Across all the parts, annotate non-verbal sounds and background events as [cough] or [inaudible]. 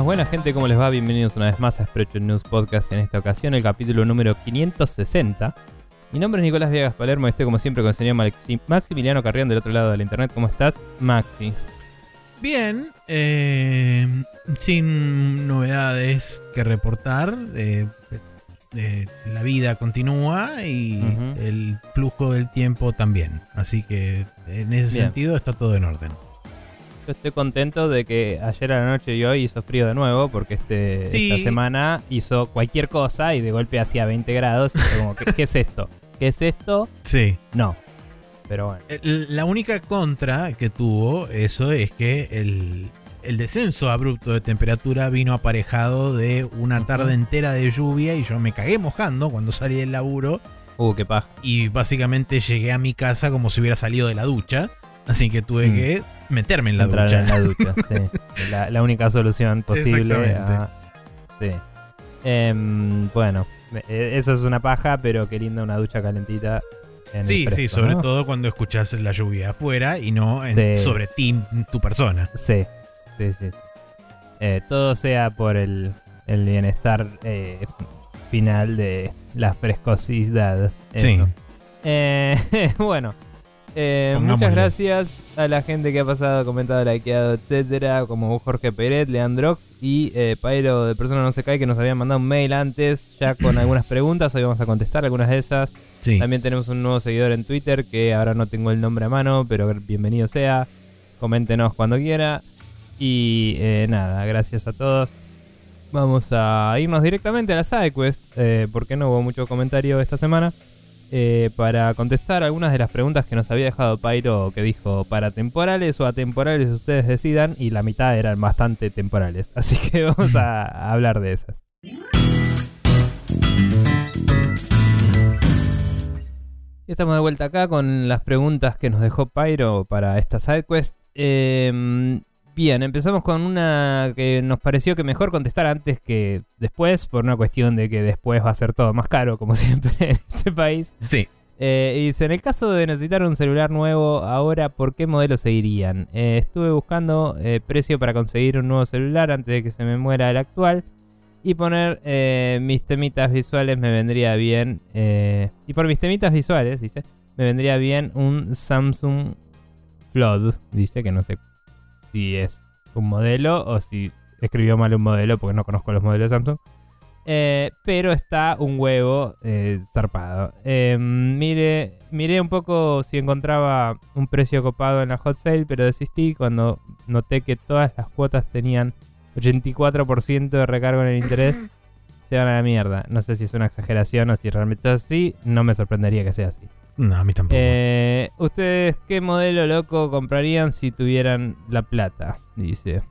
Buenas, buenas gente, ¿cómo les va? Bienvenidos una vez más a Spreadshot News Podcast. En esta ocasión, el capítulo número 560. Mi nombre es Nicolás Viegas Palermo y estoy como siempre con el señor Maxi- Maximiliano Carrión del otro lado de la internet. ¿Cómo estás, Maxi? Bien, eh, sin novedades que reportar. eh, eh, la vida continúa y el flujo del tiempo también. Así que en ese Bien. sentido está todo en orden. Yo estoy contento de que ayer a la noche y hoy hizo frío de nuevo porque este, Sí. esta semana hizo cualquier cosa y de golpe hacía 20 grados. Y fue como, ¿qué, qué es esto? ¿Qué es esto? Sí. No. Pero bueno. El- La única contra que tuvo eso es que el, el descenso abrupto de temperatura vino aparejado de una tarde entera de lluvia y yo me cagué mojando cuando salí del laburo. Uh, qué paja. y básicamente llegué a mi casa como si hubiera salido de la ducha. Así que tuve Mm. que meterme en la Entrar ducha. en la ducha, [laughs] sí. La, la única solución posible. A- sí. Em, bueno, eh, eso es una paja, pero qué linda una ducha calentita. En el Sí, fresco, sí, sobre ¿no? todo cuando escuchas la lluvia afuera y no en- Sí. sobre ti, tu persona. Sí, sí, sí. Eh, todo sea por el, el bienestar eh, final de la frescosidad. Sí. Eso. Eh, [laughs] bueno, eh, muchas gracias a la gente que ha pasado, comentado, likeado, etcétera, como Jorge Peret, Leandrox y eh, Pairo de Persona No Se Cae, que nos habían mandado un mail antes, ya con algunas preguntas. Hoy vamos a contestar algunas de esas. Sí. También tenemos un nuevo seguidor en Twitter que ahora no tengo el nombre a mano, pero bienvenido sea. Coméntenos cuando quiera. Y eh, nada, gracias a todos. Vamos a irnos directamente a la SideQuest, eh, porque no hubo mucho comentario esta semana, eh, para contestar algunas de las preguntas que nos había dejado Pyro, que dijo para temporales o atemporales ustedes decidan, y la mitad eran bastante temporales. [laughs] Así que vamos a, a [laughs] hablar de esas. Estamos de vuelta acá con las preguntas que nos dejó Pyro para esta sidequest. Eh, bien, empezamos con una que nos pareció que mejor contestar antes que después, por una cuestión de que después va a ser todo más caro, como [laughs] siempre en este país. Sí. Eh, y dice, en el caso de necesitar un celular nuevo ahora, ¿por qué modelo seguirían? Eh, estuve buscando eh, precio para conseguir un nuevo celular antes de que se me muera el actual. Y poner mis temitas visuales me vendría bien. y por mis temitas visuales, dice, me vendría bien un Samsung Flood. Dice que no sé si es un modelo o si escribió mal un modelo porque no conozco los modelos de Samsung. Eh, pero está un huevo eh, zarpado. Eh, mire, miré un poco si encontraba un precio copado en la hot sale, pero desistí cuando noté que todas las cuotas tenían 84% de recargo en el interés. [laughs] Se van a la mierda. No sé si es una exageración o si realmente es así. No me sorprendería que sea así. No, a mí tampoco. Eh, ¿Ustedes qué modelo loco comprarían si tuvieran la plata? Dice.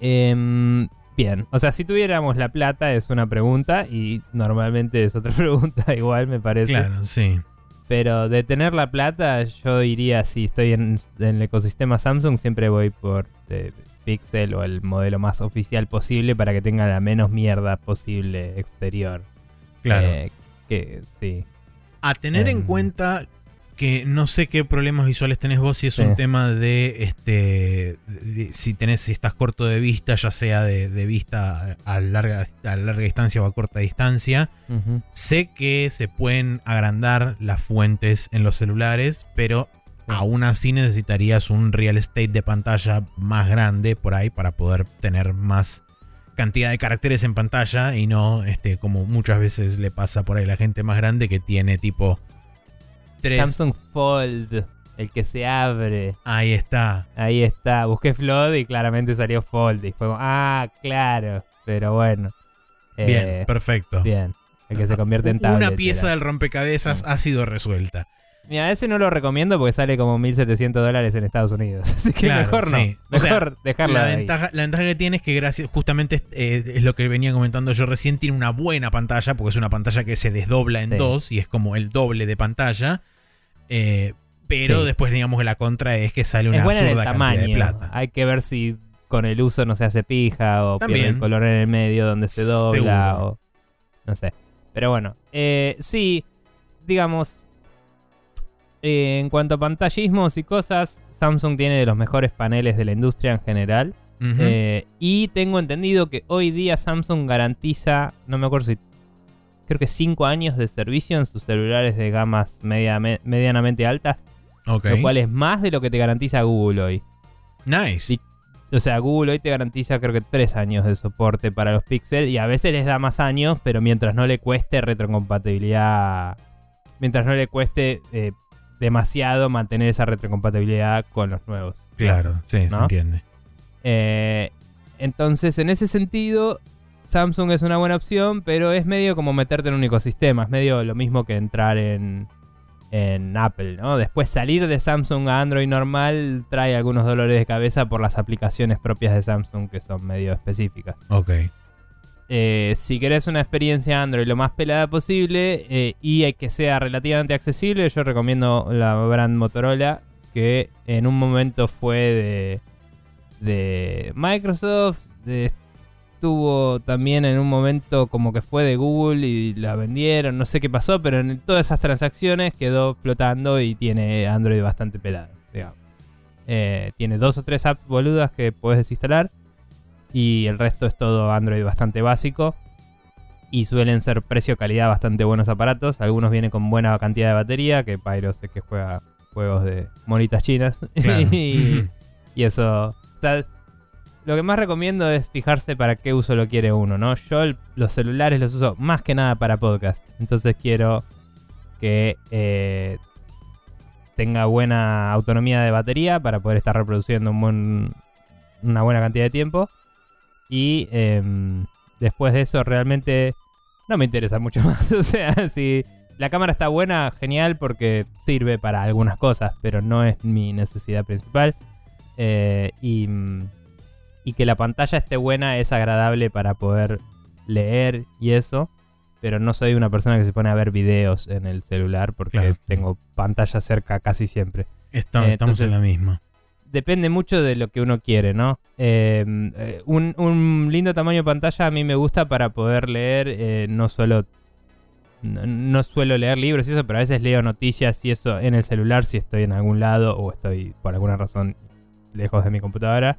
Em, bien, o sea, si tuviéramos la plata es una pregunta y normalmente es otra [laughs] pregunta igual me parece. claro, sí. Pero de tener la plata yo iría, si estoy en, en el ecosistema Samsung, siempre voy por eh, Pixel o el modelo más oficial posible para que tenga la menos mierda posible exterior. Claro. Eh, que sí. A tener en em, cuenta que no sé qué problemas visuales tenés vos, si es Sí. un tema de este de- si tenés, si estás corto de vista, ya sea de, de vista a larga, a larga distancia o a corta distancia. Sé que se pueden agrandar las fuentes en los celulares, pero Sí. aún así necesitarías un real estate de pantalla más grande por ahí para poder tener más cantidad de caracteres en pantalla y no este como muchas veces le pasa por ahí a la gente más grande que tiene tipo tres Samsung Fold, el que se abre. ahí está Ahí está. Busqué Flood y claramente salió Fold. Y fue como, ah, claro. Pero bueno. Eh, bien perfecto Bien. El que se convierte en tablet. una pieza era. del rompecabezas ha sido resuelta Mira, ese no lo recomiendo porque sale como 1700 dólares en Estados Unidos. [laughs] Así que Claro, mejor no. sí. O sea, Mejor dejarlo la ventaja, la ventaja que tiene es que gracias, justamente eh, es lo que venía comentando yo recién, tiene una buena pantalla, porque es una pantalla que se desdobla en Sí. dos y es como el doble de pantalla. Eh, pero Sí. después digamos que la contra es que sale una es buena en el de tamaño. plata. Hay que ver si con el uso no se hace pija o pierde También. el color en el medio donde se dobla Seguro. o no sé. Pero bueno, eh, sí, digamos, eh, en cuanto a pantallismos y cosas, Samsung tiene de los mejores paneles de la industria en general. Eh, y tengo entendido que hoy día Samsung garantiza, no me acuerdo si, creo que 5 años de servicio en sus celulares de gamas media- me- medianamente altas, ok. lo cual es más de lo que te garantiza Google hoy. Nice. Sí. O sea, Google hoy te garantiza creo que 3 años de soporte para los Pixel y a veces les da más años, pero mientras no le cueste retrocompatibilidad, mientras no le cueste eh, demasiado mantener esa retrocompatibilidad con los nuevos. Claro, sí, se entiende. Eh, entonces, en ese sentido, Samsung es una buena opción, pero es medio como meterte en un ecosistema. Es medio lo mismo que entrar en, en Apple, ¿no? Después salir de Samsung a Android normal trae algunos dolores de cabeza por las aplicaciones propias de Samsung que son medio específicas. Ok. Eh, si querés una experiencia Android lo más pelada posible eh, y que sea relativamente accesible, yo recomiendo la brand Motorola, que en un momento fue de, Microsoft, de- estuvo también en un momento como que fue de Google y la vendieron, no sé qué pasó, pero en todas esas transacciones quedó flotando y tiene Android bastante pelado. Eh, tiene dos o tres apps boludas que puedes desinstalar y el resto es todo Android bastante básico. Y suelen ser precio-calidad bastante buenos aparatos. Algunos vienen con buena cantidad de batería, que Pyro sé que juega juegos de monitas chinas. [laughs] Claro. y, y eso... O sea, lo que más recomiendo es fijarse para qué uso lo quiere uno, ¿no? Yo el- los celulares los uso más que nada para podcast. Entonces quiero que eh, tenga buena autonomía de batería para poder estar reproduciendo un buen- una buena cantidad de tiempo. Y em, después de eso realmente no me interesa mucho [laughs] más. O sea, si la cámara está buena, genial porque sirve para algunas cosas, pero no es mi necesidad principal. Eh, y, mm, y que la pantalla esté buena es agradable para poder leer y eso. Pero no soy una persona que se pone a ver videos en el celular porque Claro. tengo pantalla cerca casi siempre Está- Eh, estamos en la misma. Depende mucho de lo que uno quiere, ¿no? Eh, eh, un, un lindo tamaño de pantalla a mí me gusta para poder leer. eh, no suelo. No, no suelo leer libros y eso, pero a veces leo noticias y eso en el celular si estoy en algún lado o estoy por alguna razón lejos de mi computadora.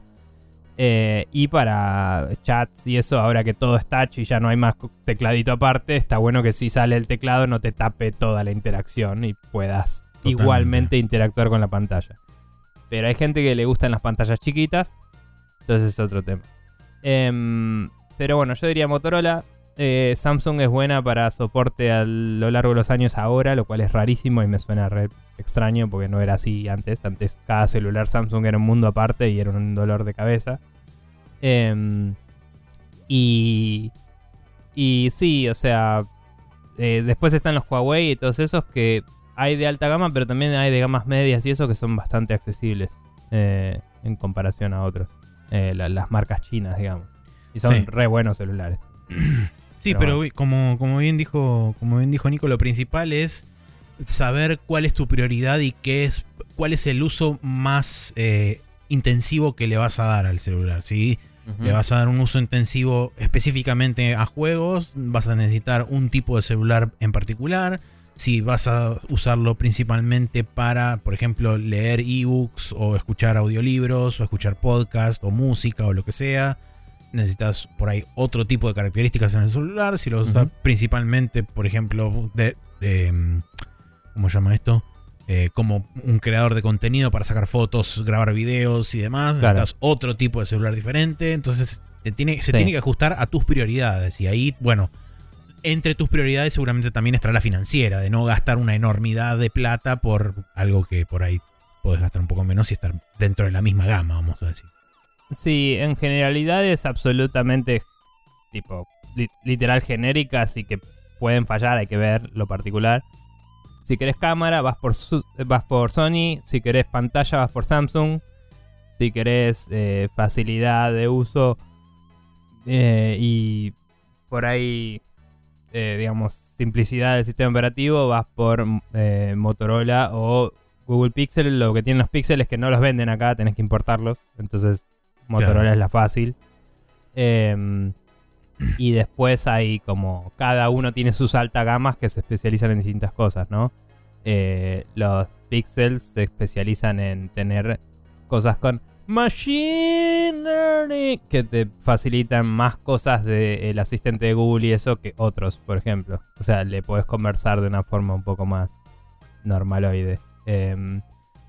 Eh, y para chats y eso, ahora que todo es touch y ya no hay más tecladito aparte, está bueno que si sale el teclado no te tape toda la interacción y puedas Totalmente. igualmente interactuar con la pantalla. Pero hay gente que le gustan las pantallas chiquitas, entonces es otro tema. Em, pero bueno, yo diría Motorola. Eh, Samsung es buena para soporte a lo largo de los años ahora, lo cual es rarísimo y me suena re extraño porque no era así antes. Antes cada celular Samsung era un mundo aparte y era un dolor de cabeza. Em, y, y sí, o sea, eh, después están los Huawei y todos esos que hay de alta gama, pero también hay de gamas medias y eso que son bastante accesibles eh, en comparación a otros. Eh, la- las marcas chinas, digamos. Y son Sí. re buenos celulares. [clears throat] Sí, Pero pero, como, como bien dijo, como bien dijo Nico, lo principal es saber cuál es tu prioridad y qué es, cuál es el uso más eh, intensivo que le vas a dar al celular. ¿sí? Le vas a dar un uso intensivo específicamente a juegos, vas a necesitar un tipo de celular en particular. Si vas a usarlo principalmente para, por ejemplo, leer ebooks o escuchar audiolibros o escuchar podcast o música o lo que sea, necesitas por ahí otro tipo de características en el celular. Si lo usas Ujú. principalmente, por ejemplo, de, de, mm, ¿cómo se llama esto? Eh, como un creador de contenido para sacar fotos, grabar videos y demás. Claro. Necesitas otro tipo de celular diferente. Entonces te tiene, se Sí. tiene que ajustar a tus prioridades. Y ahí, bueno, entre tus prioridades seguramente también estará la financiera, de no gastar una enormidad de plata por algo que por ahí puedes gastar un poco menos y estar dentro de la misma gama, vamos a decir. Sí, en generalidad es absolutamente tipo li- literal genéricas y que pueden fallar, hay que ver lo particular. Si querés cámara, vas por, vas por Sony. Si querés pantalla, vas por Samsung. Si querés eh, facilidad de uso eh, y por ahí, eh, digamos, simplicidad del sistema operativo, vas por eh, Motorola o Google Pixel. Lo que tienen los Pixel es que no los venden acá, tenés que importarlos. Entonces, Motorola Claro. es la fácil. Em, y después hay como cada uno tiene sus altas gamas que se especializan en distintas cosas, ¿no? Eh, los Pixels se especializan en tener cosas con Machine Learning, que te facilitan más cosas del asistente de Google y eso que otros, por ejemplo. O sea, le puedes conversar de una forma un poco más normaloide. Em,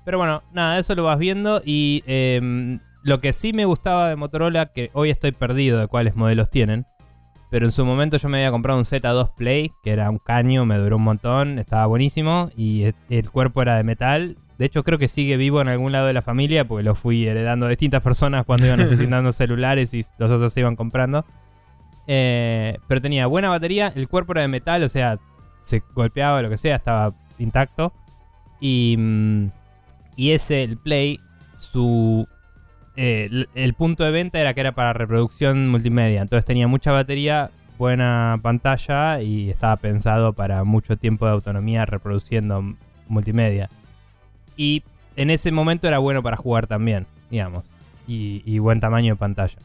pero bueno, nada, eso lo vas viendo y em, lo que sí me gustaba de Motorola, que hoy estoy perdido de cuáles modelos tienen, pero en su momento yo me había comprado un Z2 Play, que era un caño, me duró un montón, estaba buenísimo y el cuerpo era de metal. De hecho, creo que sigue vivo en algún lado de la familia, porque lo fui heredando a distintas personas cuando iban [laughs] necesitando celulares y los otros se iban comprando. Eh, pero tenía buena batería, el cuerpo era de metal, o sea, se golpeaba, lo que sea, estaba intacto. Y, mm, y ese, el Play, su eh, el, punto de venta era que era para reproducción multimedia. Entonces tenía mucha batería, buena pantalla y estaba pensado para mucho tiempo de autonomía reproduciendo multimedia. Y en ese momento era bueno para jugar también, digamos. Y, buen tamaño de pantalla.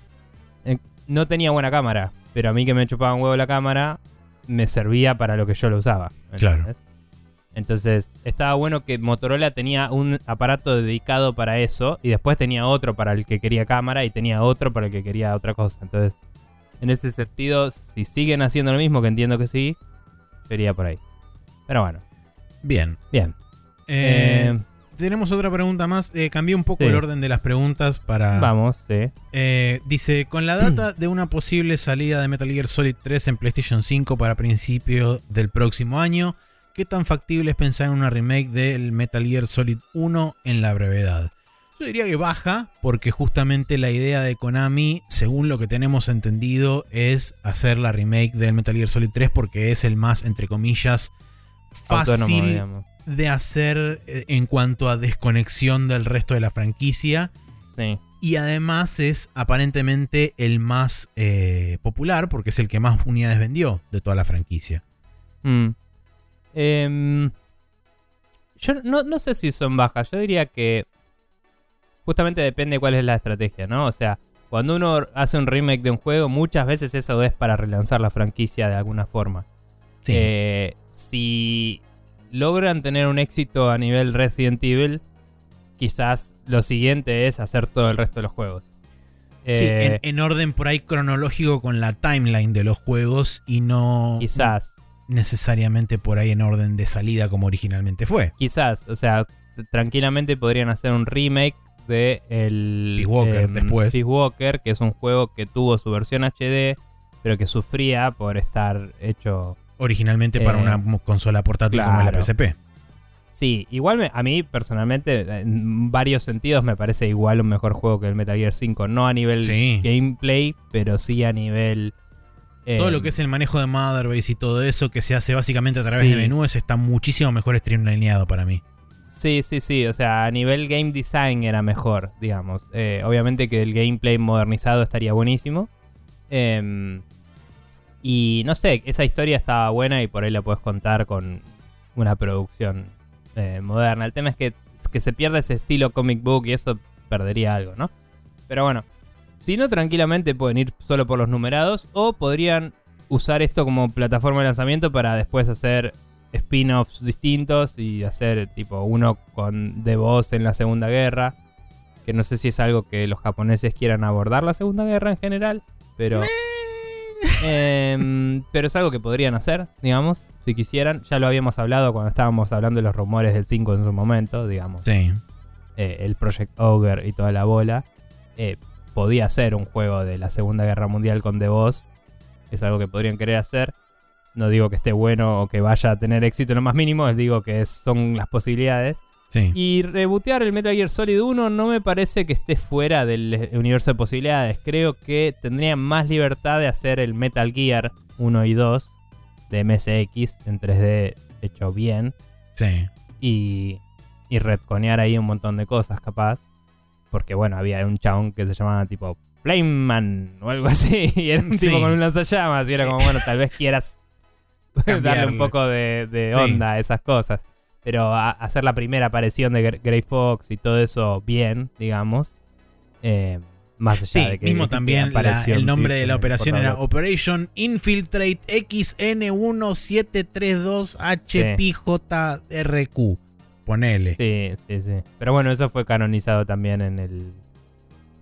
Eh, no tenía buena cámara, pero a mí que me chupaba un huevo la cámara, me servía para lo que yo lo usaba. Claro. Entonces, estaba bueno que Motorola tenía un aparato dedicado para eso y después tenía otro para el que quería cámara y tenía otro para el que quería otra cosa. Entonces, en ese sentido, si siguen haciendo lo mismo, que entiendo que sí, sería por ahí. Pero bueno. Bien. Bien. Eh, tenemos otra pregunta más. Eh, cambié un poco el orden de las preguntas para. Vamos, sí. Eh, dice: Con la data [clears throat] de una posible salida de Metal Gear Solid 3 en PlayStation 5 para principios del próximo año ¿qué tan factible es pensar en una remake del Metal Gear Solid 1 en la brevedad? Yo diría que baja, porque justamente la idea de Konami, según lo que tenemos entendido, es hacer la remake del Metal Gear Solid 3 porque es el más, entre comillas, fácil de hacer eh, en cuanto a desconexión del resto de la franquicia. Sí. Y además es aparentemente el más eh, popular porque es el que más unidades vendió de toda la franquicia. Mm. Em, yo no, sé si son bajas. Yo diría que justamente depende cuál es la estrategia, ¿no? O sea, cuando uno hace un remake de un juego, muchas veces eso es para relanzar la franquicia de alguna forma. Eh, si logran tener un éxito a nivel Resident Evil, quizás lo siguiente es hacer todo el resto de los juegos. sí, en, en, orden por ahí cronológico con la timeline de los juegos y no. Quizás necesariamente por ahí en orden de salida como originalmente fue. Quizás, o sea, tranquilamente podrían hacer un remake de el Peace Walker em, después. Peace Walker, que es un juego que tuvo su versión HD, pero que sufría por estar hecho originalmente para una eh, consola portátil como la PSP. Sí, igual a mí personalmente, en varios sentidos, me parece igual un mejor juego que el Metal Gear 5. No a nivel gameplay, pero sí a nivel todo lo que es el manejo de Motherbase y todo eso que se hace básicamente a través de menús está muchísimo mejor streamlineado para mí. Sí, sí, sí. O sea, a nivel game design era mejor, digamos. Eh, obviamente que el gameplay modernizado estaría buenísimo. Em, y no sé, esa historia estaba buena y por ahí la puedes contar con una producción eh, moderna. El tema es que, que se pierde ese estilo comic book y eso perdería algo, ¿no? Pero bueno, si no, tranquilamente pueden ir solo por los numerados o podrían usar esto como plataforma de lanzamiento para después hacer spin-offs distintos y hacer tipo uno con The Boss en la Segunda Guerra. Que no sé si es algo que los japoneses quieran abordar la Segunda Guerra en general, pero... Em, pero es algo que podrían hacer, digamos, si quisieran. Ya lo habíamos hablado cuando estábamos hablando de los rumores del 5 en su momento, digamos. Sí. Eh, el Project Ogre y toda la bola. Eh, podía ser un juego de la Segunda Guerra Mundial con The Boss. Es algo que podrían querer hacer. No digo que esté bueno o que vaya a tener éxito en lo más mínimo, les digo que son las posibilidades. Y rebotear el Metal Gear Solid 1 no me parece que esté fuera del universo de posibilidades. Creo que tendrían más libertad de hacer el Metal Gear 1 y 2 de MSX en 3D hecho bien. Sí. Y, y retconear ahí un montón de cosas, capaz. Porque bueno, había un chabón que se llamaba tipo Flameman o algo así. [laughs] Y era un tipo con un lanzallamas. Y era como, bueno, tal vez quieras [laughs] darle un poco de, onda a esas cosas. Pero hacer la primera aparición de Grey Fox y todo eso bien, digamos. Eh, más allá de que. Mismo también el nombre de la operación era Operation Infiltrate XN1732HPJRQ. Ponele. Sí, sí, sí. Pero bueno, eso fue canonizado también en el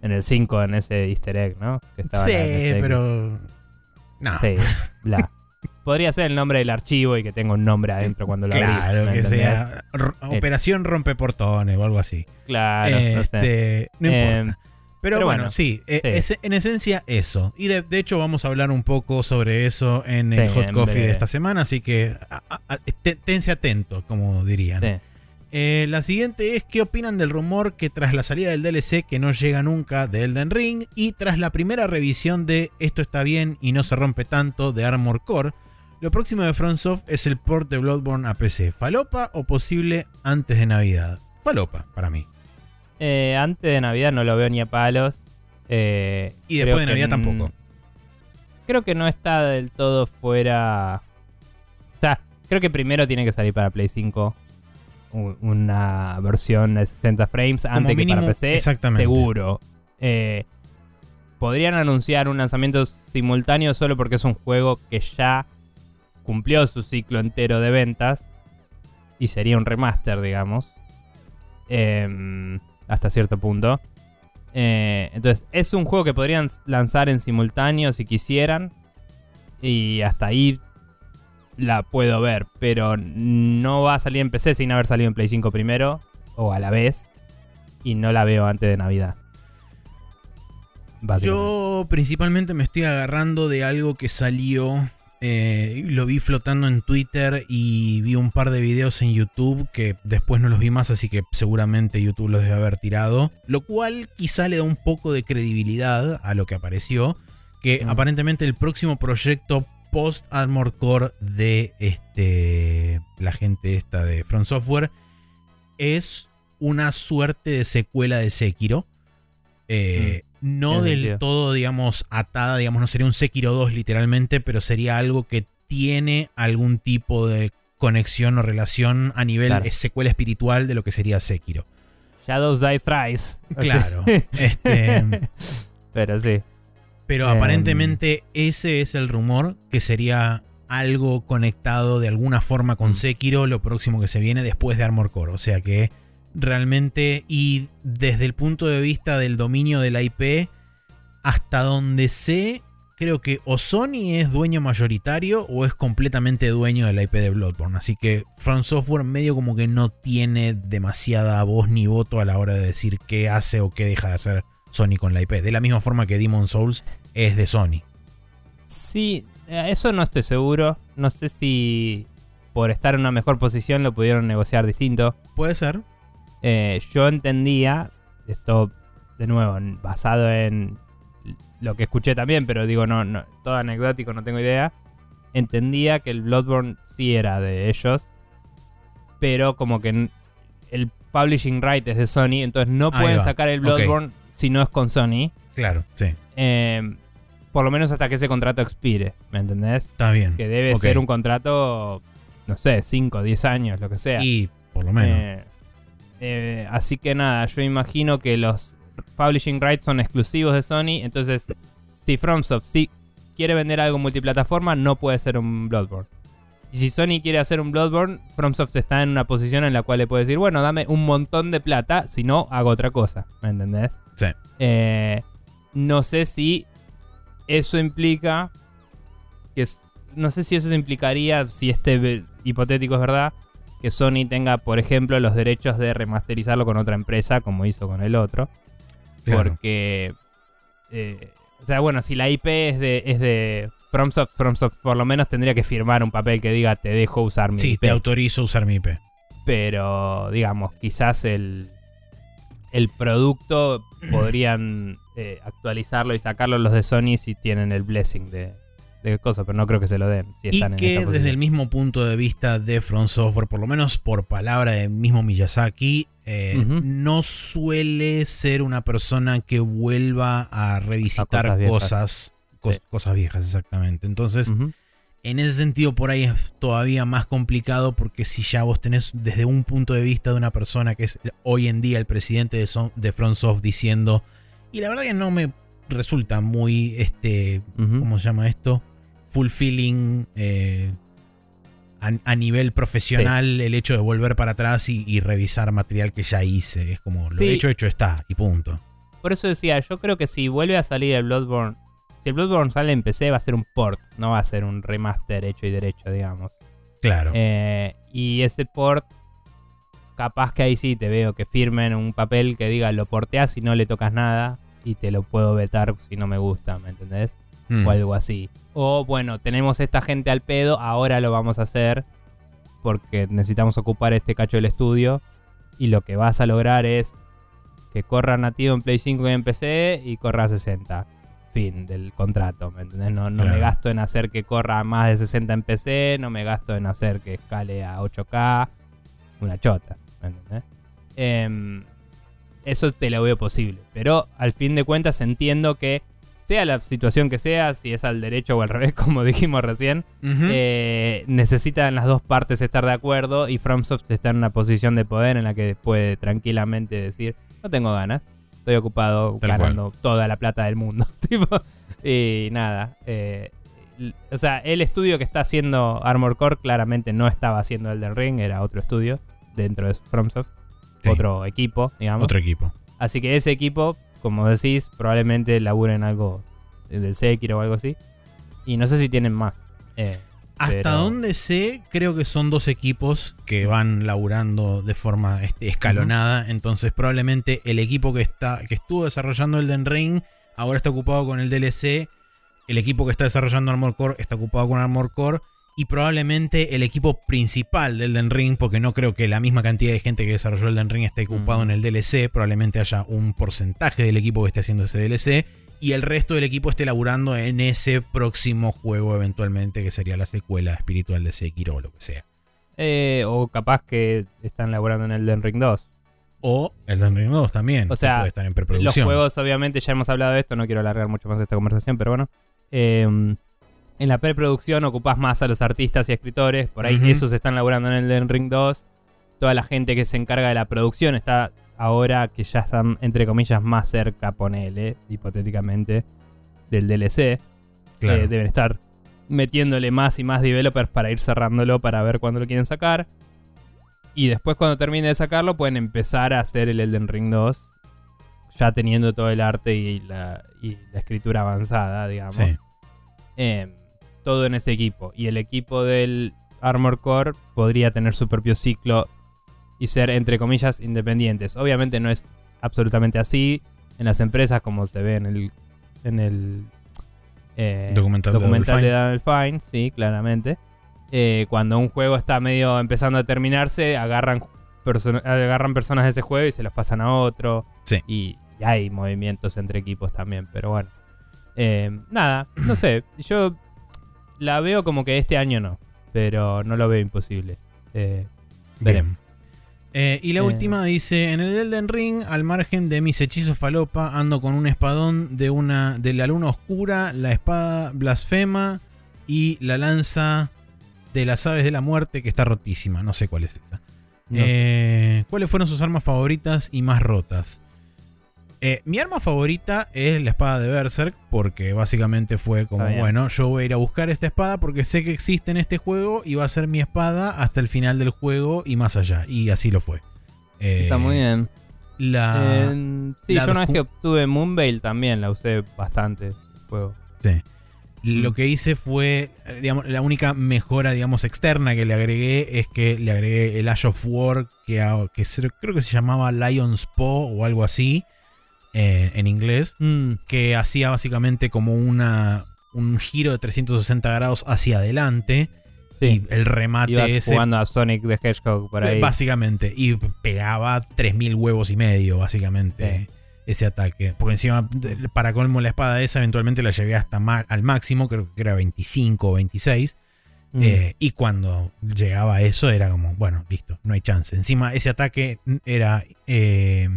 En el 5, en ese easter egg, ¿no? Que estaba sí, la pero. No. Sí, bla. [laughs] Podría ser el nombre del archivo y que tenga un nombre adentro cuando lo abrís. Claro, ¿me que entendés? sea r- Operación Rompeportones o algo así. Claro, no sé. Este, Eh, importa. Pero, pero bueno, bueno, sí, eh, sí. es- en esencia eso. Y de, de hecho vamos a hablar un poco sobre eso en el Sí, Hot Coffee breve. de esta semana, así que a- a- a- te- tense atento, como dirían. Sí. Eh, la siguiente es qué opinan del rumor que tras la salida del DLC que no llega nunca de Elden Ring y tras la primera revisión de Esto está bien y no se rompe tanto de Armor Core, lo próximo de FromSoft es el port de Bloodborne a PC. ¿Falopa o posible antes de Navidad? Falopa, para mí. Eh, antes de Navidad no lo veo ni a palos. Eh, Y después de Navidad tampoco. Creo que no está del todo fuera. O sea, creo que primero tiene que salir para Play 5 u- una versión de 60 frames antes que para PC. exactamente. Seguro. Eh, podrían anunciar un lanzamiento simultáneo solo porque es un juego que ya cumplió su ciclo entero de ventas. Y sería un remaster, digamos. Em, hasta cierto punto. Eh, entonces, es un juego que podrían lanzar en simultáneo si quisieran. Y hasta ahí la puedo ver. Pero no va a salir en PC sin haber salido en Play 5 primero. O a la vez. Y no la veo antes de Navidad. Yo principalmente me estoy agarrando de algo que salió. Eh, lo vi flotando en Twitter y vi un par de videos en YouTube que después no los vi más, así que seguramente YouTube los debe haber tirado. Lo cual quizá le da un poco de credibilidad a lo que apareció. Que Mm. aparentemente el próximo proyecto post Armor Core de este, la gente esta de Front Software es una suerte de secuela de Sekiro. Eh, no del sentido. todo, digamos, atada, digamos, no sería un Sekiro 2 literalmente, pero sería algo que tiene algún tipo de conexión o relación a nivel Claro. secuela espiritual de lo que sería Sekiro. Shadows Die Thrice. [laughs] Claro. este, [laughs] Pero sí. pero Em. aparentemente ese es el rumor, que sería algo conectado de alguna forma con Mm. Sekiro, lo próximo que se viene después de Armor Core. O sea que realmente, y desde el punto de vista del dominio de la IP, hasta donde sé, creo que o Sony es dueño mayoritario o es completamente dueño de la IP de Bloodborne. Así que Front Software medio como que no tiene demasiada voz ni voto a la hora de decir qué hace o qué deja de hacer Sony con la IP. De la misma forma que Demon Souls es de Sony. Sí, eh, eso no estoy seguro. No sé si por estar en una mejor posición lo pudieron negociar distinto. Puede ser. Eh, yo entendía, esto de nuevo, basado en lo que escuché también, pero digo, no, no, todo anecdótico, no tengo idea. Entendía que el Bloodborne sí era de ellos, pero como que el publishing right es de Sony, entonces no Ahí pueden va. sacar el. Bloodborne si no es con Sony. Claro, sí. Eh, por lo menos hasta que ese contrato expire, ¿me entendés? Está bien. Que debe ser un contrato, no sé, 5, 10 años, lo que sea. Y por lo menos. Eh, eh, así que nada, yo imagino que los publishing rights son exclusivos de Sony. Entonces, si FromSoft sí quiere vender algo multiplataforma, no puede ser un Bloodborne. Y si Sony quiere hacer un Bloodborne, FromSoft está en una posición en la cual le puede decir, bueno, dame un montón de plata, si no, hago otra cosa. ¿Me entendés? Sí. Eh, no sé si eso implica que... No sé si eso implicaría, si este hipotético es verdad, que Sony tenga, por ejemplo, los derechos de remasterizarlo con otra empresa, como hizo con el otro. Claro. Porque. eh, o sea, bueno, si la IP es de, es de FromSoft, FromSoft por lo menos tendría que firmar un papel que diga te dejo usar mi Sí, IP. te autorizo a usar mi IP. Pero, digamos, quizás el, el producto podrían eh, actualizarlo y sacarlo los de Sony si tienen el blessing de, de cosas, pero no creo que se lo den. Si Y en que esa desde el mismo punto de vista de Front Software, por lo menos por palabra del mismo Miyazaki, eh, no suele ser una persona que vuelva a revisitar A cosas viejas. cosas, cos- Sí. cosas viejas, exactamente. Entonces, en ese sentido, por ahí es todavía más complicado porque si ya vos tenés desde un punto de vista de una persona que es hoy en día el presidente de, Son- de FromSoft diciendo, y la verdad que no me resulta muy, este. ¿cómo se llama esto? Fulfilling eh, a, a nivel profesional el hecho de volver para atrás y, y revisar material que ya hice. Es como lo Sí. hecho, hecho está, y punto. por eso decía, yo creo que si vuelve a salir el Bloodborne, si el Bloodborne sale en PC va a ser un port, no va a ser un remaster hecho y derecho, digamos. Claro. Eh, y ese port, capaz que ahí sí te veo que firmen un papel que diga lo porteas y no le tocas nada y te lo puedo vetar si no me gusta, ¿me entendés? Mm. O algo así. O bueno, tenemos esta gente al pedo, ahora lo vamos a hacer porque necesitamos ocupar este cacho del estudio y lo que vas a lograr es que corra nativo en Play 5 y en PC y corra a 60. Fin del contrato, ¿me entendés? No, no me gasto en hacer que corra a más de 60 en PC, no me gasto en hacer que escale a 8K. Una chota, ¿me entendés? Em, eso te lo veo posible. Pero al fin de cuentas entiendo que sea la situación que sea, si es al derecho o al revés, [laughs] como dijimos recién, eh, necesitan las dos partes estar de acuerdo y FromSoft está en una posición de poder en la que puede tranquilamente decir, no tengo ganas, estoy ocupado Tal ganando toda la plata del mundo. [laughs] tipo, y nada. eh, o sea, el estudio que está haciendo Armor Core claramente no estaba haciendo Elden Ring, era otro estudio dentro de FromSoft, Sí. otro equipo, digamos. Otro equipo. Así que ese equipo, como decís, probablemente labure en algo del Sekiro o algo así. Y no sé si tienen más. Eh, Hasta pero- donde sé, creo que son dos equipos que van laburando de forma este, escalonada. Entonces, probablemente el equipo que está que estuvo desarrollando Elden Ring ahora está ocupado con el DLC. El equipo que está desarrollando Armor Core está ocupado con Armor Core. Y probablemente el equipo principal del Elden Ring, porque no creo que la misma cantidad de gente que desarrolló Elden Ring esté ocupado Mm. en el DLC. Probablemente haya un porcentaje del equipo que esté haciendo ese DLC. Y el resto del equipo esté laburando en ese próximo juego eventualmente, que sería la secuela espiritual de Sekiro o lo que sea. eh, o capaz que están laburando en Elden Ring 2. O Elden Ring 2 también. O sea, puede estar en Los preproducción. juegos, obviamente, ya hemos hablado de esto, no quiero alargar mucho más esta conversación, pero bueno. Eh, en la preproducción ocupás más a los artistas y escritores, por ahí esos están laburando en Elden Ring 2. Toda la gente que se encarga de la producción está ahora que ya están, entre comillas, más cerca, ponele, hipotéticamente, del DLC. Claro. Eh, deben estar metiéndole más y más developers para ir cerrándolo para ver cuándo lo quieren sacar. Y después cuando termine de sacarlo pueden empezar a hacer el Elden Ring 2. Ya teniendo todo el arte y la, y la escritura avanzada, digamos. Sí. Eh, todo en ese equipo. Y el equipo del Armor Core podría tener su propio ciclo y ser, entre comillas, independientes. Obviamente no es absolutamente así. En las empresas, como se ve en el, en el eh, Documental de documental de Daniel Fine, sí, claramente. Eh, cuando un juego está medio empezando a terminarse, agarran, perso- agarran personas de ese juego y se los pasan a otro. Sí. Y, y hay movimientos entre equipos también, pero bueno. Eh, nada, no sé. Yo la veo como que este año no, pero no lo veo imposible. Eh, veremos. Eh, y la Eh. última dice: En el Elden Ring, al margen de mis hechizos falopa, ando con un espadón de una de la luna oscura, la espada blasfema y la lanza de las aves de la muerte que está rotísima. No sé cuál es esa. No. Eh, ¿Cuáles fueron sus armas favoritas y más rotas? Eh, mi arma favorita es la espada de Berserk, porque básicamente fue como, bueno, yo voy a ir a buscar esta espada porque sé que existe en este juego y va a ser mi espada hasta el final del juego y más allá. Y así lo fue. Eh, Está muy bien. La, Eh, sí, la yo una vez que obtuve Moonveil también la usé bastante. el Juego. sí. Lo que hice fue, digamos, la única mejora, digamos, externa que le agregué es que le agregué el Ash of War, que, que creo que se llamaba Lion's Paw o algo así, eh, en inglés. Mm, que hacía básicamente como una un giro de 360 grados hacia adelante sí. y el remate Ibas ese jugando a Sonic the Hedgehog por ahí. básicamente y pegaba 3000 huevos y medio básicamente ese ataque porque encima para colmo la espada esa eventualmente la llegué hasta al máximo creo que era 25 o 26 Mm. eh, y cuando llegaba a eso era como, bueno, listo, no hay chance. Encima ese ataque era... eh,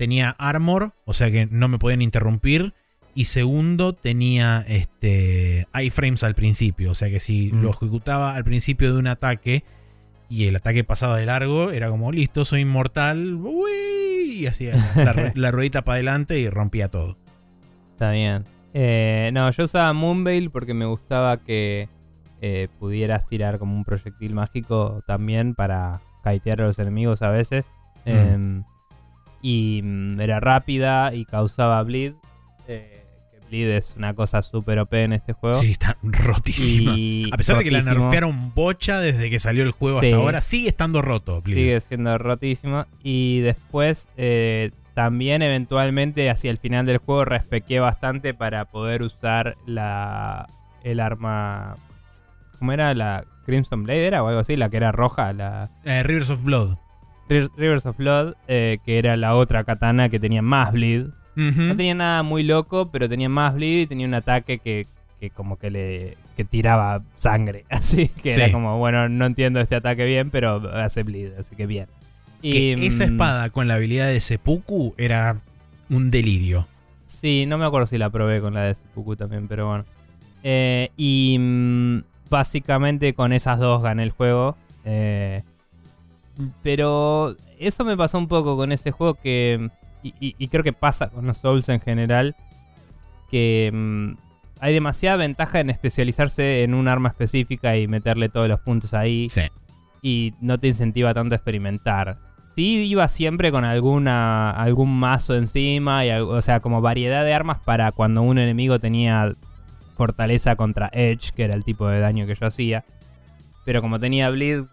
tenía armor, o sea que no me podían interrumpir. Y segundo, tenía este iframes al principio. O sea que si Mm. lo ejecutaba al principio de un ataque y el ataque pasaba de largo, era como, listo, soy inmortal. uy", Y hacía la, [laughs] la ruedita para adelante y rompía todo. Está bien. Eh, no, yo usaba Moonveil porque me gustaba que eh, pudieras tirar como un proyectil mágico también para kitear a los enemigos a veces. Mm. Em, Y mm, era rápida y causaba bleed. eh, que bleed es una cosa súper OP en este juego. Sí, está rotísima. Y A pesar de que la nerfearon bocha desde que salió el juego Sí. hasta ahora, sigue estando roto. Bleed. Sigue siendo rotísimo. Y después eh, también eventualmente hacia el final del juego respequé bastante para poder usar la el arma... ¿Cómo era? La Crimson Blade era o algo así, la que era roja, la Eh, Rivers of Blood. Ri- Rivers of Blood, eh, que era la otra katana que tenía más bleed. No tenía nada muy loco, pero tenía más bleed y tenía un ataque que, que como que le que tiraba sangre. [laughs] Así que Sí. era como, bueno, no entiendo este ataque bien, pero hace bleed, así que bien. Que Y, esa mm, espada con la habilidad de Seppuku era un delirio. Sí, no me acuerdo si la probé con la de Seppuku también, pero bueno. Eh, y mm, básicamente con esas dos gané el juego. eh, pero eso me pasó un poco con ese juego que... Y, y- y creo que pasa con los Souls en general. Que mm, hay demasiada ventaja en especializarse en un arma específica y meterle todos los puntos ahí Sí. y no te incentiva tanto a experimentar. Sí iba siempre con alguna algún mazo encima, y, o sea, como variedad de armas para cuando un enemigo tenía fortaleza contra Edge, que era el tipo de daño que yo hacía. Pero como tenía Bleed,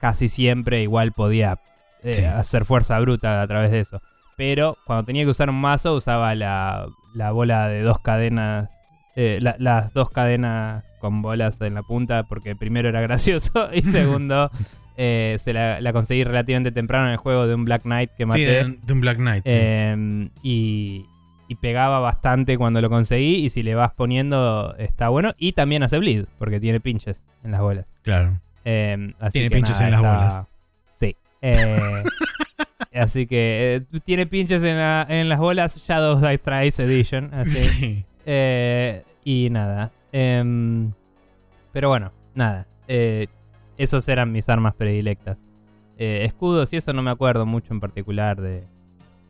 casi siempre igual podía eh, Sí. hacer fuerza bruta a través de eso. Pero cuando tenía que usar un mazo, usaba la, la bola de dos cadenas. eh, la- las dos cadenas con bolas en la punta, porque primero era [laughs] gracioso y segundo [laughs] eh, se la, la conseguí relativamente temprano en el juego de un Black Knight que Sí, maté. de, de un Black Knight. sí. Eh, y, y pegaba bastante cuando lo conseguí. Y si le vas poniendo, está bueno. Y también hace bleed, porque tiene pinches en las bolas. claro. Eh, así Tiene que pinches nada, en las está- bolas. Sí. Eh, [laughs] así que eh, tiene pinches en, la- en las bolas Shadows Die Thrice Edition. Así. [laughs] Sí. Eh, y nada. Em, pero bueno, nada. Esos eran mis armas predilectas. Escudos y eso no me acuerdo mucho en particular de,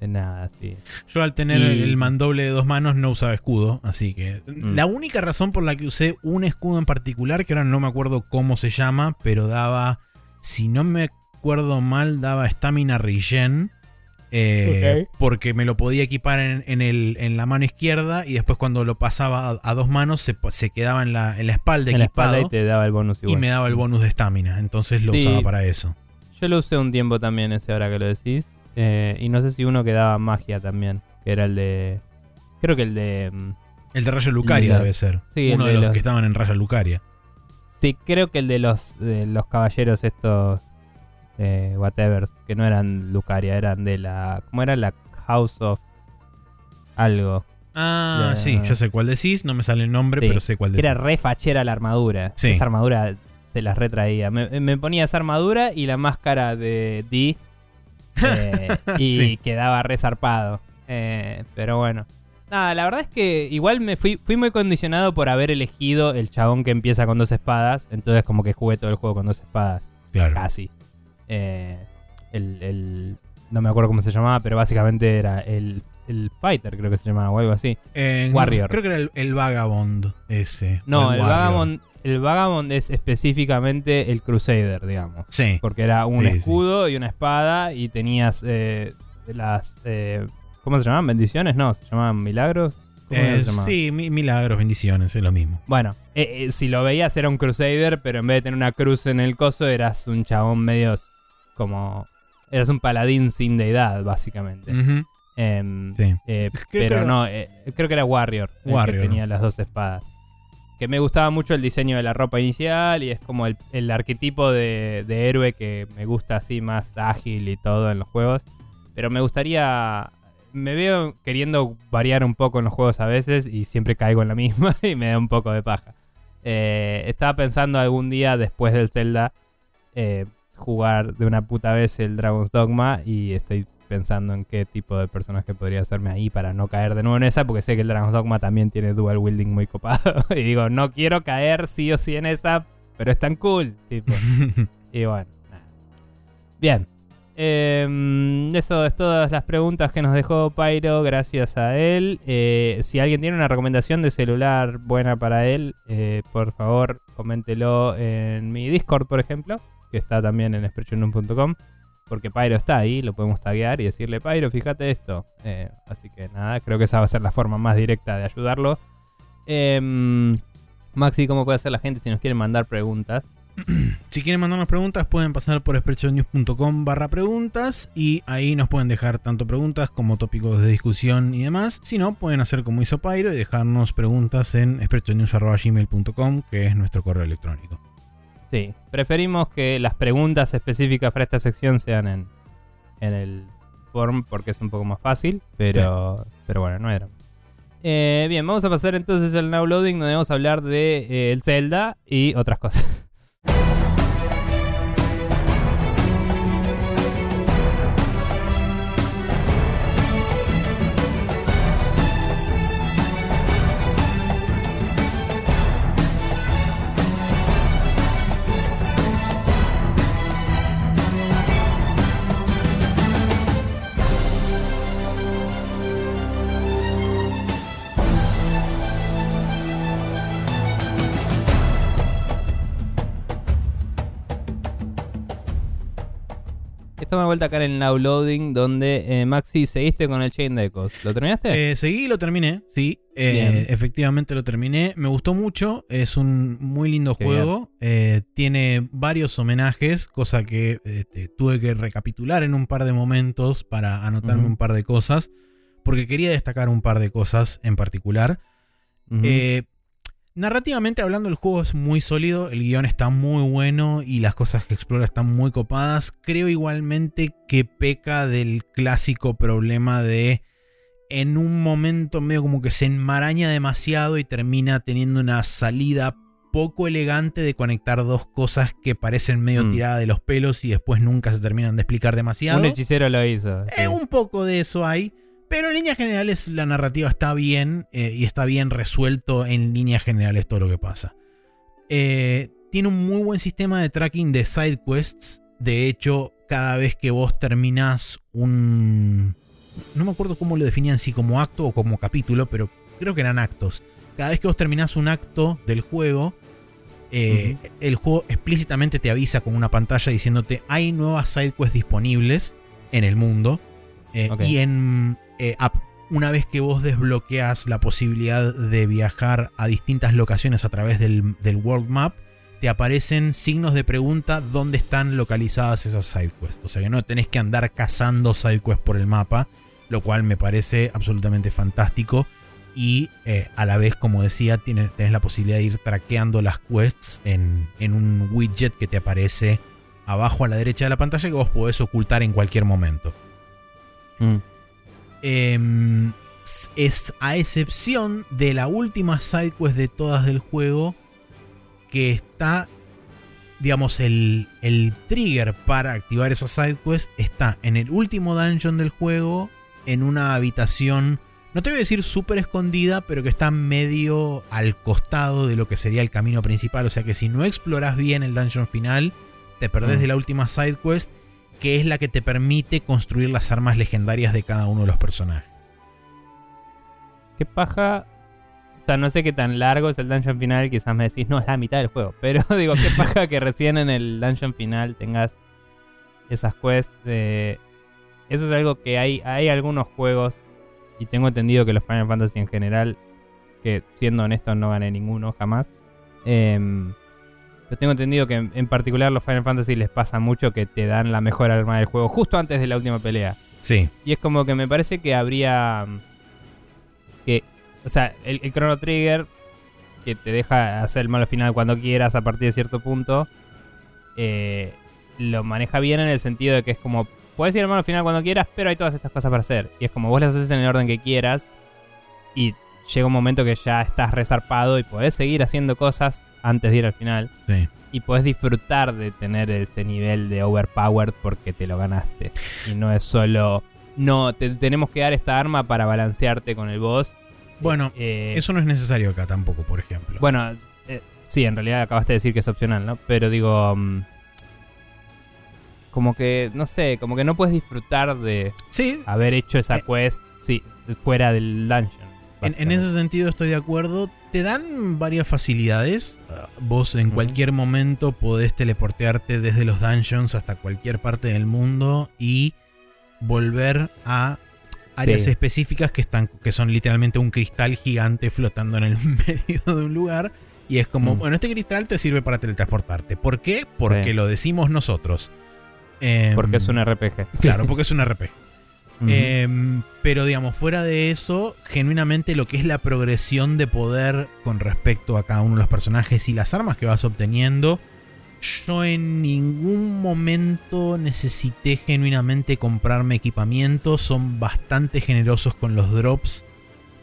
nada. Sí. Yo al tener Y- el mandoble de dos manos no usaba escudo, así que Mm. la única razón por la que usé un escudo en particular, que ahora no me acuerdo cómo se llama, pero daba, si no me acuerdo mal, daba stamina regen. eh, Ok. Porque me lo podía equipar en, en el, en la mano izquierda y después cuando lo pasaba a, a dos manos se, se quedaba en la, en la espalda En la espalda y te daba el bonus y igual. me daba el bonus de estamina. Entonces lo Sí. usaba para eso. Yo lo usé un tiempo también ese ahora que lo decís. Eh, y no sé si uno que daba magia también. Que era el de... Creo que el de... mm, El de Raya Lucaria debe ser. sí, Uno de de los, que estaban en Raya Lucaria. Sí, creo que el de los, de los caballeros estos... Eh, whatever. Que no eran Lucaria, eran de la... ¿Cómo era? La House of... Algo. Ah, sí, yo sé cuál decís, no me sale el nombre, Sí, pero sé cuál decís. era re fachera la armadura. Sí. Esa armadura se las retraía. Me, me ponía esa armadura y la máscara de D. [laughs] eh, y Sí. quedaba re zarpado. Eh, pero bueno. Nada, la verdad es que igual me fui, fui muy condicionado por haber elegido el chabón que empieza con dos espadas. Entonces como que jugué todo el juego con dos espadas. Claro. Casi. Eh, el, el- no me acuerdo cómo se llamaba, pero básicamente era el, el Fighter, creo que se llamaba, o algo así. Eh, Warrior. creo que era el, Vagabond ese. No, el. Vagabond, el Vagabond es específicamente el Crusader, digamos. Sí. Porque era un Sí, sí. escudo y una espada y tenías eh, las... eh, ¿Cómo se llamaban? ¿Bendiciones? No, se llamaban milagros. ¿Cómo Eh, se llamaban? sí, mi- milagros, bendiciones, es lo mismo. Bueno, eh, eh, si lo veías era un Crusader, pero en vez de tener una cruz en el coso, eras un chabón medio como... Eras un paladín sin deidad, básicamente. Em, Sí. eh, Creo pero no, eh, creo que era Warrior, el Warrior. que tenía las dos espadas. Que me gustaba mucho el diseño de la ropa inicial y es como el, el arquetipo de, de héroe que me gusta así más ágil y todo en los juegos. Pero me gustaría... Me veo queriendo variar un poco en los juegos a veces y siempre caigo en la [laughs] misma y me da un poco de paja. Eh, estaba pensando algún día después del Zelda eh, jugar de una puta vez el Dragon's Dogma y estoy pensando en qué tipo de personaje podría hacerme ahí para no caer de nuevo en esa, porque sé que el Dragon's Dogma también tiene dual wielding muy copado. [laughs] y digo, no quiero caer sí o sí en esa, pero es tan cool. Tipo. [laughs] y bueno, nada. Bien. Em, eso es todas las preguntas que nos dejó Pyro, gracias a él. Eh, si alguien tiene una recomendación de celular buena para él, eh, por favor, coméntelo en mi Discord, por ejemplo, que está también en sprechoonroom.com. porque Pyro está ahí, lo podemos taguear y decirle, Pyro, fíjate esto. Eh, así que nada, creo que esa va a ser la forma más directa de ayudarlo. Em, Maxi, ¿cómo puede hacer la gente si nos quieren mandar preguntas? Si quieren mandarnos preguntas, pueden pasar por spreadshotnews.com barra preguntas y ahí nos pueden dejar tanto preguntas como tópicos de discusión y demás. Si no, pueden hacer como hizo Pyro y dejarnos preguntas en spreadshotnews.gmail.com, que es nuestro correo electrónico. Sí, preferimos que las preguntas específicas para esta sección sean en, en el form porque es un poco más fácil, pero, pero bueno, no era. Eh, bien, vamos a pasar entonces al now loading donde vamos a hablar de eh, el Zelda y otras cosas. [laughs] Estamos de vuelta acá en el now loading donde eh, Maxi seguiste con el Chain Decos. ¿Lo terminaste? Eh, seguí y lo terminé, sí. Eh, efectivamente lo terminé. Me gustó mucho. Es un muy lindo Qué juego. Eh, tiene varios homenajes, cosa que este, tuve que recapitular en un par de momentos para anotarme un par de cosas. Porque quería destacar un par de cosas en particular. Eh, narrativamente hablando, el juego es muy sólido, el guion está muy bueno y las cosas que explora están muy copadas. Creo igualmente que peca del clásico problema de en un momento medio como que se enmaraña demasiado y termina teniendo una salida poco elegante de conectar dos cosas que parecen medio Mm. tiradas de los pelos y después nunca se terminan de explicar demasiado. Un hechicero lo hizo. sí. Eh, un poco de eso hay. Pero en líneas generales la narrativa está bien eh, y está bien resuelto en líneas generales todo lo que pasa. Eh, tiene un muy buen sistema de tracking de side quests. De hecho, cada vez que vos terminás un... No me acuerdo cómo lo definían, si como acto o como capítulo, pero creo que eran actos. Cada vez que vos terminás un acto del juego, eh, el juego explícitamente te avisa con una pantalla diciéndote hay nuevas side quests disponibles en el mundo. Eh, Ok. Y en eh, una vez que vos desbloqueas la posibilidad de viajar a distintas locaciones a través del, del World Map, te aparecen signos de pregunta dónde están localizadas esas side quests. O sea que no tenés que andar cazando side quests por el mapa, lo cual me parece absolutamente fantástico. Y eh, a la vez, como decía, tiene- tenés la posibilidad de ir traqueando las quests en, en un widget que te aparece abajo a la derecha de la pantalla que vos podés ocultar en cualquier momento. Mm. Em, es a excepción de la última sidequest de todas del juego que está, digamos, el, el trigger para activar esa sidequest está en el último dungeon del juego, en una habitación, no te voy a decir súper escondida, pero que está medio al costado de lo que sería el camino principal. O sea que si no exploras bien el dungeon final, te perdés Mm. de la última sidequest, que es la que te permite construir las armas legendarias de cada uno de los personajes. ¿Qué paja? O sea, no sé qué tan largo es el dungeon final. Quizás me decís, no, es la mitad del juego. [laughs] Pero digo, qué paja que recién en el dungeon final tengas esas quests. de- Eso es algo que hay, hay algunos juegos. Y tengo entendido que los Final Fantasy en general, que siendo honesto no gané ninguno jamás. em, pero tengo entendido que en, en particular los Final Fantasy les pasa mucho que te dan la mejor arma del juego justo antes de la última pelea. Sí. Y es como que me parece que habría. mm, Que. O sea, el, el Chrono Trigger. Que te deja hacer el malo final cuando quieras a partir de cierto punto. eh, lo maneja bien en el sentido de que es como. Puedes ir al malo final cuando quieras, pero hay todas estas cosas para hacer. Y es como vos las haces en el orden que quieras. Y llega un momento que ya estás resarpado y podés seguir haciendo cosas antes de ir al final. Sí. Y podés disfrutar de tener ese nivel de overpowered porque te lo ganaste. Y no es solo. No, te tenemos que dar esta arma para balancearte con el boss. Bueno, Eh, eso no es necesario acá tampoco, por ejemplo. Bueno, eh, sí, en realidad acabaste de decir que es opcional, ¿no? Pero digo. mm, como que, no sé, como que no puedes disfrutar de sí, haber hecho esa Eh. quest sí, fuera del dungeon. En, en ese sentido estoy de acuerdo. Te dan varias facilidades. Uh, vos en cualquier momento podés teleportearte desde los dungeons hasta cualquier parte del mundo y volver a áreas Sí. específicas que están que son literalmente un cristal gigante flotando en el [laughs] medio de un lugar y es como, Mm. bueno, este cristal te sirve para teletransportarte. ¿Por qué? Porque Sí. lo decimos nosotros. Em, Porque es un RPG. Claro, porque [laughs] es un RPG. Em, pero digamos, fuera de eso, genuinamente lo que es la progresión de poder con respecto a cada uno de los personajes y las armas que vas obteniendo, yo en ningún momento necesité genuinamente comprarme equipamiento. Son bastante generosos con los drops,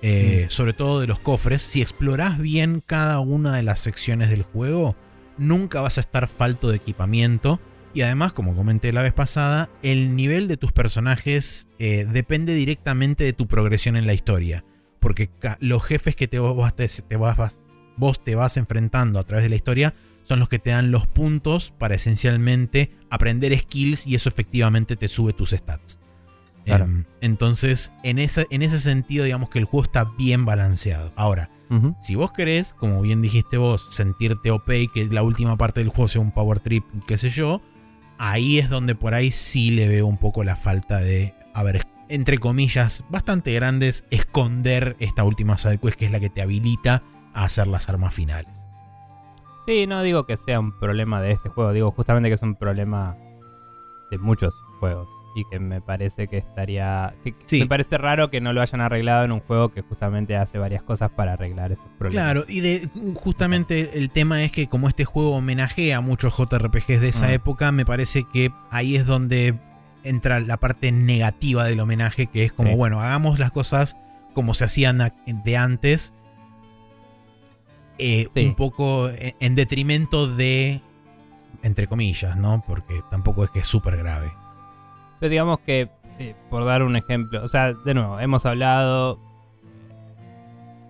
eh, sobre todo de los cofres. Si explorás bien cada una de las secciones del juego, nunca vas a estar falto de equipamiento. Y además, como comenté la vez pasada, el nivel de tus personajes eh, depende directamente de tu progresión en la historia. Porque los jefes que te, vos, te, te vas, vos te vas enfrentando a través de la historia son los que te dan los puntos para esencialmente aprender skills y eso efectivamente te sube tus stats. Claro. Em, entonces, en ese, en ese sentido, digamos que el juego está bien balanceado. Ahora, si vos querés, como bien dijiste vos, sentirte OP y que la última parte del juego sea un power trip, qué sé yo, ahí es donde por ahí sí le veo un poco la falta de, a ver, entre comillas, bastante grandes, esconder esta última side quest que es la que te habilita a hacer las armas finales. Sí, no digo que sea un problema de este juego, digo justamente que es un problema de muchos juegos. Y que me parece que estaría. que- que Sí. Me parece raro que no lo hayan arreglado en un juego que justamente hace varias cosas para arreglar esos problemas. Claro, y de, justamente el tema es que como este juego homenajea a muchos JRPGs de esa Mm. época, me parece que ahí es donde entra la parte negativa del homenaje, que es como, Sí. bueno, hagamos las cosas como se hacían de antes, eh, Sí. un poco en, en detrimento de, entre comillas, ¿no? Porque tampoco es que es súper grave. Pero digamos que, eh, por dar un ejemplo, o sea, de nuevo, hemos hablado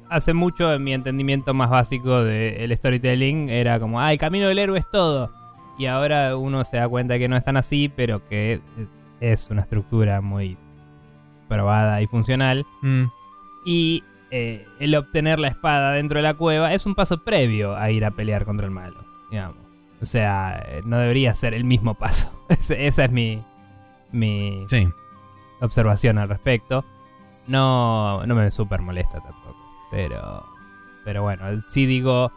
hace mucho en mi entendimiento más básico del storytelling, era como, ah, el camino del héroe es todo. Y ahora uno se da cuenta que no es tan así, pero que eh, es una estructura muy probada y funcional. Mm, Y eh, el obtener la espada dentro de la cueva es un paso previo a ir a pelear contra el malo, digamos. O sea, eh, no debería ser el mismo paso. [laughs] Ese- Esa es mi, mi sí. observación al respecto. No, no me súper molesta tampoco. Pero, pero bueno, sí digo,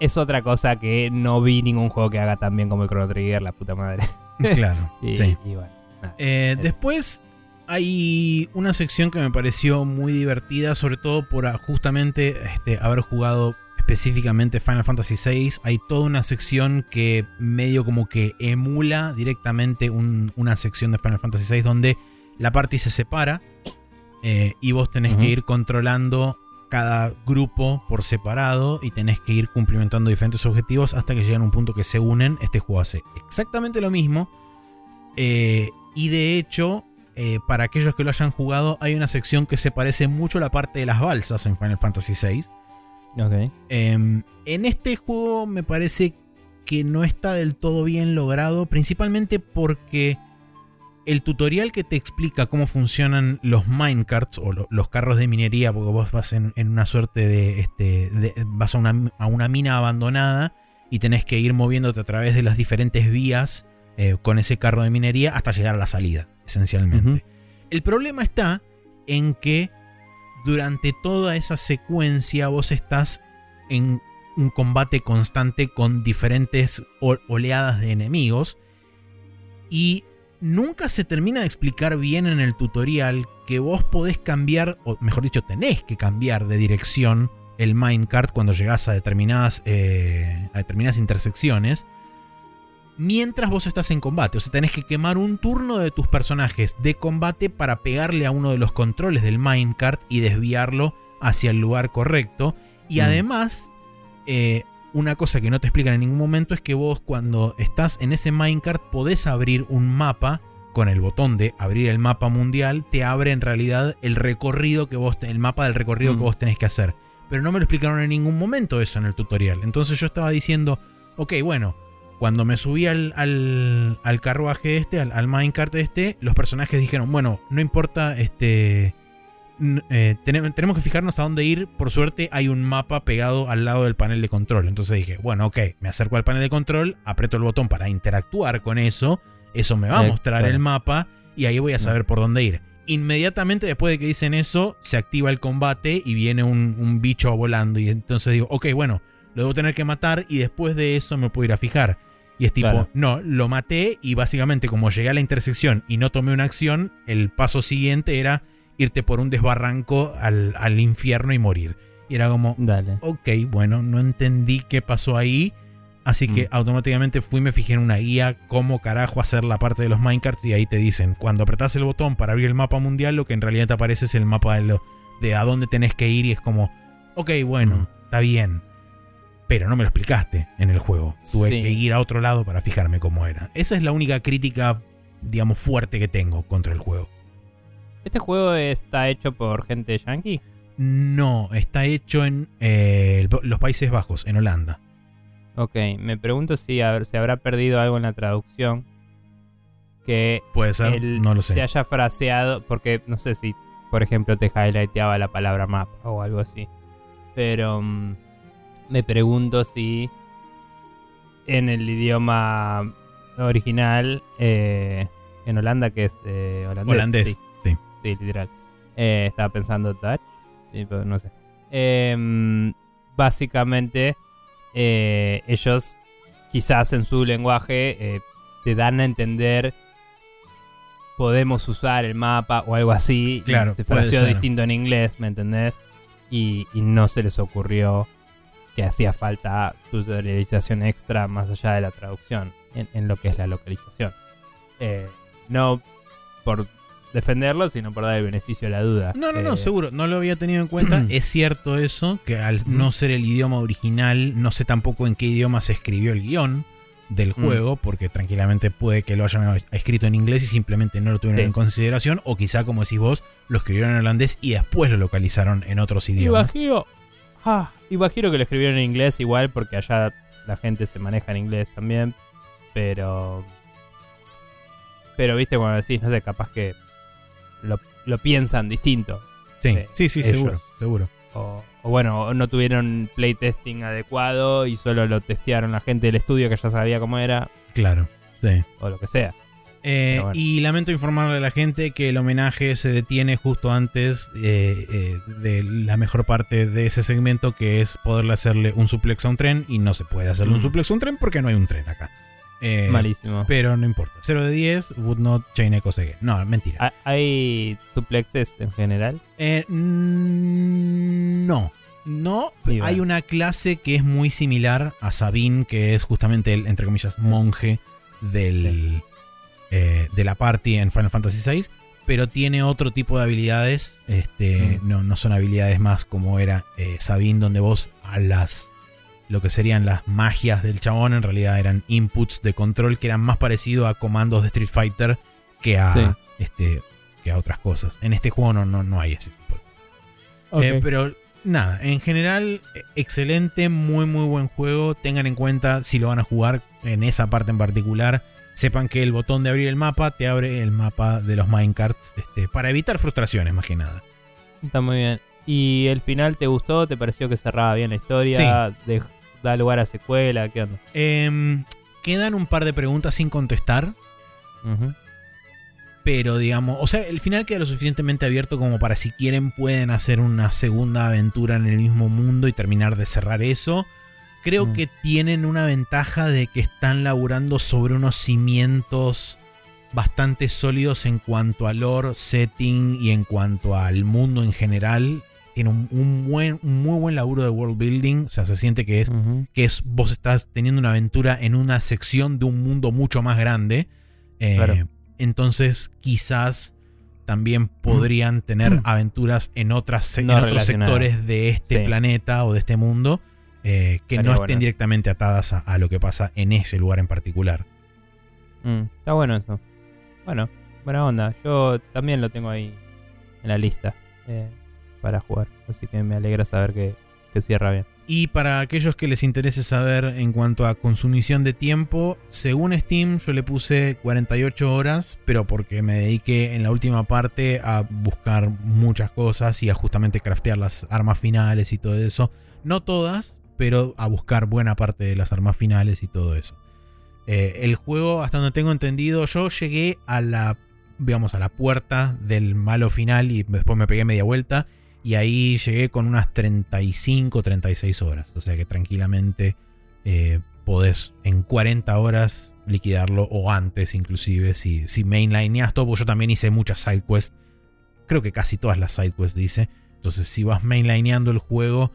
es otra cosa que no vi ningún juego que haga tan bien como el Chrono Trigger, la puta madre. [laughs] Claro. [laughs] Y, sí. y bueno, nada. Eh, después hay una sección que me pareció muy divertida, sobre todo por justamente este, haber jugado específicamente Final Fantasy VI. Hay toda una sección que medio como que emula directamente un- una sección de Final Fantasy VI donde la party se separa eh, y vos tenés que ir controlando cada grupo por separado y tenés que ir cumplimentando diferentes objetivos hasta que llegan a un punto que se unen. Este juego hace exactamente lo mismo. Eh, y de hecho, eh, para aquellos que lo hayan jugado, hay una sección que se parece mucho a la parte de las balsas en Final Fantasy VI. Em, en este juego me parece que no está del todo bien logrado, principalmente porque el tutorial que te explica cómo funcionan los minecarts o lo- los carros de minería, porque vos vas en, en una suerte de, este, de- vas a una, a una mina abandonada y tenés que ir moviéndote a través de las diferentes vías eh, con ese carro de minería hasta llegar a la salida, esencialmente. El problema está en que durante toda esa secuencia vos estás en un combate constante con diferentes oleadas de enemigos y nunca se termina de explicar bien en el tutorial que vos podés cambiar, o mejor dicho, tenés que cambiar de dirección el minecart cuando llegás a determinadas, eh, a determinadas intersecciones mientras vos estás en combate. O sea, tenés que quemar un turno de tus personajes de combate para pegarle a uno de los controles del minecart y desviarlo hacia el lugar correcto. Y Mm. además, eh, una cosa que no te explican en ningún momento es que vos cuando estás en ese minecart podés abrir un mapa con el botón de abrir el mapa mundial, te abre en realidad el recorrido que vos, el mapa del recorrido Mm. que vos tenés que hacer. Pero no me lo explicaron en ningún momento eso en el tutorial. Entonces yo estaba diciendo, ok, bueno, cuando me subí al, al, al carruaje este, al, al minecart este, los personajes dijeron, bueno, no importa este eh, tenem- tenemos que fijarnos a dónde ir. Por suerte hay un mapa pegado al lado del panel de control. Entonces dije, bueno, ok, me acerco al panel de control, aprieto el botón para interactuar con eso. Eso me va a mostrar claro. el mapa y ahí voy a saber por dónde ir. Inmediatamente después de que dicen eso, se activa el combate y viene un, un bicho volando. Y entonces digo, ok, bueno, lo debo tener que matar y después de eso me puedo ir a fijar. Y es tipo, Claro. no, lo maté y básicamente como llegué a la intersección y no tomé una acción, el paso siguiente era irte por un desbarranco al, al infierno y morir. Y era como, Dale. ok, bueno, no entendí qué pasó ahí. Así que Mm. automáticamente fui y me fijé en una guía cómo carajo hacer la parte de los minecarts y ahí te dicen, cuando apretás el botón para abrir el mapa mundial, lo que en realidad te aparece es el mapa de, lo, de a dónde tenés que ir y es como, ok, bueno, Mm. está bien. Pero no me lo explicaste en el juego. Tuve Sí. que ir a otro lado para fijarme cómo era. Esa es la única crítica, digamos, fuerte que tengo contra el juego. ¿Este juego está hecho por gente yankee? No, está hecho en eh, los Países Bajos, en Holanda. Ok, me pregunto si se habrá perdido algo en la traducción. Que Puede ser, él no lo sé. se haya fraseado, porque no sé si, por ejemplo, te highlighteaba la palabra map o algo así. Pero mm, me pregunto si en el idioma original, eh, en Holanda, que es eh, holandés. Holandés, sí. sí. Sí, literal. Eh, estaba pensando Dutch. Sí, pero no sé. Em, básicamente, ellos quizás en su lenguaje te dan a entender podemos usar el mapa o algo así. y Claro, se ser. distinto en inglés, ¿me entendés? Y, y no se les ocurrió que hacía falta tutorialización extra más allá de la traducción en, en lo que es la localización. Eh, no por defenderlo, sino por dar el beneficio de la duda. No, no, no, Eh, seguro, no lo había tenido en cuenta. [clears throat] es cierto eso, que al no ser el idioma original, no sé tampoco en qué idioma se escribió el guion del Mm. juego, porque tranquilamente puede que lo hayan escrito en inglés y simplemente no lo tuvieron Sí. en consideración, o quizá, como decís vos, lo escribieron en holandés y después lo localizaron en otros idiomas. Imagino, ah, imagino que lo escribieron en inglés igual, porque allá la gente se maneja en inglés también. Pero. Pero viste cuando decís, no sé, capaz que lo, lo piensan distinto. Sí, eh, sí, sí, ellos. seguro, seguro. O, o bueno, o no tuvieron playtesting adecuado y solo lo testearon la gente del estudio que ya sabía cómo era, Claro, sí. o lo que sea. Eh, bueno. Y lamento informarle a la gente que el homenaje se detiene justo antes eh, eh, de la mejor parte de ese segmento, que es poderle hacerle un suplex a un tren. Y no se puede hacerle un Mm. suplex a un tren porque no hay un tren acá. Malísimo. Pero no importa. 0 de 10, would not chain echo again. No, mentira. ¿Ha- ¿Hay suplexes en general? Mm, no. No, bueno. hay una clase que es muy similar a Sabine, que es justamente el, entre comillas, monje del, eh, de la party en Final Fantasy VI, pero tiene otro tipo de habilidades. Este, Mm. no, no son habilidades más como era eh, Sabine, donde vos a las lo que serían las magias del chabón, en realidad eran inputs de control que eran más parecidos a comandos de Street Fighter que a, Sí. este, que a otras cosas. En este juego no, no, no hay ese tipo de eh, pero nada, en general, eh, excelente, muy muy buen juego. Tengan en cuenta si lo van a jugar en esa parte en particular. Sepan que el botón de abrir el mapa te abre el mapa de los minecarts este, para evitar frustraciones más que nada. Está muy bien. ¿Y el final te gustó? ¿Te pareció que cerraba bien la historia? De- ¿Da lugar a secuela? ¿Qué onda? Em, quedan un par de preguntas sin contestar, pero digamos, o sea, el final queda lo suficientemente abierto como para si quieren pueden hacer una segunda aventura en el mismo mundo y terminar de cerrar eso. Creo Mm. que tienen una ventaja de que están laburando sobre unos cimientos bastante sólidos en cuanto al lore, setting y en cuanto al mundo en general. Tiene un, un buen, un muy buen laburo de world building. O sea, se siente que es que es vos estás teniendo una aventura en una sección de un mundo mucho más grande. Eh, Claro. Entonces, quizás también podrían tener [clears throat] aventuras en, otras, No en otros sectores de este Sí. planeta o de este mundo eh, que Estaría no bueno. estén directamente atadas a, a lo que pasa en ese lugar en particular. Mm, está bueno eso. Bueno, buena onda. Yo también lo tengo ahí en la lista eh, para jugar. Así que me alegra saber que, que cierra bien. Y para aquellos que les interese saber en cuanto a consumición de tiempo, según Steam yo le puse 48 horas, pero porque me dediqué en la última parte a buscar muchas cosas y a justamente craftear las armas finales y todo eso. No todas, pero a buscar buena parte de las armas finales y todo eso. Eh, el juego, hasta donde tengo entendido, yo llegué a la, digamos, a la puerta del malo final y después me pegué media vuelta y ahí llegué con unas 35, 36 horas. O sea que tranquilamente eh, podés en 40 horas liquidarlo o antes inclusive si, si mainlineas todo. Porque yo también hice muchas sidequests. Creo que casi todas las sidequests dice. Entonces si vas mainlineando el juego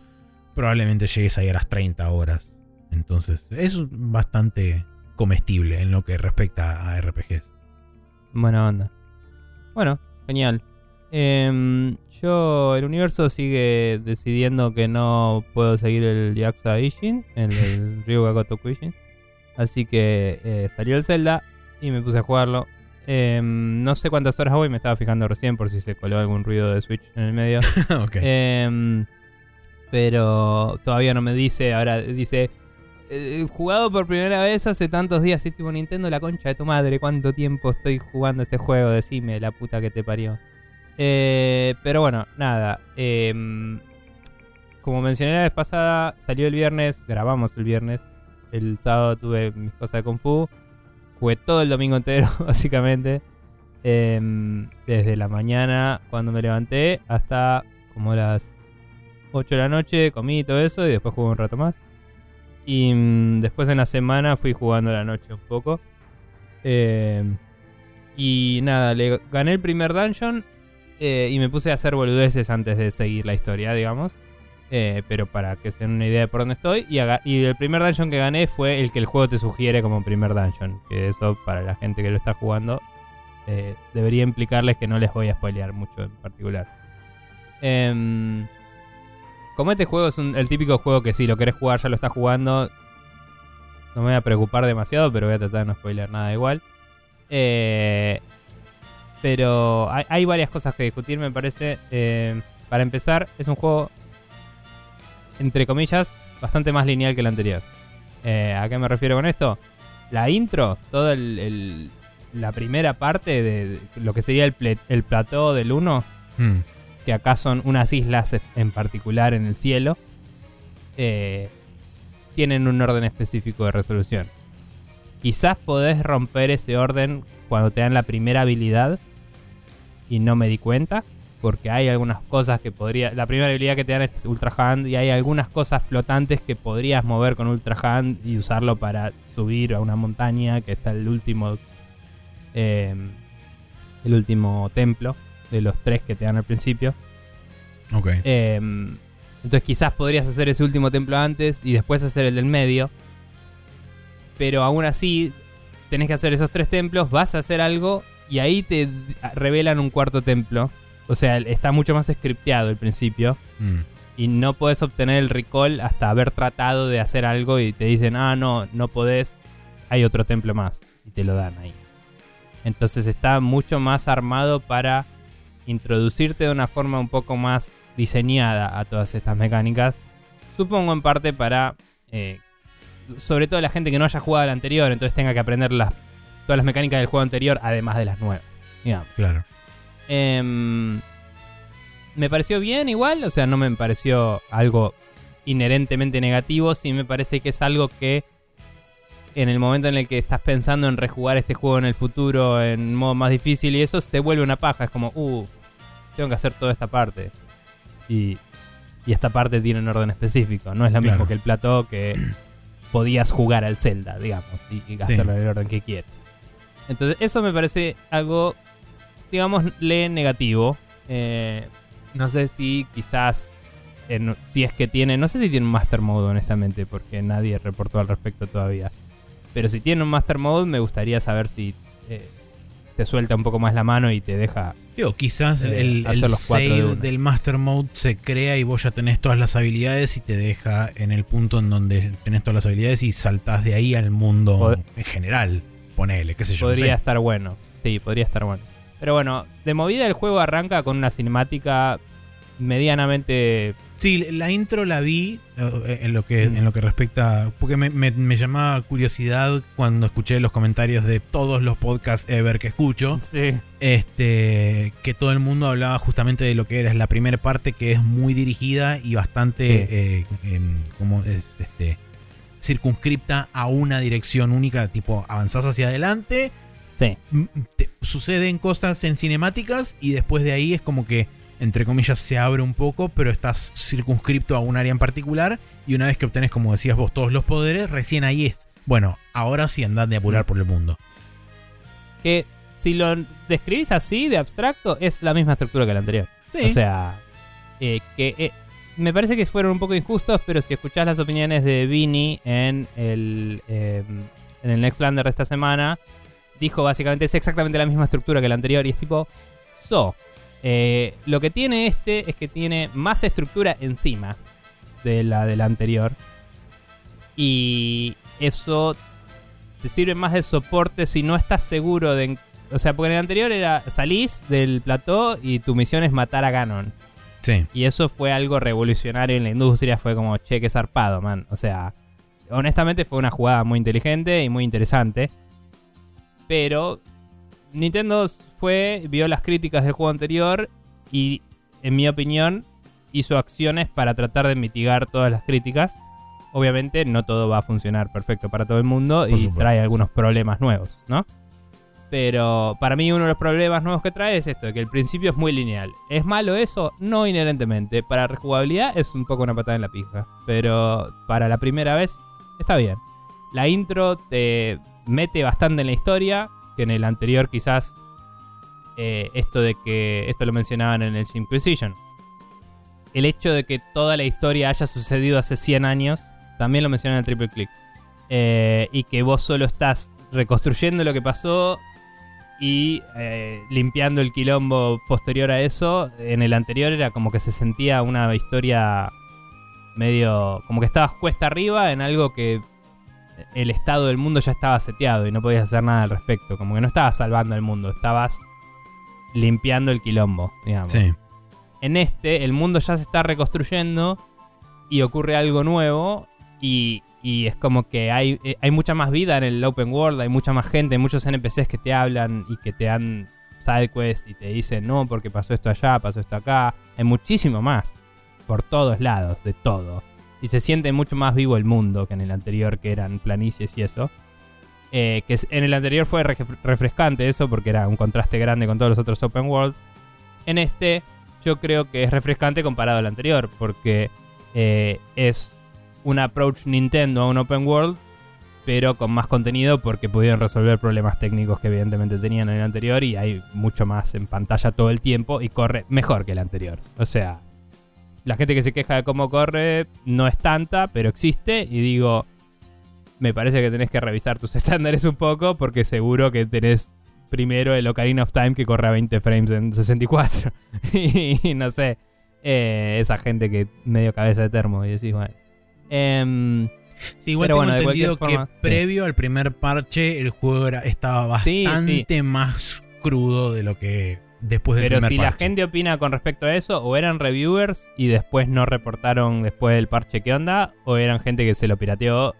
probablemente llegues ahí a las 30 horas. Entonces es bastante comestible en lo que respecta a RPGs. Buena onda. Bueno, genial. Em, yo, el universo sigue decidiendo que no puedo seguir el Yakuza Ishin, el, el [laughs] Ryuga Gotoku Ishin. Así que eh, salió el Zelda y me puse a jugarlo. Em, no sé cuántas horas voy, me estaba fijando recién por si se coló algún ruido de Switch en el medio. [laughs] ok. Pero todavía no me dice, ahora dice, eh, jugado por primera vez hace tantos días, y tipo Nintendo, la concha de tu madre, cuánto tiempo estoy jugando este juego, decime, la puta que te parió. Eh, pero bueno, nada. em, como mencioné la vez pasada, salió el viernes, grabamos el viernes. El sábado tuve mis cosas de Kung Fu. Jugué todo el domingo entero, [laughs] básicamente. Em, desde la mañana, cuando me levanté, hasta como las 8 de la noche, comí todo eso y después jugué un rato más. Y mm, después en la semana fui jugando a la noche un poco. Em, y nada, le gané el primer dungeon eh, y me puse a hacer boludeces antes de seguir la historia, digamos. Eh, pero para que se den una idea de por dónde estoy. Y, y el primer dungeon que gané fue el que el juego te sugiere como primer dungeon. Que eso, para la gente que lo está jugando, eh, debería implicarles que no les voy a spoilear mucho en particular. Em, como este juego es un- el típico juego que si lo querés jugar ya lo estás jugando, no me voy a preocupar demasiado, pero voy a tratar de no spoilear nada igual. Eh, pero hay, varias cosas que discutir, me parece. Eh, para empezar, es un juego, entre comillas, bastante más lineal que el anterior. Eh, ¿A qué me refiero con esto? La intro, toda el- la primera parte de, lo que sería el, ple- plató del 1, Hmm. Que acá son unas islas en particular en el cielo, eh, tienen un orden específico de resolución. Quizás podés romper ese orden cuando te dan la primera habilidad y no me di cuenta, porque hay algunas cosas que podría... La primera habilidad que te dan es Ultra Hand y hay algunas cosas flotantes que podrías mover con Ultra Hand y usarlo para subir a una montaña, que está el último... eh, el último templo de los tres que te dan al principio. Ok. Eh, entonces quizás podrías hacer ese último templo antes y después hacer el del medio. Pero aún así, tenés que hacer esos tres templos, vas a hacer algo y ahí te revelan un cuarto templo. O sea, está mucho más scripteado el principio. Hmm. Y no podés obtener el recall hasta haber tratado de hacer algo y te dicen, ah, no, no podés, hay otro templo más. Y te lo dan ahí. Entonces está mucho más armado para introducirte de una forma un poco más diseñada a todas estas mecánicas. Supongo en parte para, eh, sobre todo la gente que no haya jugado al anterior, entonces tenga que aprender las, todas las mecánicas del juego anterior, además de las nuevas. digamos. Claro. Em, me pareció bien igual, o sea, no me pareció algo inherentemente negativo, sí me parece que es algo que en el momento en el que estás pensando en rejugar este juego en el futuro en modo más difícil y eso se vuelve una paja, es como, uh, tengo que hacer toda esta parte. Y, y esta parte tiene un orden específico, no es lo mismo Claro. que el plató que [clears throat] podías jugar al Zelda, digamos, y, y hacerlo en el orden que quieras. Entonces, eso me parece algo digámosle negativo. Eh, no sé si quizás, en- si es que tiene, no sé si tiene un Master Mode honestamente, porque nadie reportó al respecto todavía. Pero si tiene un Master Mode, me gustaría saber si eh, te suelta un poco más la mano y te deja... Digo, quizás Eh, el, el de save del Master Mode se crea y vos ya tenés todas las habilidades y te deja en el punto en donde tenés todas las habilidades y saltás de ahí al mundo Pod- en general. Ponele, qué sé yo. no podría sé. estar bueno. Sí, podría estar bueno. Pero bueno, de movida el juego arranca con una cinemática medianamente Sí, la intro la vi eh, en lo que, en lo que respecta. Porque me, me, me llamaba curiosidad cuando escuché los comentarios de todos los podcasts ever que escucho. Sí. Este. Que todo el mundo hablaba justamente de lo que era la primera parte, que es muy dirigida y bastante. Sí. eh, como es este. circunscripta a una dirección única. Tipo, avanzás hacia adelante. Sí. te- suceden cosas en cinemáticas y después de ahí es como que, entre comillas, se abre un poco, pero estás circunscripto a un área en particular y una vez que obtenés, como decías vos, todos los poderes, recién ahí es, bueno, ahora sí andad de apurar por el mundo. Que si lo describís así, de abstracto, es la misma estructura que la anterior. O sea, eh, que eh, me parece que fueron un poco injustos, pero si escuchás las opiniones de Vini en el, eh, en el Next Lander de esta semana, dijo básicamente es exactamente la misma estructura que la anterior y es tipo, so. Eh, lo que tiene este es que tiene más estructura encima de la de la anterior. Y eso te sirve más de soporte si no estás seguro de... O sea, porque en el anterior era salís del plató y tu misión es matar a Ganon. Sí. Y eso fue algo revolucionario en la industria. Fue como, che, qué zarpado, man. O sea, honestamente fue una jugada muy inteligente y muy interesante. Pero Nintendo fue, vio las críticas del juego anterior y, en mi opinión, hizo acciones para tratar de mitigar todas las críticas. Obviamente no todo va a funcionar perfecto para todo el mundo Por y supuesto. trae algunos problemas nuevos, ¿no? Pero para mí uno de los problemas nuevos que trae es esto, de que el principio es muy lineal. ¿Es malo eso? No inherentemente. Para rejugabilidad es un poco una patada en la pija. Pero para la primera vez está bien. La intro te mete bastante en la historia, que en el anterior quizás eh, esto de que, esto lo mencionaban en el Inquisition. El hecho de que toda la historia haya sucedido hace 100 años, también lo mencionan en el Triple Click. Eh, y que vos solo estás reconstruyendo lo que pasó y eh, limpiando el quilombo posterior a eso. En el anterior era como que se sentía una historia medio. como que estabas cuesta arriba en algo que el estado del mundo ya estaba seteado y no podías hacer nada al respecto. Como que no estabas salvando el mundo, estabas limpiando el quilombo, digamos. Sí. En este, el mundo ya se está reconstruyendo y ocurre algo nuevo y, y es como que hay, eh, hay mucha más vida en el open world, hay mucha más gente, hay muchos NPCs que te hablan y que te dan sidequest y te dicen, no, porque pasó esto allá, pasó esto acá. Hay muchísimo más, por todos lados, de todo. Y se siente mucho más vivo el mundo que en el anterior, que eran planicies y eso. Eh, que en el anterior fue re- refrescante eso, porque era un contraste grande con todos los otros open world. En este, yo creo que es refrescante comparado al anterior, porque eh, es un approach Nintendo a un open world, pero con más contenido porque pudieron resolver problemas técnicos que evidentemente tenían en el anterior y hay mucho más en pantalla todo el tiempo y corre mejor que el anterior. O sea, la gente que se queja de cómo corre no es tanta, pero existe y digo, me parece que tenés que revisar tus [laughs] estándares un poco porque seguro que tenés primero el Ocarina of Time que corre a 20 frames en 64. [laughs] y no sé, eh, esa gente que medio cabeza de termo y decís, bueno. Em, Sí, igual tengo bueno, entendido forma, que sí. previo al primer parche el juego era, estaba Sí, bastante más crudo de lo que después del pero primer si la gente opina con respecto a eso, o eran reviewers y después no reportaron después del parche qué onda, o eran gente que se lo pirateó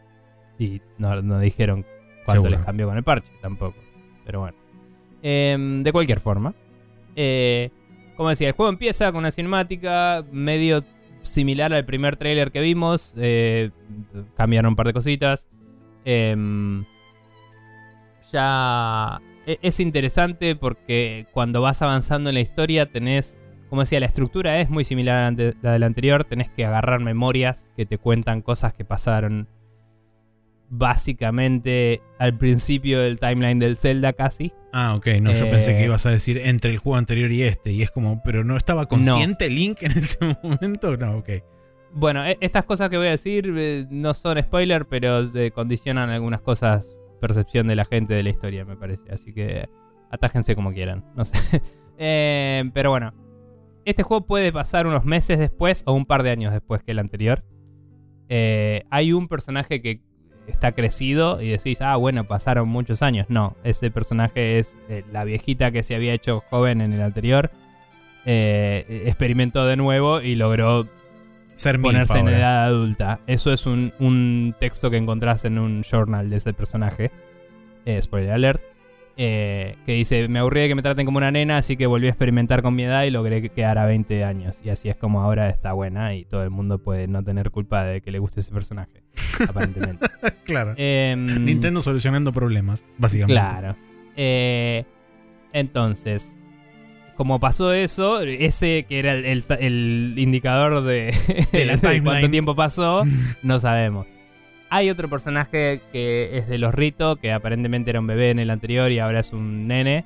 y no, no dijeron cuánto Seguro. les cambió con el parche tampoco. Pero bueno. Em, de cualquier forma. eh, como decía, el juego empieza con una cinemática medio similar al primer trailer que vimos. eh, cambiaron un par de cositas. Em, ya e- es interesante porque cuando vas avanzando en la historia tenés, como decía, la estructura es muy similar a la, ante- la de la anterior. Tenés que agarrar memorias que te cuentan cosas que pasaron básicamente al principio del timeline del Zelda casi. Ah, ok, no, yo pensé Eh, que ibas a decir entre el juego anterior y este, y es como, pero no estaba consciente Link en [laughs] ese momento, no, ok. Bueno, e- estas cosas que voy a decir eh, no son spoiler, pero eh, condicionan algunas cosas, percepción de la gente de la historia, me parece. Así que atájense como quieran, no sé. [laughs] Eh, pero bueno, este juego puede pasar unos meses después o un par de años después que el anterior. Eh, hay un personaje que está crecido y decís, ah, bueno, pasaron muchos años. No, ese personaje es eh, la viejita que se había hecho joven en el anterior. Eh, experimentó de nuevo y logró Ser ponerse en ahora. edad adulta. Eso es un, un texto que encontrás en un journal de ese personaje. Eh, spoiler alert. Eh, que dice, me aburrí de que me traten como una nena, así que volví a experimentar con mi edad y logré que quedara 20 años. Y así es como ahora está buena y todo el mundo puede no tener culpa de que le guste ese personaje. [laughs] aparentemente. Claro. Em, Nintendo solucionando problemas, básicamente. Claro. Eh, entonces, como pasó eso, ese que era el, el- el indicador de, De la [laughs] de timeline. cuánto tiempo pasó, [laughs] no sabemos. Hay otro personaje que es de los Rito, que aparentemente era un bebé en el anterior y ahora es un nene.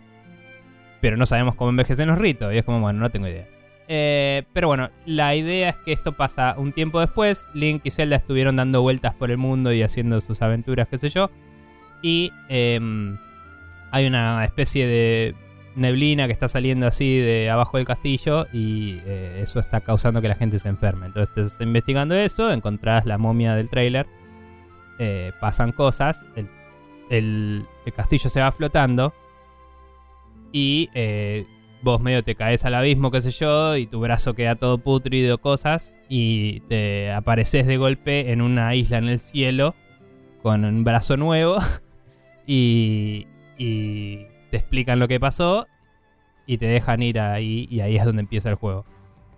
Pero no sabemos cómo envejecen los Rito. Y es como, bueno, no tengo idea. Eh, pero bueno, la idea es que esto pasa un tiempo después. Link y Zelda estuvieron dando vueltas por el mundo y haciendo sus aventuras, qué sé yo. Y em, hay una especie de neblina que está saliendo así de abajo del castillo y eh, eso está causando que la gente se enferme. Entonces estás investigando eso, encontrás la momia del trailer, eh, pasan cosas, el, el- castillo se va flotando y eh, vos medio te caes al abismo, qué sé yo, y tu brazo queda todo putrido, cosas, y te apareces de golpe en una isla en el cielo con un brazo nuevo [laughs] y, y te explican lo que pasó y te dejan ir ahí y ahí es donde empieza el juego.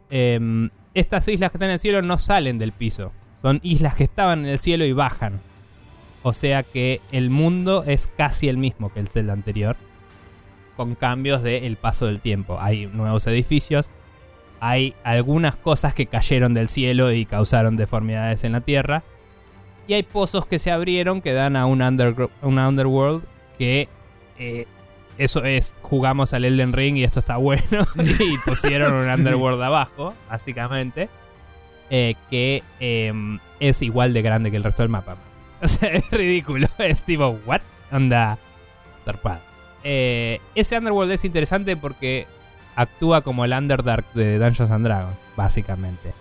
Em, estas islas que están en el cielo no salen del piso, son islas que estaban en el cielo y bajan. O sea que el mundo es casi el mismo que el Zelda anterior, con cambios del paso del tiempo. Hay nuevos edificios, hay algunas cosas que cayeron del cielo y causaron deformidades en la tierra. Y hay pozos que se abrieron que dan a un underworld que eh, eso es, jugamos al Elden Ring y esto está bueno. [laughs] y pusieron un [laughs] Sí. underworld abajo, básicamente. eh, que em, es igual de grande que el resto del mapa. Más. O sea, [laughs] es ridículo. [laughs] Es tipo, ¿what? Anda zarpado. Eh, ese underworld es interesante porque actúa como el Underdark de Dungeons and Dragons, básicamente.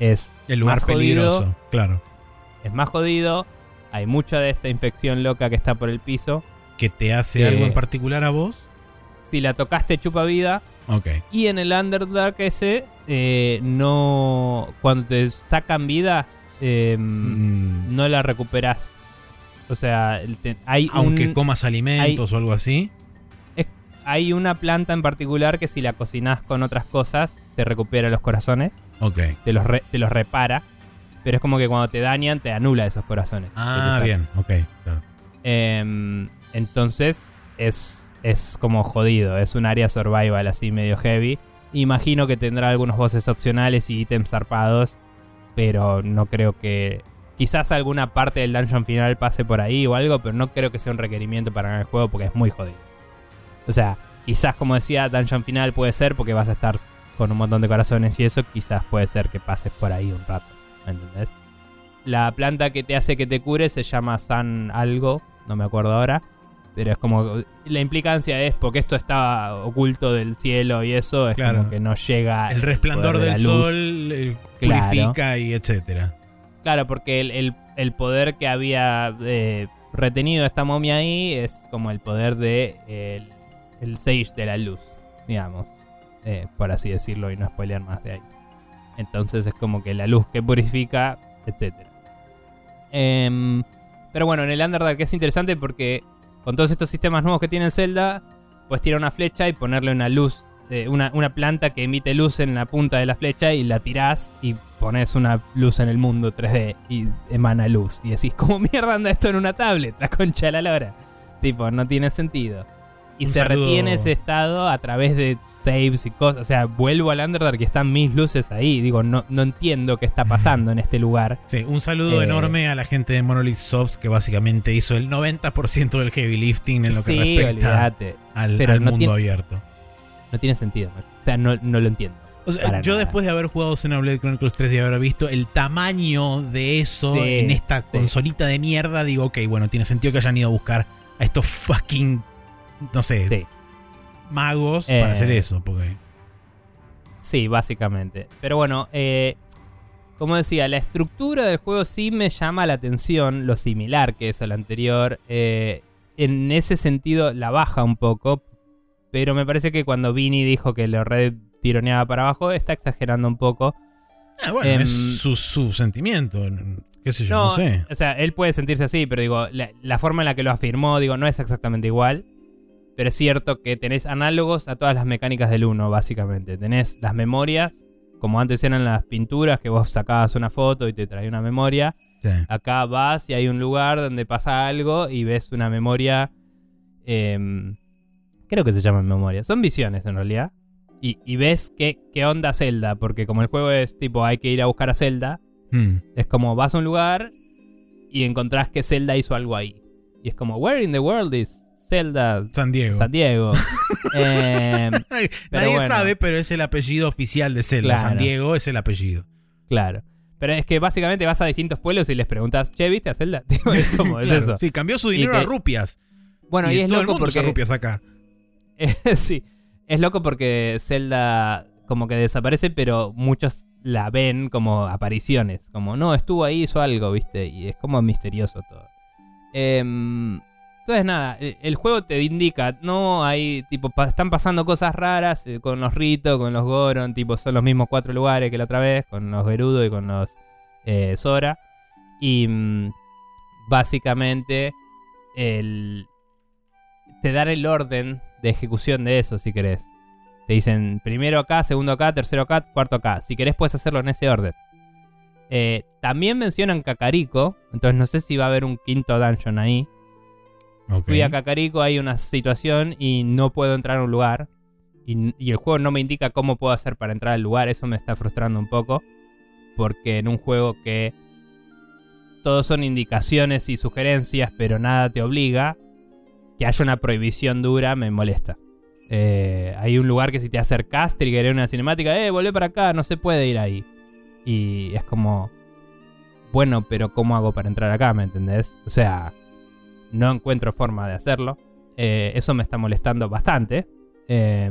Es El lugar Más jodido. peligroso, claro. es más jodido. Hay mucha de esta infección loca que está por el piso. ¿Que te hace algo en particular a vos? Si la tocaste, chupa vida. Ok. Y en el Underdark ese, eh, no. Cuando te sacan vida, eh, Mm, no la recuperas. O sea, te- hay, Aunque un- comas alimentos o algo así. hay una planta en particular que si la cocinas con otras cosas, te recupera los corazones. Ok. Te los, re- te los repara. Pero es como que cuando te dañan, te anula esos corazones. Ah, bien. Ok. Claro. Em, entonces es, es como jodido, es un área survival así medio heavy. Imagino que tendrá algunos bosses opcionales y ítems zarpados, pero no creo que... Quizás alguna parte del dungeon final pase por ahí o algo, pero no creo que sea un requerimiento para ganar el juego porque es muy jodido. O sea, quizás como decía, dungeon final puede ser porque vas a estar con un montón de corazones y eso, quizás puede ser que pases por ahí un rato, ¿me entendés? La planta que te hace que te cure se llama San algo, no me acuerdo ahora. Pero es como. La implicancia es porque esto está oculto del cielo y eso, es Claro. como que no llega. El resplandor del sol eh, Claro. purifica y etcétera. Claro, porque el, el- el poder que había eh, retenido esta momia ahí es como el poder de el, el Sage de la luz, digamos. eh, por así decirlo y no spoilear más de ahí. Entonces es como que la luz que purifica, etcétera. Em, pero bueno, en el Underdark es interesante porque con todos estos sistemas nuevos que tiene Zelda, puedes tirar una flecha y ponerle una luz, eh, una, una planta que emite luz en la punta de la flecha y la tirás y pones una luz en el mundo 3D y emana luz. Y decís, [laughs] ¿cómo mierda anda esto en una tablet? La concha de la lora. Tipo, no tiene sentido. Y Un se saludo. retiene ese estado a través de saves y cosas. O sea, vuelvo al Underdark y están mis luces ahí. Digo, no, no entiendo qué está pasando en este lugar. [laughs] Sí, un saludo Eh, enorme a la gente de Monolith Soft que básicamente hizo el 90% del heavy lifting en lo que sí, respecta al, pero al no mundo tiene- abierto. No tiene sentido. macho. O sea, no, no lo entiendo. O sea, yo nada. después de haber jugado Xenoblade Chronicles 3 y haber visto el tamaño de eso Sí, en esta sí. consolita de mierda, digo, ok, bueno, tiene sentido que hayan ido a buscar a estos fucking, no sé, Sí. Magos Eh, para hacer eso, porque... Sí, básicamente. Pero bueno, eh, como decía, la estructura del juego sí me llama la atención, lo similar que es al anterior. Eh, en ese sentido la baja un poco, pero me parece que cuando Vini dijo que lo red tironeaba para abajo, está exagerando un poco. Ah, bueno, Em, es su, su sentimiento. Qué sé yo, no, No, sé. o sea, él puede sentirse así, pero digo, la, la forma en la que lo afirmó, digo, no es exactamente igual. Pero es cierto que tenés análogos a todas las mecánicas del 1, básicamente. Tenés las memorias, como antes eran las pinturas, que vos sacabas una foto y te traía una memoria. Sí. Acá vas y hay un lugar donde pasa algo y ves una memoria. em, creo que se llaman memorias. Son visiones en realidad. Y, y ves qué, qué onda Zelda. Porque como el juego es tipo hay que ir a buscar a Zelda. Mm. Es como vas a un lugar y encontrás que Zelda hizo algo ahí. Y es como, where in the world is Zelda San Diego. San Diego? [laughs] Em, Nadie bueno. sabe, pero es el apellido oficial de Zelda. Claro. San Diego es el apellido. claro. Pero es que básicamente vas a distintos pueblos y les preguntas, che, ¿viste a Zelda? [laughs] Tipo, es Claro. eso. Sí, cambió su dinero que- a rupias. Bueno, y, es todo el loco mundo usa porque... rupias acá. [laughs] sí, es loco porque Zelda como que desaparece, pero muchos la ven como apariciones. Como, no, estuvo ahí, hizo algo, ¿viste? Y es como misterioso todo. Em, entonces, nada, el, el juego te indica, no hay, tipo, están pasando cosas raras eh, con los Rito, con los Goron, tipo, son los mismos cuatro lugares que la otra vez, con los Gerudo y con los eh, Sora. Y mm, básicamente, el, te dan el orden de ejecución de eso, si querés. Te dicen primero acá, segundo acá, tercero acá, cuarto acá. Si querés, puedes hacerlo en ese orden. Eh, también mencionan Kakariko, entonces no sé si va a haber un quinto dungeon ahí. Fui a Kakariko, hay una situación y no puedo entrar a un lugar. Y, y el juego no me indica cómo puedo hacer para entrar al lugar. Eso me está frustrando un poco. Porque en un juego que todos son indicaciones y sugerencias, pero nada te obliga, que haya una prohibición dura me molesta. Eh, hay un lugar que si te acercás, triggeré una cinemática, eh, volvé para acá, no se puede ir ahí. Y es como, bueno, pero ¿cómo hago para entrar acá? ¿Me entendés? O sea, no encuentro forma de hacerlo. Eh, eso me está molestando bastante. Eh,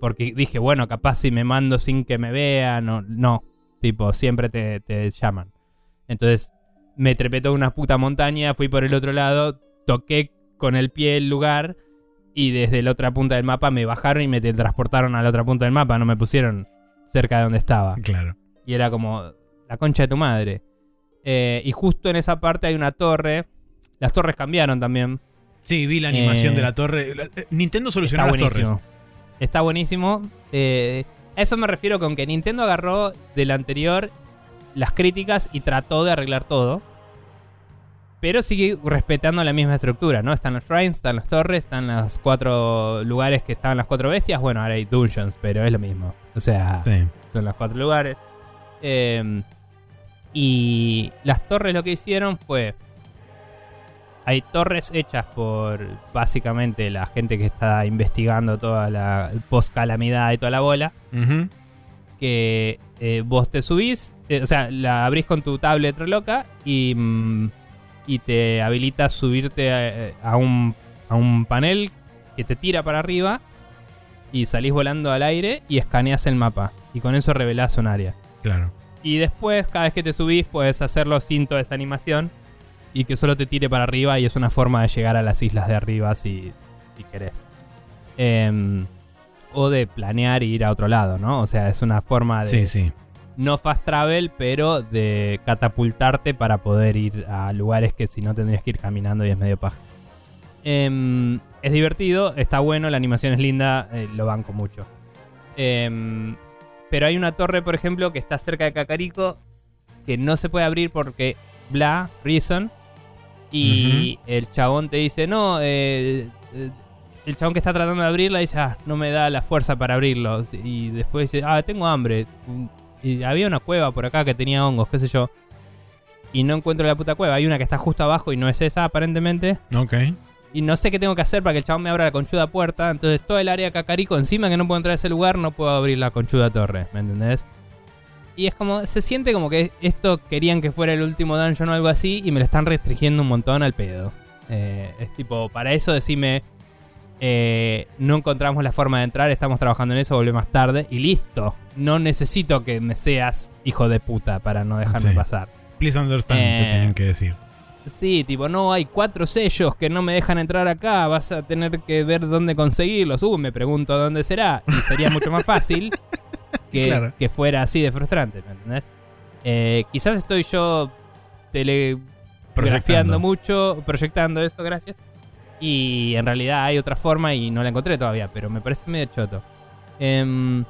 porque dije, bueno, capaz si me mando sin que me vean, no, no. Tipo, siempre te, te llaman. Entonces, me trepé toda una puta montaña, fui por el otro lado, toqué con el pie el lugar y desde la otra punta del mapa me bajaron y me transportaron a la otra punta del mapa, no me pusieron cerca de donde estaba. Claro. Y era como, la concha de tu madre. Eh, y justo en esa parte hay una torre. Las torres cambiaron también. Sí, vi la animación Eh, de la torre. Eh, Nintendo solucionó las buenísimo. torres. Está buenísimo. Eh, a eso me refiero con que Nintendo agarró del anterior las críticas y trató de arreglar todo. Pero sigue respetando la misma estructura, ¿no? Están los shrines, están las torres, están los cuatro lugares que estaban las cuatro bestias. Bueno, ahora hay dungeons, pero es lo mismo. O sea, Sí. son los cuatro lugares. Eh, y las torres lo que hicieron fue. Hay torres hechas por básicamente la gente que está investigando toda la post calamidad y toda la bola. Que eh, vos te subís, eh, o sea, la abrís con tu tablet re loca y, mm, y te habilita subirte a, a un, a un panel que te tira para arriba y salís volando al aire y escaneas el mapa. Y con eso revelás un área. Claro. Y después, cada vez que te subís, puedes hacerlo sin toda esa animación. Y que solo te tire para arriba. Y es una forma de llegar a las islas de arriba si, si querés. Em, o de planear e ir a otro lado, ¿no? O sea, es una forma de Sí, sí. no fast travel, pero de catapultarte para poder ir a lugares que si no tendrías que ir caminando y es medio paja. Em, es divertido, está bueno, la animación es linda, eh, lo banco mucho. Em, pero hay una torre, por ejemplo, que está cerca de Kakariko, que no se puede abrir porque bla, reason. Y el chabón te dice, no, eh, eh, el chabón que está tratando de abrirla dice, ah, no me da la fuerza para abrirlo. Y después dice, ah, tengo hambre. Y había una cueva por acá que tenía hongos, qué sé yo. Y no encuentro la puta cueva. Hay una que está justo abajo y no es esa, aparentemente. Ok. Y no sé qué tengo que hacer para que el chabón me abra la conchuda puerta. Entonces, todo el área Cacarico, encima que no puedo entrar a ese lugar, no puedo abrir la conchuda torre. ¿Me entendés? Y es como, se siente como que esto querían que fuera el último dungeon o algo así. Y me lo están restringiendo un montón al pedo. Eh, es tipo, para eso decime. eh, no encontramos la forma de entrar, estamos trabajando en eso, volvé más tarde y listo. No necesito que me seas hijo de puta para no dejarme Sí. pasar. Please understand, Eh, te tienen que decir. Sí, tipo, no, hay cuatro sellos que no me dejan entrar acá, vas a tener que ver dónde conseguirlos. Uh, me pregunto dónde será. Y sería mucho más fácil [laughs] que, Claro. que fuera así de frustrante, ¿me entendés? Eh, quizás estoy yo telegrafiando mucho, proyectando eso, gracias. Y en realidad hay otra forma y no la encontré todavía, pero me parece medio choto. Em,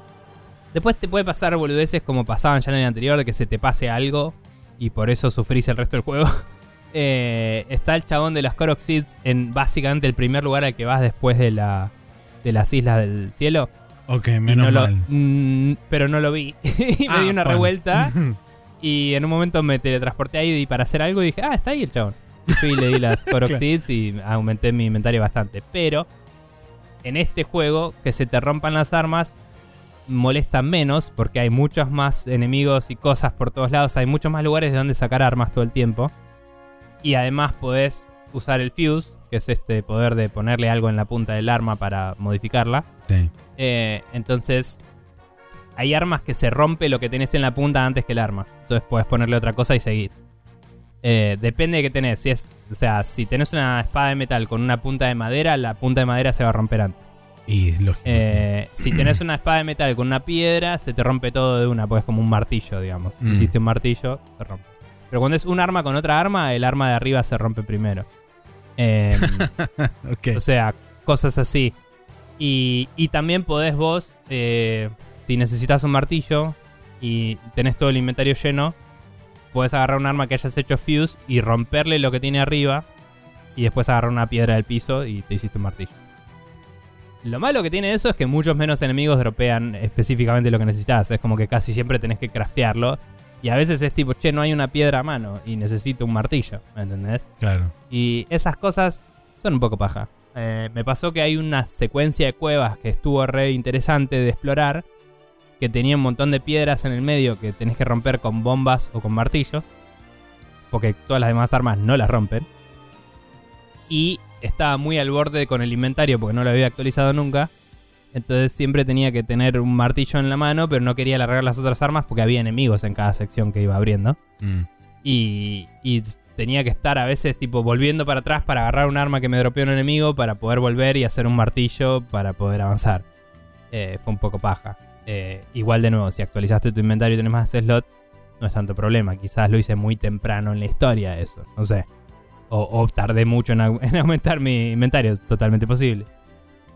después te puede pasar boludeces como pasaban ya en el anterior, de que se te pase algo y por eso sufrís el resto del juego. [laughs] Eh, está el chabón de las Korok Seeds en básicamente el primer lugar al que vas después de, la, de las Islas del Cielo. Ok, menos no lo- mal. mm, pero no lo vi. [laughs] y me Ah, di una bueno. revuelta. [laughs] Y en un momento me teletransporté ahí para hacer algo y dije, ah, está ahí el chabón. Y fui y le di las [laughs] Claro. Seeds y aumenté mi inventario bastante. Pero en este juego, que se te rompan las armas molesta menos porque hay muchos más enemigos y cosas por todos lados. Hay muchos más lugares de donde sacar armas todo el tiempo. Y además podés usar el fuse, que es este poder de ponerle algo en la punta del arma para modificarla. Sí. Eh, entonces, hay armas que se rompe lo que tenés en la punta antes que el arma. Entonces puedes ponerle otra cosa y seguir. Eh, depende de qué tenés. Si es, o sea, si tenés una espada de metal con una punta de madera, la punta de madera se va a romper antes. Y es lógico. Eh, si tenés una espada de metal con una piedra, se te rompe todo de una, pues es como un martillo, digamos. Mm. Hiciste un martillo, se rompe. Pero cuando es un arma con otra arma, el arma de arriba se rompe primero. Eh. [laughs] Ok. o sea, cosas así. Y, y también podés vos, eh, si necesitas un martillo y tenés todo el inventario lleno, podés agarrar un arma que hayas hecho fuse y romperle lo que tiene arriba. Y después agarrar una piedra del piso y te hiciste un martillo. Lo malo que tiene eso es que muchos menos enemigos dropean específicamente lo que necesitas. Es como que casi siempre tenés que craftearlo. Y a veces es tipo, che, no hay una piedra a mano y necesito un martillo. ¿Me entendés? Claro. Y esas cosas son un poco paja. Eh, me pasó que hay una secuencia de cuevas que estuvo re interesante de explorar. Que tenía un montón de piedras en el medio que tenés que romper con bombas o con martillos. Porque todas las demás armas no las rompen. Y estaba muy al borde con el inventario porque no lo había actualizado nunca. Entonces siempre tenía que tener un martillo en la mano, pero no quería alargar las otras armas porque había enemigos en cada sección que iba abriendo. Mm. Y, y tenía que estar a veces tipo volviendo para atrás para agarrar un arma que me dropeó un enemigo para poder volver y hacer un martillo para poder avanzar. Eh, fue un poco paja. Eh, igual de nuevo, si actualizaste tu inventario y tenés más slots, no es tanto problema. Quizás lo hice muy temprano en la historia eso, no sé. O, o tardé mucho en, [laughs] en aumentar mi inventario, es totalmente posible.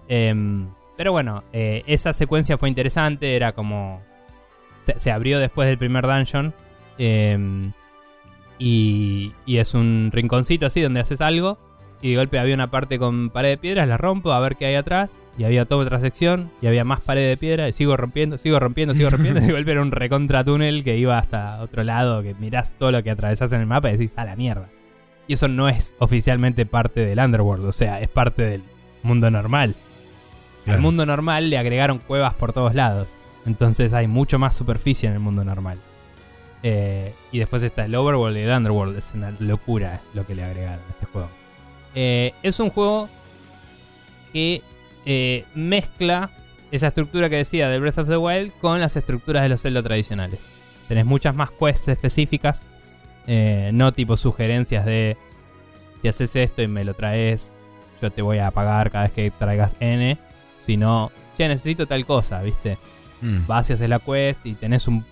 Em, pero bueno, eh, esa secuencia fue interesante, era como... Se, abrió después del primer dungeon. em, y, y es un rinconcito así donde haces algo. Y de golpe había una parte con pared de piedras, la rompo a ver qué hay atrás. Y había toda otra sección. Y había más pared de piedra. Y sigo rompiendo, sigo rompiendo, sigo rompiendo. y de golpe era un recontra túnel que iba hasta otro lado. Que mirás todo lo que atravesás en el mapa y decís, a la mierda. Y eso no es oficialmente parte del Underworld. O sea, es parte del mundo normal. Al mundo normal le agregaron cuevas por todos lados. Entonces hay mucho más superficie en el mundo normal. Eh, y después está el Overworld y el Underworld. Es una locura lo que le agregaron a este juego. Eh, es un juego que eh, mezcla esa estructura que decía de Breath of the Wild con las estructuras de los Zelda tradicionales. Tenés muchas más quests específicas. no tipo sugerencias de si haces esto y me lo traes, yo te voy a pagar cada vez que traigas N. Sino, ya necesito tal cosa, ¿viste? Mm. vas y haces la quest y tenés un...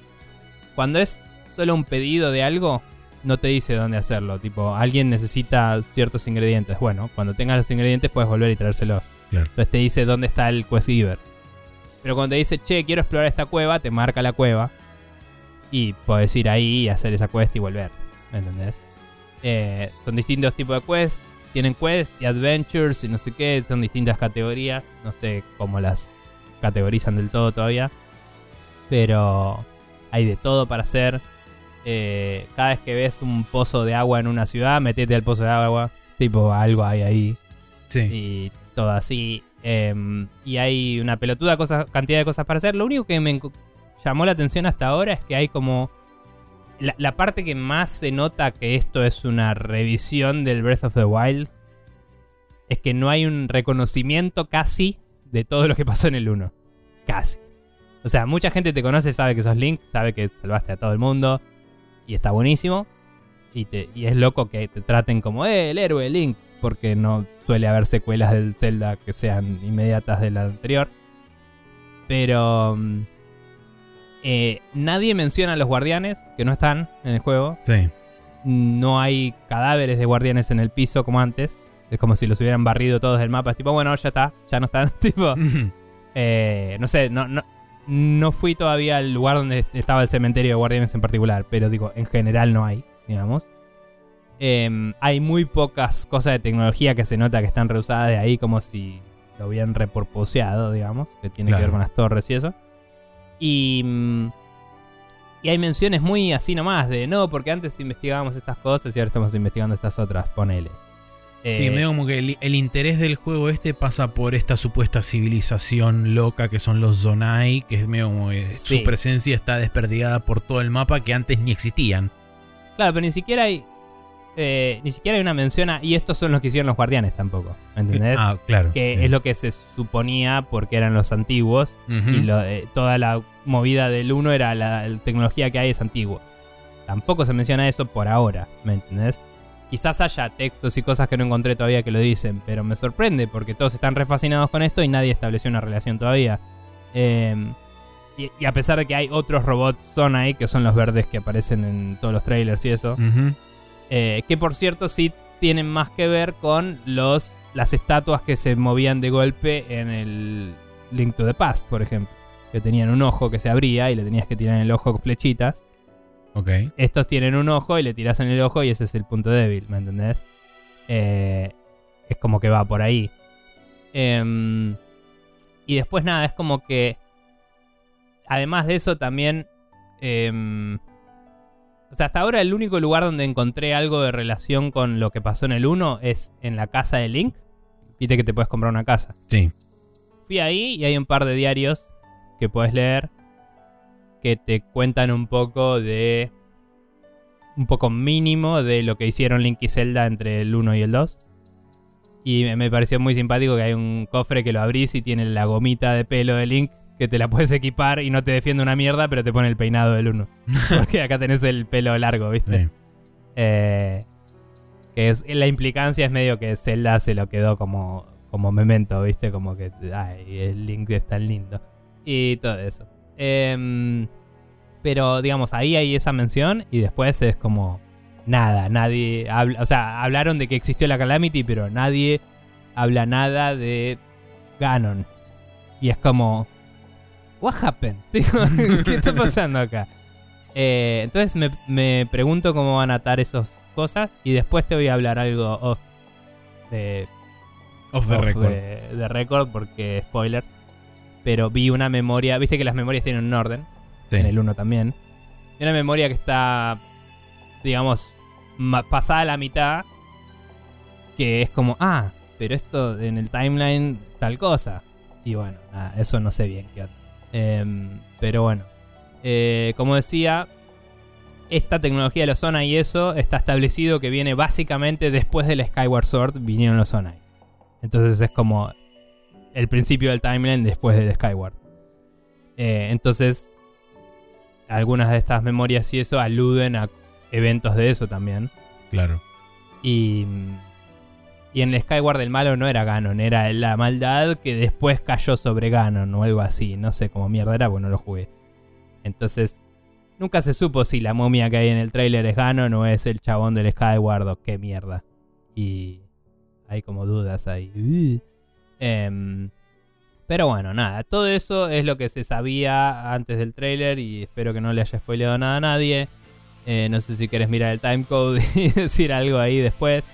Cuando es solo un pedido de algo, no te dice dónde hacerlo. Tipo, alguien necesita ciertos ingredientes. Bueno, cuando tengas los ingredientes puedes volver y traérselos. Claro. Entonces te dice dónde está el quest giver. Pero cuando te dice, che, quiero explorar esta cueva, te marca la cueva. Y puedes ir ahí y hacer esa quest y volver. ¿Me entendés? Eh, son distintos tipos de quests. Tienen quests y adventures y no sé qué. Son distintas categorías. No sé cómo las categorizan del todo todavía. Pero hay de todo para hacer. Eh, cada vez que ves un pozo de agua en una ciudad, metete al pozo de agua. Tipo, algo hay ahí. Sí. Y todo así. Em, y hay una pelotuda cosa, cantidad de cosas para hacer. Lo único que me llamó la atención hasta ahora es que hay como... La, parte que más se nota que esto es una revisión del Breath of the Wild es que no hay un reconocimiento casi de todo lo que pasó en el 1. Casi. O sea, mucha gente te conoce, sabe que sos Link, sabe que salvaste a todo el mundo y está buenísimo. Y, te- y es loco que te traten como, eh, el héroe Link, porque no suele haber secuelas del Zelda que sean inmediatas de la anterior. Pero mm, Eh, nadie menciona a los guardianes, que no están en el juego. Sí. No hay cadáveres de guardianes en el piso como antes. Es como si los hubieran barrido todos del mapa. Es tipo, bueno, ya está, ya no están. [laughs] tipo, eh, no sé, no, no, no fui todavía al lugar donde estaba el cementerio de guardianes en particular. Pero digo, en general no hay, digamos. Em, hay muy pocas cosas de tecnología que se nota que están reusadas de ahí, como si lo hubieran reporposeado, digamos, que tiene que ver con las torres y eso. Y, mm, y hay menciones muy así nomás de no, porque antes investigábamos estas cosas y ahora estamos investigando estas otras, ponele. Eh, Sí, medio como que el, el interés del juego este pasa por esta supuesta civilización loca que son los Zonai, que es medio como que Sí. su presencia está desperdigada por todo el mapa que antes ni existían. Claro, pero ni siquiera hay. Eh, ni siquiera hay una mención a. Y estos son los que hicieron los guardianes tampoco. ¿Entendés? Ah, claro. que es lo que se suponía porque eran los antiguos. Y lo- eh, toda la movida del 1 era la, la tecnología que hay es antigua. Tampoco se menciona eso por ahora, ¿me entendés? Quizás haya textos y cosas que no encontré todavía que lo dicen, pero me sorprende porque todos están refascinados con esto y nadie estableció una relación todavía. Eh, y, y a pesar de que hay otros robots son ahí, que son los verdes que aparecen en todos los trailers y eso. Eh, que por cierto sí tienen más que ver con los las estatuas que se movían de golpe en el Link to the Past, por ejemplo. Que tenían un ojo que se abría y le tenías que tirar en el ojo con flechitas. Ok. Estos tienen un ojo y le tiras en el ojo y ese es el punto débil, ¿me entendés? Eh, es como que va por ahí. Em, y después nada, es como que... Además de eso también... em, o sea, hasta ahora el único lugar donde encontré algo de relación con lo que pasó en el 1 es en la casa de Link. Viste que te puedes comprar una casa. Sí. Fui ahí y hay un par de diarios que puedes leer que te cuentan un poco de. Un poco mínimo de lo que hicieron Link y Zelda entre el 1 y el 2. Y me- pareció muy simpático que hay un cofre que lo abrís y tiene la gomita de pelo de Link que te la puedes equipar y no te defiende una mierda, pero te pone el peinado del 1. [laughs] Porque acá tenés el pelo largo, ¿viste? Sí. Eh, que es la implicancia es medio que Zelda se lo quedó como, como memento, ¿viste? Como que, ay, el Link es tan lindo. Y todo eso. Em, pero, digamos, ahí hay esa mención y después es como nada, nadie habla, o sea, hablaron de que existió la Calamity, pero nadie habla nada de Ganon. Y es como, what happened? [laughs] ¿Qué está pasando acá? Eh, entonces me, me pregunto cómo van a atar esas cosas y después te voy a hablar algo off de, Off the off record. de- de record porque spoilers. Pero vi una memoria, viste que las memorias tienen un orden, Sí. en el 1 también. Y una memoria que está, digamos, pasada la mitad, que es como, ah, pero esto en el timeline tal cosa. Y bueno, nada, eso no sé bien qué onda. Em, pero bueno, Eh, como decía, esta tecnología de los Sonai y eso está establecido que viene básicamente después del Skyward Sword vinieron los Sonai. Entonces es como el principio del timeline después del Skyward. Eh, entonces, algunas de estas memorias y eso aluden a eventos de eso también. Claro. Y, y en el Skyward el malo no era Ganon, era la maldad que después cayó sobre Ganon o algo así. No sé cómo mierda era, porque no lo jugué. Entonces, nunca se supo si la momia que hay en el trailer es Ganon o es el chabón del Skyward o qué mierda. Y hay como dudas ahí. Uh. Em, pero bueno, nada, todo eso es lo que se sabía antes del trailer y espero que no le haya spoileado nada a nadie. Eh, no sé si quieres mirar el timecode y [laughs] decir algo ahí después.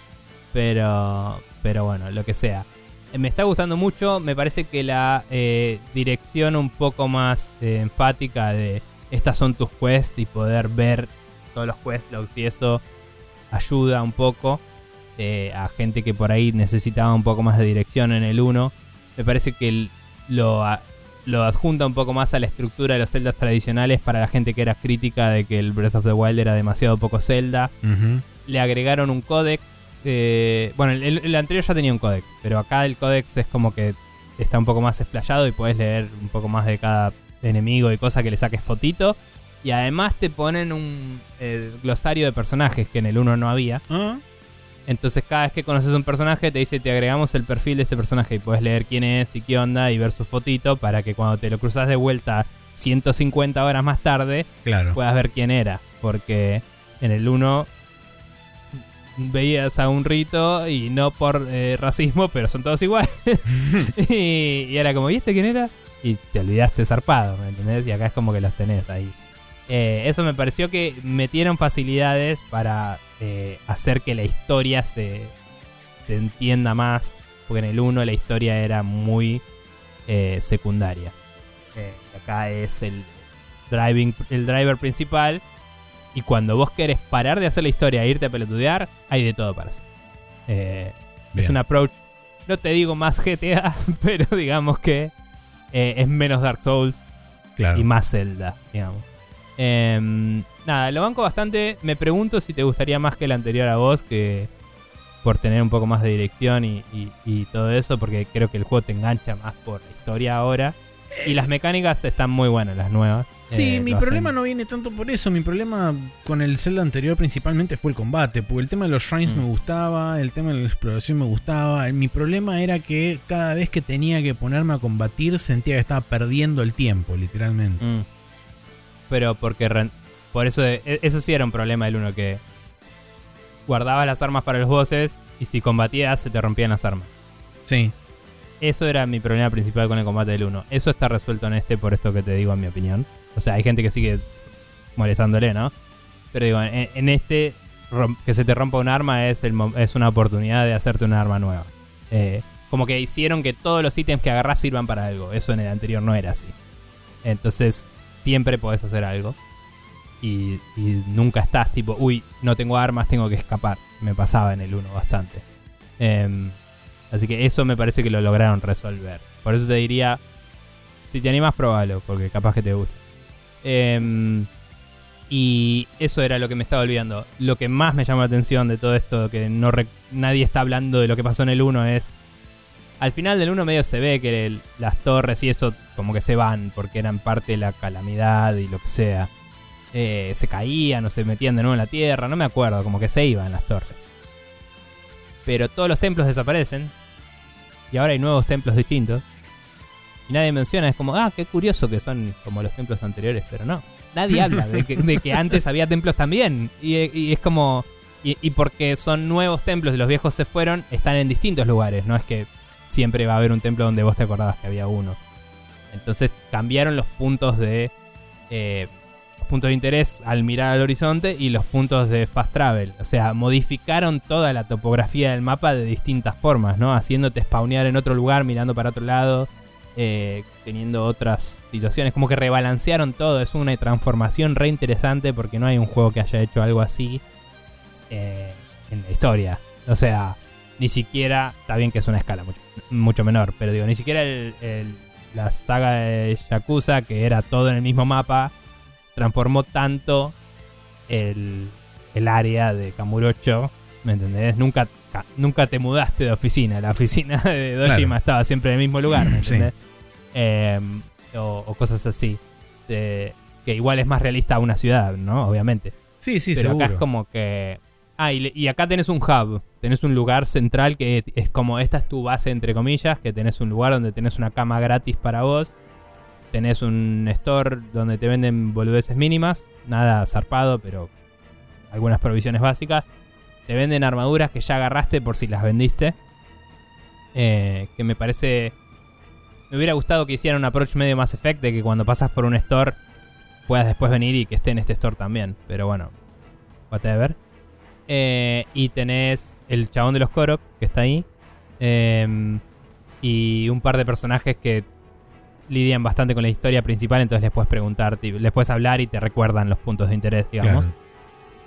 Pero, pero bueno, lo que sea. Eh, Me está gustando mucho. Me parece que la eh, dirección un poco más eh, enfática de estas son tus quests y poder ver todos los quest logs y eso ayuda un poco eh, a gente que por ahí necesitaba un poco más de dirección en el 1. Me parece que lo, lo adjunta un poco más a la estructura de los Zeldas tradicionales para la gente que era crítica de que el Breath of the Wild era demasiado poco Zelda le agregaron un códex. Eh, bueno, el, anterior ya tenía un códex, pero acá el códex es como que está un poco más explayado y puedes leer un poco más de cada enemigo y cosa que le saques fotito. Y además te ponen un eh, glosario de personajes que en el 1 no había. Ah, Entonces cada vez que conoces un personaje te dice te agregamos el perfil de este personaje y puedes leer quién es y qué onda y ver su fotito para que cuando te lo cruzas de vuelta 150 horas más tarde Claro. puedas ver quién era. Porque en el 1 veías a un rito y no por eh, racismo, pero son todos iguales. [laughs] y, y era como, ¿y este quién era? Y te olvidaste zarpado, ¿me entendés? Y acá es como que los tenés ahí. Eh, eso me pareció que metieron facilidades para eh, hacer que la historia se, se entienda más. Porque en el 1 la historia era muy secundaria. Acá es el, driving, el driver principal. Y cuando vos querés parar de hacer la historia e irte a pelotudear, hay de todo para hacer. Eh, es un approach, no te digo más GTA, [laughs] pero digamos que eh, es menos Dark Souls Claro. y más Zelda, digamos. Em, nada, lo banco bastante. Me pregunto si te gustaría más que el anterior a vos, que por tener un poco más de dirección y, y- y todo eso, porque creo que el juego te engancha más por la historia ahora. Y las mecánicas están muy buenas, las nuevas. Sí, Eh, mi hacen- problema no viene tanto por eso. Mi problema con el Zelda anterior principalmente fue el combate. Porque el tema de los shrines Mm. me gustaba, el tema de la exploración me gustaba. Mi problema era que cada vez que tenía que ponerme a combatir sentía que estaba perdiendo el tiempo, literalmente. Mm. Pero porque por eso e- eso sí era un problema del uno que guardabas las armas para los bosses y si combatías se te rompían las armas. Sí. Eso era mi problema principal con el combate del 1. Eso está resuelto en este por esto que te digo en mi opinión. O sea, hay gente que sigue molestándole, ¿no? Pero digo, en, en este que se te rompa un arma es, el, es una oportunidad de hacerte un arma nueva. Eh, como que hicieron que todos los ítems que agarrás sirvan para algo. Eso en el anterior no era así. Entonces, siempre podés hacer algo. Y, y nunca estás tipo, uy, no tengo armas, tengo que escapar. Me pasaba en el 1 bastante. Em, así que eso me parece que lo lograron resolver. Por eso te diría, si te animas, probalo, porque capaz que te gusta. Em, y eso era lo que me estaba olvidando. Lo que más me llamó la atención de todo esto, que no nadie está hablando de lo que pasó en el 1, es. Al final del 1 medio se ve que las torres y eso como que se van, porque eran parte de la calamidad y lo que sea. Eh, se caían o se metían de nuevo en la tierra, no me acuerdo, como que se iban las torres. Pero todos los templos desaparecen. Y ahora hay nuevos templos distintos. Y nadie menciona, es como, ah, qué curioso que son como los templos anteriores, pero no. Nadie habla de que, de que antes había templos también. Y, es como. Y, y porque son nuevos templos y los viejos se fueron, están en distintos lugares. No es que siempre va a haber un templo donde vos te acordabas que había uno. Entonces cambiaron los puntos de. eh, los puntos de interés al mirar al horizonte y los puntos de fast travel. O sea, modificaron toda la topografía del mapa de distintas formas, ¿no? Haciéndote spawnear en otro lugar, mirando para otro lado eh, teniendo otras situaciones. Como que rebalancearon todo. Es una transformación re interesante porque no hay un juego que haya hecho algo así eh, en la historia. O sea, ni siquiera. Está bien que es una escala mucho, mucho menor, pero digo, ni siquiera el- el- la saga de Yakuza, que era todo en el mismo mapa, transformó tanto el, el área de Kamurocho. ¿Me entendés? Nunca, ca- nunca te mudaste de oficina. La oficina de Dojima Claro. estaba siempre en el mismo lugar, ¿me Sí. Em, o, o cosas así. Se- que igual es más realista a una ciudad, ¿no? Obviamente. Sí, sí, Pero seguro. acá es como que. Ah, y acá tenés un hub. Tenés un lugar central que es como esta es tu base, entre comillas. Que tenés un lugar donde tenés una cama gratis para vos. Tenés un store donde te venden boludeces mínimas. Nada zarpado, pero algunas provisiones básicas. Te venden armaduras que ya agarraste por si las vendiste. Eh, que me parece. Me hubiera gustado que hicieran un approach medio más Effect de que cuando pasas por un store puedas después venir y que esté en este store también. Pero bueno, whatever. Eh, y tenés el chabón de los Korok, que está ahí. Em, y un par de personajes que lidian bastante con la historia principal, entonces les puedes preguntar, les puedes hablar y te recuerdan los puntos de interés, digamos. Claro.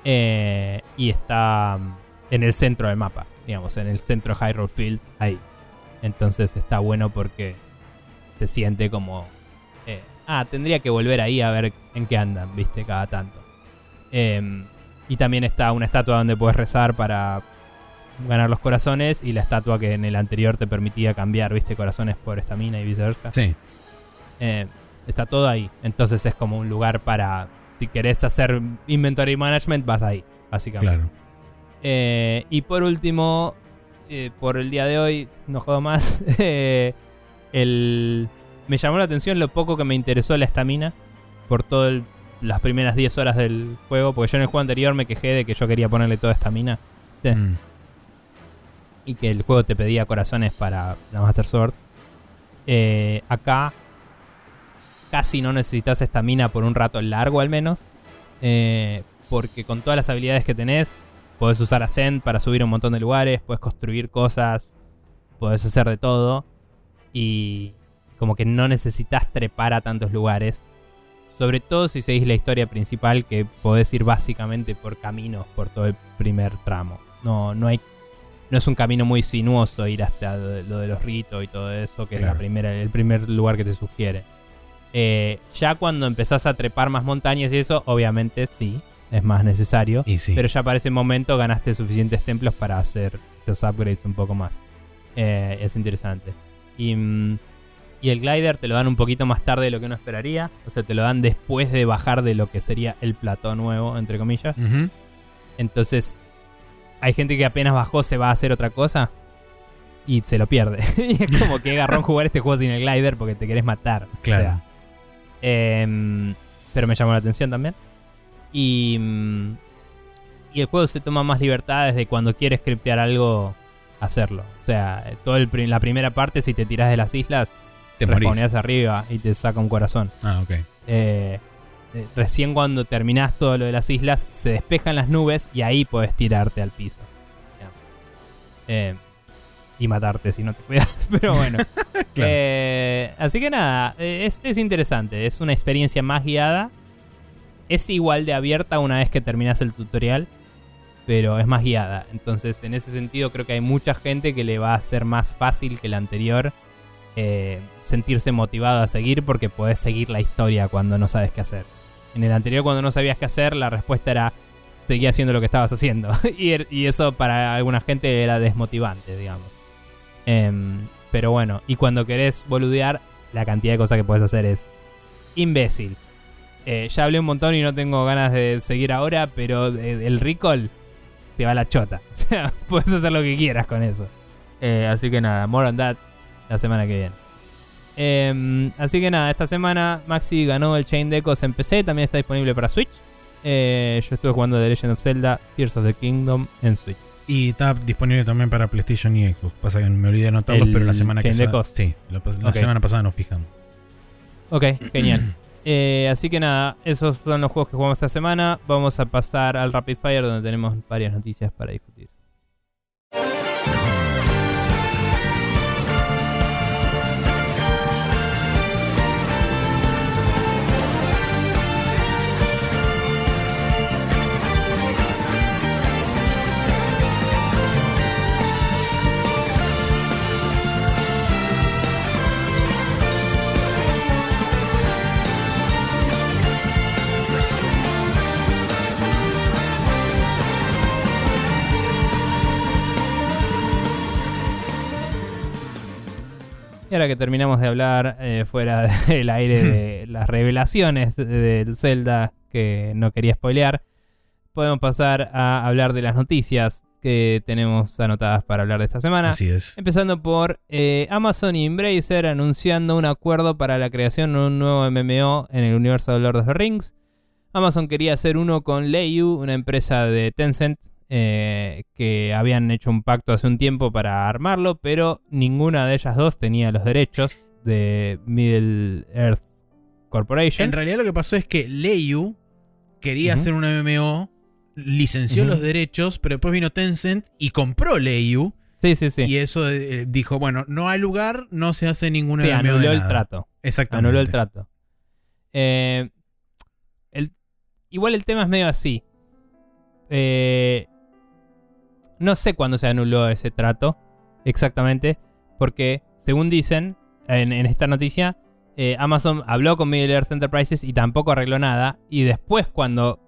Eh, y está mm, en el centro del mapa, digamos, en el centro de Hyrule Field, ahí. Entonces está bueno porque se siente como... eh, ah, tendría que volver ahí a ver en qué andan, viste, cada tanto. Em, y también está una estatua donde puedes rezar para ganar los corazones y la estatua que en el anterior te permitía cambiar, viste, corazones por estamina y viceversa. Sí. Eh, está todo ahí. Entonces es como un lugar para. Si querés hacer inventory management, vas ahí, básicamente. Claro. Eh, y por último, eh, por el día de hoy, no jodo más. [laughs] el, me llamó la atención lo poco que me interesó la estamina por todas las primeras 10 horas del juego, porque yo en el juego anterior me quejé de que yo quería ponerle toda estamina. ¿viste? Mm. y que el juego te pedía corazones para la Master Sword. Eh, acá casi no necesitas estamina por un rato largo al menos. eh, porque con todas las habilidades que tenés, podés usar Ascent para subir a un montón de lugares, puedes construir cosas, podés hacer de todo. Y como que no necesitas trepar a tantos lugares. Sobre todo si seguís la historia principal, que podés ir básicamente por caminos por todo el primer tramo. No, no hay no es un camino muy sinuoso ir hasta lo de los ritos y todo eso, que es la primera, el primer lugar que te sugiere. Eh, ya cuando empezás a trepar más montañas y eso, obviamente sí, es más necesario. Y sí. Pero ya para ese momento ganaste suficientes templos para hacer esos upgrades un poco más. Eh, es interesante. Y, y el glider te lo dan un poquito más tarde de lo que uno esperaría. O sea, te lo dan después de bajar de lo que sería el plató nuevo, entre comillas. Entonces, hay gente que apenas bajó se va a hacer otra cosa y se lo pierde. [laughs] y es como que agarrón jugar este juego sin el glider porque te querés matar. O Claro. sea, em, pero me llamó la atención también. Y, y el juego se toma más libertades de cuando quieres scriptear algo, hacerlo. O sea, todo el pri- la primera parte, si te tiras de las islas, Te responías arriba y te saca un corazón. Ah, ok. Eh, eh, recién cuando terminás todo lo de las islas, se despejan las nubes y ahí puedes tirarte al piso. Eh, y matarte si no te cuidas. [laughs] Pero bueno. [laughs] Eh, así que nada, eh, es, es interesante. Es una experiencia más guiada. Es igual de abierta una vez que terminas el tutorial. Pero es más guiada. Entonces, en ese sentido, creo que hay mucha gente que le va a ser más fácil que la anterior eh, sentirse motivado a seguir porque podés seguir la historia cuando no sabes qué hacer. En el anterior, cuando no sabías qué hacer, la respuesta era seguí haciendo lo que estabas haciendo. [laughs] y, er- y eso para alguna gente era desmotivante, digamos. Em, pero bueno, y cuando querés boludear, la cantidad de cosas que puedes hacer es imbécil. Eh, ya hablé un montón y no tengo ganas de seguir ahora, pero el recall se va la chota. [laughs] O sea, puedes hacer lo que quieras con eso. Eh, así que nada, more on that la semana que viene. Em, así que nada, esta semana Maxi ganó el Chain Decos en PC, también está disponible para Switch. Eh, yo estuve jugando The Legend of Zelda Tears of the Kingdom en Switch. Y está disponible también para PlayStation y Xbox. Pasa que me olvidé de anotarlos, El pero la semana que Chain sa- Decos. Sí, la, semana pasada nos fijamos. Ok, genial. [clears throat] Eh, así que nada, esos son los juegos que jugamos esta semana. Vamos a pasar al Rapid Fire donde tenemos varias noticias para discutir. Y ahora que terminamos de hablar eh, fuera [laughs] del aire de [laughs] las revelaciones de- del Zelda que no quería spoilear, podemos pasar a hablar de las noticias que tenemos anotadas para hablar de esta semana. Así es. Empezando por eh, Amazon y Embracer anunciando un acuerdo para la creación de un nuevo MMO en el universo de Lord of the Rings. Amazon quería hacer uno con Leiyu, una empresa de Tencent, eh, que habían hecho un pacto hace un tiempo para armarlo, pero ninguna de ellas dos tenía los derechos de Middle Earth Corporation. En realidad lo que pasó es que Leiyu quería hacer un MMO, licenció los derechos, pero después vino Tencent y compró Leiyu. sí, sí, sí. Y eso eh, dijo, bueno, no hay lugar, no se hace ningún Sí, MMO de anuló el nada. trato. Exactamente. Anuló el trato. Eh, el- igual el tema es medio así. Eh, no sé cuándo se anuló ese trato exactamente, porque según dicen en, en esta noticia, eh, Amazon habló con Middle Earth Enterprises y tampoco arregló nada. Y después cuando,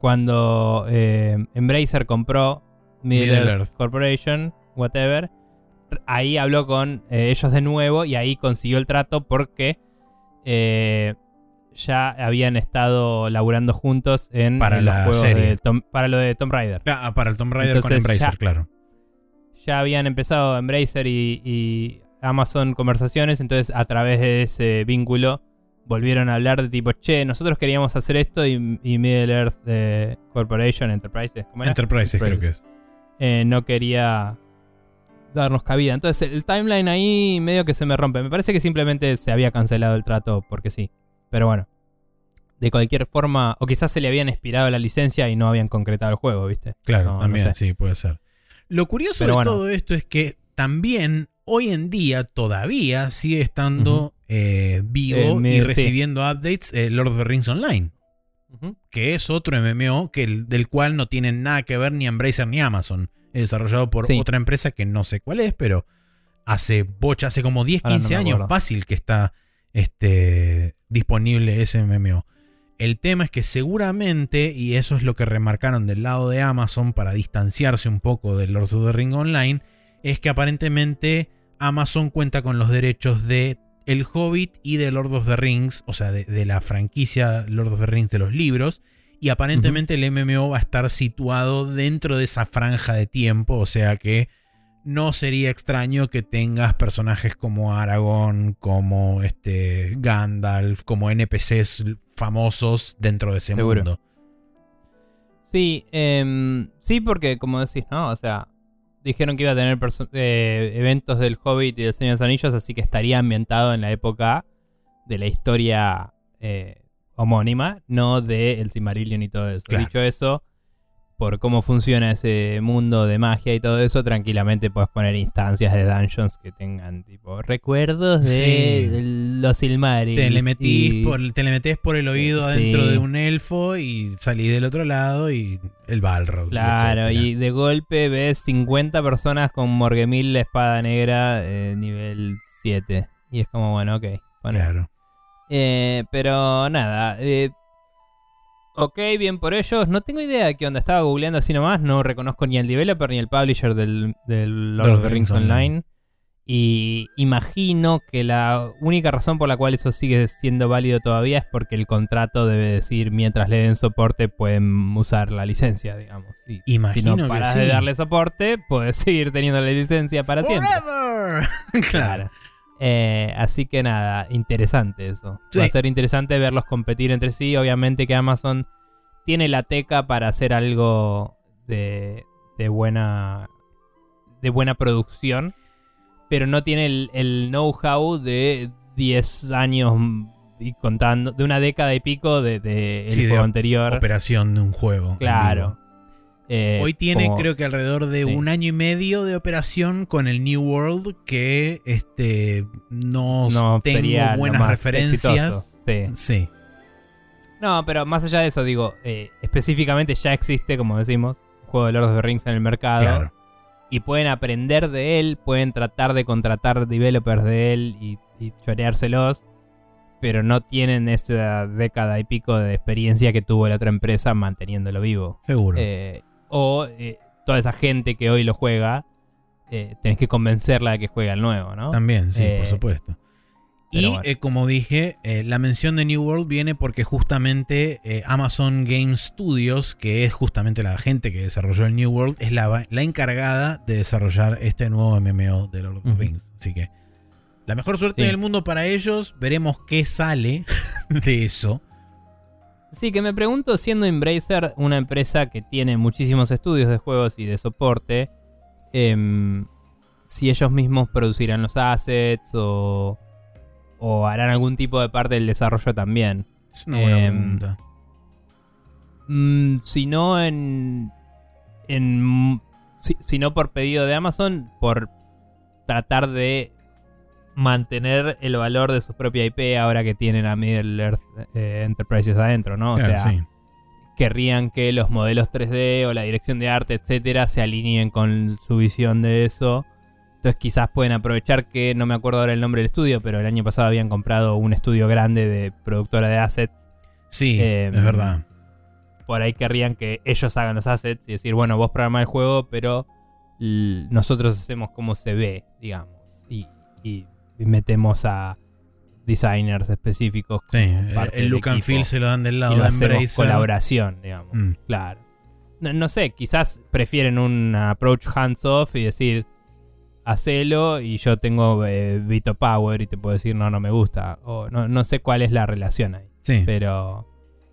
cuando eh, Embracer compró Middle, Middle Earth, Earth. Corporation, whatever, ahí habló con eh, ellos de nuevo y ahí consiguió el trato porque eh, ya habían estado laburando juntos en, Para en los la juegos serie. de Tom- para lo de Tomb Raider. Ah, para el Tomb Raider Entonces, con Embracer, ya- claro. Ya habían empezado Embracer y, y Amazon Conversaciones, entonces a través de ese vínculo volvieron a hablar de tipo, che, nosotros queríamos hacer esto y, Middle Earth eh, Corporation, Enterprises, ¿cómo Enterprises, creo que es. Eh, no quería darnos cabida. Entonces el timeline ahí medio que se me rompe. Me parece que simplemente se había cancelado el trato porque sí. Pero bueno. De cualquier forma, o quizás se le habían expirado la licencia y no habían concretado el juego, ¿viste? Claro, también, sí, puede ser. Lo curioso de todo esto es que también hoy en día todavía sigue estando eh, vivo y recibiendo updates eh, Lord of the Rings Online. Que es otro MMO que del cual no tienen nada que ver ni Embracer ni Amazon. Es desarrollado por otra empresa que no sé cuál es, pero hace bocha, hace como 10, 15 años fácil que está este, disponible ese MMO. El tema es que seguramente, y eso es lo que remarcaron del lado de Amazon para distanciarse un poco del Lord of the Ring Online, es que aparentemente Amazon cuenta con los derechos de El Hobbit y de Lord of the Rings, o sea, de, la franquicia Lord of the Rings de los libros, y aparentemente el MMO va a estar situado dentro de esa franja de tiempo, o sea que no sería extraño que tengas personajes como Aragorn, como este Gandalf, como NPCs famosos dentro de ese mundo. Sí, em, sí, porque como decís, ¿no? O sea, dijeron que iba a tener eh, eventos del Hobbit y del Señor de los Anillos, así que estaría ambientado en la época de la historia eh, homónima, no de El Silmarillion y todo eso. Dicho eso, por cómo funciona ese mundo de magia y todo eso, tranquilamente puedes poner instancias de dungeons que tengan tipo recuerdos de, los Silmarils. Te le, metís por, te le metés por el oído dentro de un elfo y salís del otro lado y el Balrog. Claro, y de golpe ves 50 personas con Morgemil, la espada negra, eh, nivel 7. Y es como, bueno, ok. Claro. Eh, pero nada, eh, Ok, bien por ellos. No tengo idea de qué onda. Estaba googleando así nomás. No reconozco ni el developer ni el publisher del, Lord of the Rings Online. Y imagino que la única razón por la cual eso sigue siendo válido todavía es porque el contrato debe decir mientras le den soporte pueden usar la licencia, digamos. imagino si no paras de darle soporte, puedes [laughs] seguir teniendo la licencia para siempre. [laughs] claro. Eh, así que nada, interesante eso. Va a ser interesante verlos competir entre sí. Obviamente que Amazon tiene la teca para hacer algo de, buena de buena producción, pero no tiene el, know-how de 10 años y contando, de una década y pico de, el juego anterior. Operación de un juego. Claro. Eh, Hoy tiene creo que alrededor de un año y medio de operación con el New World que este no, tengo buenas referencias. Sí. sí. No, pero más allá de eso, digo, eh, específicamente ya existe, como decimos, un juego de Lord of the Rings en el mercado. Claro. Y pueden aprender de él, pueden tratar de contratar developers de él y, y choreárselos pero no tienen esa década y pico de experiencia que tuvo la otra empresa manteniéndolo vivo. Seguro. Eh, o eh, toda esa gente que hoy lo juega, eh, tenés que convencerla de que juega el nuevo, ¿no? También, sí, por eh, supuesto. Y como dije, la mención de New World viene porque justamente Amazon Game Studios, que es justamente la gente que desarrolló el New World, es la, la encargada de desarrollar este nuevo MMO de Lord of the Rings. Así que la mejor suerte del mundo para ellos. Veremos qué sale [laughs] de eso. Sí, que me pregunto, siendo Embracer una empresa que tiene muchísimos estudios de juegos y de soporte, em, si ellos mismos producirán los assets o, o, harán algún tipo de parte del desarrollo también. Es una buena em, pregunta. Mm, si no en. en si no por pedido de Amazon, por tratar de mantener el valor de su propia IP ahora que tienen a Middle Earth eh, Enterprises adentro, ¿no? O sea, querrían que los modelos 3D o la dirección de arte, etcétera, se alineen con su visión de eso. Entonces quizás pueden aprovechar que, no me acuerdo ahora el nombre del estudio, pero el año pasado habían comprado un estudio grande de productora de assets. Sí, em, es verdad. Por ahí querrían que ellos hagan los assets y decir, bueno, vos programás el juego, pero nosotros hacemos como se ve, digamos. y metemos a designers específicos. Sí, el look and feel se lo dan del lado y lo hacemos colaboración, digamos. Mm. Claro. No, sé, quizás prefieren un approach hands-off y decir, hacelo y yo tengo eh, Vito Power y te puedo decir no, no me gusta. O no, no sé cuál es la relación ahí. Sí. Pero,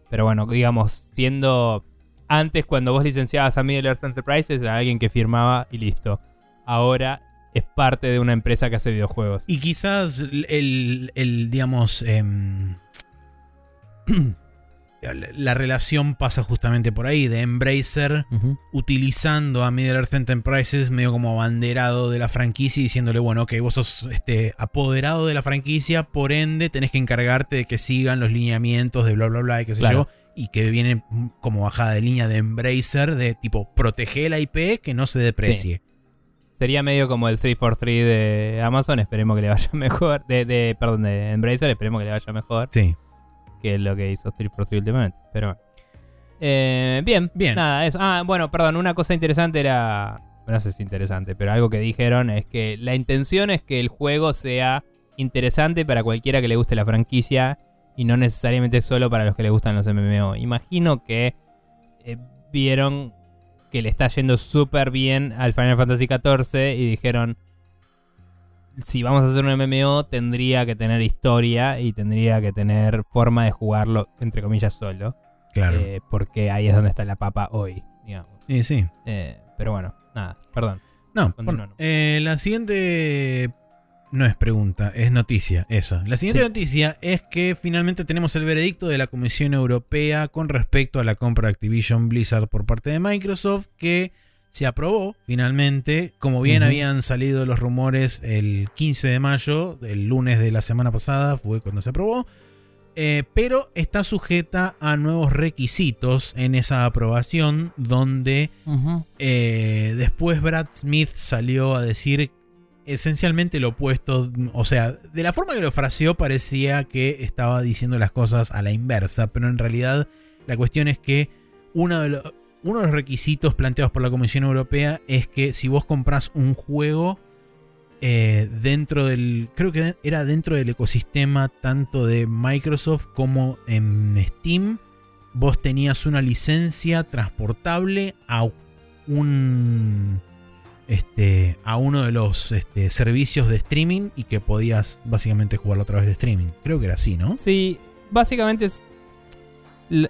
pero bueno, digamos, siendo antes cuando vos licenciabas a Middle Earth Enterprises era alguien que firmaba y listo. Ahora es parte de una empresa que hace videojuegos. Y quizás el, el digamos, em, [clears throat] la relación pasa justamente por ahí, de Embracer utilizando a Middle Earth Enterprises medio como abanderado de la franquicia y diciéndole, bueno, ok, vos sos este, apoderado de la franquicia, por ende tenés que encargarte de que sigan los lineamientos de bla, bla, bla, y qué sé Claro. yo, y que viene como bajada de línea de Embracer de tipo, protege la IP que no se deprecie. Sería medio como el 343 de Amazon, esperemos que le vaya [laughs] mejor. De, de, perdón, de Embracer, esperemos que le vaya mejor Sí. que lo que hizo 343 últimamente. Pero bueno. Eh, bien, Bien. Nada, eso. Ah, bueno, perdón, una cosa interesante era. No sé si interesante, pero algo que dijeron es que la intención es que el juego sea interesante para cualquiera que le guste la franquicia y no necesariamente solo para los que le gustan los MMO. Imagino que eh, vieron que le está yendo súper bien al Final Fantasy XIV y dijeron, si vamos a hacer un MMO tendría que tener historia y tendría que tener forma de jugarlo, entre comillas, solo. Claro. Eh, porque ahí es donde está la papa hoy, digamos. sí, sí. Eh, pero bueno, nada, perdón. No, bueno, eh, la siguiente no es pregunta, es noticia, eso. La siguiente Sí. noticia es que finalmente tenemos el veredicto de la Comisión Europea con respecto a la compra de Activision Blizzard por parte de Microsoft que se aprobó finalmente, como bien habían salido los rumores el 15 de mayo, el lunes de la semana pasada fue cuando se aprobó. Eh, pero está sujeta a nuevos requisitos en esa aprobación donde eh, después Brad Smith salió a decir esencialmente lo opuesto. O sea, de la forma que lo fraseó parecía que estaba diciendo las cosas a la inversa, pero en realidad la cuestión es que uno de, los requisitos planteados por la Comisión Europea es que si vos compras un juego eh, dentro del. Creo que era dentro del ecosistema tanto de Microsoft como en Steam. Vos tenías una licencia transportable a un. Este. a uno de los este, servicios de streaming y que podías básicamente jugarlo a través de streaming. Creo que era así, ¿no? Sí, básicamente es.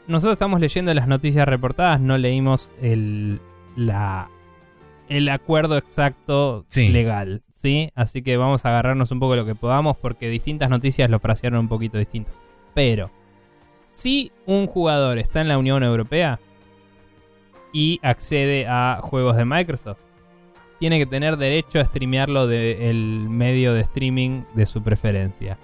Nosotros estamos leyendo las noticias reportadas, no leímos el. la. el acuerdo exacto Sí. legal. ¿Sí? Así que vamos a agarrarnos un poco lo que podamos porque distintas noticias lo frasearon un poquito distinto. Pero, si un jugador está en la Unión Europea y accede a juegos de Microsoft, tiene que tener derecho a streamearlo del medio de streaming de su preferencia.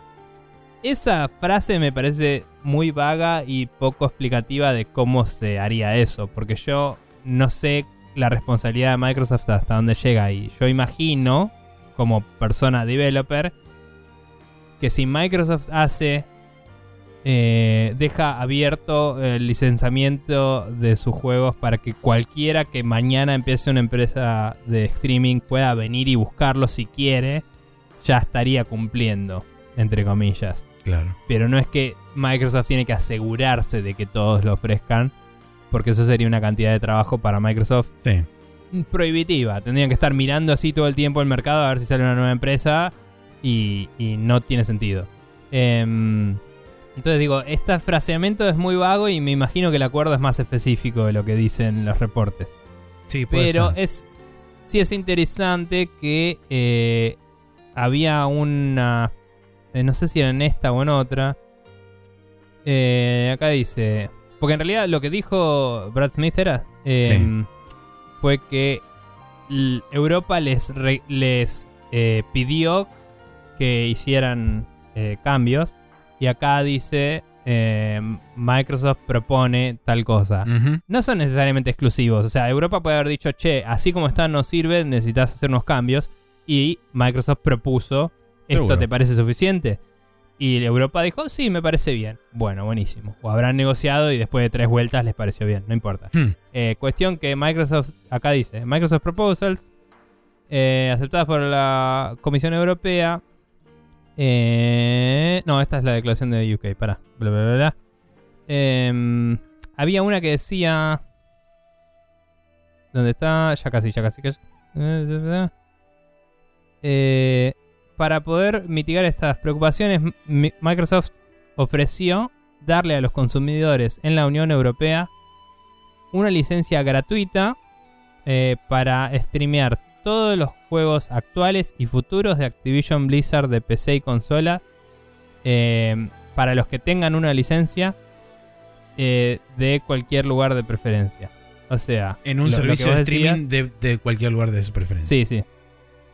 Esa frase me parece muy vaga y poco explicativa de cómo se haría eso, porque yo no sé la responsabilidad de Microsoft hasta dónde llega y yo imagino, como persona developer, que si Microsoft hace, eh, deja abierto el licenciamiento de sus juegos para que cualquiera que mañana empiece una empresa de streaming pueda venir y buscarlo si quiere, ya estaría cumpliendo, entre comillas. Claro. Pero no es que Microsoft tiene que asegurarse de que todos lo ofrezcan, porque eso sería una cantidad de trabajo para Microsoft Sí. prohibitiva. Tendrían que estar mirando así todo el tiempo el mercado a ver si sale una nueva empresa y, y no tiene sentido. Em, entonces digo, este fraseamiento es muy vago y me imagino que el acuerdo es más específico de lo que dicen los reportes. Sí, puede Pero ser. es sí es interesante que eh, había una... eh, no sé si era en esta o en otra. Eh, acá dice... Porque en realidad lo que dijo Brad Smith era... Sí. Fue que Europa les, les pidió que hicieran eh, cambios. Y acá dice... eh, Microsoft propone tal cosa no son necesariamente exclusivos. O sea, Europa puede haber dicho, che, así como está no sirve, necesitas hacer unos cambios. Y Microsoft propuso, ¿esto Seguro. te parece suficiente? Y Europa dijo, sí, me parece bien. Bueno, buenísimo. O habrán negociado y después de tres vueltas les pareció bien, no importa. Hmm. Eh, cuestión que Microsoft, acá dice, Microsoft Proposals, eh, aceptadas por la Comisión Europea. Eh, no, esta es la declaración de UK, para. Bla, bla, bla. Em, había una que decía... ¿Dónde está? Ya casi, ya casi. eh, para poder mitigar estas preocupaciones, Mi- Microsoft ofreció darle a los consumidores en la Unión Europea una licencia gratuita eh, para streamear todos los juegos actuales y futuros de Activision Blizzard de PC y consola eh, para los que tengan una licencia eh, de cualquier lugar de preferencia. O sea, En un lo- servicio de streaming decías- de, de cualquier lugar de su preferencia. Sí, sí.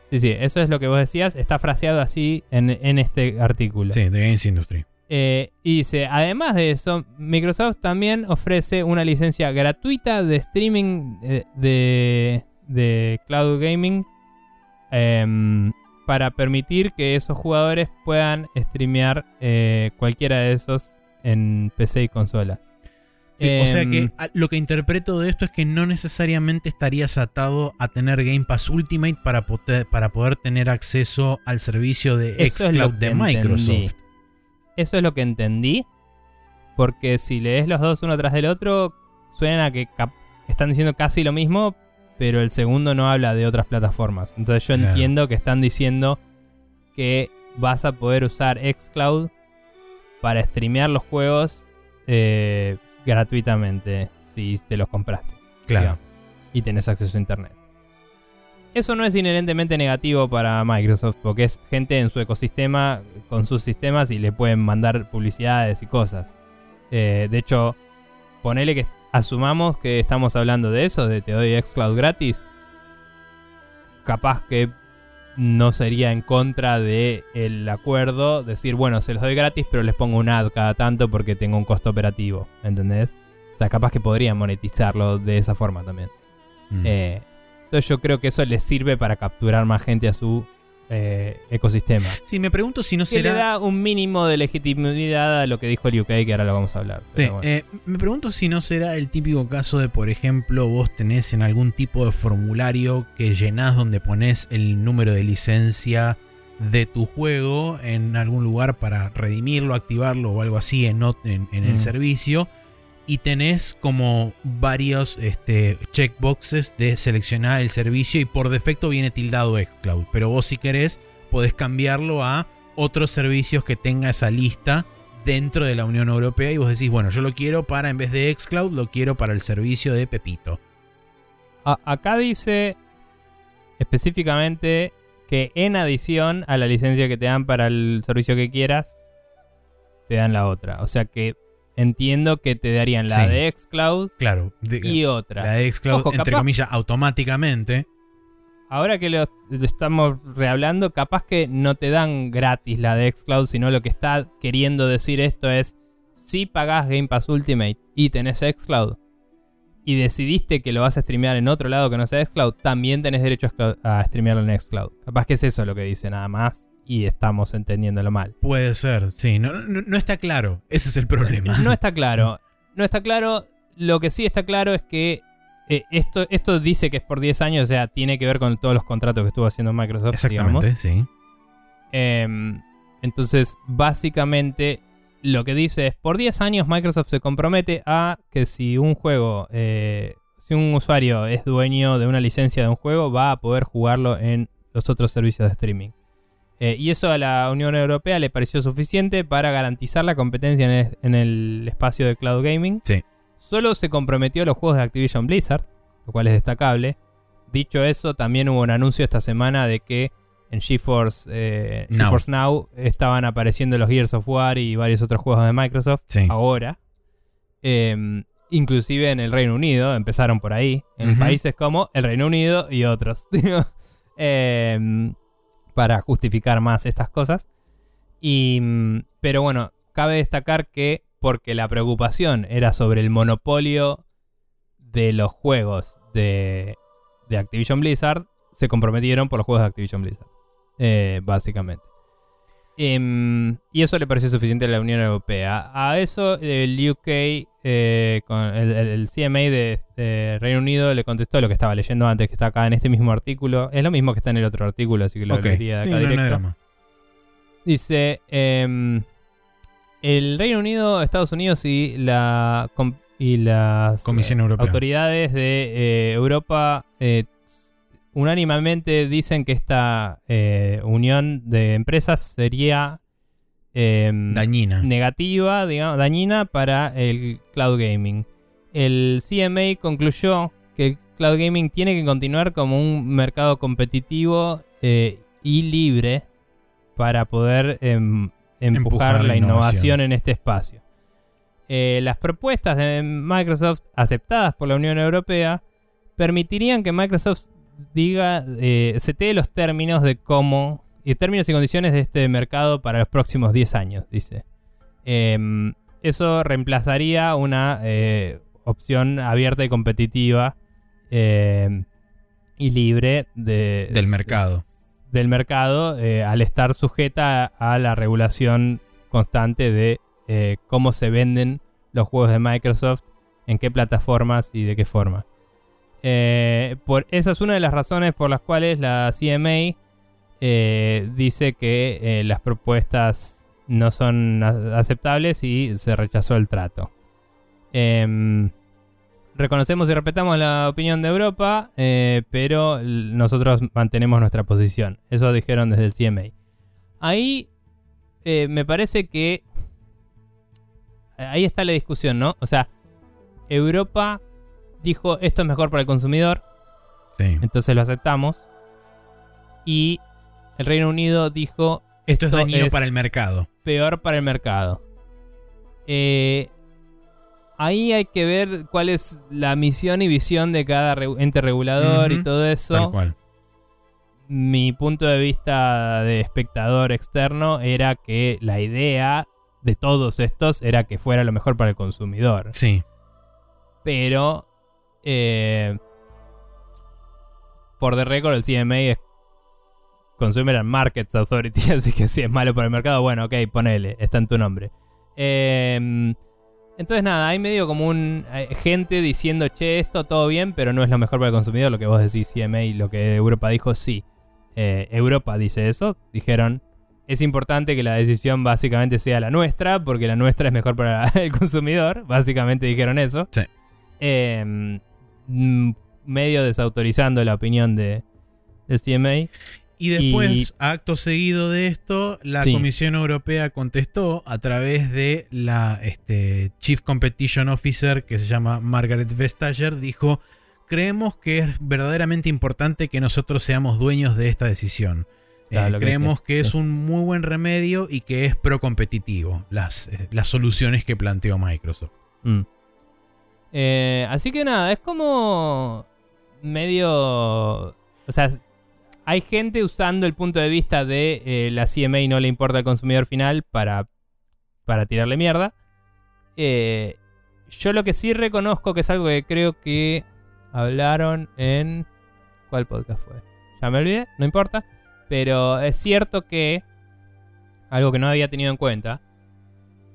Sí, sí, eso es lo que vos decías. Está fraseado así en, en este artículo. Sí, de Games Industry. Eh, y dice, además de eso, Microsoft también ofrece una licencia gratuita de streaming de, de cloud gaming em, para permitir que esos jugadores puedan streamear eh, cualquiera de esos en PC y consola. Sí, o sea Em, que a- lo que interpreto de esto es que no necesariamente estarías atado a tener Game Pass Ultimate para poder, para poder tener acceso al servicio de xCloud de Microsoft. entendí. Eso es lo que entendí. Porque si lees los dos uno tras del otro, suena a que están diciendo casi lo mismo, pero el segundo no habla de otras plataformas. Entonces yo Claro. entiendo que están diciendo que vas a poder usar xCloud para streamear los juegos eh, gratuitamente si te los compraste Claro. digamos, y tenés acceso a internet. Eso no es inherentemente negativo para Microsoft, porque es gente en su ecosistema con sus sistemas y le pueden mandar publicidades y cosas. Eh, de hecho, ponele que asumamos que estamos hablando de eso, de te doy xCloud gratis. Capaz que no sería en contra del acuerdo decir, bueno, se los doy gratis, pero les pongo un ad cada tanto porque tengo un costo operativo, ¿entendés? O sea, capaz que podrían monetizarlo de esa forma también. Mm. Eh, entonces yo creo que eso les sirve para capturar más gente a su eh, ecosistema. sí, me pregunto si no Que le será. da un mínimo de legitimidad a lo que dijo el UK, que ahora lo vamos a hablar. Sí, bueno. eh, me pregunto si no será el típico caso de, por ejemplo, vos tenés en algún tipo de formulario que llenás donde pones el número de licencia de tu juego en algún lugar para redimirlo, activarlo o algo así en- en el Mm. servicio. Y tenés como varios este, checkboxes de seleccionar el servicio y por defecto viene tildado xCloud. Pero vos si querés podés cambiarlo a otros servicios que tenga esa lista dentro de la Unión Europea y vos decís, bueno, yo lo quiero para, en vez de xCloud, lo quiero para el servicio de Pepito. A- acá dice específicamente que en adición a la licencia que te dan para el servicio que quieras, te dan la otra. O sea que entiendo que te darían la Sí. de xCloud Claro, de- y otra. la de xCloud, Ojo, entre capaz- comillas, automáticamente. Ahora que lo, estamos rehablando, capaz que no te dan gratis la de xCloud, sino lo que está queriendo decir esto es, si pagás Game Pass Ultimate y tenés xCloud y decidiste que lo vas a streamear en otro lado que no sea xCloud, también tenés derecho a streamearlo en xCloud. Capaz que es eso lo que dice nada más y estamos entendiéndolo mal. Puede ser, sí, no, no- no está claro. Ese es el problema. No está [laughs] claro. No está claro. Lo que sí está claro es que eh, esto, esto dice que es por 10 años, o sea, tiene que ver con todos los contratos que estuvo haciendo Microsoft, digamos. Exactamente, sí. Em, entonces, básicamente, lo que dice es, por 10 años Microsoft se compromete a que si un juego, eh, si un usuario es dueño de una licencia de un juego, va a poder jugarlo en los otros servicios de streaming. Eh, y eso a la Unión Europea le pareció suficiente para garantizar la competencia en el, en el espacio de cloud gaming. Sí. Solo se comprometió a los juegos de Activision Blizzard, lo cual es destacable. Dicho eso, también hubo un anuncio esta semana de que en GeForce, eh, Now. GeForce Now estaban apareciendo los Gears of War y varios otros juegos de Microsoft Sí. ahora. Em, inclusive en el Reino Unido, empezaron por ahí, en países como el Reino Unido y otros. [laughs] para justificar más estas cosas. Y, mm, pero bueno, cabe destacar que porque la preocupación era sobre el monopolio de los juegos de, de Activision Blizzard, se comprometieron por los juegos de Activision Blizzard, eh, básicamente. Em, y eso le pareció suficiente a la Unión Europea. A eso el UK, eh, con el, CMA de, de Reino Unido le contestó lo que estaba leyendo antes, que está acá en este mismo artículo. Es lo mismo que está en el otro artículo, así que lo Ok. leería de Sí, acá no, no hay directo. drama. Dice, em, el Reino Unido, Estados Unidos y la y las Comisión eh, Europea. autoridades de eh, Europa eh, unánimemente dicen que esta eh, unión de empresas sería em, Dañina. negativa, digamos, dañina para el cloud gaming. El CMA concluyó que el cloud gaming tiene que continuar como un mercado competitivo eh, y libre para poder em, empujar, Empujar la la innovación. innovación en este espacio. Eh, las propuestas de Microsoft aceptadas por la Unión Europea permitirían que Microsoft diga, eh, setee los términos de cómo, y términos y condiciones de este mercado para los próximos 10 años, dice. Em, eso reemplazaría una eh, opción abierta y competitiva em, y libre de, Del mercado. del mercado eh, al estar sujeta a, la regulación constante de eh, cómo se venden los juegos de Microsoft, en qué plataformas y de qué forma. Eh, por, esa es una de las razones por las cuales la CMA eh, dice que eh, las propuestas no son aceptables y se rechazó el trato. Em, reconocemos y respetamos la opinión de Europa, pero nosotros mantenemos nuestra posición. Eso dijeron desde el CMA. Ahí me parece que ahí está la discusión, ¿no? O sea, Europa dijo esto es mejor para el consumidor, Sí. entonces lo aceptamos. Y el Reino Unido dijo Esto es dañino es- para el mercado. peor para el mercado. Eh, ahí hay que ver cuál es la misión y visión de cada ente regulador y todo Tal eso. cual. Mi punto de vista de espectador externo era que la idea de todos estos era que fuera lo mejor para el consumidor. Sí. Pero, eh, por the record, el CMA es Consumer and Markets Authority, [laughs] así que si es malo para el mercado, bueno, ok, ponele, está en tu nombre. Eh, entonces, nada, hay medio como un gente diciendo, che, esto todo bien, pero no es lo mejor para el consumidor, lo que vos decís CMA y lo que Europa dijo, sí. Eh, Europa dice eso, dijeron, es importante que la decisión básicamente sea la nuestra, porque la nuestra es mejor para [laughs] el consumidor, básicamente dijeron eso. Sí. Eh, mm, medio desautorizando la opinión de, del CMA. Y después, Y- acto seguido de esto, la Sí. Comisión Europea contestó a través de la este, Chief Competition Officer, que se llama Margaret Vestager, dijo, creemos que es verdaderamente importante que nosotros seamos dueños de esta decisión. Eh, Claro, creemos que es un muy buen remedio y que es pro-competitivo las, eh, las soluciones que planteó Microsoft. Mm. Eh, así que nada, es como medio... O sea, hay gente usando el punto de vista de eh, la CMA y no le importa al consumidor final para, para tirarle mierda. Eh, yo lo que sí reconozco que es algo que creo que hablaron en... ¿Cuál podcast fue? Ya me olvidé, no importa. Pero es cierto que... Algo que no había tenido en cuenta.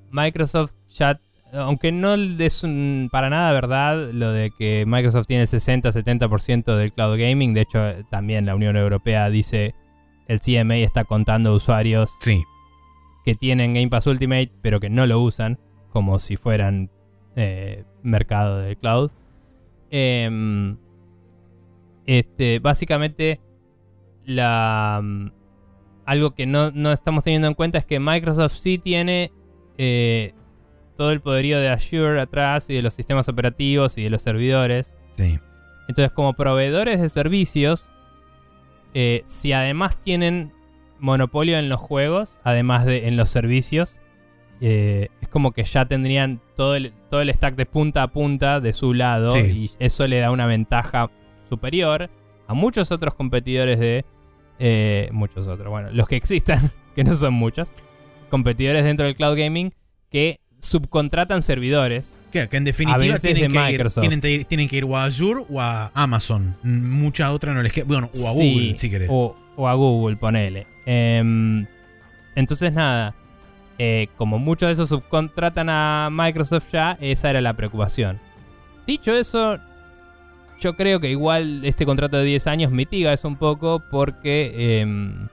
Microsoft ya aunque no es un- para nada verdad lo de que Microsoft tiene 60-70% del cloud gaming, de hecho también la Unión Europea dice el CMA está contando usuarios Sí, que tienen Game Pass Ultimate pero que no lo usan como si fueran eh, mercado de cloud. Em, este, básicamente la algo que no, no estamos teniendo en cuenta es que Microsoft sí tiene eh, todo el poderío de Azure atrás y de los sistemas operativos y de los servidores. sí. Entonces, como proveedores de servicios, eh, si además tienen monopolio en los juegos, además de en los servicios, eh, es como que ya tendrían todo el, todo el stack de punta a punta de su lado Sí. y eso le da una ventaja superior a muchos otros competidores de... eh, muchos otros, bueno, los que existan, [laughs] que no son muchos, competidores dentro del cloud gaming que subcontratan servidores Que, que en definitiva tienen, que ir, Microsoft. tienen, que ir- tienen que ir o a Azure o a Amazon. Mm, Mucha otra no les queda. Bueno, o a Sí, Google, si querés. O, o a Google, ponele. Em, entonces, nada. eh, como muchos de esos subcontratan a Microsoft ya, esa era la preocupación. Dicho eso, yo creo que igual este contrato de 10 años mitiga eso un poco porque em,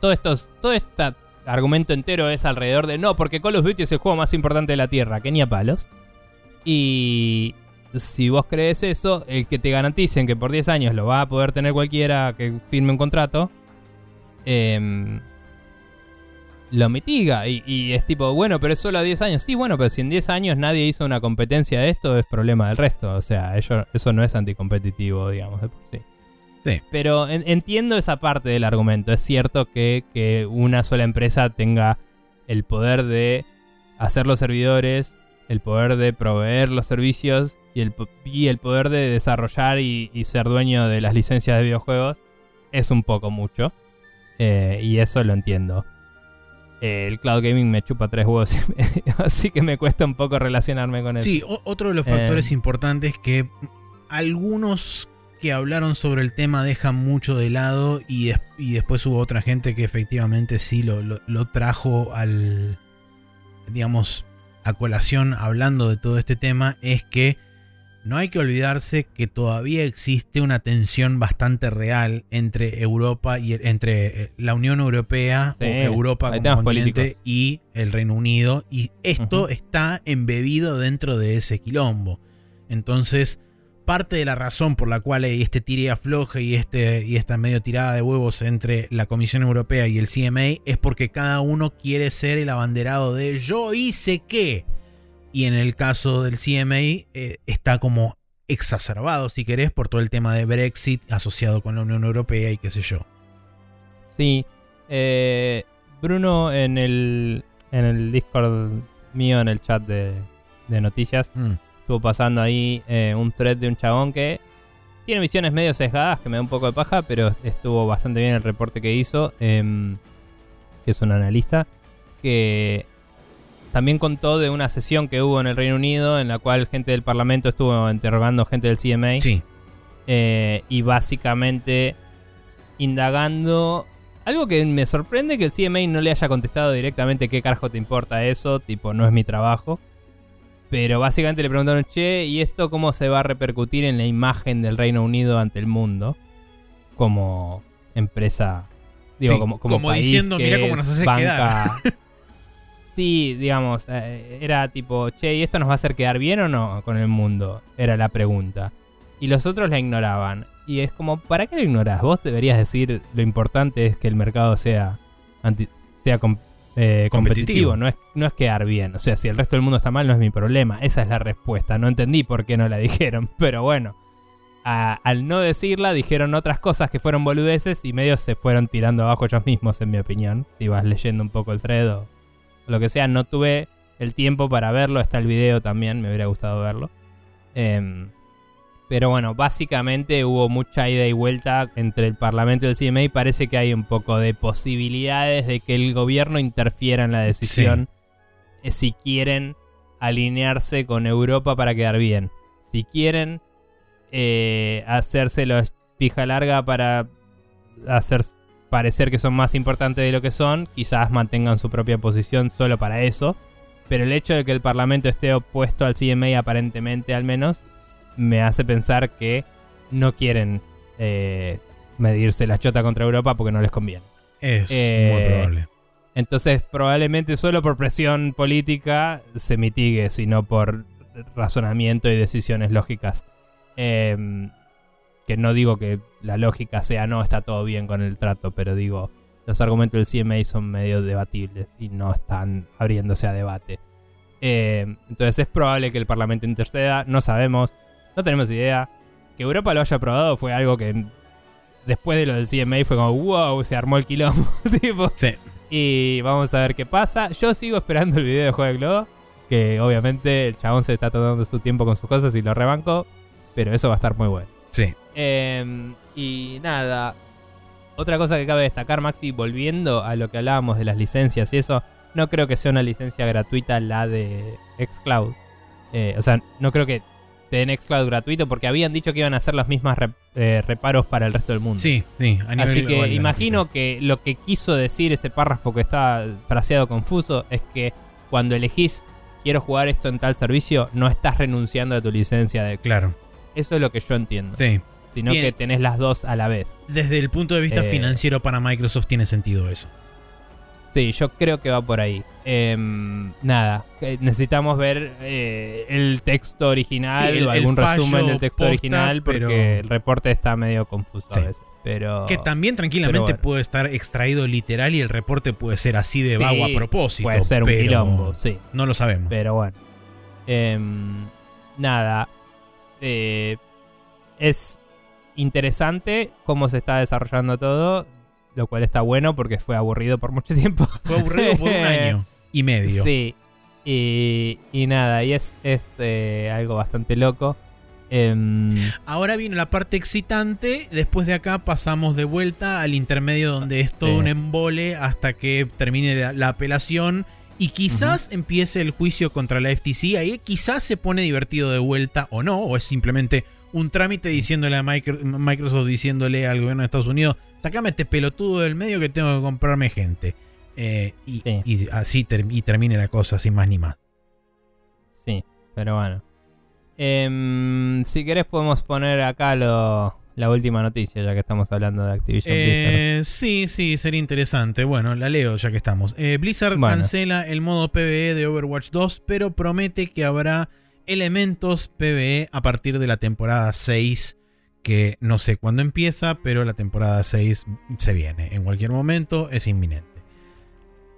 todo, estos, todo este argumento entero es alrededor de no, porque Call of Duty es el juego más importante de la Tierra, que ni a palos. Y, si vos crees eso, el que te garanticen que por 10 años lo va a poder tener cualquiera que firme un contrato, em, lo mitiga. Y, es tipo, bueno, pero es solo a 10 años. Sí, bueno, pero si en 10 años nadie hizo una competencia de esto, es problema del resto. O sea, eso no es anticompetitivo, digamos, de por sí. Sí. Pero entiendo esa parte del argumento. Es cierto que, que una sola empresa tenga el poder de hacer los servidores, el poder de proveer los servicios y el, el poder de desarrollar y, ser dueño de las licencias de videojuegos es un poco mucho. Eh, y eso lo entiendo. Eh, el cloud gaming me chupa tres huevos, [laughs] así que me cuesta un poco relacionarme con eso. Sí, otro de los factores eh. importantes que algunos que hablaron sobre el tema dejan mucho de lado y, después hubo otra gente que efectivamente sí lo trajo al, digamos, a colación hablando de todo este tema es que no hay que olvidarse que todavía existe una tensión bastante real entre Europa y entre eh, la Unión Europea o Europa como continente y el Reino Unido y esto está embebido dentro de ese quilombo. Entonces, parte de la razón por la cual hay este tire afloje y, este, y esta medio tirada de huevos entre la Comisión Europea y el CMA es porque cada uno quiere ser el abanderado de yo hice qué. Y en el caso del CMA eh, está como exacerbado, si querés, por todo el tema de Brexit asociado con la Unión Europea y qué sé yo. Sí, eh, Bruno en el, en el Discord mío, en el chat de, noticias, mm estuvo pasando ahí eh, un thread de un chabón que tiene visiones medio sesgadas, que me da un poco de paja, pero estuvo bastante bien el reporte que hizo, em, que es un analista, que también contó de una sesión que hubo en el Reino Unido en la cual gente del Parlamento estuvo interrogando gente del CMA. Sí. Eh, y básicamente indagando algo que me sorprende que el CMA no le haya contestado directamente qué carajo te importa eso, tipo, no es mi trabajo. Pero básicamente le preguntaron, che, ¿y esto cómo se va a repercutir en la imagen del Reino Unido ante el mundo? Como empresa, digo, como, como, diciendo, mira cómo nos hace quedar. [laughs] sí, digamos, eh, era tipo, che, ¿y esto nos va a hacer quedar bien o no con el mundo? Era la pregunta. Y los otros la ignoraban. Y es como, ¿para qué lo ignoras? Vos deberías decir, lo importante es que el mercado sea, anti sea eh, competitivo, No, es, no es quedar bien. O sea, si el resto del mundo está mal, no es mi problema. Esa es la respuesta. No entendí por qué no la [laughs] dijeron, pero bueno. al no decirla, dijeron otras cosas que fueron boludeces y medios se fueron tirando abajo ellos mismos, en mi opinión. Si vas leyendo un poco el thread o lo que sea, no tuve el tiempo para verlo. Está el video también, me hubiera gustado verlo. Eh, pero bueno, básicamente hubo mucha ida y vuelta entre el Parlamento y el CMA y parece que hay un poco de posibilidades de que el gobierno interfiera en la decisión eh, si quieren alinearse con Europa para quedar bien. Si quieren eh, hacérselo pija larga para hacer parecer que son más importantes de lo que son, quizás mantengan su propia posición solo para eso. Pero el hecho de que el Parlamento esté opuesto al CMA aparentemente al menos me hace pensar que no quieren eh, medirse la chota contra Europa porque no les conviene. Es eh, muy probable. Entonces, probablemente solo por presión política se mitigue, sino por razonamiento y decisiones lógicas. Em, que no digo que la lógica sea no, está todo bien con el trato, pero digo, los argumentos del CMA son medio debatibles y no están abriéndose a debate. Em, entonces es probable que el Parlamento interceda, no sabemos. No tenemos idea. Que Europa lo haya probado fue algo que después de lo del CMA fue como, wow, se armó el quilombo. [laughs] tipo. Sí. Y vamos a ver qué pasa. Yo sigo esperando el video de Juego de Globo. Que obviamente el chabón se está tomando su tiempo con sus cosas y lo rebanco. Pero eso va a estar muy bueno. Sí. Em, y nada. Otra cosa que cabe destacar, Maxi, volviendo a lo que hablábamos de las licencias y eso, no creo que sea una licencia gratuita la de Xcloud. Eh, o sea, no creo que de Nextcloud gratuito porque habían dicho que iban a hacer los mismos eh, reparos para el resto del mundo. Sí, sí. Así que imagino que lo que quiso decir ese párrafo que está fraseado confuso es que cuando elegís quiero jugar esto en tal servicio, no estás renunciando a tu licencia de... Claro. Eso es lo que yo entiendo. Sí. Sino que tenés las dos a la vez. Desde el punto de vista eh, financiero para Microsoft tiene sentido eso. Sí, yo creo que va por ahí. Em, nada, eh, necesitamos ver eh, el texto original Sí, o algún resumen del texto posta, original porque pero- el reporte está medio confuso Sí. a veces. Pero, Que también tranquilamente bueno. puede estar extraído literal y el reporte puede ser así de Sí, vago a propósito. puede ser un quilombo, sí. No lo sabemos. Pero bueno. Em, nada. Eh, es interesante cómo se está desarrollando todo. Lo cual está bueno porque fue aburrido por mucho tiempo. Fue aburrido por un año [laughs] y medio. Sí. Y, y nada, y es, es eh, algo bastante loco. Em, Ahora viene la parte excitante. Después de acá pasamos de vuelta al intermedio donde es todo Sí. un embole hasta que termine la, la apelación. Y quizás empiece el juicio contra la FTC. Ahí quizás se pone divertido de vuelta o no. O es simplemente un trámite diciéndole a Micro- Microsoft, diciéndole al gobierno de Estados Unidos, sacame este pelotudo del medio que tengo que comprarme gente. Eh, y, Sí. y así ter- y termine la cosa, sin más ni más. sí, pero bueno. Em, si querés podemos poner acá lo, la última noticia, ya que estamos hablando de Activision Blizzard. Eh, sí, sí, sería interesante. Bueno, la leo ya que estamos. Eh, Blizzard Bueno. cancela el modo PvE de Overwatch 2, pero promete que habrá elementos PvE a partir de la temporada 6, que no sé cuándo empieza, pero la temporada 6 se viene. En cualquier momento es inminente.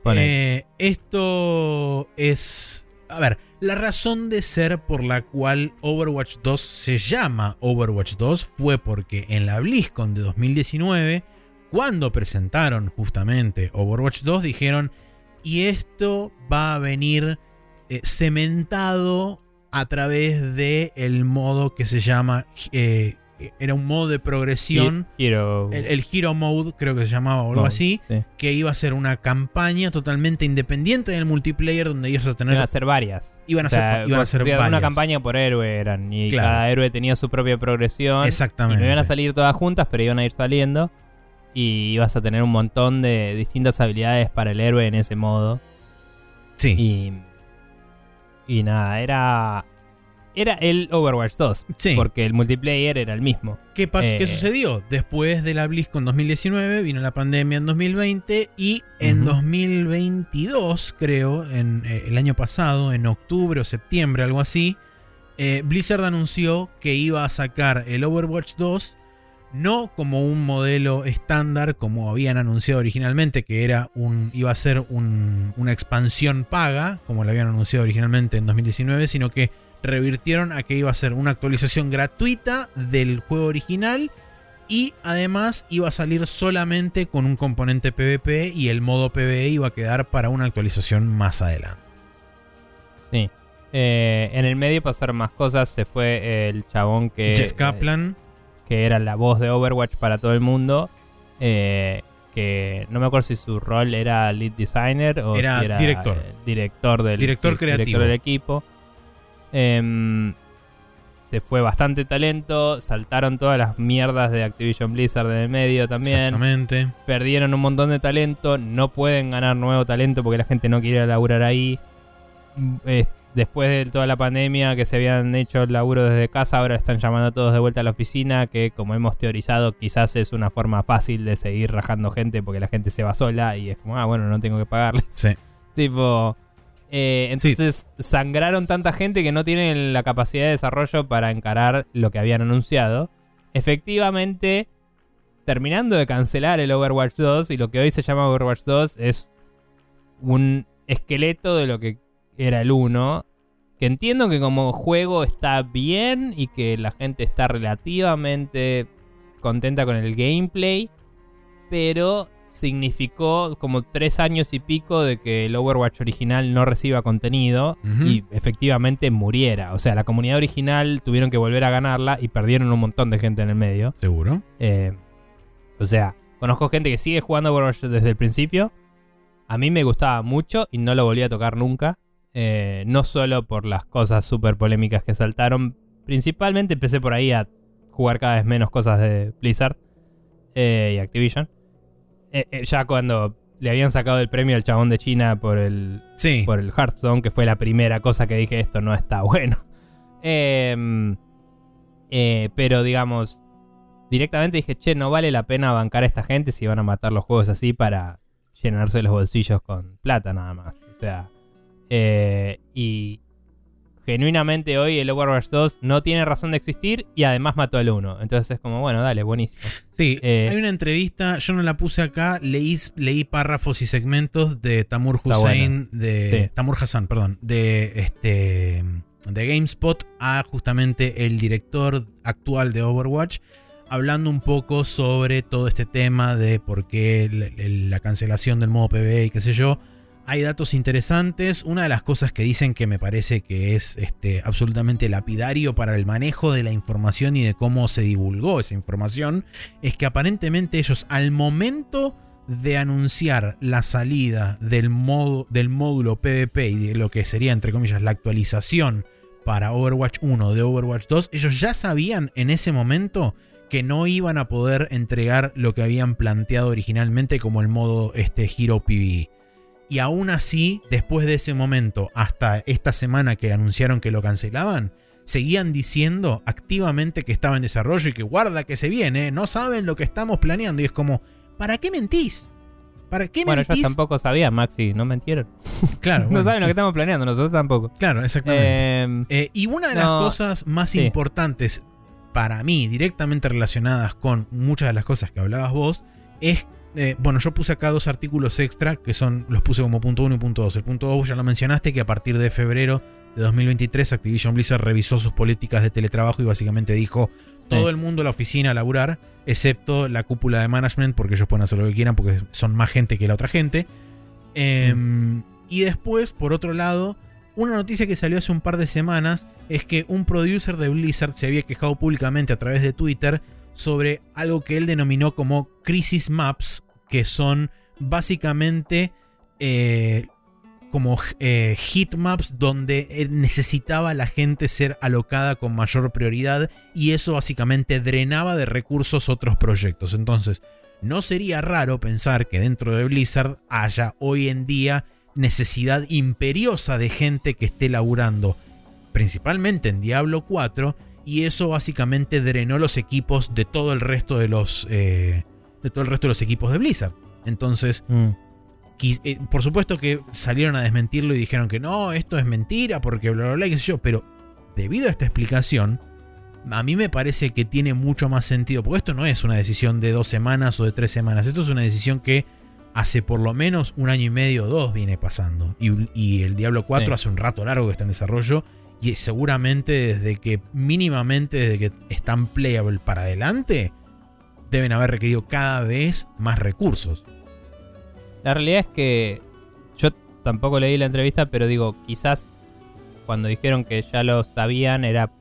Eh, esto es... A ver, la razón de ser por la cual Overwatch 2 se llama Overwatch 2 fue porque en la BlizzCon de 2019, cuando presentaron justamente Overwatch 2, dijeron, y esto va a venir eh, cementado a través de el modo que se llama... eh, era un modo de progresión. Hero. El, el Hero Mode, creo que se llamaba o algo así sí. que iba a ser una campaña totalmente independiente del multiplayer donde ibas a tener Iban a ser varias. iban a O sea, ser, iban a ser hacías una varias. campaña por héroe eran. Y Claro. cada héroe tenía su propia progresión. Y exactamente no iban a salir todas juntas, pero iban a ir saliendo. Y ibas a tener un montón de distintas habilidades para el héroe en ese modo. sí Y. Y nada, era. Era el Overwatch 2. sí Porque el multiplayer era el mismo. ¿Qué, pasó, eh, ¿Qué sucedió? Después de la BlizzCon 2019 vino la pandemia en 2020 y en Ujú. 2022 creo en eh, el año pasado en octubre o septiembre algo así eh, Blizzard anunció que iba a sacar el Overwatch 2 no como un modelo estándar como habían anunciado originalmente, que era un, iba a ser un- una expansión paga, como lo habían anunciado originalmente en 2019, sino que revirtieron a que iba a ser una actualización gratuita del juego original y además iba a salir solamente con un componente PvP y el modo PvE iba a quedar para una actualización más adelante. Sí. Eh, en el medio pasaron más cosas. Se fue el chabón que. Jeff Kaplan, que era la voz de Overwatch para todo el mundo. eh, que no me acuerdo si su rol era lead designer o Era si era director. eh, director del, Director creativo. del equipo. Em, se fue bastante talento. Saltaron todas las mierdas de Activision Blizzard en el medio también. exactamente. Perdieron un montón de talento. No pueden ganar nuevo talento porque la gente no quiere laburar ahí. Mm, es- Después de toda la pandemia que se habían hecho el laburo desde casa, ahora están llamando a todos de vuelta a la oficina, que como hemos teorizado quizás es una forma fácil de seguir rajando gente porque la gente se va sola y es como, ah, bueno, no tengo que pagarles. Sí. [laughs] tipo... eh, entonces sangraron tanta gente que no tienen la capacidad de desarrollo para encarar lo que habían anunciado. Efectivamente, terminando de cancelar el Overwatch 2 y lo que hoy se llama Overwatch 2 es un esqueleto de lo que era el 1. Que entiendo que como juego está bien y que la gente está relativamente contenta con el gameplay. Pero significó como tres años y pico de que el Overwatch original no reciba contenido y efectivamente muriera. O sea, la comunidad original tuvieron que volver a ganarla y perdieron un montón de gente en el medio. ¿Seguro? Eh, o sea, conozco gente que sigue jugando Overwatch desde el principio. A mí me gustaba mucho y no lo volví a tocar nunca. Eh, no solo por las cosas súper polémicas que saltaron. Principalmente empecé por ahí a jugar cada vez menos cosas de Blizzard eh, y Activision. Eh, ya cuando le habían sacado el premio al chabón de China por el, Sí. por el Hearthstone, que fue la primera cosa que dije, esto no está [laughs] bueno. Em, pero digamos, directamente dije, che, no vale la pena bancar a esta gente si van a matar los juegos así para llenarse los bolsillos con plata nada más. O sea, eh, y genuinamente hoy el Overwatch 2 no tiene razón de existir y además mató al 1. Entonces es como, bueno, dale, buenísimo. Sí, Eh, hay una entrevista, yo no la puse acá, leí, leí párrafos y segmentos de Tamur Hussein, bueno. de Sí. Tamur Hassan, perdón, de este de GameSpot a justamente el director actual de Overwatch, hablando un poco sobre todo este tema de por qué la cancelación del modo PvE y qué sé yo. Hay datos interesantes. Una de las cosas que dicen que me parece que es este, absolutamente lapidario para el manejo de la información y de cómo se divulgó esa información es que aparentemente ellos al momento de anunciar la salida del, modo, del módulo PvP y de lo que sería entre comillas la actualización para Overwatch 1 de Overwatch 2, ellos ya sabían en ese momento que no iban a poder entregar lo que habían planteado originalmente como el modo este, Hero PvE. Y aún así, después de ese momento, hasta esta semana que anunciaron que lo cancelaban, seguían diciendo activamente que estaba en desarrollo y que guarda que se viene, no saben lo que estamos planeando. Y es como, ¿para qué mentís? ¿Para qué bueno, ellos mentís? tampoco sabían, Maxi, no mentieron. [laughs] Claro, [laughs] no saben lo que estamos planeando, nosotros tampoco. Claro, exactamente. Eh, Eh, y una de las cosas más sí. importantes para mí, directamente relacionadas con muchas de las cosas que hablabas vos, es. Eh, bueno, yo puse acá dos artículos extra que son. Los puse como punto 1 y punto 2. El punto 2 ya lo mencionaste, que a partir de febrero de 2023 Activision Blizzard revisó sus políticas de teletrabajo y básicamente dijo: todo el mundo a la oficina a laburar, excepto la cúpula de management, porque ellos pueden hacer lo que quieran, porque son más gente que la otra gente. Em, Y después, por otro lado, una noticia que salió hace un par de semanas es que un producer de Blizzard se había quejado públicamente a través de Twitter sobre algo que él denominó como crisis maps, que son básicamente eh, como eh, hit maps donde él necesitaba la gente ser alocada con mayor prioridad y eso básicamente drenaba de recursos otros proyectos. Entonces, no sería raro pensar que dentro de Blizzard haya hoy en día necesidad imperiosa de gente que esté laburando principalmente en Diablo 4 y eso básicamente drenó los equipos de todo el resto de los eh, de todo el resto de los equipos de Blizzard. Entonces, mm. eh, por supuesto que salieron a desmentirlo y dijeron que no, esto es mentira porque bla bla bla, qué sé yo, pero debido a esta explicación, a mí me parece que tiene mucho más sentido, porque esto no es una decisión de dos semanas o de tres semanas, esto es una decisión que hace por lo menos un año y medio o dos viene pasando. Y, y el Diablo 4 Sí. hace un rato largo que está en desarrollo. Y seguramente desde que, mínimamente desde que están playable para adelante, deben haber requerido cada vez más recursos. La realidad es que yo tampoco leí la entrevista, pero digo, quizás cuando dijeron que ya lo sabían era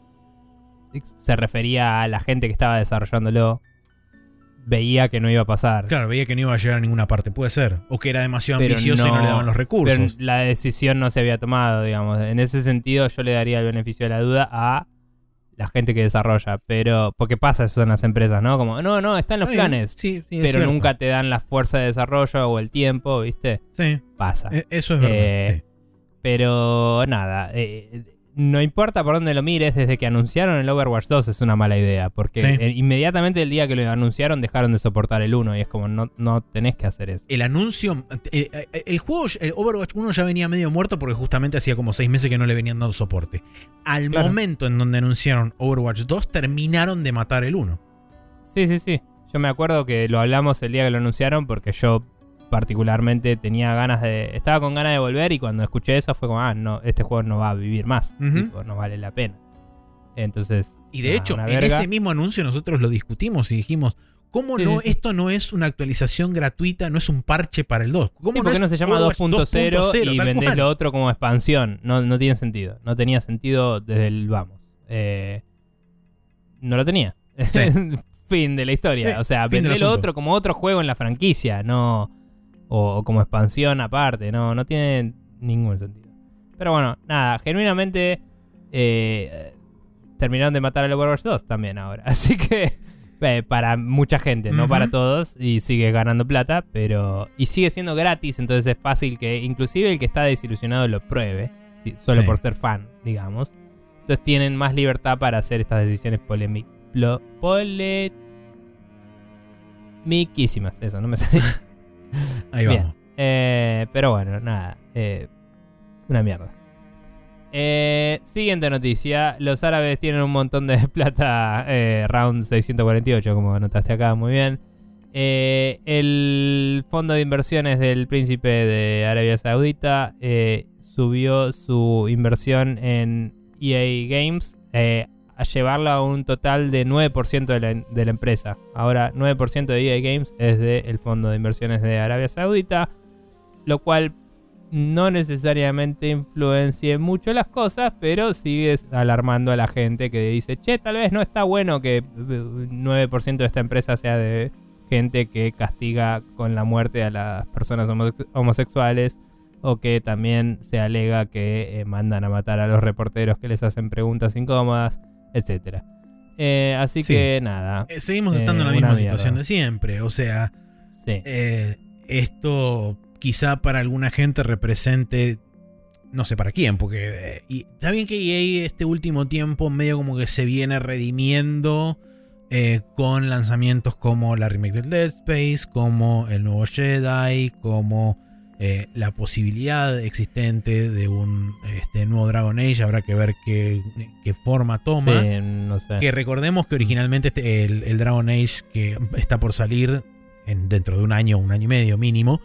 se refería a la gente que estaba desarrollándolo. Veía que no iba a pasar. Claro, veía que no iba a llegar a ninguna parte, puede ser. O que era demasiado Pero ambicioso y no le daban los Pero recursos. la decisión no se había tomado, digamos. En ese sentido, yo le daría el beneficio de la duda a la gente que desarrolla. Pero, porque pasa eso en las empresas, ¿no? Como, no, no, está en los planes. Sí, sí, pero nunca te dan la fuerza de desarrollo o el tiempo, ¿viste? Sí, Pasa. e- eso es verdad. Eh. Pero nada, eh, no importa por dónde lo mires, desde que anunciaron el Overwatch 2 es una mala idea, porque Sí. eh, inmediatamente el día que lo anunciaron dejaron de soportar el 1 y es como no, no tenés que hacer eso. El anuncio. eh, eh, el juego, el Overwatch 1 ya venía medio muerto porque justamente hacía como seis meses que no le venían dando soporte. Al Claro. momento en donde anunciaron Overwatch 2, terminaron de matar el 1. Sí, sí, sí. Yo me acuerdo que lo hablamos el día que lo anunciaron porque yo particularmente tenía ganas de... Estaba con ganas de volver y cuando escuché eso fue como, ah, no, este juego no va a vivir más. Tipo, no vale la pena. Entonces... Y de nada, hecho, en ese mismo anuncio nosotros lo discutimos y dijimos. ¿Cómo Sí, no? sí, sí. Esto no es una actualización gratuita, no es un parche para el 2. ¿Cómo Sí, ¿por qué no, es se llama Overwatch 2.0 y vendés cual? lo otro como expansión? No, no tiene sentido. No tenía sentido desde el vamos. Eh, no lo tenía. [laughs] fin de la historia. O sea, fin del vendé lo otro como otro juego en la franquicia, no. O, o como expansión aparte. No, no tiene ningún sentido. Pero bueno, nada, genuinamente. eh, terminaron de matar al Overwatch 2 también ahora. [laughs] Así que. eh, para mucha gente, no para todos, y sigue ganando plata, pero. Y sigue siendo gratis, entonces es fácil que inclusive el que está desilusionado lo pruebe, solo Sí. por ser fan, digamos. Entonces tienen más libertad para hacer estas decisiones polémicas. Eso, no me [laughs] sale. [laughs] Ahí Bien. vamos. Eh, pero bueno, nada. eh, una mierda. Eh, siguiente noticia. Los árabes tienen un montón de [laughs] plata. round 648, como anotaste acá, muy bien. El fondo de inversiones del príncipe de Arabia Saudita subió su inversión en EA Games a llevarla a un total de 9% de la, de la empresa. Ahora, 9% de EA Games es del fondo de inversiones de Arabia Saudita, lo cual no necesariamente influencie mucho las cosas, pero sigue alarmando a la gente que dice, che, tal vez no está bueno que eh, 9% de esta empresa sea de gente que castiga con la muerte a las personas homosex- homosexuales o que también se alega que eh, mandan a matar a los reporteros que les hacen preguntas incómodas, etc. así Sí. que nada, Eh, seguimos Eh, estando en la misma mierda. situación de siempre. O sea, sí. eh, esto quizá para alguna gente represente. No sé para quién, porque. eh, y está bien que EA este último tiempo medio como que se viene redimiendo eh, con lanzamientos como la remake del Dead Space, como el nuevo Jedi, como eh, la posibilidad existente de un este, nuevo Dragon Age. Habrá que ver qué, qué forma toma. Sí, no sé. Que recordemos que originalmente este- el, el Dragon Age que está por salir en, dentro de un año, un año y medio mínimo,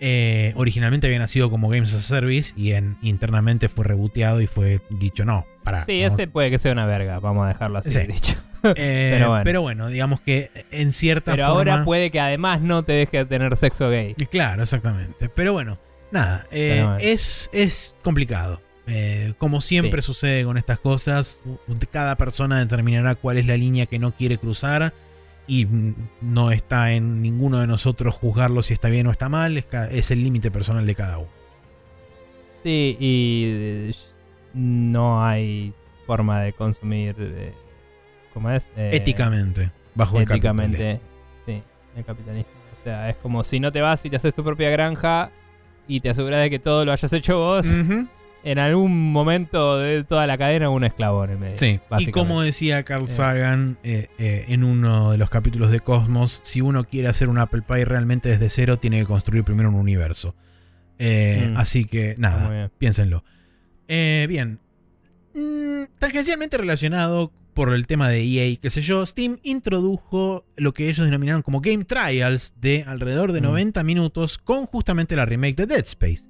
eh, originalmente había nacido como Games as a Service y en, internamente fue reboteado y fue dicho no, para. Sí, ese puede que sea una verga, vamos a dejarlo así Sí. dicho. Pero, [laughs] pero bueno. bueno. digamos que en cierta Pero forma. ahora puede que además no te deje tener sexo gay. Claro, exactamente. Pero bueno, nada, eh, Pero bueno. es, es complicado. Eh, como siempre Sí. sucede con estas cosas, cada persona determinará cuál es la línea que no quiere cruzar y no está en ninguno de nosotros juzgarlo si está bien o está mal, es, el límite personal de cada uno. Sí, y eh, no hay forma de consumir. ¿Cómo es? Eh, éticamente, bajo el capitalismo. Éticamente, sí, el capitalismo. O sea, es como si no te vas y te haces tu propia granja y te aseguras de que todo lo hayas hecho vos. En algún momento de toda la cadena, un esclavo en el medio. Sí, y como decía Carl Eh. Sagan eh, eh, en uno de los capítulos de Cosmos, si uno quiere hacer un Apple Pie realmente desde cero, tiene que construir primero un universo. Mm. Así que nada, bien. piénsenlo. Bien, Mm, tangencialmente relacionado por el tema de EA, qué sé yo, Steam introdujo lo que ellos denominaron como Game Trials de alrededor de Mm. 90 minutos con justamente la remake de Dead Space.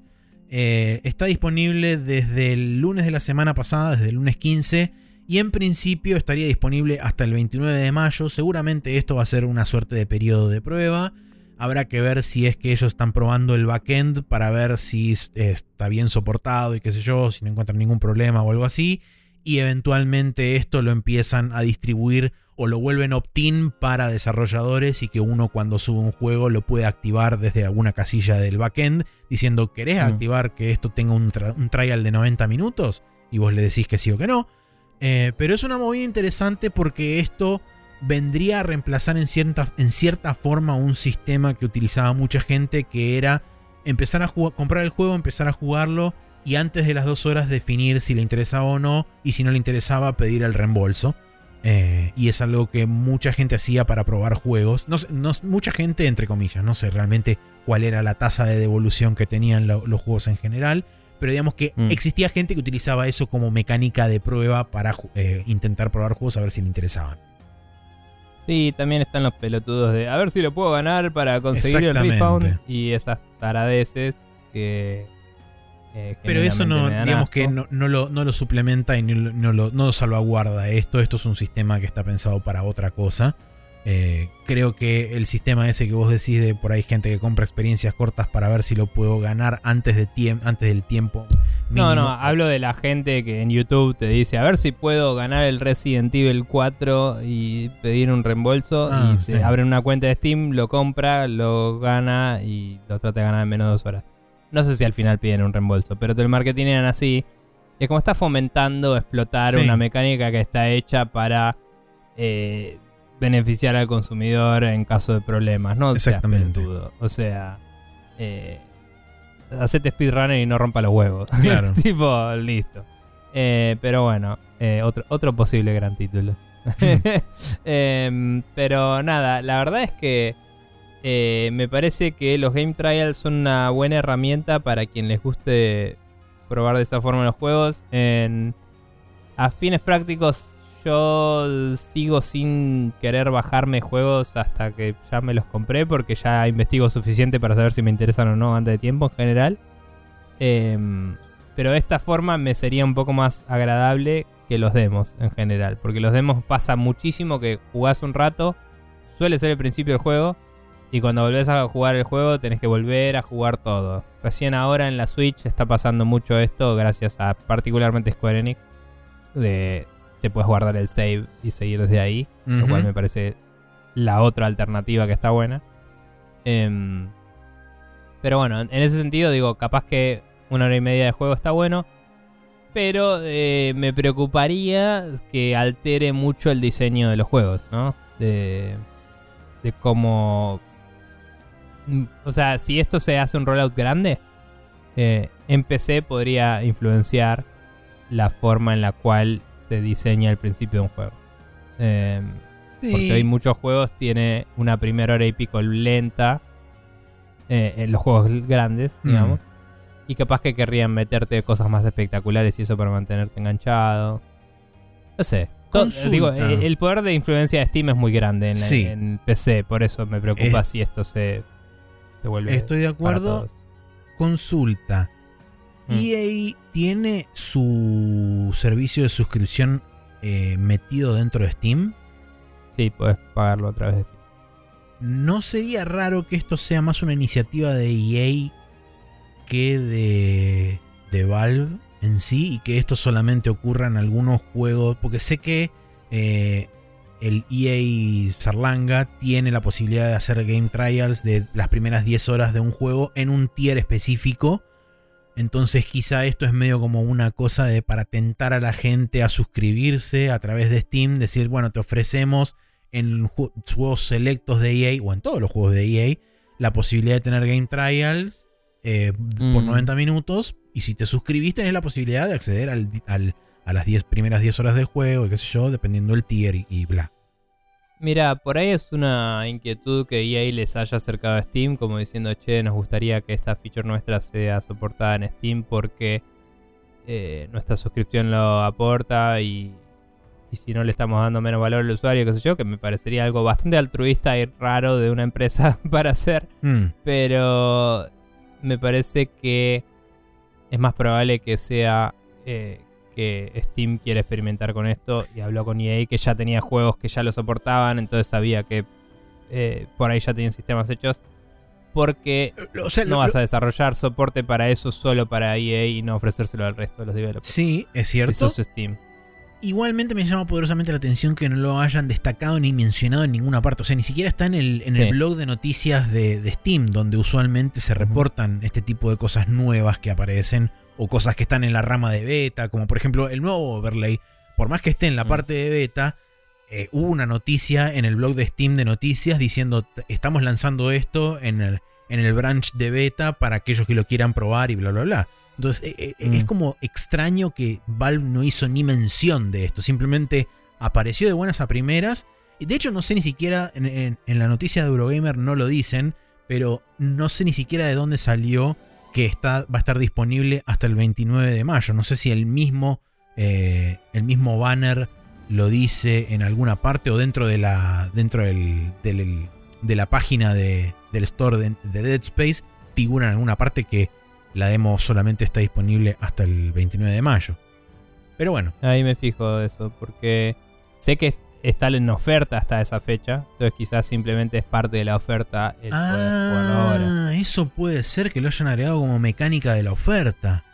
Eh, está disponible desde el lunes de la semana pasada, desde el lunes 15, y en principio estaría disponible hasta el 29 de mayo. Seguramente esto va a ser una suerte de periodo de prueba. Habrá que ver si es que ellos están probando el backend para ver si es- está bien soportado y qué sé yo, si no encuentran ningún problema o algo así. Y eventualmente esto lo empiezan a distribuir o lo vuelven opt-in para desarrolladores y que uno cuando sube un juego lo puede activar desde alguna casilla del backend diciendo, ¿querés Mm. activar que esto tenga un, tra- un trial de 90 minutos? Y vos le decís que sí o que no. Eh, pero es una movida interesante porque esto vendría a reemplazar en cierta, en cierta forma un sistema que utilizaba mucha gente que era empezar a comprar el juego, empezar a jugarlo y antes de las dos horas definir si le interesaba o no y si no le interesaba pedir el reembolso. Eh, y es algo que mucha gente hacía para probar juegos. No, sé- no- mucha gente, entre comillas, no sé realmente cuál era la tasa de devolución que tenían lo- los juegos en general. Pero digamos que Mm. existía gente que utilizaba eso como mecánica de prueba para eh, intentar probar juegos a ver si le interesaban. Sí, también están los pelotudos de a ver si lo puedo ganar para conseguir el refund y esas taradeces que. Eh, Pero eso no, digamos que no, no lo, no lo suplementa y no, lo- no lo, salvaguarda esto. Esto es un sistema que está pensado para otra cosa. Eh, creo que el sistema ese que vos decís de por ahí gente que compra experiencias cortas para ver si lo puedo ganar antes, de tiemp- antes del tiempo. No, mínimo. no, hablo de la gente que en YouTube te dice a ver si puedo ganar el Resident Evil 4 y pedir un reembolso Ah, y se sí. abre una cuenta de Steam, lo compra, lo gana y lo trata de ganar en menos de dos horas. No sé si al final piden un reembolso, pero te lo marketinean así. Y es como está fomentando explotar Sí. una mecánica que está hecha para eh, beneficiar al consumidor en caso de problemas, ¿no? Exactamente. O sea, eh, hacete speedrunner y no rompa los huevos. [laughs] Claro. tipo, listo. Eh, pero bueno, eh, otro, otro posible gran título. [laughs] [laughs] Em, pero nada, la verdad es que Eh, me parece que los game trials son una buena herramienta para quien les guste probar de esa forma los juegos. En, a fines prácticos, yo sigo sin querer bajarme juegos hasta que ya me los compré porque ya investigo suficiente para saber si me interesan o no antes de tiempo en general. Em, pero de esta forma me sería un poco más agradable que los demos en general. Porque los demos pasa muchísimo que jugás un rato, suele ser el principio del juego. Y cuando volvés a jugar el juego tenés que volver a jugar todo. Recién ahora en la Switch está pasando mucho esto gracias a particularmente Square Enix. De, te puedes guardar el save y seguir desde ahí. Lo cual me parece la otra alternativa que está buena. Em, pero bueno, en ese sentido digo, capaz que una hora y media de juego está bueno. Pero eh, me preocuparía que altere mucho el diseño de los juegos, ¿no? De, de cómo... mm, O sea, si esto se hace un rollout grande, eh, en PC podría influenciar la forma en la cual se diseña el principio de un juego. Em, porque hoy muchos juegos tiene una primera hora y pico lenta. eh, en los juegos grandes, Mm. digamos. Y capaz que querrían meterte cosas más espectaculares y eso para mantenerte enganchado. No sé. Consulta. digo, eh, el poder de influencia de Steam es muy grande en, la- Sí. en PC. Por eso me preocupa si esto se, se vuelve. Estoy de acuerdo. Consulta. Mm. EA tiene su servicio de suscripción eh, metido dentro de Steam. Sí, puedes pagarlo otra vez. ¿No sería raro que esto sea más una iniciativa de EA que de, de Valve en sí y que esto solamente ocurra en algunos juegos? Porque sé que eh, el EA Sarlanga tiene la posibilidad de hacer game trials de las primeras 10 horas de un juego en un tier específico. Entonces quizá esto es medio como una cosa de para tentar a la gente a suscribirse a través de Steam, decir, bueno, te ofrecemos en ju- juegos selectos de EA o en todos los juegos de EA la posibilidad de tener game trials eh, por Mm. 90 minutos y si te suscribiste tenés la posibilidad de acceder al, al- a las 10 primeras 10 horas del juego y qué sé yo, dependiendo del tier y, y bla. Mira, por ahí es una inquietud que EA les haya acercado a Steam, como diciendo, che, nos gustaría que esta feature nuestra sea soportada en Steam porque eh, nuestra suscripción lo aporta y, y si no le estamos dando menos valor al usuario, qué sé yo, que me parecería algo bastante altruista y raro de una empresa [laughs] para hacer, Mm, pero me parece que es más probable que sea eh, que Steam quiere experimentar con esto y habló con EA que ya tenía juegos que ya lo soportaban, entonces sabía que eh, por ahí ya tenían sistemas hechos. Porque o sea, no lo- vas a desarrollar soporte para eso solo para EA y no ofrecérselo al resto de los developers. sí, es cierto. sos Steam. Igualmente me llama poderosamente la atención que no lo hayan destacado ni mencionado en ninguna parte. O sea, ni siquiera está en el, en el Sí. blog de noticias de, de Steam, donde usualmente se reportan este tipo de cosas nuevas que aparecen o cosas que están en la rama de beta, como por ejemplo el nuevo overlay. Por más que esté en la Mm. parte de beta, eh, hubo una noticia en el blog de Steam de noticias diciendo "T- estamos lanzando esto en el, en el branch de beta para aquellos que lo quieran probar y bla bla bla. Entonces eh, eh, Mm. es como extraño que Valve no hizo ni mención de esto, simplemente apareció de buenas a primeras. Y de hecho no sé ni siquiera, en, en- en la noticia de Eurogamer no lo dicen, pero no sé ni siquiera de dónde salió que está, va a estar disponible hasta el 29 de mayo. No sé si el mismo, eh, el mismo banner lo dice en alguna parte o dentro de la, dentro del, de la página de- del store de, de Dead Space figura en alguna parte que la demo solamente está disponible hasta el 29 de mayo. Pero bueno, Ahí me fijo de eso, porque sé que está en oferta hasta esa fecha, entonces quizás simplemente es parte de la oferta el poder jugarlo ahora. Ah, eso puede ser que lo hayan agregado como mecánica de la oferta.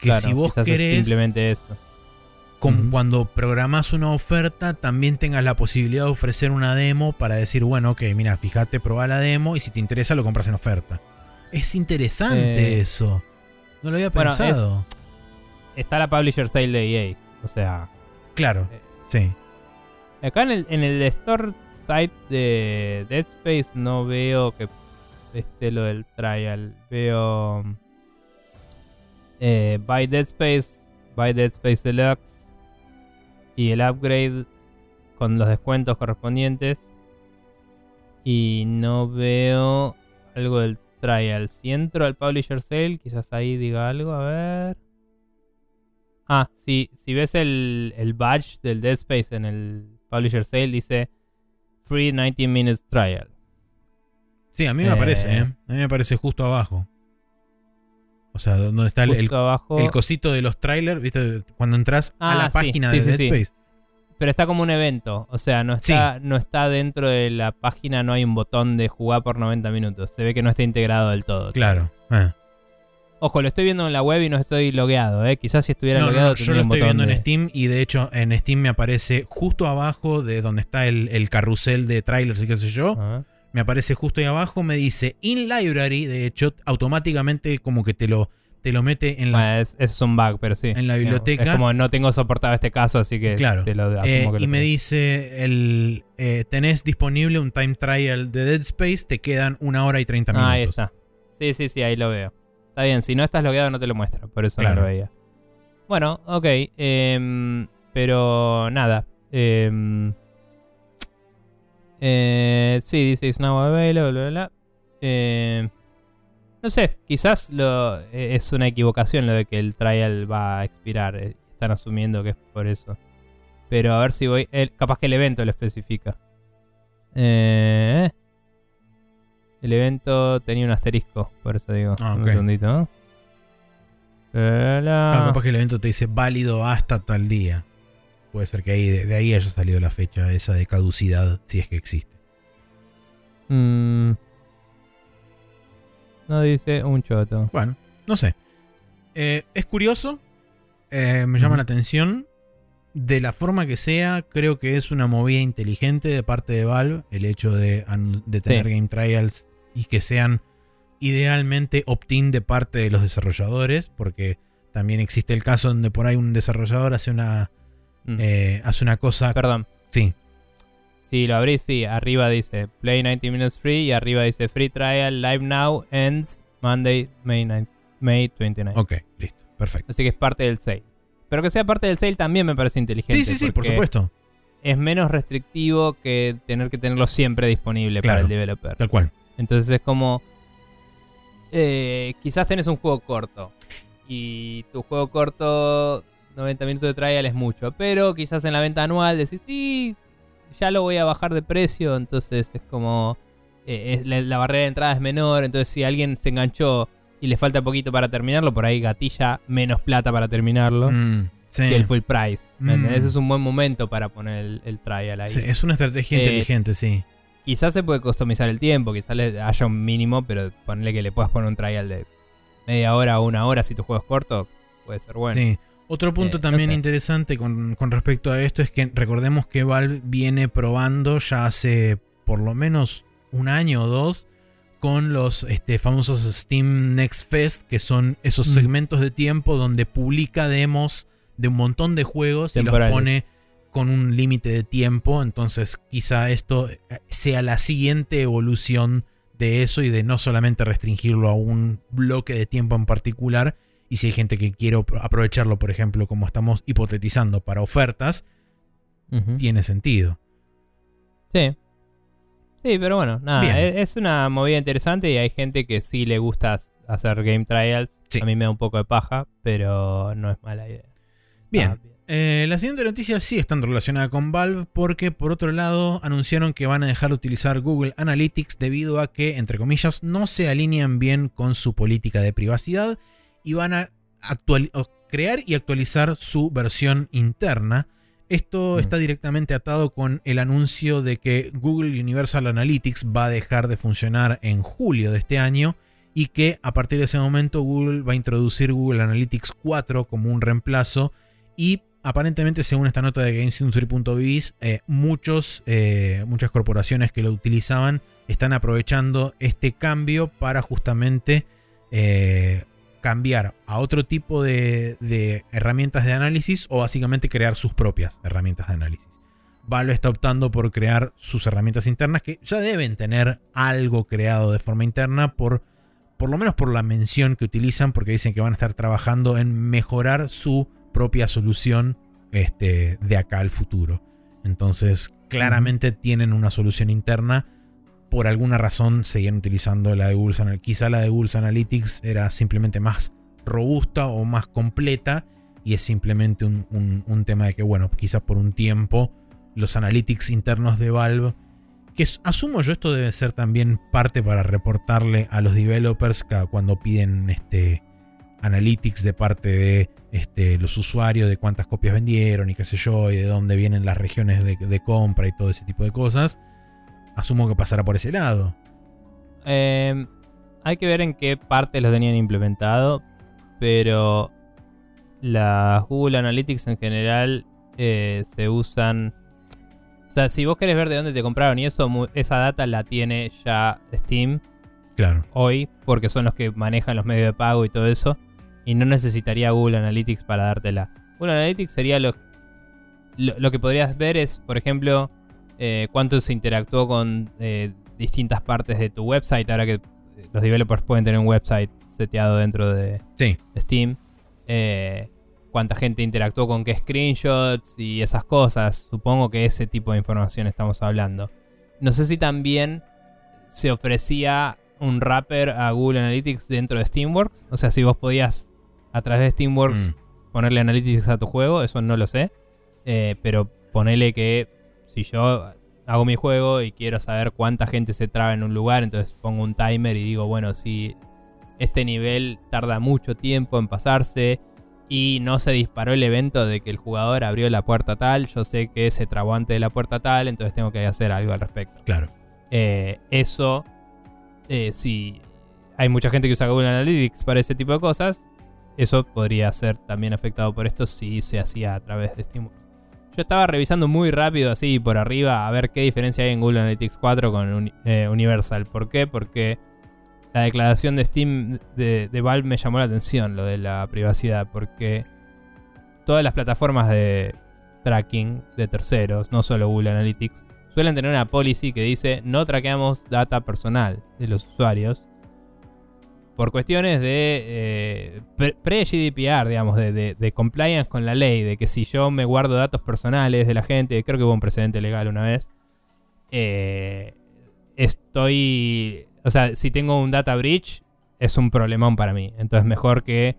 Que Claro, si vos es querés, simplemente eso. como cuando programás una oferta, también tengas la posibilidad de ofrecer una demo para decir, bueno, ok, mira, fíjate, probá la demo y si te interesa lo compras en oferta. Es interesante Eh, eso. No lo había bueno, pensado. Está la publisher sale de EA, o sea, Claro, eh, sí. Acá en el, en el store site de Dead Space no veo que esté lo del trial, veo eh, Buy Dead Space, Buy Dead Space Deluxe y el upgrade con los descuentos correspondientes. Y no veo algo del trial. Si entro al Publisher Sale, quizás ahí diga algo. A ver. Ah, sí, si ves el, el badge del Dead Space en el Publisher Sale, dice Free 90 Minutes Trial. Sí, a mí me Eh. aparece, ¿eh? A mí me aparece justo abajo. O sea, donde está el, el, Justo abajo. el cosito de los trailers, ¿viste? Cuando entras a Ah, la sí, página sí, de sí, Dead. Space. Pero está como un evento. O sea, no está, no está dentro de la página, no hay un botón de jugar por 90 minutos. Se ve que no está integrado del todo. Claro. eh. Ojo, lo estoy viendo en la web y no estoy logueado, ¿eh? Quizás si estuviera No, logueado no, yo lo estoy viendo de... en Steam y de hecho en Steam me aparece justo abajo de donde está el, el carrusel de trailers y qué sé yo. Ah. Me aparece justo ahí abajo, me dice in library, de hecho automáticamente como que te lo, te lo mete en la... Bueno, es, es un bug, pero sí. En la biblioteca. Es como no tengo soportado este caso, así que Claro. te lo asumo Eh, que lo y me dice, el, eh, tenés disponible un time trial de Dead Space, te quedan una hora y 30 minutos. Ah, ahí está. Sí, sí, sí, ahí lo veo. Está bien, si no estás logueado no te lo muestra, por eso Claro. no lo veía. Bueno, ok. em, pero nada. em, eh, sí, dice it's now available, bla, bla, bla. Em, no sé, quizás lo, eh, es una equivocación lo de que el trial va a expirar. eh, Están asumiendo que es por eso. Pero a ver si voy. capaz que el evento lo especifica. Eh, el evento tenía un asterisco, por eso digo. Ah, Un ok. segundito. ¿no? La, capaz que el evento te dice válido hasta tal día. Puede ser que ahí, de, de ahí haya salido la fecha esa de caducidad, si es que existe. Mm. no dice un choto. Bueno, no sé. Eh, es curioso. eh, me llama la atención. De la forma que sea, creo que es una movida inteligente de parte de Valve. El hecho de, tener Sí. game trials y que sean idealmente opt-in de parte de los desarrolladores. Porque también existe el caso donde por ahí un desarrollador hace una, Mm. eh, hace una cosa. Perdón. Sí, Si lo abrís, sí. Arriba dice Play 90 Minutes Free y arriba dice Free Trial Live Now Ends Monday, May, 9 May 29. ok, listo. Perfecto. Así que es parte del sale. Pero que sea parte del sale también me parece inteligente. Sí, sí, sí, por supuesto. Es menos restrictivo que tener que tenerlo siempre disponible Claro. para el developer. Tal cual. Entonces es como. eh, quizás tenés un juego corto. Y tu juego corto, 90 minutos de trial es mucho. Pero quizás en la venta anual decís, sí, ya lo voy a bajar de precio. Entonces es como. eh, es- la, la barrera de entrada es menor. Entonces si alguien se enganchó y le falta poquito para terminarlo, por ahí gatilla menos plata para terminarlo. Mm, sí. El full price. ¿me Mm. Ese es un buen momento para poner el, el trial ahí. Sí, es una estrategia Eh, inteligente, sí. Quizás se puede customizar el tiempo, quizás le haya un mínimo, pero ponerle que le puedas poner un trial de media hora o una hora si tu juego es corto, puede ser bueno. Sí. Otro punto Eh, no también sé. interesante con, con respecto a esto es que recordemos que Valve viene probando ya hace por lo menos un año o dos con los este, famosos Steam Next Fest, que son esos Mm. segmentos de tiempo donde publica demos de un montón de juegos y los Temporales. pone con un límite de tiempo. Entonces quizá esto eh, sea la siguiente evolución de eso y de no solamente restringirlo a un bloque de tiempo en particular. Y si hay gente que quiere apro- aprovecharlo, por ejemplo, como estamos hipotetizando para ofertas, tiene sentido. Sí. Sí, pero bueno, nada, Bien. es, es una movida interesante y hay gente que sí le gusta hacer game trials. Sí. A mí me da un poco de paja, pero no es mala idea. Bien. Está Eh, la siguiente noticia sí está relacionada con Valve porque por otro lado anunciaron que van a dejar de utilizar Google Analytics debido a que, entre comillas, no se alinean bien con su política de privacidad y van a crear y actualizar su versión interna. Esto Mm. está directamente atado con el anuncio de que Google Universal Analytics va a dejar de funcionar en julio de este año y que a partir de ese momento Google va a introducir Google Analytics 4 como un reemplazo y aparentemente según esta nota de GamesIndustry.biz eh, muchos, eh, muchas corporaciones que lo utilizaban están aprovechando este cambio para justamente eh, cambiar a otro tipo de, de herramientas de análisis o básicamente crear sus propias herramientas de análisis. Valve está optando por crear sus herramientas internas que ya deben tener algo creado de forma interna por por lo menos por la mención que utilizan porque dicen que van a estar trabajando en mejorar su propia solución este, de acá al futuro. Entonces, claramente tienen una solución interna por alguna razón seguían utilizando la de Google Analytics. Quizá la de Google Analytics era simplemente más robusta o más completa y es simplemente un, tema de que, bueno, quizás por un tiempo los analytics internos de Valve, que asumo yo esto debe ser también parte para reportarle a los developers cuando piden este, analytics de parte de este, los usuarios, de cuántas copias vendieron y qué sé yo, y de dónde vienen las regiones de, compra y todo ese tipo de cosas. Asumo que pasará por ese lado. Em, hay que ver en qué parte lo tenían implementado, pero las Google Analytics en general eh, se usan... O sea, si vos querés ver de dónde te compraron y eso, esa data la tiene ya Steam. Claro. Hoy, porque son los que manejan los medios de pago y todo eso y no necesitaría Google Analytics para dártela. Google Analytics sería lo, lo, que podrías ver es, por ejemplo, eh, cuánto se interactuó con eh, distintas partes de tu website. Ahora que eh, los developers pueden tener un website seteado dentro de, Steam. cuánta gente interactuó con qué screenshots y esas cosas. Supongo que ese tipo de información estamos hablando. No sé si también se ofrecía un wrapper a Google Analytics dentro de Steamworks. O sea, si vos podías a través de Steamworks mm. ponerle analytics a tu juego, eso no lo sé. Eh, pero ponele que si yo hago mi juego y quiero saber cuánta gente se traba en un lugar, entonces pongo un timer y digo, bueno, si este nivel tarda mucho tiempo en pasarse y no se disparó el evento de que el jugador abrió la puerta tal, yo sé que se trabó antes de la puerta tal, entonces tengo que hacer algo al respecto. Claro. Eh, eso, eh, si hay mucha gente que usa Google Analytics para ese tipo de cosas, eso podría ser también afectado por esto si se hacía a través de Steam. Yo estaba revisando muy rápido así por arriba a ver qué diferencia hay en Google Analytics 4 con eh, Universal. ¿Por qué? Porque la declaración de Steam de, Valve me llamó la atención, lo de la privacidad, porque todas las plataformas de tracking de terceros, no solo Google Analytics, suelen tener una policy que dice no traqueamos data personal de los usuarios por cuestiones de eh, pre-GDPR, digamos, de, compliance con la ley, de que si yo me guardo datos personales de la gente, creo que hubo un precedente legal una vez, eh, estoy, o sea, si tengo un data breach, es un problemón para mí. Entonces mejor que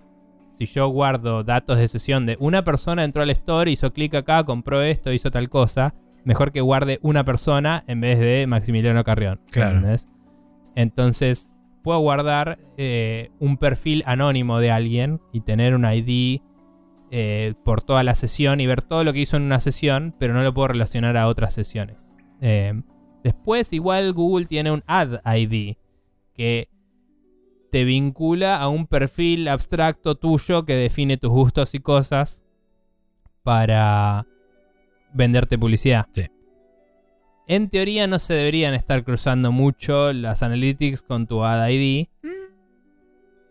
si yo guardo datos de sesión de una persona entró al store, hizo clic acá, compró esto, hizo tal cosa, mejor que guarde una persona en vez de Maximiliano Carrión. Claro. Entonces puedo guardar eh, un perfil anónimo de alguien y tener un ID eh, por toda la sesión y ver todo lo que hizo en una sesión, pero no lo puedo relacionar a otras sesiones. Eh, después, igual Google tiene un Add ID que te vincula a un perfil abstracto tuyo que define tus gustos y cosas para venderte publicidad. Sí. En teoría no se deberían estar cruzando mucho las analytics con tu Ad ID.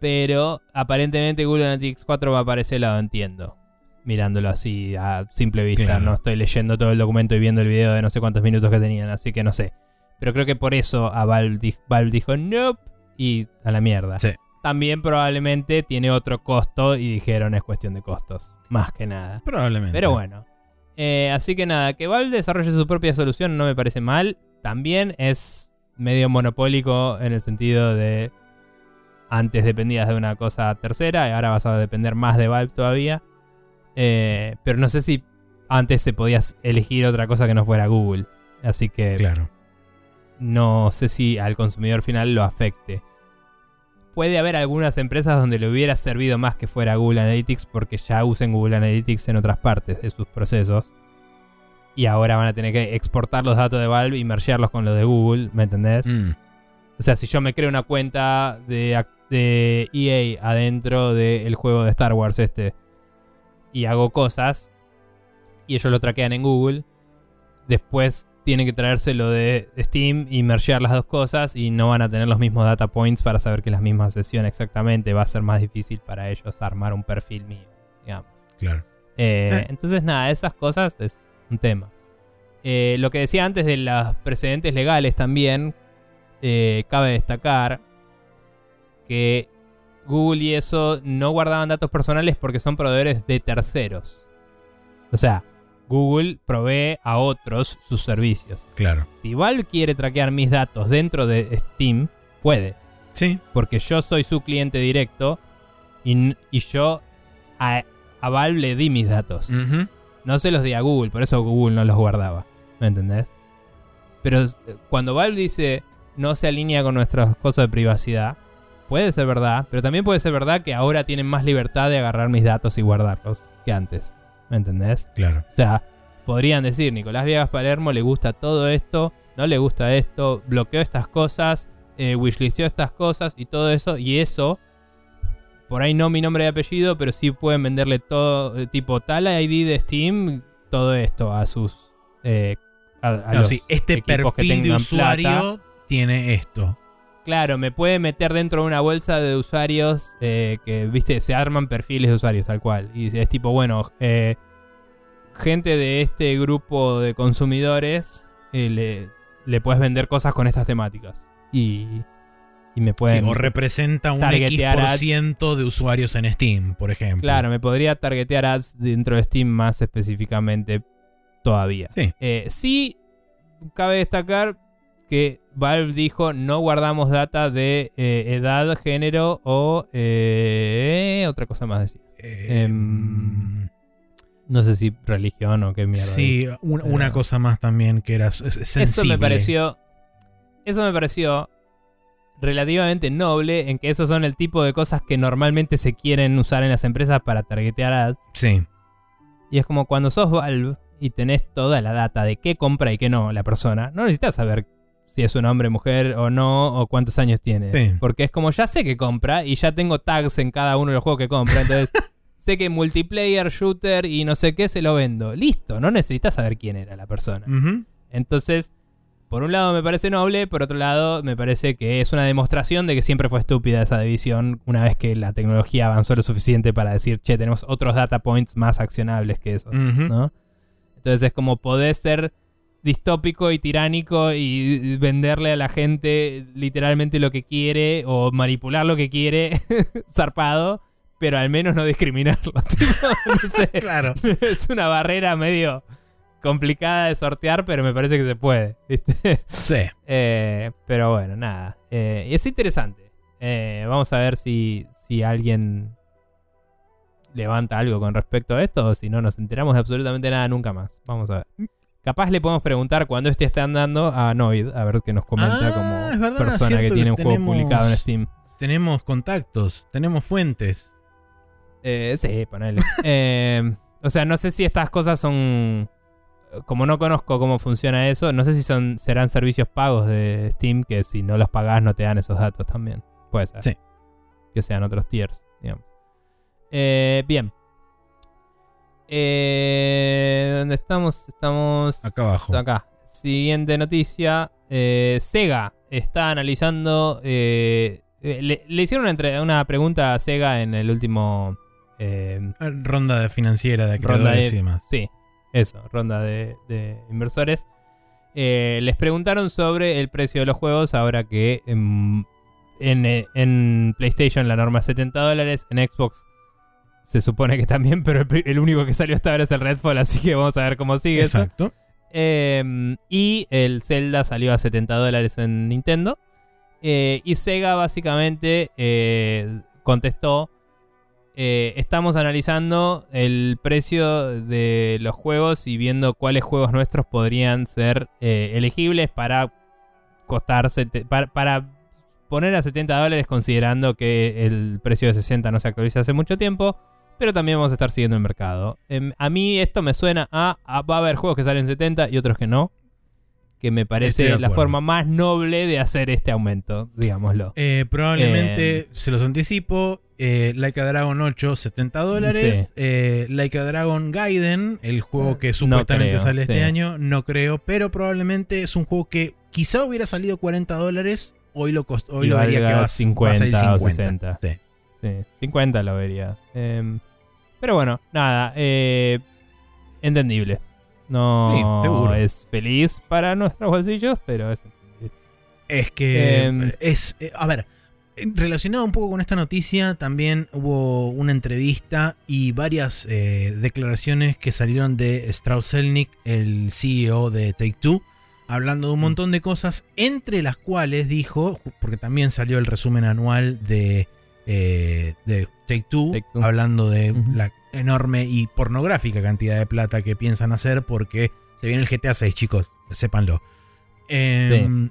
Pero aparentemente Google Analytics 4 va para ese lado, entiendo. Mirándolo así a simple vista. No estoy leyendo todo el documento y viendo el video de no sé cuántos minutos que tenían, así que no sé. Pero creo que por eso a Valve, dijo nope y a la mierda. También probablemente tiene otro costo y dijeron es cuestión de costos. Más que nada. Probablemente. Pero bueno. Eh, así que nada, que Valve desarrolle su propia solución no me parece mal. También es medio monopólico en el sentido de antes dependías de una cosa tercera y ahora vas a depender más de Valve todavía. Eh, pero no sé si antes se podías elegir otra cosa que no fuera Google. Así que claro. no sé si al consumidor final lo afecte puede haber algunas empresas donde le hubiera servido más que fuera Google Analytics porque ya usen Google Analytics en otras partes de sus procesos. Y ahora van a tener que exportar los datos de Valve y mergearlos con los de Google, ¿me entendés? Mm. O sea, si yo me creo una cuenta de, de EA adentro del juego de Star Wars este y hago cosas y ellos lo traquean en Google, después tienen que traerse lo de Steam y mergear las dos cosas y no van a tener los mismos data points para saber que es la misma sesión exactamente. Va a ser más difícil para ellos armar un perfil mío, digamos. Claro. Eh, eh. Entonces, nada, esas cosas es un tema. Eh, lo que decía antes de los precedentes legales también, cabe destacar que Google y eso no guardaban datos personales porque son proveedores de terceros. O sea, Google provee a otros sus servicios. Claro. Si Valve quiere traquear mis datos dentro de Steam, puede. Sí. Porque yo soy su cliente directo y, y yo a, a Valve le di mis datos. No se los di a Google, por eso Google no los guardaba. ¿Me entendés? Pero eh, cuando Valve dice no se alinea con nuestras cosas de privacidad, puede ser verdad, pero también puede ser verdad que ahora tienen más libertad de agarrar mis datos y guardarlos que antes. ¿Me entendés? Claro. O sea, podrían decir, Nicolás Viegas Palermo le gusta todo esto, no le gusta esto, bloqueó estas cosas, eh, wishlisteó estas cosas y todo eso, y eso, por ahí no mi nombre y apellido, pero sí pueden venderle todo, eh, tipo tal ID de Steam, todo esto a sus... eh, a, a No, los sí, este que perfil de usuario plata. tiene esto. Claro, me puede meter dentro de una bolsa de usuarios eh, que, viste, se arman perfiles de usuarios, tal cual. Y es tipo, bueno, eh, gente de este grupo de consumidores eh, le, le puedes vender cosas con estas temáticas. Y, y me Sí, pueden... o representa un targetear ads. X% de usuarios en Steam, por ejemplo. claro, me podría targetear ads dentro de Steam más específicamente todavía. Sí. Sí, cabe destacar que Valve dijo no guardamos data de eh, edad, género o eh, otra cosa más decía. Eh, Em, No sé si religión o qué mierda. sí, un- una cosa más también que era sensible. Eso me pareció. Eso me pareció relativamente noble en que esos son el tipo de cosas que normalmente se quieren usar en las empresas para targetear ads. Sí, Y es como cuando sos Valve y tenés toda la data de qué compra y qué no la persona. No necesitas saber si es un hombre, mujer o no, o cuántos años tiene. Sí. Porque es como ya sé que compra y ya tengo tags en cada uno de los juegos que compra. Entonces [laughs] sé que multiplayer, shooter y no sé qué se lo vendo. Listo, no necesitas saber quién era la persona. Entonces, por un lado me parece noble, por otro lado me parece que es una demostración de que siempre fue estúpida esa división una vez que la tecnología avanzó lo suficiente para decir, che, tenemos otros data points más accionables que esos. ¿no? Entonces es como podés ser distópico y tiránico y venderle a la gente literalmente lo que quiere o manipular lo que quiere, [laughs] zarpado, pero al menos no discriminarlo. [laughs] tipo, no sé. [laughs] Claro. es una barrera medio complicada de sortear, pero me parece que se puede. ¿viste? Sí. Eh, pero bueno, nada. Eh, y es interesante. Eh, vamos a ver si, si alguien levanta algo con respecto a esto o si no nos enteramos de absolutamente nada nunca más. Vamos a ver. Capaz le podemos preguntar cuando este esté andando a Noid, a ver qué nos comenta Ah, como verdad, persona que tiene un juego tenemos- publicado en Steam. Tenemos contactos, tenemos fuentes. Eh, sí, ponele. [laughs] Eh, o sea, no sé si estas cosas son. Como no conozco cómo funciona eso, no sé si son serán servicios pagos de Steam que si no los pagás no te dan esos datos también. Puede ser. Sí. Que sean otros tiers, digamos. Eh, bien. Eh, ¿Dónde estamos? Estamos Acá abajo. acá. Siguiente noticia. Eh, Sega está analizando. eh, le, le hicieron una, entre- una pregunta a Sega en el último. eh, Ronda de financiera de creadores de- y demás. sí, eso, ronda de, de inversores. Les preguntaron sobre el precio de los juegos ahora que en, en, en PlayStation la norma es 70 dólares, en Xbox se supone que también, pero el, único que salió hasta ahora es el Redfall, así que vamos a ver cómo sigue eso. Exacto. Eh, y el Zelda salió a 70 dólares en Nintendo. Eh, y Sega básicamente eh, contestó, eh, estamos analizando el precio de los juegos y viendo cuáles juegos nuestros podrían ser elegibles para costar, para, para poner a 70 dólares considerando que el precio de 60 no se actualiza hace mucho tiempo. Pero también vamos a estar siguiendo el mercado. Em, a mí esto me suena a, a- Va a haber juegos que salen 70 y otros que no. Que me parece la forma más noble de hacer este aumento, digámoslo. Eh, probablemente, Eh, se los anticipo, eh, Like a Dragon 8, 70 dólares. Sí. Eh, like a Dragon Gaiden, el juego que No supuestamente creo, sale este año, no creo, pero probablemente es un juego que quizá hubiera salido 40 dólares, hoy lo, hoy Y lo valga que va, va a 50 salir o 50. 60. Sí. Sí, 50 lo vería. Em, pero bueno, nada. eh, entendible. No Sí, es feliz para nuestros bolsillos, pero es entendible. Es que Em, es, eh, a ver, Relacionado un poco con esta noticia, también hubo una entrevista y varias eh, declaraciones que salieron de Strauss Zelnick, el CEO de Take Two, hablando de un montón de cosas, entre las cuales dijo, porque también salió el resumen anual de, eh, de Take Two, Take Two. hablando de la enorme y pornográfica cantidad de plata que piensan hacer, porque se viene el GTA 6, chicos, sépanlo. Em,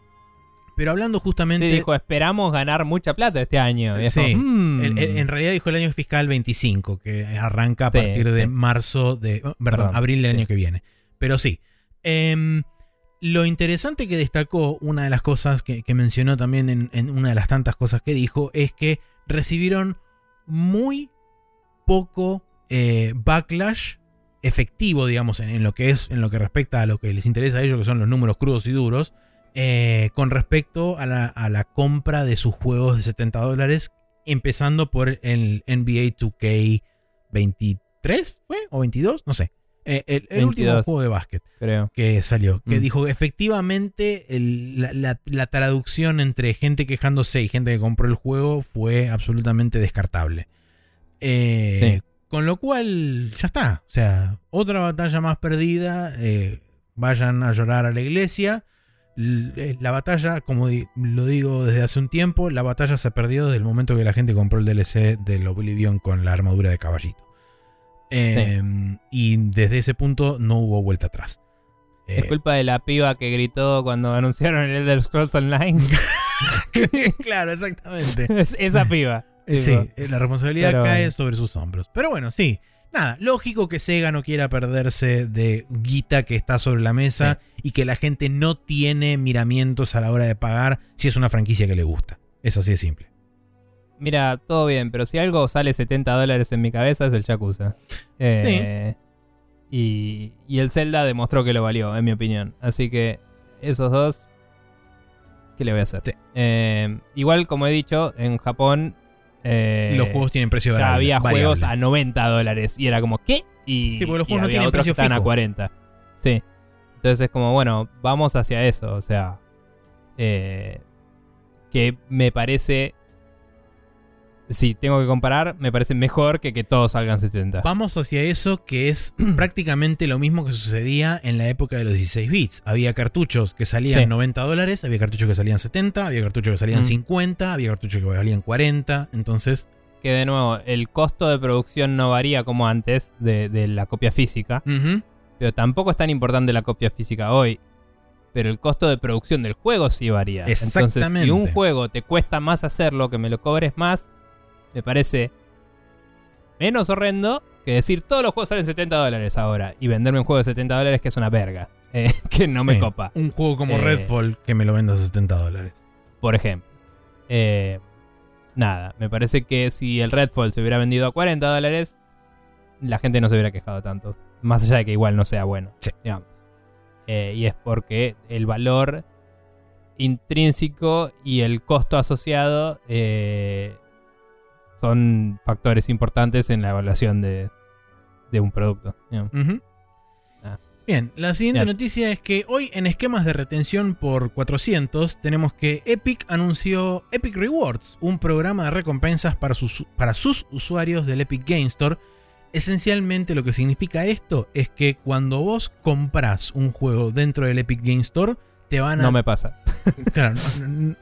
Pero hablando justamente... Sí, dijo, esperamos ganar mucha plata este año. Sí. "Mm". El- el- en realidad dijo el año fiscal 25, que arranca a Sí, partir de marzo de. oh, perdón, Perdón, abril del año que viene. Pero sí. Em, lo interesante que destacó, una de las cosas que, que mencionó también en, en una de las tantas cosas que dijo, es que recibieron muy poco eh, backlash efectivo, digamos, en, lo que es, en lo que respecta a lo que les interesa a ellos, que son los números crudos y duros, eh, con respecto a la, a la compra de sus juegos de 70 dólares, empezando por el NBA 2K 23, ¿fue? ¿O 22? No sé. Eh, el el último 22. juego de básquet creo. que salió, que Mm. dijo efectivamente el- la, la- la traducción entre gente quejándose y gente que compró el juego fue absolutamente descartable. Eh, Con lo cual, ya está. O sea, otra batalla más perdida. eh, vayan a llorar a la iglesia. La batalla, como di- lo digo desde hace un tiempo, la batalla se perdió desde el momento que la gente compró el DLC del Oblivion con la armadura de caballito. Eh, Y desde ese punto no hubo vuelta atrás. Es Eh, culpa de la piba que gritó cuando anunciaron el Elder Scrolls Online. [laughs] claro, exactamente. [laughs] Es esa piba. Eh, Sí, Tipo, eh, la responsabilidad Pero cae sobre sus hombros. Pero bueno, sí. Nada, lógico que Sega no quiera perderse de guita que está sobre la mesa y que la gente no tiene miramientos a la hora de pagar si es una franquicia que le gusta. Es así de simple. Mira, todo bien, pero si algo sale 70 dólares en mi cabeza es el Yakuza. Eh, y, y el Zelda demostró que lo valió, en mi opinión. Así que esos dos, ¿qué le voy a hacer? Sí. Eh, igual, como he dicho, en Japón eh, Los juegos tienen precio ya variable- había variable. juegos a 90 dólares y era como, ¿qué? Y, Sí, porque los juegos no tienen otros precio que estaban a fijo. 40. Sí. Entonces es como, bueno, vamos hacia eso. O sea, eh, que me parece, si tengo que comparar, me parece mejor que que todos salgan 70. Vamos hacia eso que es [clears throat] prácticamente lo mismo que sucedía en la época de los 16 bits. Había cartuchos que salían Sí. 90 dólares, había cartuchos que salían 70, había cartuchos que salían Mm. 50, había cartuchos que valían 40. Entonces, Que de nuevo, el costo de producción no varía como antes de, de la copia física. Pero tampoco es tan importante la copia física hoy. Pero el costo de producción del juego sí varía. Entonces, Exactamente. si un juego te cuesta más hacerlo, que me lo cobres más, me parece menos horrendo que decir todos los juegos salen 70 dólares ahora y venderme un juego de 70 dólares que es una verga. [laughs] eh, que no me copa, Un juego como Eh, Redfall que me lo venda a 70 dólares. por ejemplo. Eh, nada, me parece que si el Redfall se hubiera vendido a 40 dólares, la gente no se hubiera quejado tanto. Más allá de que igual no sea bueno. Sí. digamos. Y es porque el valor intrínseco y el costo asociado eh, son factores importantes en la evaluación de, de un producto. Ah. Bien, la siguiente Bien. noticia es que hoy en esquemas de retención por 400 tenemos que Epic anunció Epic Rewards, un programa de recompensas para sus, para sus usuarios del Epic Game Store. Esencialmente lo que significa esto es que cuando vos compras un juego dentro del Epic Game Store, te van a... No me pasa. Claro, no,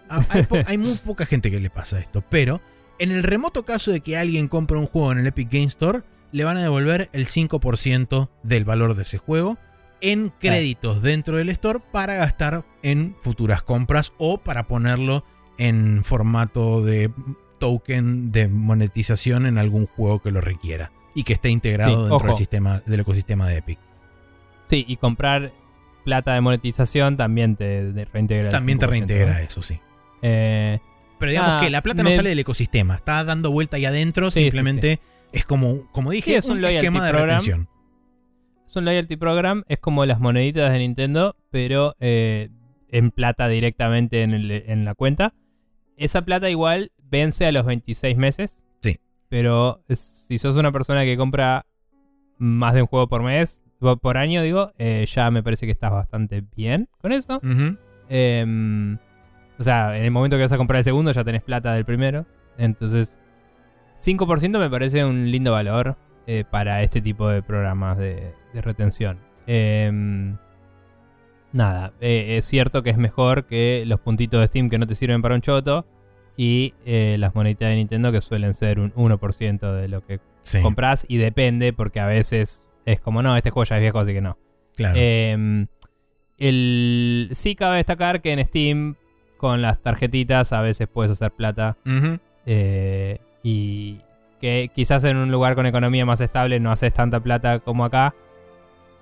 hay muy poca gente que le pasa esto, pero en el remoto caso de que alguien compre un juego en el Epic Game Store, le van a devolver el 5% del valor de ese juego en créditos dentro del store para gastar en futuras compras o para ponerlo en formato de token de monetización en algún juego que lo requiera y que esté integrado Sí, dentro del sistema del ecosistema de Epic. Sí, y comprar plata de monetización también te reintegra. También te 5%, reintegra ¿no? eso, sí. Eh, Pero digamos Ah, que la plata no me- sale del ecosistema, está dando vuelta ahí adentro, Sí, sí, simplemente es como, como dije, es un esquema de program. retención. es un loyalty program, es como las moneditas de Nintendo, pero eh, en plata directamente en, el- en la cuenta. Esa plata igual vence a los 26 meses. Sí. Pero es- si sos una persona que compra más de un juego por mes, por año digo, eh, ya me parece que estás bastante bien con eso. Em, O sea, en el momento que vas a comprar el segundo ya tenés plata del primero. Entonces, 5% me parece un lindo valor eh, para este tipo de programas de, de retención. Em, nada, eh, es cierto que es mejor que los puntitos de Steam que no te sirven para un choto y eh, las moneditas de Nintendo que suelen ser un 1% de lo que Sí, compras y depende porque a veces es como no, este juego ya es viejo así que no. claro. Eh, el, sí cabe destacar que en Steam con las tarjetitas a veces puedes hacer plata eh, y que quizás en un lugar con economía más estable no haces tanta plata como acá,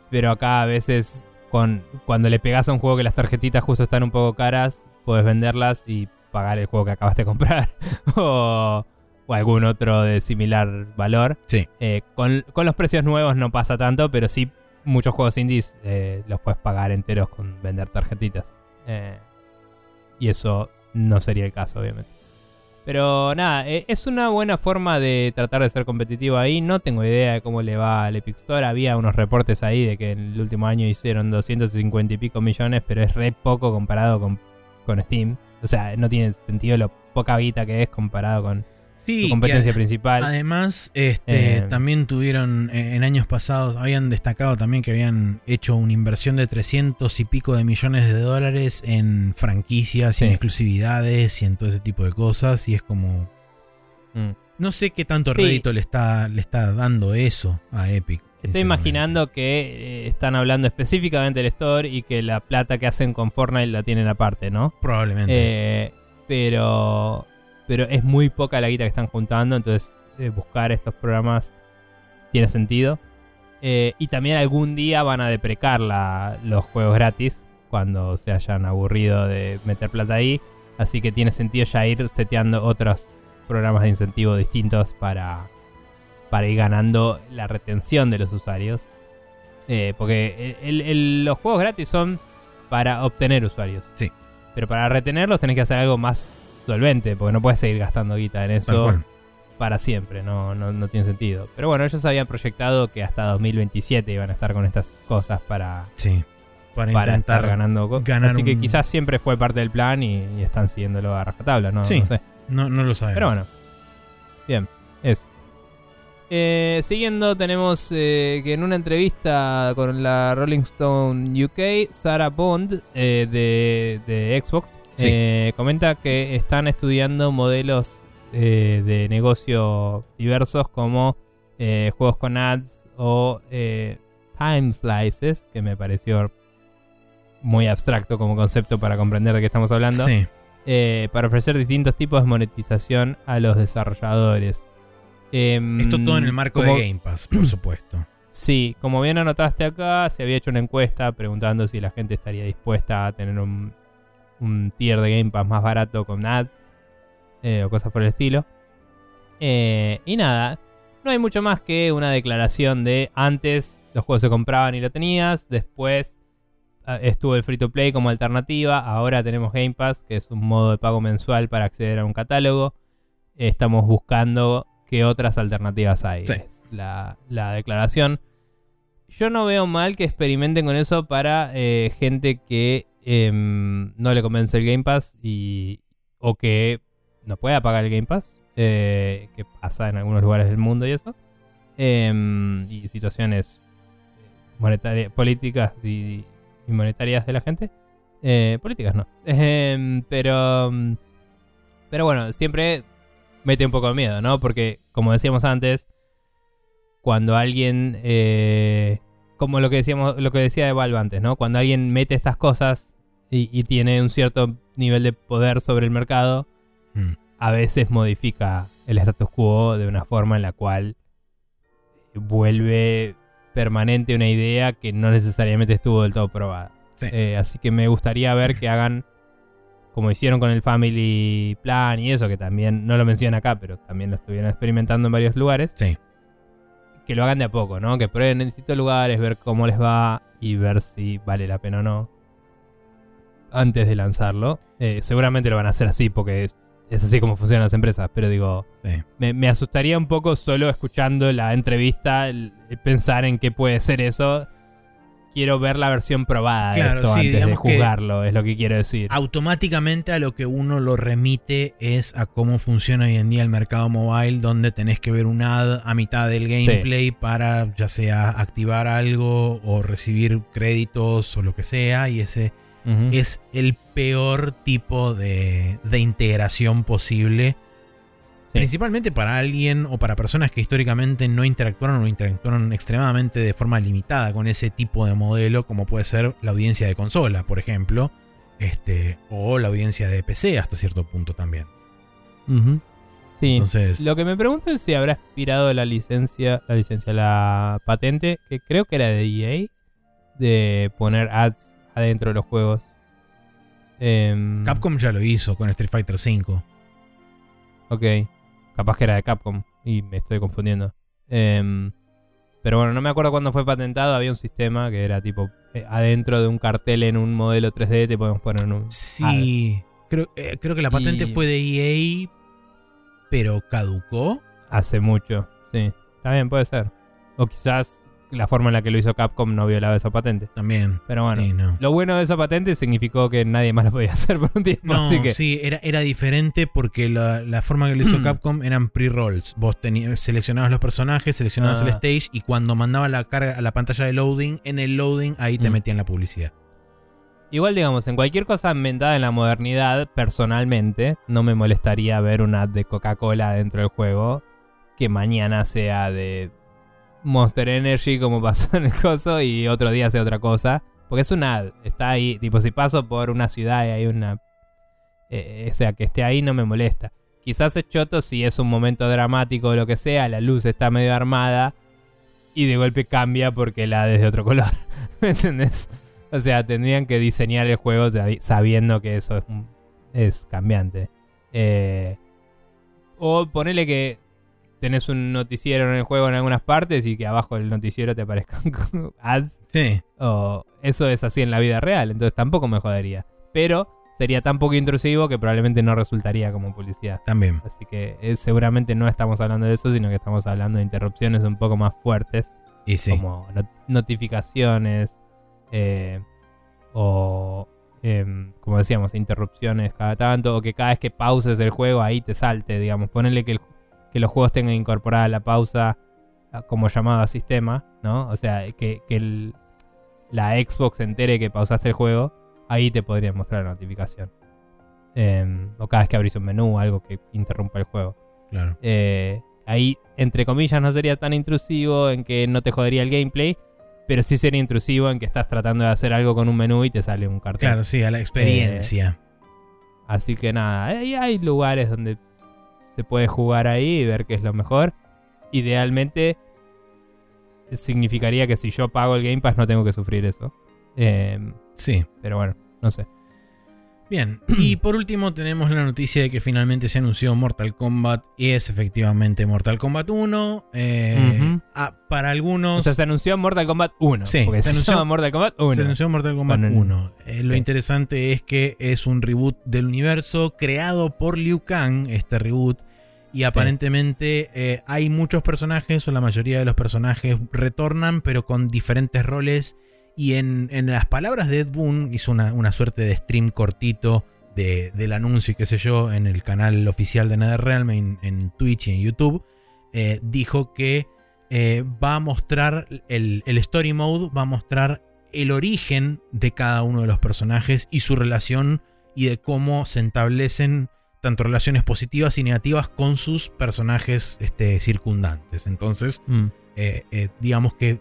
pero acá a veces con, cuando le pegas a un juego que las tarjetitas justo están un poco caras, puedes venderlas y pagar el juego que acabaste de comprar [laughs] o, o algún otro de similar valor. Sí. Eh, con, con los precios nuevos no pasa tanto, pero sí muchos juegos indies eh, los puedes pagar enteros con vender tarjetitas. Eh, y eso no sería el caso, obviamente. Pero nada, eh, es una buena forma de tratar de ser competitivo ahí. No tengo idea de cómo le va al Epic Store. Había unos reportes ahí de que en el último año hicieron 250 y pico millones, pero es re poco comparado con, con Steam. O sea, no tiene sentido lo poca guita que es comparado con Sí, su competencia principal. Además, este, Eh, también tuvieron eh, en años pasados, habían destacado también que habían hecho una inversión de 300 y pico de millones de dólares en franquicias y en Sí. exclusividades y en todo ese tipo de cosas. Y es como. Mm. No sé qué tanto Sí. rédito le está, le está dando eso a Epic. Estoy imaginando que eh, están hablando específicamente del store y que la plata que hacen con Fortnite la tienen aparte, ¿no? Probablemente. Eh, pero, pero es muy poca la guita que están juntando, entonces eh, buscar estos programas tiene sentido. Eh, y también algún día van a deprecar la- los juegos gratis cuando se hayan aburrido de meter plata ahí. Así que tiene sentido ya ir seteando otros programas de incentivo distintos para, para ir ganando la retención de los usuarios. Eh, porque el- el- los juegos gratis son para obtener usuarios. Sí. Pero para retenerlos tenés que hacer algo más solvente, porque no puedes seguir gastando guita en eso para siempre, no, no, no tiene sentido. Pero bueno, ellos habían proyectado que hasta 2027 iban a estar con estas cosas para, Sí. Para, para intentar. estar ganando cosas. Así que un- quizás siempre fue parte del plan y, y están siguiéndolo a rajatabla, ¿no? Sí. no sé. No, no lo sabemos. Pero bueno. Bien, eso. Eh, siguiendo, tenemos eh, que en una entrevista con la Rolling Stone UK, Sarah Bond eh, de, de Xbox Sí. eh, comenta que están estudiando modelos eh, de negocio diversos como eh, juegos con ads o eh, time slices, que me pareció muy abstracto como concepto para comprender de qué estamos hablando Sí. eh, para ofrecer distintos tipos de monetización a los desarrolladores. Em, Esto todo en el marco como- de Game Pass, por supuesto. Sí, como bien anotaste acá, se había hecho una encuesta preguntando si la gente estaría dispuesta a tener un, un tier de Game Pass más barato con ads eh, o cosas por el estilo. Eh, y nada, no hay mucho más que una declaración de antes los juegos se compraban y lo tenías, después ah, estuvo el free to play como alternativa, ahora tenemos Game Pass, que es un modo de pago mensual para acceder a un catálogo. Estamos buscando qué otras alternativas hay. Sí. Es la, la declaración. Yo no veo mal que experimenten con eso para eh, gente que em, no le convence el Game Pass y, o que no pueda pagar el Game Pass, eh, que pasa en algunos lugares del mundo y eso, Em, y situaciones monetarias, políticas y, y monetarias de la gente. Eh, políticas no. [laughs] Em, pero, pero bueno, siempre mete un poco de miedo, ¿no? Porque, como decíamos antes, cuando alguien, eh, como lo que decíamos, lo que decía de Valve antes, ¿no? Cuando alguien mete estas cosas y, y tiene un cierto nivel de poder sobre el mercado, Mm. a veces modifica el status quo de una forma en la cual vuelve permanente una idea que no necesariamente estuvo del todo probada. Sí. Eh, así que me gustaría ver que hagan como hicieron con el Family Plan y eso, que también no lo menciona acá, pero también lo estuvieron experimentando en varios lugares. Sí. Que lo hagan de a poco, ¿no? Que prueben en distintos lugares, ver cómo les va y ver si vale la pena o no antes de lanzarlo. Eh, seguramente lo van a hacer así porque es, es así como funcionan las empresas, pero digo, Sí. me, me asustaría un poco solo escuchando la entrevista el- el pensar en qué puede ser eso quiero ver la versión probada de esto sí, antes de juzgarlo, es lo que quiero decir. Automáticamente a lo que uno lo remite es a cómo funciona hoy en día el mercado mobile, donde tenés que ver un ad a mitad del gameplay para ya sea activar algo o recibir créditos o lo que sea, y ese es el peor tipo de, de integración posible. Sí. Principalmente para alguien o para personas que históricamente no interactuaron o interactuaron extremadamente de forma limitada con ese tipo de modelo, como puede ser la audiencia de consola, por ejemplo, este, o la audiencia de PC hasta cierto punto también. Sí. Entonces, Lo que me pregunto es si habrá expirado la licencia, la licencia, la patente, que creo que era de EA, de poner ads adentro de los juegos. Em, Capcom ya lo hizo con Street Fighter V. Ok. Capaz que era de Capcom y me estoy confundiendo. Em, pero bueno, no me acuerdo cuándo fue patentado. Había un sistema que era tipo eh, adentro de un cartel en un modelo 3D te podemos poner un. Sí, creo, eh, creo que la patente Y- fue de EA, pero caducó. Hace mucho. Sí. Está bien, puede ser. O quizás la forma en la que lo hizo Capcom no violaba esa patente. También. Pero bueno. sí, no. Lo bueno de esa patente significó que nadie más lo podía [laughs] hacer por un tiempo. No, así que. sí, era, era diferente porque la, la forma que lo hizo [clears throat] Capcom eran pre-rolls. Vos tenías, seleccionabas los personajes, seleccionabas el Ah. stage y cuando mandaba la carga a la pantalla de loading, en el loading ahí te Mm. metían la publicidad. Igual, digamos, en cualquier cosa inventada en la modernidad, personalmente, no me molestaría ver un ad de Coca-Cola dentro del juego que mañana sea de Monster Energy, como pasó en el coso, y otro día sea otra cosa. Porque es un ad, está ahí. Tipo, si paso por una ciudad y hay una. eh, o sea, que esté ahí no me molesta. Quizás es choto si es un momento dramático o lo que sea, la luz está medio armada y de golpe cambia porque la es de otro color. [laughs] ¿Me entendés? O sea, tendrían que diseñar el juego sabi- sabiendo que eso es, es cambiante. Eh, o ponerle que tenés un noticiero en el juego en algunas partes y que abajo del noticiero te aparezcan [laughs] ads. Sí, O eso es así en la vida real, entonces tampoco me jodería. Pero sería tan poco intrusivo que probablemente no resultaría como publicidad. también. Así que eh, seguramente no estamos hablando de eso, sino que estamos hablando de interrupciones un poco más fuertes Y sí. como not- notificaciones eh, o, em, como decíamos, interrupciones cada tanto, o que cada vez que pauses el juego ahí te salte, digamos. Ponerle que, el- que los juegos tengan incorporada la pausa ah, como llamado a sistema, ¿no? O sea, que, que el- la Xbox entere que pausaste el juego, ahí te podría mostrar la notificación. Em, o cada vez que abrís un menú, algo que interrumpa el juego. Claro. Eh, ahí, entre comillas, no sería tan intrusivo en que no te jodería el gameplay, pero sí sería intrusivo en que estás tratando de hacer algo con un menú y te sale un cartel. Claro, sí, a la experiencia. Así que nada, hay, hay lugares donde se puede jugar ahí y ver qué es lo mejor. Idealmente, significaría que si yo pago el Game Pass no tengo que sufrir eso. Eh, sí. pero bueno, no sé. Bien, [clears throat] y por último tenemos la noticia de que finalmente se anunció Mortal Kombat y es efectivamente Mortal Kombat 1. eh, para algunos... O sea, se anunció Mortal Kombat 1. Sí, porque se se, anunció- llama Mortal Kombat 1. Se anunció Mortal Kombat Con el- 1. Eh, lo Sí. interesante es que es un reboot del universo creado por Liu Kang, este reboot. Y aparentemente eh, hay muchos personajes, o la mayoría de los personajes retornan, pero con diferentes roles. Y en, en las palabras de Ed Boon, hizo una, una suerte de stream cortito de- del anuncio y qué sé yo, en el canal oficial de NetherRealm, en, en Twitch y en YouTube. eh, dijo que eh, va a mostrar el, el story mode, va a mostrar el origen de cada uno de los personajes y su relación y de cómo se establecen tanto relaciones positivas y negativas con sus personajes este, circundantes. Entonces, Mm. eh, eh, digamos que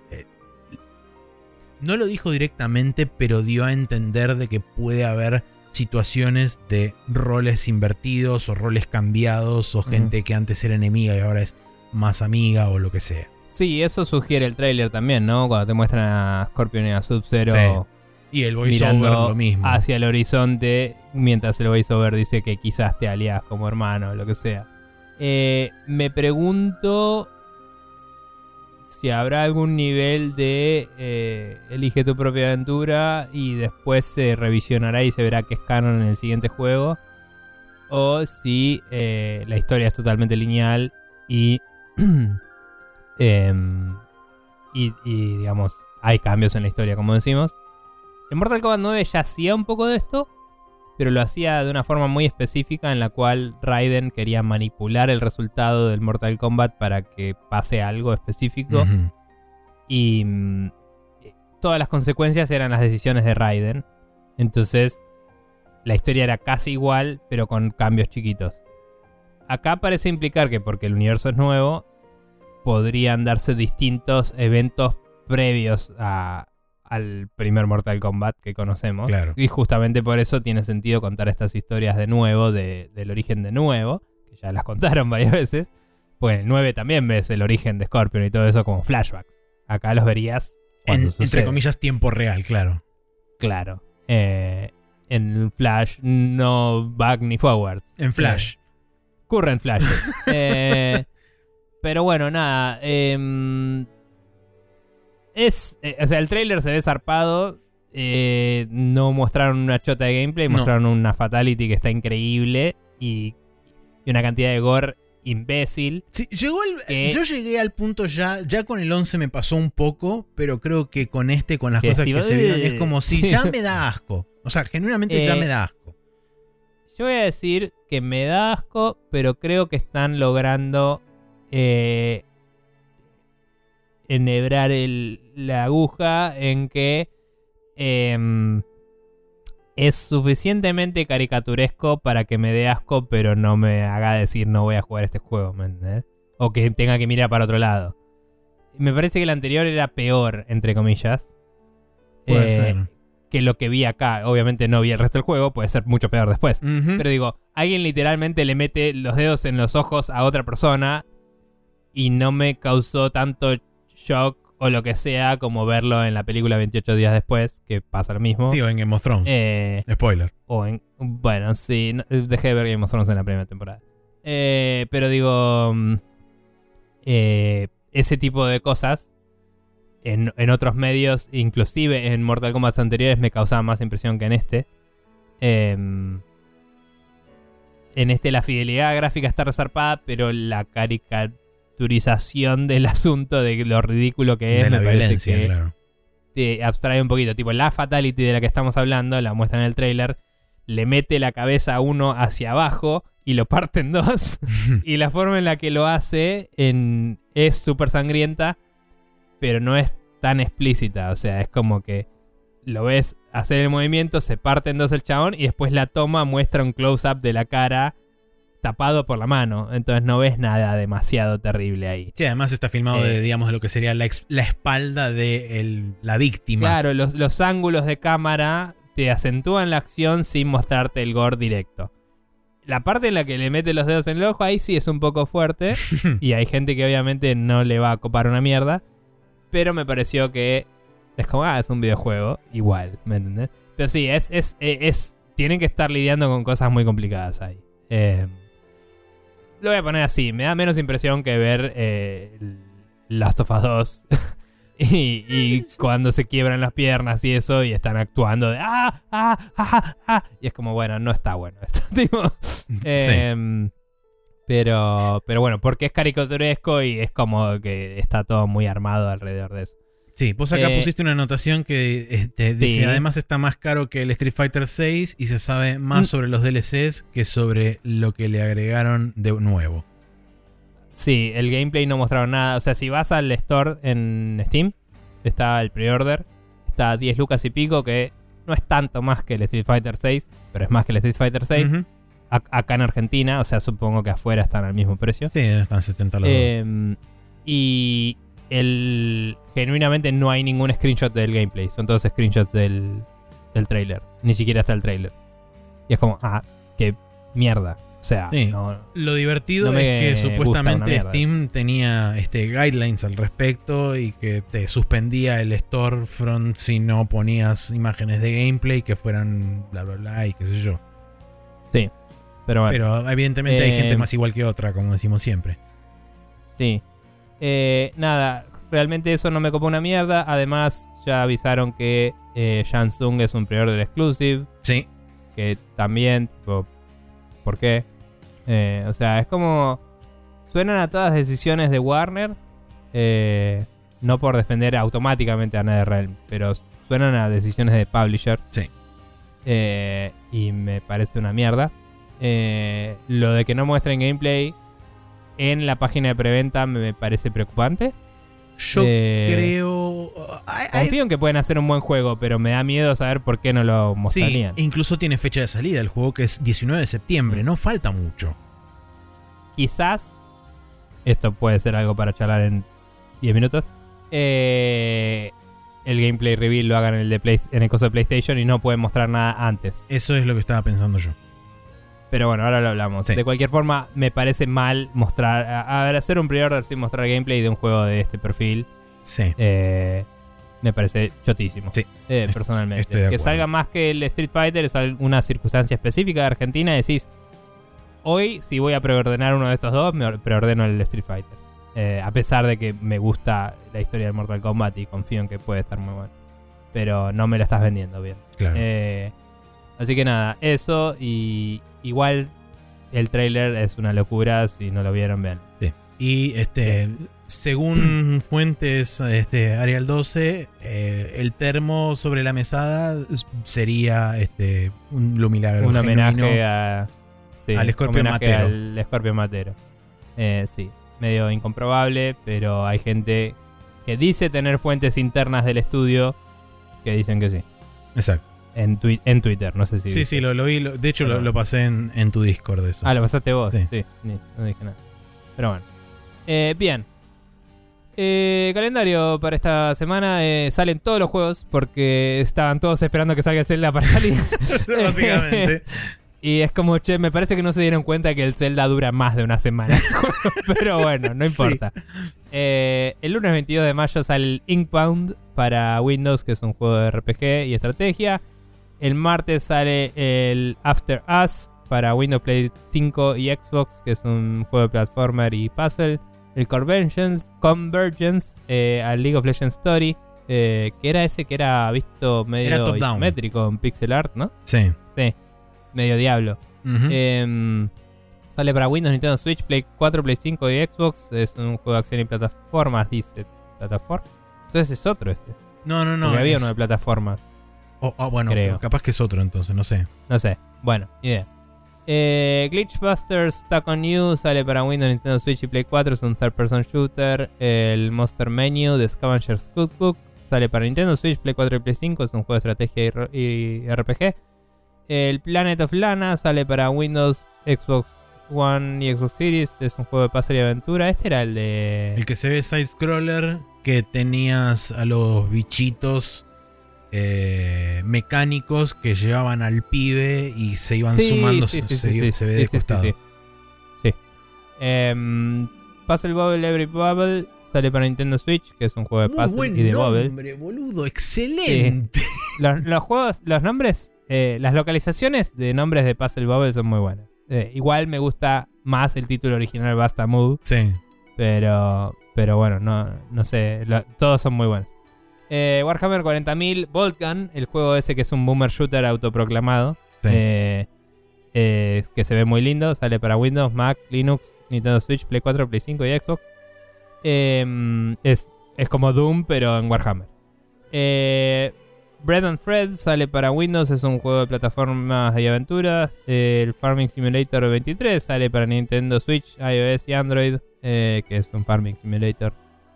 no lo dijo directamente, pero dio a entender de que puede haber situaciones de roles invertidos o roles cambiados o gente que antes era enemiga y ahora es más amiga o lo que sea. Sí, eso sugiere el tráiler también, ¿no? Cuando te muestran a Scorpion y a Sub-Zero Sí. Y el voiceover lo mismo. hacia el horizonte, mientras el voiceover dice que quizás te alías como hermano o lo que sea. Eh, me pregunto si habrá algún nivel de eh, elige tu propia aventura y después se revisionará y se verá que es canon en el siguiente juego. O si eh, la historia es totalmente lineal y, [clears throat] em, y, y, digamos, hay cambios en la historia, como decimos. En Mortal Kombat 9 ya hacía un poco de esto, pero lo hacía de una forma muy específica en la cual Raiden quería manipular el resultado del Mortal Kombat para que pase algo específico. Y mm, todas las consecuencias eran las decisiones de Raiden. Entonces, la historia era casi igual, pero con cambios chiquitos. Acá parece implicar que porque el universo es nuevo, podrían darse distintos eventos previos a- al primer Mortal Kombat que conocemos. Claro. Y justamente por eso tiene sentido contar estas historias de nuevo, de- del origen de nuevo, que ya las [laughs] contaron varias veces. Pues en el 9 también ves el origen de Scorpion y todo eso como flashbacks. Acá los verías En- entre comillas, tiempo real, claro. Claro. Eh, en Flash no back ni forward. En Flash. Ocurre en Flash. [laughs] Eh, pero bueno, nada. Es. eh, o sea, el trailer se ve zarpado. eh, no mostraron una chota de gameplay, No. mostraron una fatality que está increíble. Y, y una cantidad de gore imbécil. Sí, llegó el- Que- yo llegué al punto ya, ya con el 11 me pasó un poco, pero creo que con este, con las Que cosas que se vieron, es como si [laughs] ya me da asco. O sea, genuinamente ya Eh, me da asco. Yo voy a decir que me da asco, pero creo que están logrando eh, enhebrar el- la aguja en que em, es suficientemente caricaturesco para que me dé asco, pero no me haga decir no voy a jugar este juego, ¿me entendés? O que tenga que mirar para otro lado. Me parece que el anterior era peor, entre comillas. Puede eh, ser. que lo que vi acá. Obviamente no vi el resto del juego, puede ser mucho peor después. Pero digo, alguien literalmente le mete los dedos en los ojos a otra persona y no me causó tanto shock o lo que sea como verlo en la película 28 días después, que pasa lo mismo. Digo, en Game of Thrones. Eh, Spoiler. o en, bueno, sí, no- dejé de ver Game of Thrones en la primera temporada. Eh, pero digo, mm, eh, ese tipo de cosas en, en otros medios, inclusive en Mortal Kombat anteriores, me causaban más impresión que en este. Em, en este la fidelidad gráfica está resarpada, pero la caricaturización del [laughs] asunto de lo ridículo que es de la violencia, que claro. te abstrae un poquito. Tipo, la fatality de la que estamos hablando, la muestra en el trailer, le mete la cabeza a uno hacia abajo y lo parte en [laughs] dos. [laughs] y la forma en la que lo hace en, es súper sangrienta, pero no es tan explícita. O sea, es como que lo ves hacer el movimiento, se parte en dos el chabón y después la toma muestra un close-up de la cara tapado por la mano. Entonces no ves nada demasiado terrible ahí. Sí, además está filmado de, Eh, digamos, de lo que sería la, la espalda de el- la víctima. Claro, los, los ángulos de cámara te acentúan la acción sin mostrarte el gore directo. La parte en la que le mete los dedos en el ojo, ahí sí es un poco fuerte. [laughs] y hay gente que obviamente no le va a copar una mierda. Pero me pareció que es como, ah, es un videojuego. Igual, ¿me entendés? Pero sí, es, es, eh, es, tienen que estar lidiando con cosas muy complicadas ahí. Eh, lo voy a poner así, me da menos impresión que ver eh, Last of Us 2. [laughs] y, y [laughs] cuando se quiebran las piernas y eso y están actuando de ah, ah, ah, ah. Y es como, bueno, no está bueno esto. [laughs] tipo, Em, pero, pero bueno, porque es caricaturesco y es como que está todo muy armado alrededor de eso. Sí, vos acá Eh, pusiste una anotación que este, dice, sí. además está más caro que el Street Fighter 6 y se sabe más Mm. sobre los DLCs que sobre lo que le agregaron de nuevo. Sí, el gameplay no mostraron nada. O sea, si vas al store en Steam, está el pre-order, está a 10 lucas y pico, que no es tanto más que el Street Fighter 6, pero es más que el Street Fighter 6. Ujú. Ac- acá en Argentina, o sea, supongo que afuera están al mismo precio. Sí, están 70 los. Eh, y el genuinamente no hay ningún screenshot del gameplay. Son todos screenshots del, del trailer. Ni siquiera está el trailer. Y es como, ah, qué mierda. O sea, Sí. no, Lo divertido no es que supuestamente. Steam tenía este, guidelines al respecto y que te suspendía el storefront si no ponías imágenes de gameplay que fueran bla bla bla y qué sé yo. sí. Pero bueno, Pero evidentemente hay Eh, gente más igual que otra, como decimos siempre. sí. Eh, nada, realmente eso no me copa una mierda. Además, ya avisaron que eh, es un pre-order exclusive. Sí, que también, tipo, ¿por qué? Eh, o sea, es como. Suenan a todas decisiones de Warner. eh, no por defender automáticamente a NetherRealm, pero suenan a decisiones de publisher. Sí. Eh, y me parece una mierda. Eh, lo de que no muestren gameplay en la página de preventa me parece preocupante. Yo Eh, creo. Confío en que pueden hacer un buen juego, pero me da miedo saber por qué no lo Sí, mostrarían. incluso tiene fecha de salida el juego que es 19 de septiembre, Mm. no falta mucho. Quizás esto puede ser algo para charlar en 10 minutos. eh, el gameplay reveal lo hagan en el, de Play- en el coso de PlayStation y no pueden mostrar nada antes. Eso es lo que estaba pensando yo. Pero bueno, ahora lo hablamos. Sí. De cualquier forma, me parece mal mostrar. A, a ver, hacer un pre-order sin mostrar gameplay de un juego de este perfil. Sí. eh, me parece chotísimo. Sí. Eh, personalmente. que salga más que el Street Fighter es alguna circunstancia específica de Argentina. Decís, hoy, si voy a preordenar uno de estos dos, me or- preordeno el Street Fighter. Eh, a pesar de que me gusta la historia de Mortal Kombat y confío en que puede estar muy bueno. Pero no me lo estás vendiendo bien. Claro. Eh, así que nada, eso y igual el trailer es una locura, si no lo vieron, vean. Y este, según fuentes este, Arial 12, eh, el termo sobre la mesada sería este, un lumilagro. Un genuino. homenaje a, sí, al Scorpio homenaje Matero. al Scorpio Matero. Eh, sí, medio incomprobable, pero hay gente que dice tener fuentes internas del estudio que dicen que sí. Exacto. En, twi- en Twitter, no sé si. Sí, sí, lo, lo vi. lo- de hecho, lo, pasé en, en tu Discord. Eso. Ah, lo pasaste vos. Sí. No dije nada. Pero bueno. Eh, bien. Eh, calendario para esta semana. eh, salen todos los juegos porque estaban todos esperando que salga el Zelda para salir. [laughs] [laughs] Básicamente. y es como, che, me parece que no se dieron cuenta que el Zelda dura más de una semana. [laughs] Pero bueno, no importa. Eh, el lunes 22 de mayo sale el Inkbound para Windows, que es un juego de RPG y estrategia. El martes sale el After Us para Windows Play 5 y Xbox, que es un juego de platformer y puzzle. El Convergence, Convergence eh, al League of Legends Story, eh, que era ese que era visto Era medio top-down. isométrico en pixel art, ¿no? Sí. Sí, medio diablo. Em, sale para Windows, Nintendo Switch, Play 4, Play 5 y Xbox. Es un juego de acción y plataformas, dice. ¿Plataforma? Entonces es otro este. no, no, no. Porque había es- uno de plataformas. Oh, oh, bueno, creo. capaz que es otro entonces, no sé. No sé. Bueno, idea. Eh, Glitchbusters Stuck on You sale para Windows, Nintendo Switch y Play 4. Es un third person shooter. El Monster Menu de Scavenger's Cookbook sale para Nintendo Switch, Play 4 y Play 5. Es un juego de estrategia y, RPG. El Planet of Lana sale para Windows, Xbox One y Xbox Series. Es un juego de puzzle y aventura. Este era el de. El que se ve side-scroller, que tenías a los bichitos eh, mecánicos que llevaban al pibe y se iban Sí, sumando, sí, sí, se, sí, sí, se ve de costado. sí. Em, Puzzle Bubble Every Bubble sale para Nintendo Switch, que es un juego de Muy puzzle buen y de bubble. nombre, boludo, excelente. Los, los juegos, los nombres, eh, las localizaciones de nombres de Puzzle Bubble son muy buenas. Eh, igual me gusta más el título original Basta Move, Sí. pero, pero bueno, no, no sé, lo- todos son muy buenos. Eh, Warhammer 40.000, Voltgun, el juego ese que es un boomer shooter autoproclamado. sí. Eh, eh, que se ve muy lindo. Sale para Windows, Mac, Linux, Nintendo Switch, Play 4, Play 5 y Xbox. Eh, es, es como Doom, pero en Warhammer. Bread and Fred sale para Windows, es un juego de plataformas y aventuras. El Farming Simulator 23 sale para Nintendo Switch, iOS y Android, que es un Farming Simulator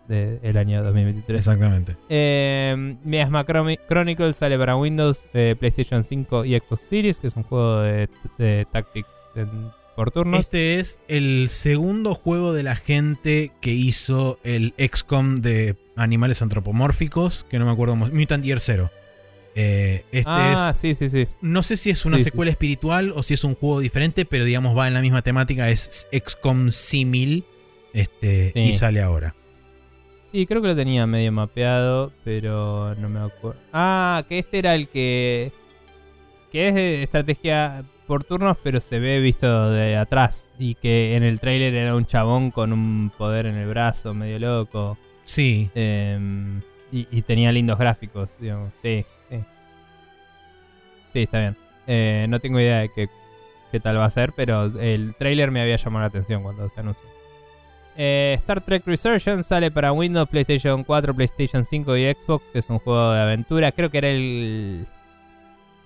del año 2023. Exactamente. Eh, Miasma Chromi- Chronicles sale para Windows, eh, PlayStation 5 y Xbox Series, que es un juego de, de tactics en- por turnos. Este es el segundo juego de la gente que hizo el XCOM de animales antropomórficos, que no me acuerdo. Mutant Year Zero. Eh, este ah, es. sí, sí, sí. No sé si es una Sí, sí. secuela espiritual o si es un juego diferente, pero digamos va en la misma temática. Es XCOM Simil. Este, Sí. Y sale ahora. Sí, creo que lo tenía medio mapeado, pero no me acuerdo. Ah, que este era el que. que es de estrategia por turnos, pero se ve visto de atrás. Y que en el trailer era un chabón con un poder en el brazo, medio loco. Sí. Em, y, y tenía lindos gráficos, digamos. Sí, sí. Sí, está bien. Eh, no tengo idea de qué, qué tal va a ser, pero el trailer me había llamado la atención cuando se anunció. Eh, Star Trek Resurgence sale para Windows, PlayStation 4, PlayStation 5 y Xbox, que es un juego de aventura. Creo que era el.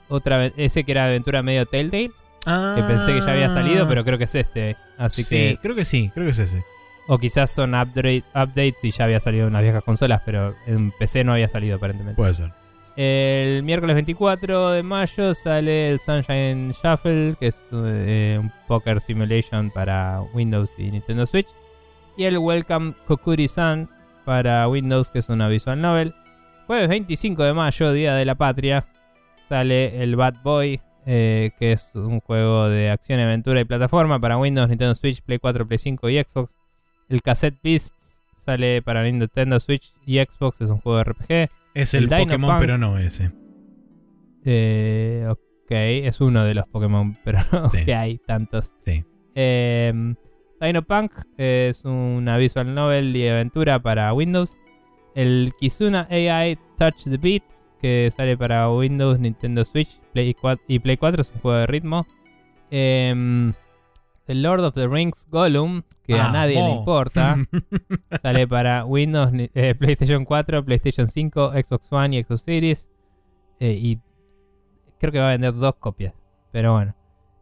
Otra, ese que era aventura medio Telltale. Que pensé que ya había salido, pero creo que es este. Así Ah. sí, que. creo que sí, creo que es ese. O quizás son upgrade- updates y ya había salido en las viejas consolas, pero en PC no había salido aparentemente. Puede ser. El miércoles 24 de mayo sale el Sunshine Shuffle, que es eh, un poker simulation para Windows y Nintendo Switch. Y el Welcome Kokuri-san para Windows, que es una visual novel. Jueves 25 de mayo, Día de la Patria, sale el Bad Boy, eh, que es un juego de acción, aventura y plataforma para Windows, Nintendo Switch, Play 4, Play 5 y Xbox. El Cassette Beasts sale para Nintendo Switch y Xbox, es un juego de RPG. Es el, Pokémon, Punk. pero no ese. Eh, ok, es uno de los Pokémon, pero no Sí. [laughs] que hay tantos. Sí. Eh, Dino Punk es una visual novel y aventura para Windows. El Kizuna AI Touch the Beat, que sale para Windows, Nintendo Switch Play 4 y Play 4, es un juego de ritmo. Eh, The Lord of the Rings Gollum, que a Ah, nadie le importa. [laughs] Sale para Windows, eh, PlayStation 4, PlayStation 5, Xbox One y Xbox Series. Eh, y creo que va a vender dos copias. Pero bueno.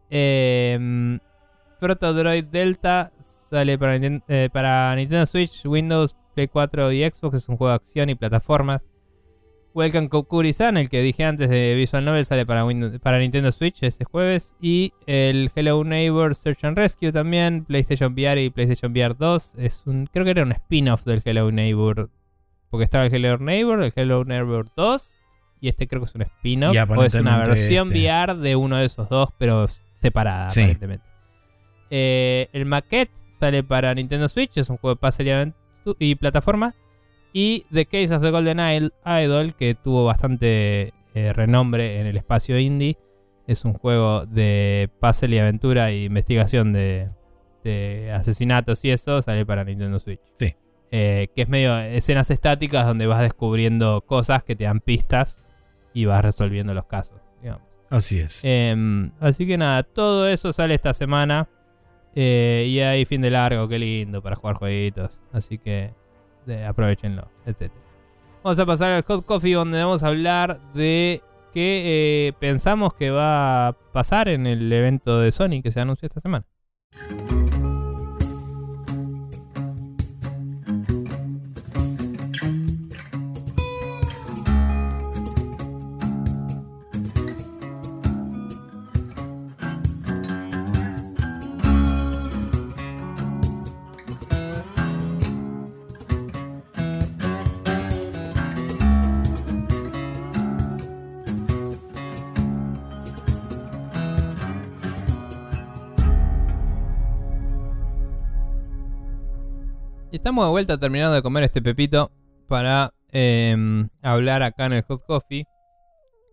Eh, Proto Droid Delta sale para, eh, para Nintendo Switch, Windows, Play 4 y Xbox. Es un juego de acción y plataformas. Welcome Kokuri-san, el que dije antes de Visual Novel, sale para, Windows, para Nintendo Switch este jueves. Y el Hello Neighbor Search and Rescue también, PlayStation VR y PlayStation VR 2. Es un, creo que era un spin-off del Hello Neighbor. Porque estaba el Hello Neighbor, el Hello Neighbor 2. Y este creo que es un spin-off. O es una versión este. VR de uno de esos dos, pero separada Sí. aparentemente. Eh, el Maquette sale para Nintendo Switch, es un juego de puzzle y, y plataforma. Y The Case of the Golden Idol, que tuvo bastante eh, renombre en el espacio indie, es un juego de puzzle y aventura e investigación de, de asesinatos y eso, sale para Nintendo Switch. Sí. Eh, que es medio escenas estáticas donde vas descubriendo cosas que te dan pistas y vas resolviendo los casos. digamos. Así es. Em, así que nada, todo eso sale esta semana. Eh, y hay fin de largo, qué lindo para jugar jueguitos. Así que aprovechenlo, etc. Vamos a pasar al Hot Coffee donde vamos a hablar de qué eh, pensamos que va a pasar en el evento de Sony que se anunció esta semana. Estamos de vuelta terminando de comer este pepito para em, hablar acá en el Hot Coffee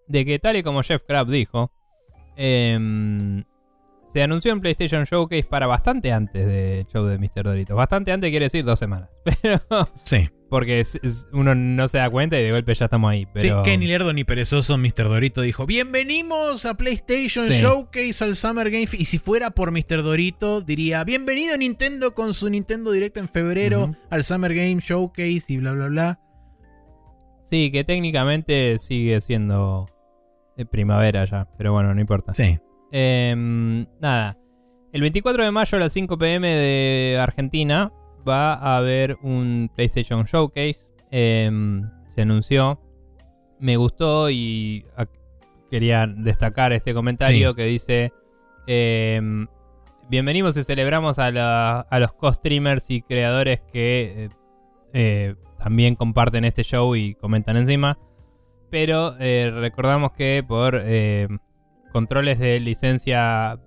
de que tal y como Jeff Crab dijo, em, se anunció en PlayStation Showcase para bastante antes del show de Mr. Doritos. Bastante antes quiere decir dos semanas. [laughs] Pero Sí. porque es- es- uno no se da cuenta y de golpe ya estamos ahí. Pero... Sí, que ni lerdo ni perezoso, Mr. Dorito dijo: Bienvenidos a PlayStation Sí. Showcase al Summer Game Fest. Y si fuera por Mr. Dorito, diría: Bienvenido Nintendo con su Nintendo Direct en febrero al Summer Game Showcase y bla, bla, bla. Sí, que técnicamente sigue siendo de primavera ya. Pero bueno, no importa. Sí. Em, nada. El 24 de mayo a las 5 pm de Argentina va a haber un PlayStation Showcase. Em, se anunció. Me gustó y quería destacar este comentario Sí. que dice... em, Bienvenidos y celebramos a, la- a los co-streamers y creadores que eh, eh, también comparten este show y comentan encima. Pero eh, recordamos que por eh, controles de licencia,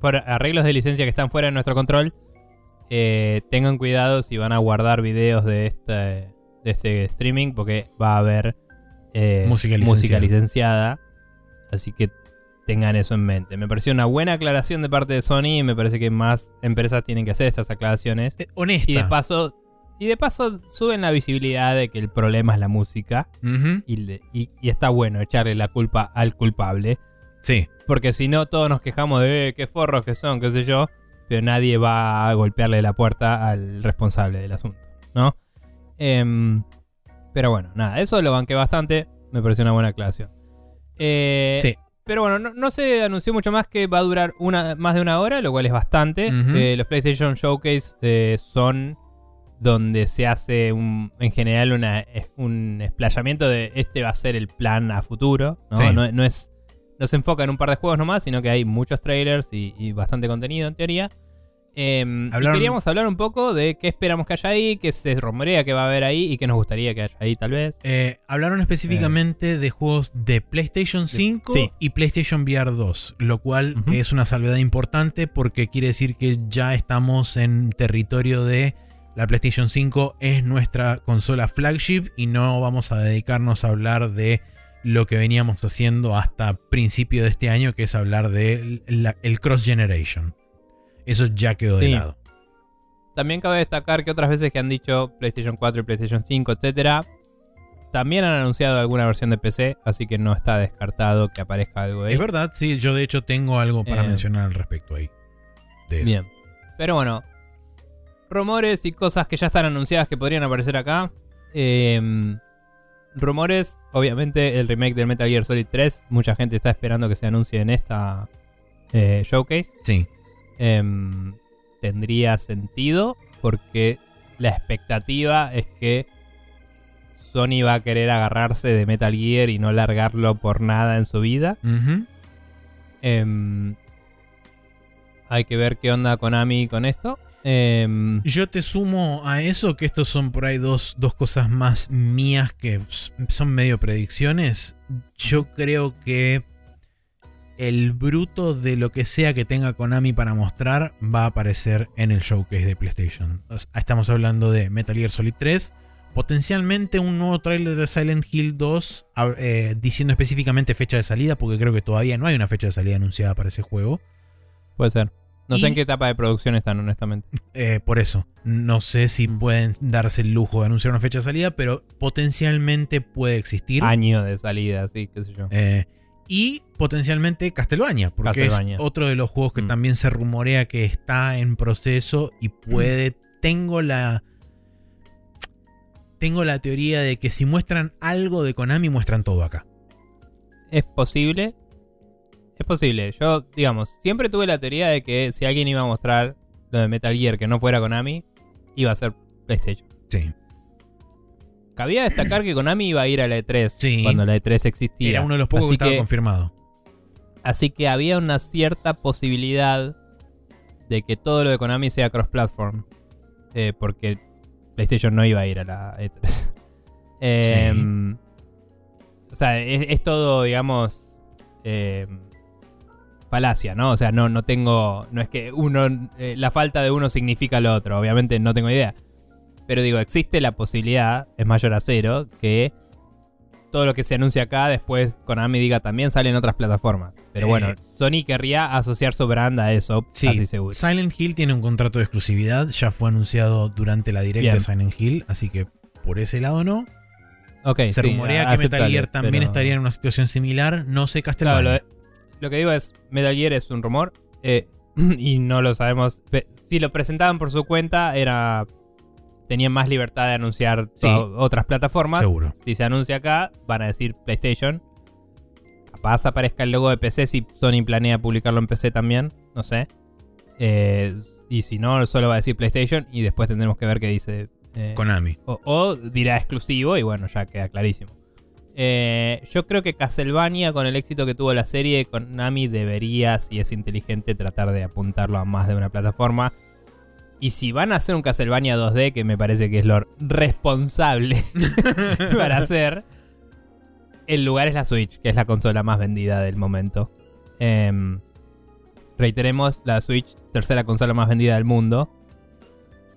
por arreglos de licencia que están fuera de nuestro control, eh, tengan cuidado si van a guardar videos de este, de este streaming porque va a haber eh, Música música licenciada. Así que tengan eso en mente. Me pareció una buena aclaración de parte de Sony y me parece que más empresas tienen que hacer estas aclaraciones. Eh, honesta. Y de paso, y de paso suben la visibilidad de que el problema es la música. Ujú. Y, le- y- y está bueno echarle la culpa al culpable. Sí. Porque si no, todos nos quejamos de "Eh, qué forros que son, qué sé yo. pero nadie va a golpearle la puerta al responsable del asunto, ¿no? Em, pero bueno, nada, eso lo banqué bastante, me pareció una buena aclaración. Eh, Sí. Pero bueno, no, no se anunció mucho más que va a durar una, más de una hora, lo cual es bastante. Eh, los PlayStation Showcase eh, son donde se hace un, en general una, un explayamiento de este va a ser el plan a futuro. ¿no? Sí. No, no es, no se enfoca en un par de juegos nomás, sino que hay muchos trailers y, y bastante contenido en teoría. Em, y queríamos hablar un poco de qué esperamos que haya ahí, qué se rumorea que va a haber ahí y qué nos gustaría que haya ahí tal vez. Eh, hablaron específicamente de juegos de PlayStation 5 sí. y PlayStation VR 2, lo cual es una salvedad importante porque quiere decir que ya estamos en territorio de la PlayStation 5 es nuestra consola flagship y no vamos a dedicarnos a hablar de lo que veníamos haciendo hasta principio de este año, que es hablar de la- el cross generation. Eso ya quedó de lado. También cabe destacar que otras veces que han dicho PlayStation 4 y PlayStation 5, etcétera, también han anunciado alguna versión de PC, así que no está descartado que aparezca algo ahí. Es verdad, sí, yo de hecho tengo algo para Eh, mencionar al respecto ahí. De eso. Bien. Pero bueno, rumores y cosas que ya están anunciadas que podrían aparecer acá. Em, rumores, obviamente el remake del Metal Gear Solid 3, mucha gente está esperando que se anuncie en esta eh, showcase. Sí. Em, tendría sentido porque la expectativa es que Sony va a querer agarrarse de Metal Gear y no largarlo por nada en su vida. Em, hay que ver qué onda Konami con esto. Em, Yo te sumo a eso que estos son por ahí dos, dos cosas más mías que son medio predicciones. Yo creo que el bruto de lo que sea que tenga Konami para mostrar va a aparecer en el showcase de PlayStation. Sea, Estamos hablando de Metal Gear Solid 3. Potencialmente un nuevo trailer de Silent Hill 2 a- eh, diciendo específicamente fecha de salida, porque creo que todavía no hay una fecha de salida anunciada para ese juego. puede ser. No sé en qué etapa de producción están, honestamente. Eh, por eso, no sé si pueden darse el lujo de anunciar una fecha de salida, pero potencialmente puede existir. Año de salida, sí, qué sé yo. Eh, y potencialmente Castlevania, porque es otro de los juegos que Mm. también se rumorea que está en proceso y puede. Tengo la. Tengo la teoría de que si muestran algo de Konami, muestran todo acá. ¿Es posible? Es posible. Yo, digamos, siempre tuve la teoría de que si alguien iba a mostrar lo de Metal Gear que no fuera Konami, iba a ser PlayStation. Sí. Cabía destacar que Konami iba a ir a la E3 Sí. cuando la E3 existía. Era uno de los pocos Así que estaba que- confirmado. Así que había una cierta posibilidad de que todo lo de Konami sea cross-platform. Eh, porque PlayStation no iba a ir a la E3. [laughs] Em, O sea, es, es todo, digamos, em, falacia, ¿no? O sea, no, no tengo. No es que uno. eh, la falta de uno significa lo otro. Obviamente no tengo idea. Pero digo, existe la posibilidad, es mayor a cero, que todo lo que se anuncia acá después Konami diga también sale en otras plataformas. Pero Eh. bueno, Sony querría asociar su brand a eso, Sí, casi seguro. Silent Hill tiene un contrato de exclusividad, ya fue anunciado durante la directa Bien. de Silent Hill, así que por ese lado no. Ok, Se sí, rumorea que Metal Gear también pero- estaría en una situación similar, no sé Castlevania. Lo que digo es, Metal Gear es un rumor eh, [clears throat] y no lo sabemos. Si lo presentaban por su cuenta, era tenían más libertad de anunciar Sí. otras plataformas. Seguro. Si se anuncia acá, van a decir PlayStation. Capaz aparezca el logo de PC si Sony planea publicarlo en PC también, no sé. Eh, y si no, solo va a decir PlayStation y después tendremos que ver qué dice. eh, Konami. o, o dirá exclusivo y bueno, ya queda clarísimo. Eh, yo creo que Castlevania, con el éxito que tuvo la serie, Konami debería, si es inteligente, tratar de apuntarlo a más de una plataforma. Y si van a hacer un Castlevania 2D, que me parece que es lo responsable [laughs] para hacer, el lugar es la Switch, que es la consola más vendida del momento. Em, reiteremos, la Switch, tercera consola más vendida del mundo.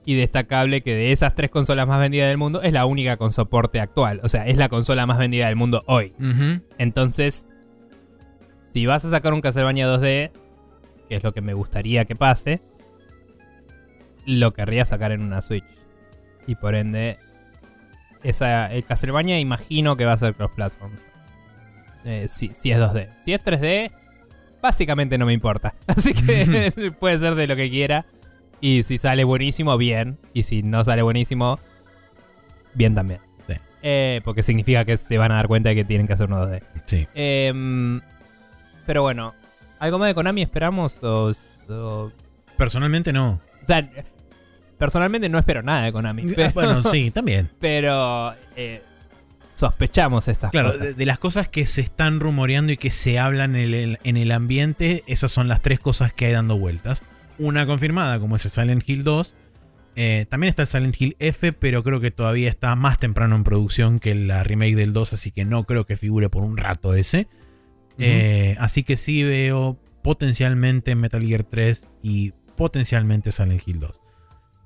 Y destacable que de esas tres consolas más vendidas del mundo es la única con soporte actual. O sea, es la consola más vendida del mundo hoy. Entonces, si vas a sacar un Castlevania 2D, que es lo que me gustaría que pase, lo querría sacar en una Switch. Y por ende, esa, el Castlevania imagino que va a ser cross-platform. Eh, si, si es 2D. Si es 3D, básicamente no me importa. [laughs] Así que [laughs] puede ser de lo que quiera. Y si sale buenísimo, bien. Y si no sale buenísimo, bien también. Sí. Eh, porque significa que se van a dar cuenta de que tienen que hacer uno 2D. Sí. Em, pero bueno, ¿algo más de Konami esperamos? O, o- Personalmente no. o sea, personalmente no espero nada de Konami. Pero, Bueno, sí, también. [laughs] pero, eh, sospechamos estas Claro, cosas. de, de las cosas que se están rumoreando y que se hablan en el, en el ambiente, esas son las tres cosas que hay dando vueltas. Una confirmada, como es el Silent Hill 2. Eh, también está el Silent Hill F, pero creo que todavía está más temprano en producción que la remake del 2, así que no creo que figure por un rato ese. Eh, así que sí veo potencialmente Metal Gear 3 y potencialmente Silent Hill 2.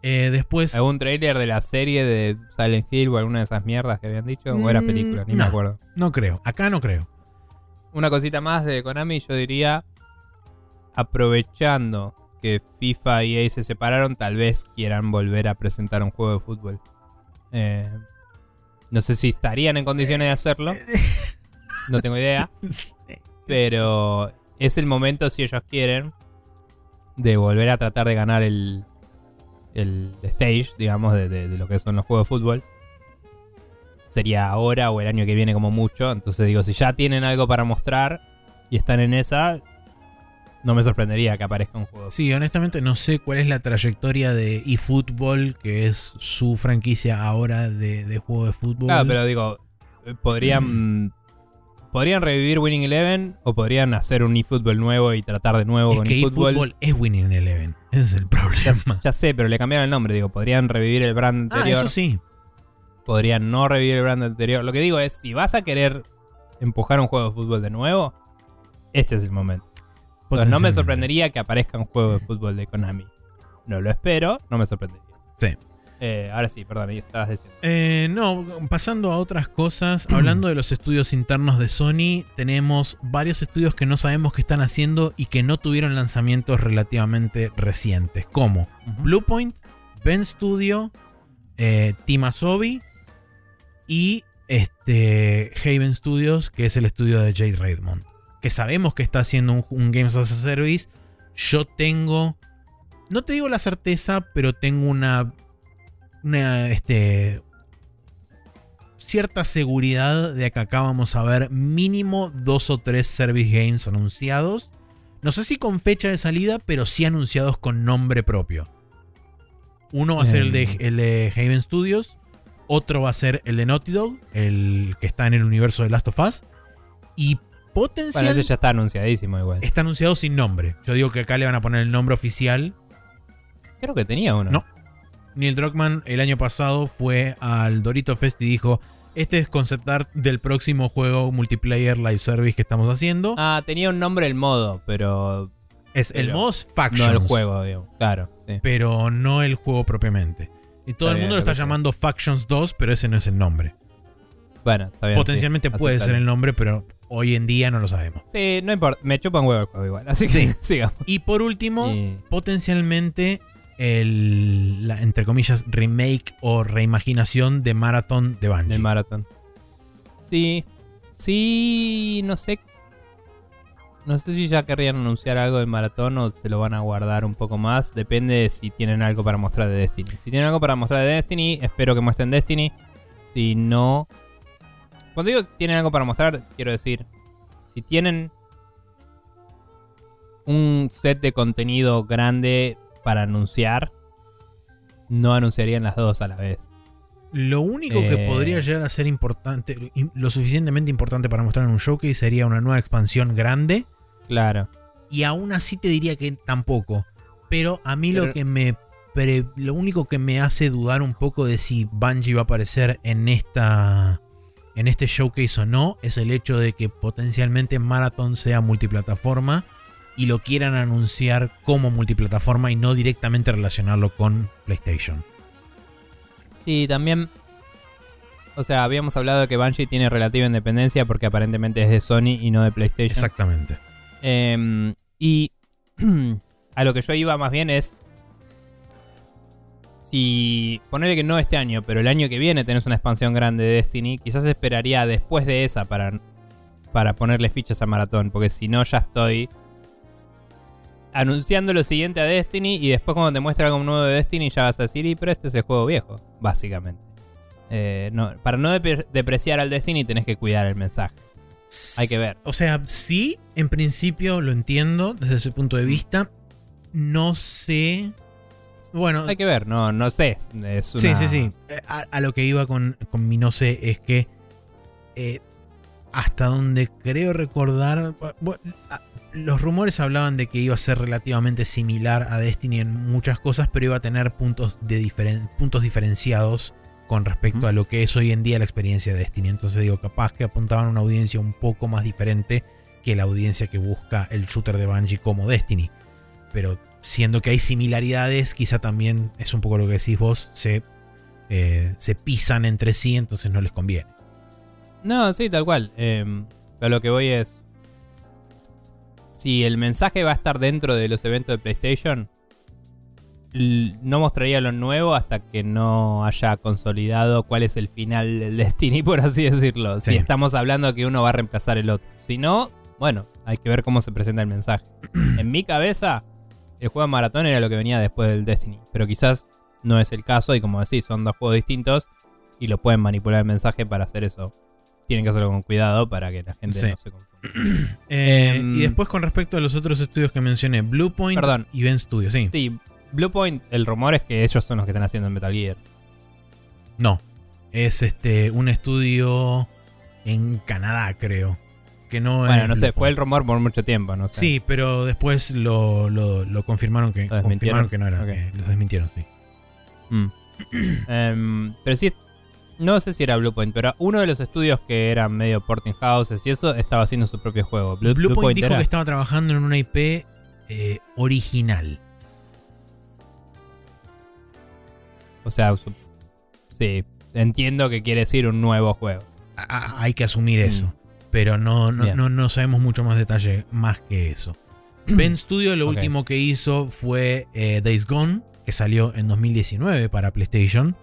Eh, después... ¿Algún trailer de la serie de Silent Hill o alguna de esas mierdas que habían dicho? ¿O era Mm, película? Ni no. me acuerdo. No creo, acá no creo. Una cosita más de Konami, yo diría, aprovechando que FIFA y EA se separaron, tal vez quieran volver a presentar un juego de fútbol. Eh, no sé si estarían en condiciones de hacerlo, [laughs] no tengo idea, pero es el momento, si ellos quieren, de volver a tratar de ganar el, el stage, digamos, de, de- de lo que son los juegos de fútbol. Sería ahora o el año que viene como mucho. Entonces digo, si ya tienen algo para mostrar y están en esa, no me sorprendería que aparezca un juego. Sí, honestamente no sé cuál es la trayectoria de eFootball, que es su franquicia ahora de, de juego de fútbol. Claro, pero digo, eh, podrían [clears throat] podrían revivir Winning Eleven o podrían hacer un eFootball nuevo y tratar de nuevo es con que eFootball. eFootball es Winning Eleven. Ese es el Ya, problema. ya sé, pero le cambiaron el nombre. Digo, podrían revivir el brand Ah, anterior. eso sí. podrían no revivir el brand anterior. Lo que digo es, si vas a querer empujar un juego de fútbol de nuevo, este es el momento. Entonces, no me sorprendería que aparezca un juego de fútbol de Konami. No lo espero, no me sorprendería. Sí. Eh, ahora sí, perdón, ahí estabas diciendo. Eh, no, pasando a otras cosas, [clears throat] hablando de los estudios internos de Sony, tenemos varios estudios que no sabemos qué están haciendo y que no tuvieron lanzamientos relativamente recientes, como. Bluepoint, Ben Studio, eh, Team Asobi y este Haven Studios, que es el estudio de Jade Raymond. Que sabemos que está haciendo un, un Games as a Service. Yo tengo. No te digo la certeza, pero tengo una. Una. Este. Cierta seguridad de que acá vamos a ver mínimo dos o tres service games anunciados. No sé si con fecha de salida, pero sí anunciados con nombre propio. Uno va a ser el de, Em. el de Haven Studios. Otro va a ser el de Naughty Dog, el que está en el universo de Last of Us. Y Bueno, potencialmente ese ya está anunciadísimo igual. está anunciado sin nombre. Yo digo que acá le van a poner el nombre oficial. Creo que tenía uno. No. Neil Druckmann el año pasado fue al Dorito Fest y dijo: Este es concept art del próximo juego multiplayer live service que estamos haciendo. Ah, tenía un nombre el modo, pero es el Moss Factions. no el juego, digo. Claro, sí. Pero no el juego propiamente. Y todo Está el mundo lo lo está llamando Factions 2, pero ese no es el nombre. Bueno, está bien. Potencialmente sí, puede ser el nombre, pero hoy en día no lo sabemos. Sí, no importa. Me chupa un huevo el juego igual. Así que Sí. [laughs] sigamos. Y por último, potencialmente el, la, entre comillas, remake o reimaginación de Marathon de Bungie. del maratón. Sí, sí, no sé. No sé si ya querrían anunciar algo del maratón o se lo van a guardar un poco más. Depende de si tienen algo para mostrar de Destiny. Si tienen algo para mostrar de Destiny, espero que muestren Destiny. Si no. Cuando digo que tienen algo para mostrar, quiero decir. Si tienen un set de contenido grande para anunciar, no anunciarían las dos a la vez. Lo único que Eh. podría llegar a ser importante, im- lo suficientemente importante para mostrar en un showcase sería una nueva expansión grande. Claro. Y aún así te diría que tampoco. Pero a mí lo que me. pre- lo único que me hace dudar un poco de si Bungie va a aparecer en esta. En este showcase o no. Es el hecho de que potencialmente Marathon sea multiplataforma. Y lo quieran anunciar como multiplataforma y no directamente relacionarlo con PlayStation. Sí, también. O sea, habíamos hablado de que Bungie tiene relativa independencia porque aparentemente es de Sony y no de PlayStation. Exactamente. Em, y [clears throat] a lo que yo iba más bien es. Si. Ponerle que no este año, pero el año que viene tenés una expansión grande de Destiny, quizás esperaría después de esa para, para ponerle fichas a Maratón. Porque si no, ya estoy anunciando lo siguiente a Destiny y después cuando te muestra algo nuevo de Destiny ya vas a decir, y pero este es el juego viejo, básicamente. Eh, para no depre- depreciar al Destiny tenés que cuidar el mensaje. Hay que ver. O sea, sí, en principio lo entiendo desde ese punto de vista. No sé. Bueno, Hay que ver, no, no sé. Es sí, una- sí, sí. Eh, A, a lo que iba con, con mi no sé es que eh, hasta donde creo recordar. Los rumores hablaban de que iba a ser relativamente similar a Destiny en muchas cosas, pero iba a tener puntos, de diferen- puntos diferenciados con respecto a lo que es hoy en día la experiencia de Destiny. Entonces digo, capaz que apuntaban a una audiencia un poco más diferente que la audiencia que busca el shooter de Bungie como Destiny. Pero siendo que hay similaridades, quizá también es un poco lo que decís vos, se, eh, se pisan entre sí, entonces no les conviene. No, sí, tal cual. Eh, pero lo que voy es. Si el mensaje va a estar dentro de los eventos de PlayStation, no mostraría lo nuevo hasta que no haya consolidado cuál es el final del [laughs] Destiny, por así decirlo. Si estamos hablando de que uno va a reemplazar el otro. Si no, bueno, hay que ver cómo se presenta el mensaje. [clears throat] en mi cabeza, el juego de maratón era lo que venía después del Destiny. Pero quizás no es el caso y como decís, son dos juegos distintos y lo pueden manipular el mensaje para hacer eso. Tienen que hacerlo con cuidado para que la gente Sí. no se confunda. [clears throat] Eh, Em, y después con respecto a los otros estudios que mencioné, Bluepoint Perdón. y Ben Studio, sí. Sí, Bluepoint, el rumor es que ellos son los que están haciendo Metal Gear. No. Es este un estudio en Canadá, creo. Que no Bueno, es no sé, fue el rumor por mucho tiempo, no sé. Sí, pero después lo, lo- lo confirmaron que confirmaron que no era. Ok. que los desmintieron, sí. Mm. [clears throat] Em, pero sí, no sé si era Bluepoint, pero uno de los estudios que eran medio porting houses y eso estaba haciendo su propio juego. Blue- Bluepoint dijo era. que estaba trabajando en una IP eh, original. O sea, su- sí, entiendo que quiere decir un nuevo juego. A- hay que asumir eso. Pero no, no, no, no sabemos mucho más detalle más que eso. [clears throat] Ben Studio lo último que hizo fue eh, Days Gone, que salió en 2019 para PlayStation.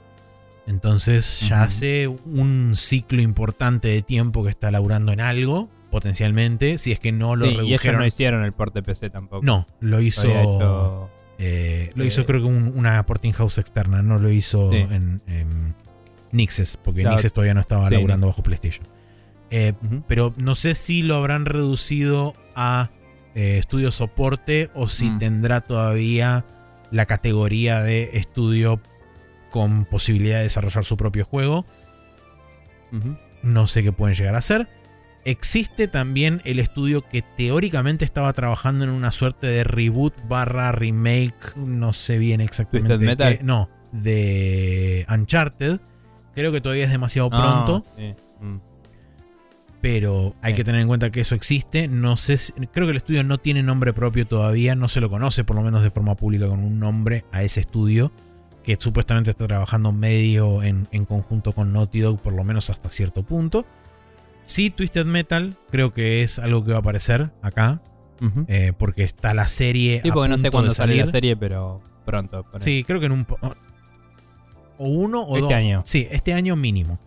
Entonces ya hace un ciclo importante de tiempo que está laburando en algo, potencialmente, si es que no lo Sí, y ellos redujeron. no hicieron el port de PC tampoco. No, lo hizo. hecho- eh, lo eh, hizo creo que un- una porting house externa, no lo hizo Sí. en, en Nixes, porque Claro. Nixes todavía no estaba Sí, laburando bajo PlayStation. Eh, pero no sé si lo habrán reducido a eh, estudio soporte o si Mm. tendrá todavía la categoría de estudio con posibilidad de desarrollar su propio juego. No sé qué pueden llegar a hacer. Existe también el estudio que teóricamente estaba trabajando en una suerte de reboot barra remake, no sé bien exactamente. Metal. qué- no, de Uncharted. Creo que todavía es demasiado Ah, pronto, sí. Pero hay que tener en cuenta que eso existe. No sé, si- creo que el estudio no tiene nombre propio todavía, no se lo conoce por lo menos de forma pública con un nombre a ese estudio que supuestamente está trabajando medio en, en conjunto con Naughty Dog por lo menos hasta cierto punto. Sí, Twisted Metal creo que es algo que va a aparecer acá eh, porque está la serie. Sí, porque no sé cuándo sale la serie, pero pronto. Sí, creo que en un. O uno o Este dos. año. Sí, este año mínimo.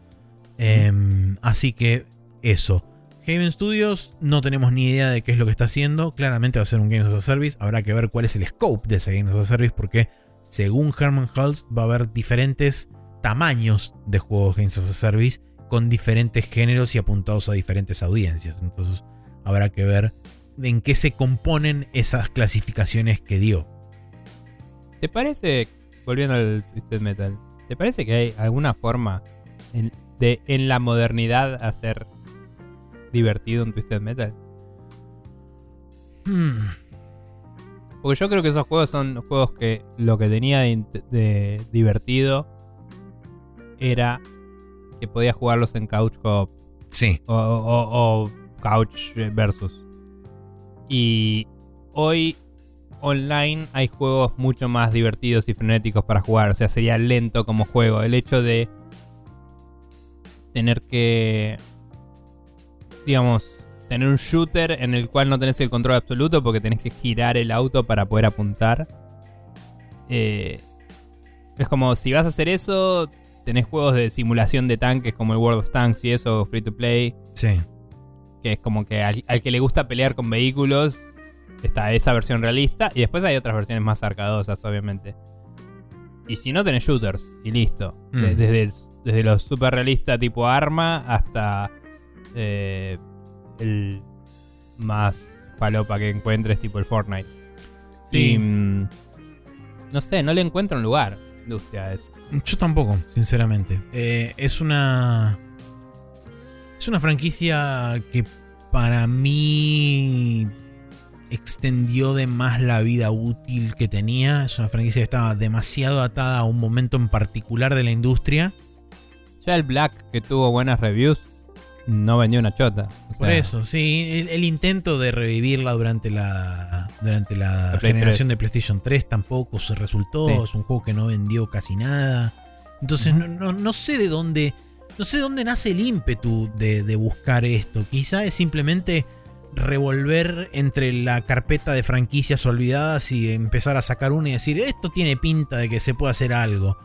Em, así que eso. Haven Studios, no tenemos ni idea de qué es lo que está haciendo. Claramente va a ser un Games as a Service. Habrá que ver cuál es el scope de ese Games as a Service. Porque según Herman Hulst va a haber diferentes tamaños de juegos Games as a Service. Con diferentes géneros y apuntados a diferentes audiencias. Entonces habrá que ver en qué se componen esas clasificaciones que dio. ¿Te parece, volviendo al Twisted Metal, ¿te parece que hay alguna forma de en la modernidad hacer divertido un Twisted Metal? Hmm. Porque yo creo que esos juegos son juegos que lo que tenía de, divertido era que podías jugarlos en couch co-op Sí. o, o- o couch versus. Y hoy online hay juegos mucho más divertidos y frenéticos para jugar. O sea, sería lento como juego. El hecho de tener que, digamos, tener un shooter en el cual no tenés el control absoluto porque tenés que girar el auto para poder apuntar. Eh, es como si vas a hacer eso, tenés juegos de simulación de tanques como el World of Tanks y eso, free to play Sí. que es como que al, al que le gusta pelear con vehículos está esa versión realista y después hay otras versiones más arcadosas, obviamente. Y si no, tenés shooters y listo. Mm. De- Desde, desde los super realistas tipo arma hasta eh, el más falopa que encuentres, tipo el Fortnite. Sí. Y, mm, no sé, no le encuentro un lugar, industria a eso. Yo tampoco, sinceramente. Eh, es una. Es una franquicia que para mí extendió de más la vida útil que tenía. Es una franquicia que estaba demasiado atada a un momento en particular de la industria. Ya el Black, que tuvo buenas reviews, no vendió una chota. O Por eso, sí. El, el intento de revivirla durante la, durante la generación de PlayStation 3 tampoco se resultó. Sí. Es un juego que no vendió casi nada. Entonces no, no- no sé de dónde. No sé de dónde nace el ímpetu de, de buscar esto. Quizá es simplemente revolver entre la carpeta de franquicias olvidadas y empezar a sacar una y decir, esto tiene pinta de que se puede hacer algo.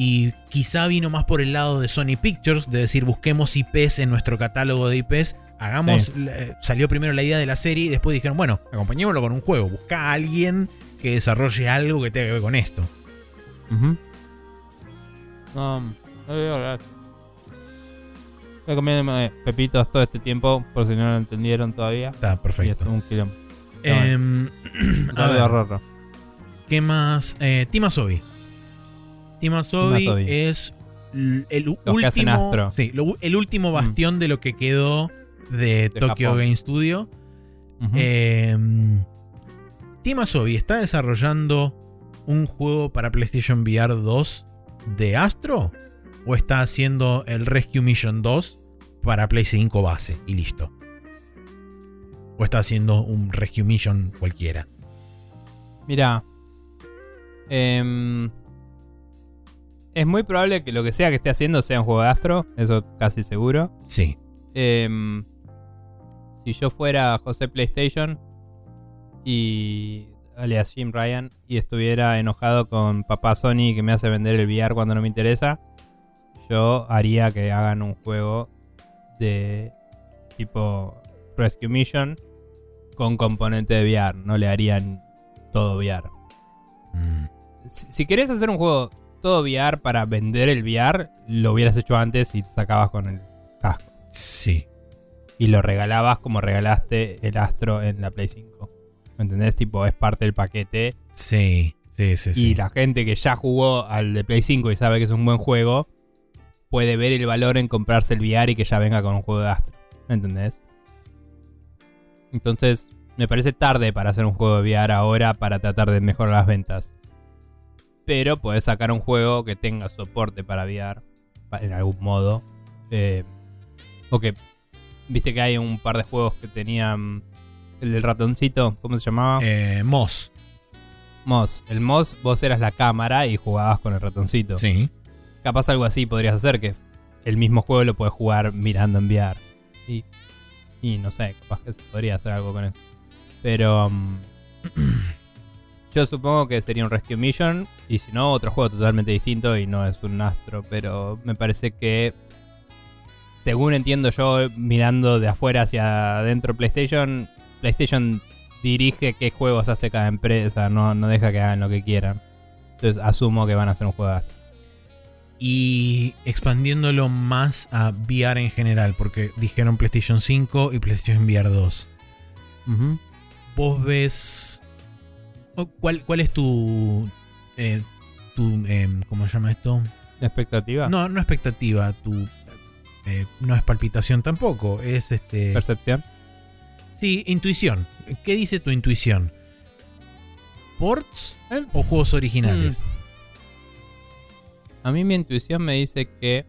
Y quizá vino más por el lado de Sony Pictures, de decir, busquemos IPs en nuestro catálogo de IPs. Hagamos, eh, salió primero la idea de la serie y después dijeron, bueno, acompañémoslo con un juego. Busca a alguien que desarrolle algo que tenga que ver con esto. Ujú. No, no veo hablar. Estoy comiendo eh, pepitos todo este tiempo, por si no lo entendieron todavía. Está Y esto perfecto. es un quilombo. Em, [clears throat] a ver. ¿Qué más? Eh, Timasobi. Timasobi. es el Los último, sí, lo el último bastión de lo que quedó de, Tokyo Japón. Game Studio. Eh, Team Asobi está desarrollando un juego para PlayStation VR 2 de Astro o está haciendo el Rescue Mission 2 para Play 5 base y listo. O está haciendo un Rescue Mission cualquiera. Mira. em, es muy probable que lo que sea que esté haciendo sea un juego de Astro. Eso casi seguro. Sí. Em, si yo fuera José PlayStation y alias Jim Ryan y estuviera enojado con papá Sony que me hace vender el VR cuando no me interesa, yo haría que hagan un juego de tipo Rescue Mission con componente de VR. No le harían todo VR. Mm, Si, si querés hacer un juego todo VR para vender el VR, lo hubieras hecho antes y sacabas con el casco sí. y lo regalabas como regalaste el Astro en la Play 5. ¿Me entendés? Tipo, es parte del paquete. Sí. Sí, sí, sí. Y la gente que ya jugó al de Play 5 y sabe que es un buen juego, puede ver el valor en comprarse el VR y que ya venga con un juego de Astro. ¿Me entendés? Entonces, me parece tarde para hacer un juego de VR ahora para tratar de mejorar las ventas. Pero puedes sacar un juego que tenga soporte para VR en algún modo. Eh, o que, viste que hay un par de juegos que tenían el del ratoncito, ¿cómo se llamaba? Eh, Moss. Moss. El Moss, vos eras la cámara y jugabas con el ratoncito. Sí. Capaz algo así podrías hacer, que el mismo juego lo puedes jugar mirando en VR. Y, y no sé, capaz que se podría hacer algo con eso. Pero mm, [clears throat] yo supongo que sería un Rescue Mission. Y si no, otro juego totalmente distinto y no es un Astro. Pero me parece que, según entiendo yo, mirando de afuera hacia adentro PlayStation, PlayStation dirige qué juegos hace cada empresa, no, no deja que hagan lo que quieran. Entonces asumo que van a hacer un Astro. Y expandiéndolo más a VR en general, porque dijeron PlayStation 5 y PlayStation VR 2. Ujú. vos ves. ¿Cuál, cuál es tu. eh, tu em, ¿Cómo se llama esto? ¿La expectativa? No, no expectativa, tu. eh, no es palpitación tampoco, es este. ¿Percepción? Sí, intuición. ¿Qué dice tu intuición? ¿Ports Eh, o juegos originales? A mí mi intuición me dice que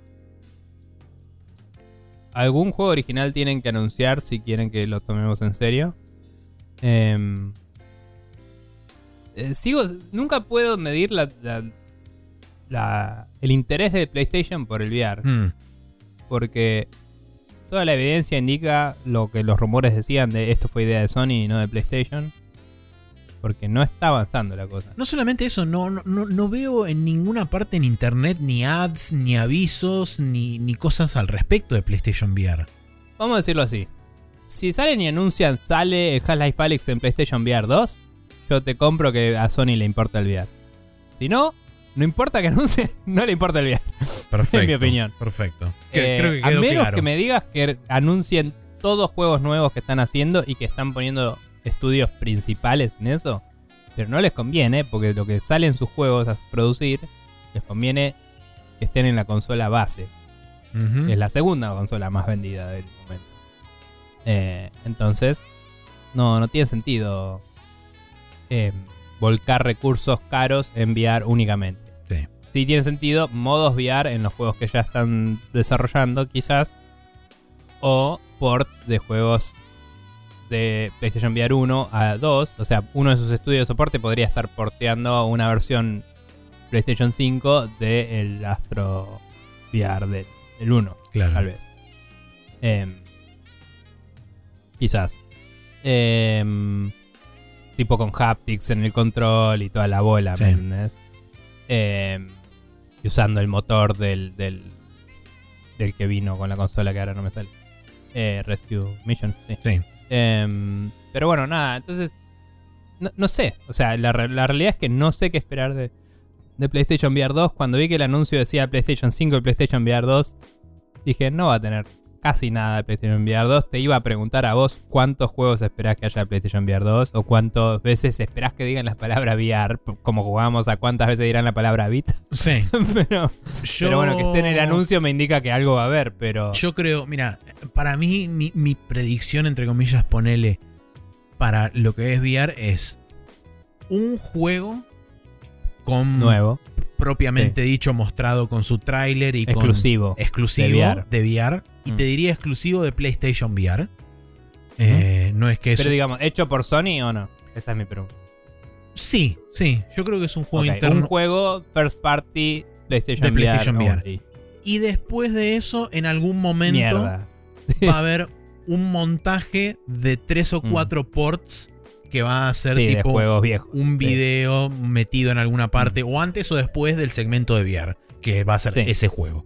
algún juego original tienen que anunciar si quieren que lo tomemos en serio. Em, eh, sigo, nunca puedo medir la, la- la- el interés de PlayStation por el VR. Mm, Porque toda la evidencia indica lo que los rumores decían de esto fue idea de Sony y no de PlayStation. Porque no está avanzando la cosa. No solamente eso, no, no, no- veo en ninguna parte en internet ni ads, ni avisos, ni, ni cosas al respecto de PlayStation VR. Vamos a decirlo así. si salen y anuncian sale el Half-Life Alyx en PlayStation VR 2, yo te compro que a Sony le importa el VR. Si no, no importa que [laughs] anuncie, no le importa el VR. Perfecto. [laughs] En mi opinión. Perfecto. Eh, Creo que a menos claro. que me digas que anuncien todos juegos nuevos que están haciendo y que están poniendo estudios principales en eso. Pero no les conviene, porque lo que salen sus juegos a producir, les conviene que estén en la consola base. Que es la segunda consola más vendida del momento. Eh, entonces, no, no tiene sentido eh, volcar recursos caros en VR únicamente. Sí. Sí tiene sentido modos VR en los juegos que ya están desarrollando, quizás. O ports de juegos de PlayStation VR 1 a 2. O sea, uno de sus estudios de soporte podría estar porteando una versión PlayStation 5 del Astro VR del, del 1, Claro. tal vez. Em, quizás. Em, tipo con haptics en el control y toda la bola, Sí. Em, y usando el motor del, del, del que vino con la consola que ahora no me sale. Eh, Rescue Mission, sí. Sí. Em, pero bueno, nada, entonces. No, no sé. O sea, la, la realidad es que no sé qué esperar de, de PlayStation VR 2. Cuando vi que el anuncio decía PlayStation 5 y PlayStation VR 2, dije, no va a tener casi nada de PlayStation VR 2. Te iba a preguntar a vos cuántos juegos esperás que haya de PlayStation VR 2 o cuántas veces esperás que digan la palabra VR, como jugamos a cuántas veces dirán la palabra Vita. Sí. [laughs] pero, Yo- pero bueno, que esté en el anuncio me indica que algo va a haber, pero... Yo creo, mira, para mí, mi, mi predicción, entre comillas, ponele para lo que es VR es un juego con Nuevo, propiamente dicho mostrado con su tráiler y con exclusivo. exclusivo de VR. de VR y Mm. te diría exclusivo de PlayStation VR. Eh, no es que es Pero digamos, ¿hecho por Sony o no? Esa es mi pregunta. sí, sí, yo creo que es un juego Ok, interno Un juego first party PlayStation, De PlayStation VR. VR. only. y después de eso en algún momento Mierda. va a [laughs] haber un montaje de tres o Mm. cuatro ports que va a ser Sí, tipo juegos viejos. un Sí. video metido en alguna parte, o antes o después del segmento de VR, que va a ser Sí. ese juego.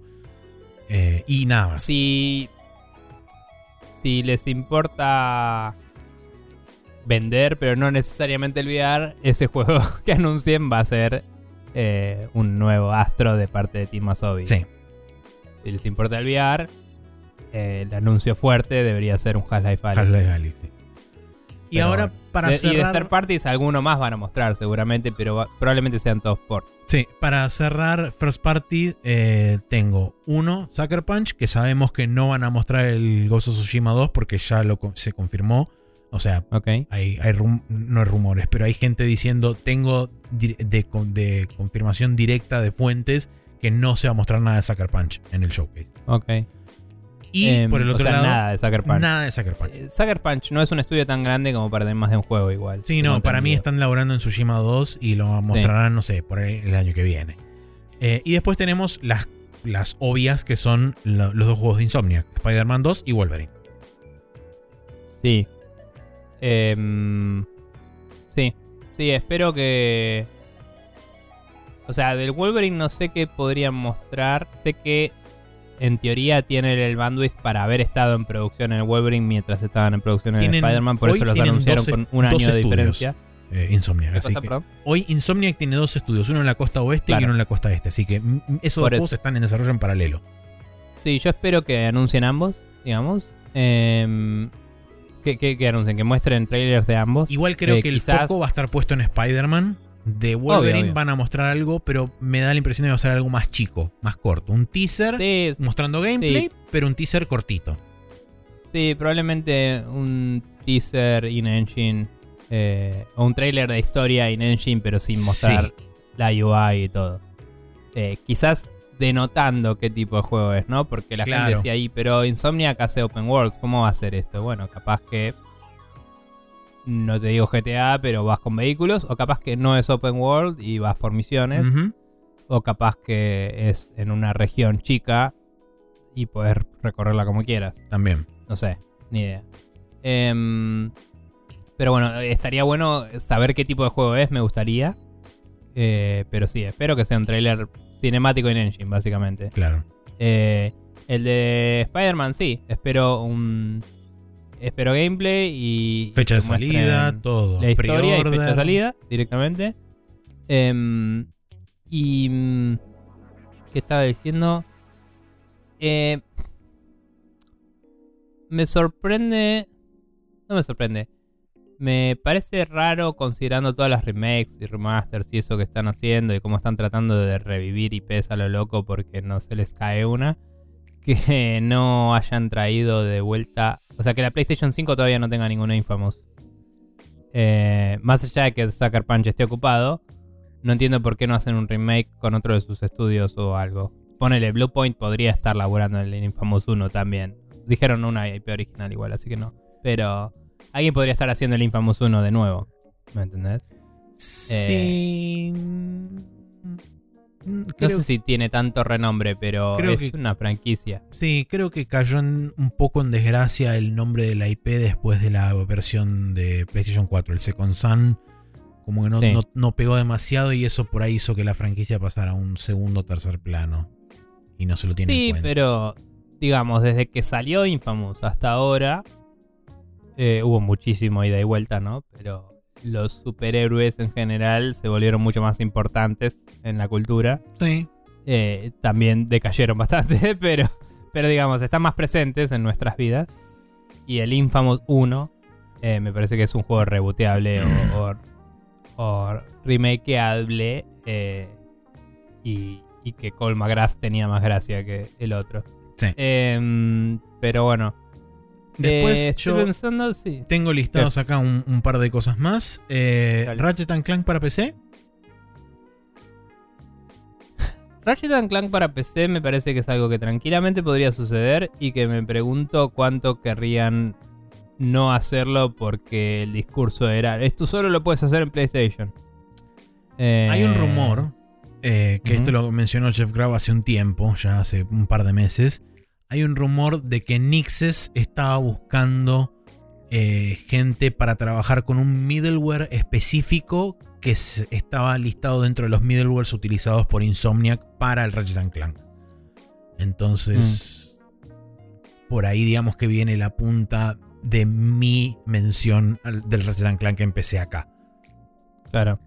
Eh, y nada más. Si, si les importa vender, pero no necesariamente el VR, ese [laughs] juego que anuncien va a ser eh, un nuevo Astro de parte de Team Asobi. Sí, Si les importa el VR, eh, el anuncio fuerte debería ser un Half-Life Alyx. Half-Life Alyx, sí. Y Pero ahora, para De- Y de cerrar. third parties, alguno más van a mostrar seguramente, pero va- probablemente sean todos ports. Sí, para cerrar First Party, eh, tengo uno, Sucker Punch, que sabemos que no van a mostrar el Ghost of Tsushima 2 porque ya lo se confirmó. O sea, hay, hay rum- no hay rumores, pero hay gente diciendo, tengo de, con- de confirmación directa de fuentes que no se va a mostrar nada de Sucker Punch en el showcase. Ok. Y Em, por el o otro sea, lado, nada de Sucker Punch. nada de Sucker Punch. Eh, Sucker Punch no es un estudio tan grande como para tener más de un juego igual. Sí, no, para mí están laborando en Tsushima 2 y lo mostrarán, no sé, por el año que viene. Eh, y después tenemos las, las obvias que son lo- los dos juegos de Insomnia, Spider-Man 2 y Wolverine. Sí. Em, sí. Sí, espero que... O sea, del Wolverine no sé qué podrían mostrar. Sé que en teoría tienen el bandwidth para haber estado en producción en el Wolverine mientras estaban en producción en Spider-Man. Por hoy eso los anunciaron dos con un año de diferencia. eh, Insomniac. ¿Qué Así que perdón? hoy Insomniac tiene dos estudios, uno en la costa oeste y uno en la costa este. Así que mm, esos dos Por juegos están en desarrollo en paralelo. Sí, yo espero que anuncien ambos, digamos. Em, que, que- que anuncien, que muestren trailers de ambos. Igual creo Eh, que el quizás- foco va a estar puesto en Spider-Man. De Wolverine obvio. van a mostrar algo, pero me da la impresión de que va a ser algo más chico, más corto. Un teaser Sí, mostrando gameplay, Sí. pero un teaser cortito. Sí, probablemente un teaser in-engine eh, o un trailer de historia in-engine, pero sin mostrar la UI y todo. Eh, quizás denotando qué tipo de juego es, ¿no? Porque la Claro. gente decía ahí, pero Insomniac hace open worlds, ¿cómo va a hacer esto? Bueno, capaz que no te digo GTA, pero vas con vehículos, o capaz que no es open world y vas por misiones, o capaz que es en una región chica y puedes recorrerla como quieras. También. No sé, ni idea. Em, pero bueno, estaría bueno saber qué tipo de juego es, me gustaría. Eh, pero sí, espero que sea un trailer cinemático en engine, básicamente. Claro. Eh, el de Spider-Man, sí, espero un espero gameplay y. Fecha y de salida, todo. La historia y fecha de salida directamente. Em, y. mm, ¿Qué estaba diciendo? Eh, me sorprende. No me sorprende. Me parece raro considerando todas las remakes y remasters y eso que están haciendo y cómo están tratando de revivir IPs a lo loco porque no se les cae una. Que [laughs] no hayan traído de vuelta. O sea, que la PlayStation 5 todavía no tenga ninguna Infamous. Eh, más allá de que Sucker Punch esté ocupado, no entiendo por qué no hacen un remake con otro de sus estudios o algo. Ponele, Bluepoint podría estar laburando en el Infamous 1 también. Dijeron una IP original igual, así que no. Pero alguien podría estar haciendo el Infamous 1 de nuevo. ¿Me entendés? Sí. Mm, No sé si tiene tanto renombre, pero creo es que- una franquicia. Sí, creo que cayó en- un poco en desgracia el nombre de la IP después de la versión de PlayStation 4, el Second Sun. Como que no, Sí. no- no pegó demasiado y eso por ahí hizo que la franquicia pasara a un segundo o tercer plano. Y no se lo tiene en Sí, cuenta. pero digamos, desde que salió Infamous hasta ahora, eh, hubo muchísimo ida y vuelta, ¿no? Pero los superhéroes en general se volvieron mucho más importantes en la cultura. Sí. Eh, también decayeron bastante, [laughs] pero, pero digamos, están más presentes en nuestras vidas. Y el Infamous 1 eh, me parece que es un juego reboteable o, o, o remakeable. eh, y, y que Cole McGrath tenía más gracia que el otro. Sí. Em, pero bueno. Después eh, yo pensando, sí. tengo listados acá un, un par de cosas más. Eh. Ratchet and Clank para PC. [laughs] Ratchet and Clank para PC me parece que es algo que tranquilamente podría suceder y que me pregunto cuánto querrían no hacerlo porque el discurso era esto solo lo puedes hacer en PlayStation. Eh, Hay un rumor, eh, que esto lo mencionó Jeff Grau hace un tiempo, ya hace un par de meses. Hay un rumor de que Nixes estaba buscando eh, gente para trabajar con un middleware específico que estaba listado dentro de los middlewares utilizados por Insomniac para el Ratchet and Clank. Entonces, por ahí digamos que viene la punta de mi mención del Ratchet and Clank que empecé acá. Claro.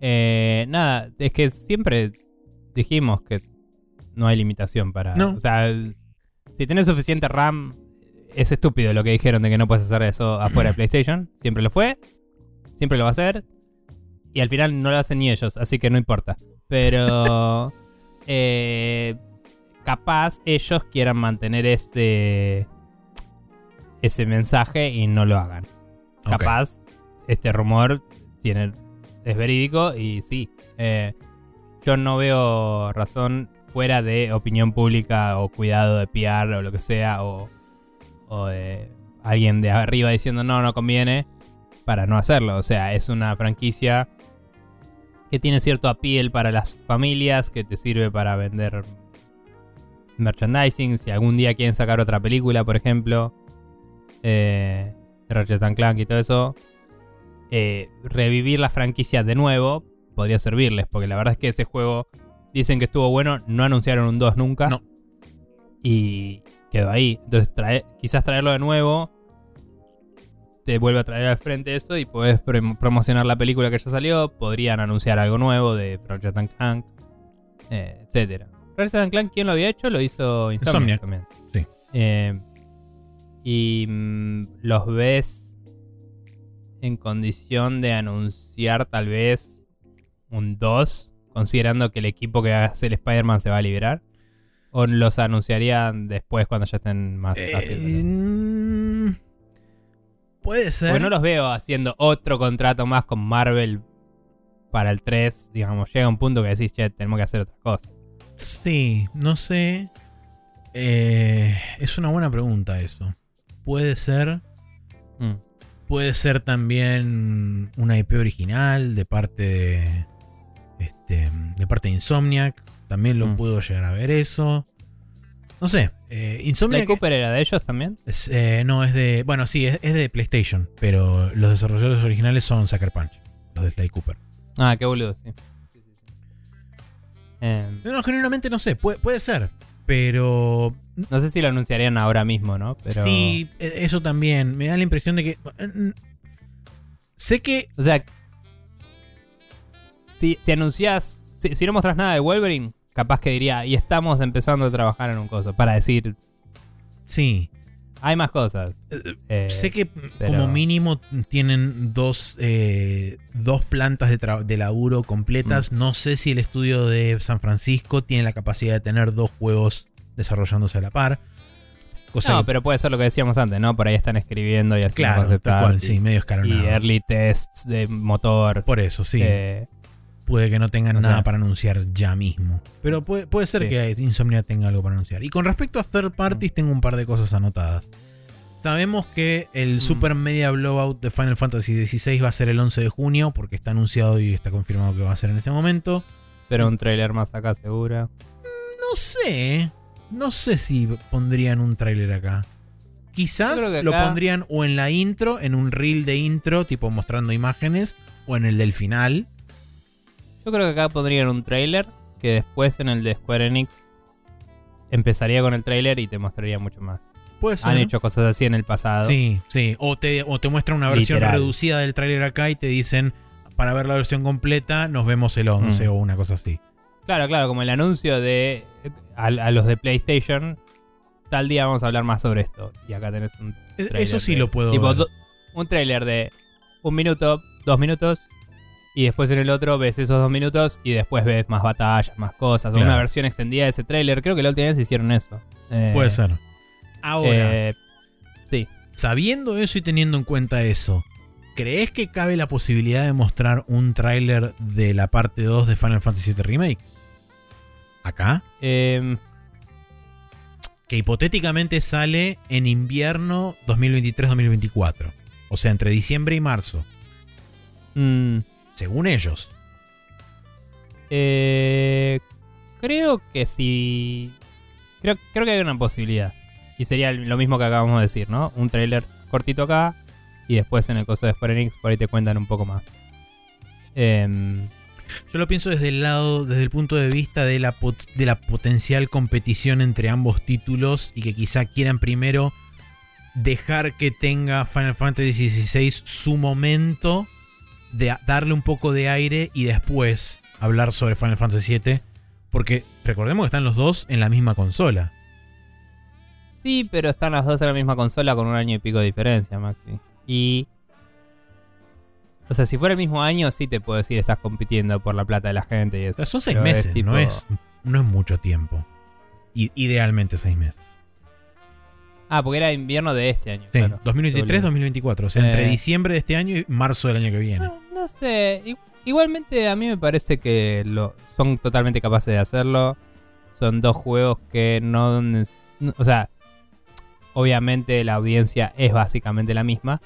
Eh, nada, es que siempre dijimos que no hay limitación para. No. O sea, si tenés suficiente RAM, es estúpido lo que dijeron de que no puedes hacer eso afuera de [laughs] PlayStation. Siempre lo fue, siempre lo va a hacer. Y al final no lo hacen ni ellos, así que no importa. Pero. [laughs] eh, capaz ellos quieran mantener ese. Ese mensaje y no lo hagan capaz este rumor tiene es verídico y sí eh, yo no veo razón fuera de opinión pública o cuidado de PR o lo que sea o, o de alguien de arriba diciendo no no conviene para no hacerlo. O sea es una franquicia que tiene cierto appeal para las familias que te sirve para vender merchandising. Si algún día quieren sacar otra película por ejemplo eh, Ratchet and Clank y todo eso, eh, revivir la franquicia de nuevo podría servirles, porque la verdad es que ese juego dicen que estuvo bueno, no anunciaron un 2 nunca. No. Y quedó ahí. Entonces, trae- quizás traerlo de nuevo te vuelve a traer al frente eso y puedes promocionar la película que ya salió. Podrían anunciar algo nuevo de Ratchet Clank, eh, etcétera. Ratchet and Clank, ¿quién lo había hecho? Lo hizo Insomniac, Insomniac. también. Sí. Eh, y mm, los ves en condición de anunciar tal vez un 2, considerando que el equipo que hace el Spider-Man se va a liberar. ¿O los anunciarían después cuando ya estén más Eh, mm, puede ser. Porque no los veo haciendo otro contrato más con Marvel para el 3. Digamos, llega un punto que decís, che, tenemos que hacer otra cosa. Sí, no sé. Eh, es una buena pregunta eso. Puede ser. Mm. Puede ser también una IP original de parte de. Este, de parte de Insomniac. También lo Mm. puedo llegar a ver eso. No sé. eh, ¿Sly Insomniac. Cooper era de ellos también? es, eh, no, es de. Bueno, sí, es, es de PlayStation. Pero los desarrolladores originales son Sucker Punch. Los de Sly Cooper. Ah, qué boludo, sí. Em, No, genuinamente no sé, puede, puede ser. Pero No sé si lo anunciarían ahora mismo, ¿no? Pero... Sí, e- eso también. Me da la impresión de que. mm, Sé que. O sea, si, si anuncias, si, si no mostras nada de Wolverine, capaz que diría, y estamos empezando a trabajar en un coso, para decir, Sí. hay más cosas. Eh, sé que pero- como mínimo tienen dos, eh, dos plantas de, de laburo completas. Mm. No sé si el estudio de San Francisco tiene la capacidad de tener dos juegos desarrollándose a la par. Cosa no, que- pero puede ser lo que decíamos antes, ¿no? Por ahí están escribiendo y haciendo claro, concept tal cual, sí, y, medio y escalonado. early tests de motor. Por eso, sí. eh, Puede que no tengan o nada sea- para anunciar ya mismo. Pero puede, puede ser Sí. que Insomnia tenga algo para anunciar. Y con respecto a third parties, tengo un par de cosas anotadas. Sabemos que el Mm. Super Media Blowout de Final Fantasy XVI va a ser el 11 de junio, porque está anunciado y está confirmado que va a ser en ese momento. pero un trailer más acá segura. No sé. No sé si pondrían un tráiler acá. Quizás lo pondrían o en la intro, en un reel de intro, tipo mostrando imágenes, o en el del final. Yo creo que acá pondrían un trailer que después en el de Square Enix empezaría con el trailer y te mostraría mucho más. Puede ser. Han hecho cosas así en el pasado. Sí, sí. O te, o te muestran una versión Literal. reducida del tráiler acá y te dicen, para ver la versión completa, nos vemos el 11 Mm. o una cosa así. Claro, claro, como el anuncio de a, a los de PlayStation, tal día vamos a hablar más sobre esto. Y acá tenés un E- Eso sí de- lo puedo tipo, ver. do- un trailer de un minuto, dos minutos, y después en el otro ves esos dos minutos y después ves más batallas, más cosas, Claro. una versión extendida de ese trailer. Creo que la última vez hicieron eso. Eh, Puede ser. Ahora, eh, sí. sabiendo eso y teniendo en cuenta eso, ¿crees que cabe la posibilidad de mostrar un tráiler de la parte 2 de Final Fantasy VII Remake? Acá. Eh, Que hipotéticamente sale en invierno 2023-2024. O sea, entre diciembre y marzo. mm, Según ellos. Eh, creo que sí. Creo, creo que hay una posibilidad. Y sería lo mismo que acabamos de decir, ¿no? Un trailer cortito acá. Y después en el coso de Square Enix por ahí te cuentan un poco más. Em, Yo lo pienso desde el lado, desde el punto de vista de la, pot- de la potencial competición entre ambos títulos y que quizá quieran primero dejar que tenga Final Fantasy XVI su momento de darle un poco de aire y después hablar sobre Final Fantasy VII. Porque recordemos que están los dos en la misma consola. sí, pero están las dos en la misma consola con un año y pico de diferencia, Maxi. Y. O sea, si fuera el mismo año, sí te puedo decir estás compitiendo por la plata de la gente y O eso. sea, son seis Pero es meses, tipo- no, es, no es mucho tiempo. Idealmente seis meses. Ah, porque era invierno de este año. Sí, claro. 2023-2024. O sea, entre Eh. diciembre de este año y marzo del año que viene. No, no sé. Igualmente a mí me parece que lo, son totalmente capaces de hacerlo. Son dos juegos que no... O sea, obviamente la audiencia es básicamente la misma.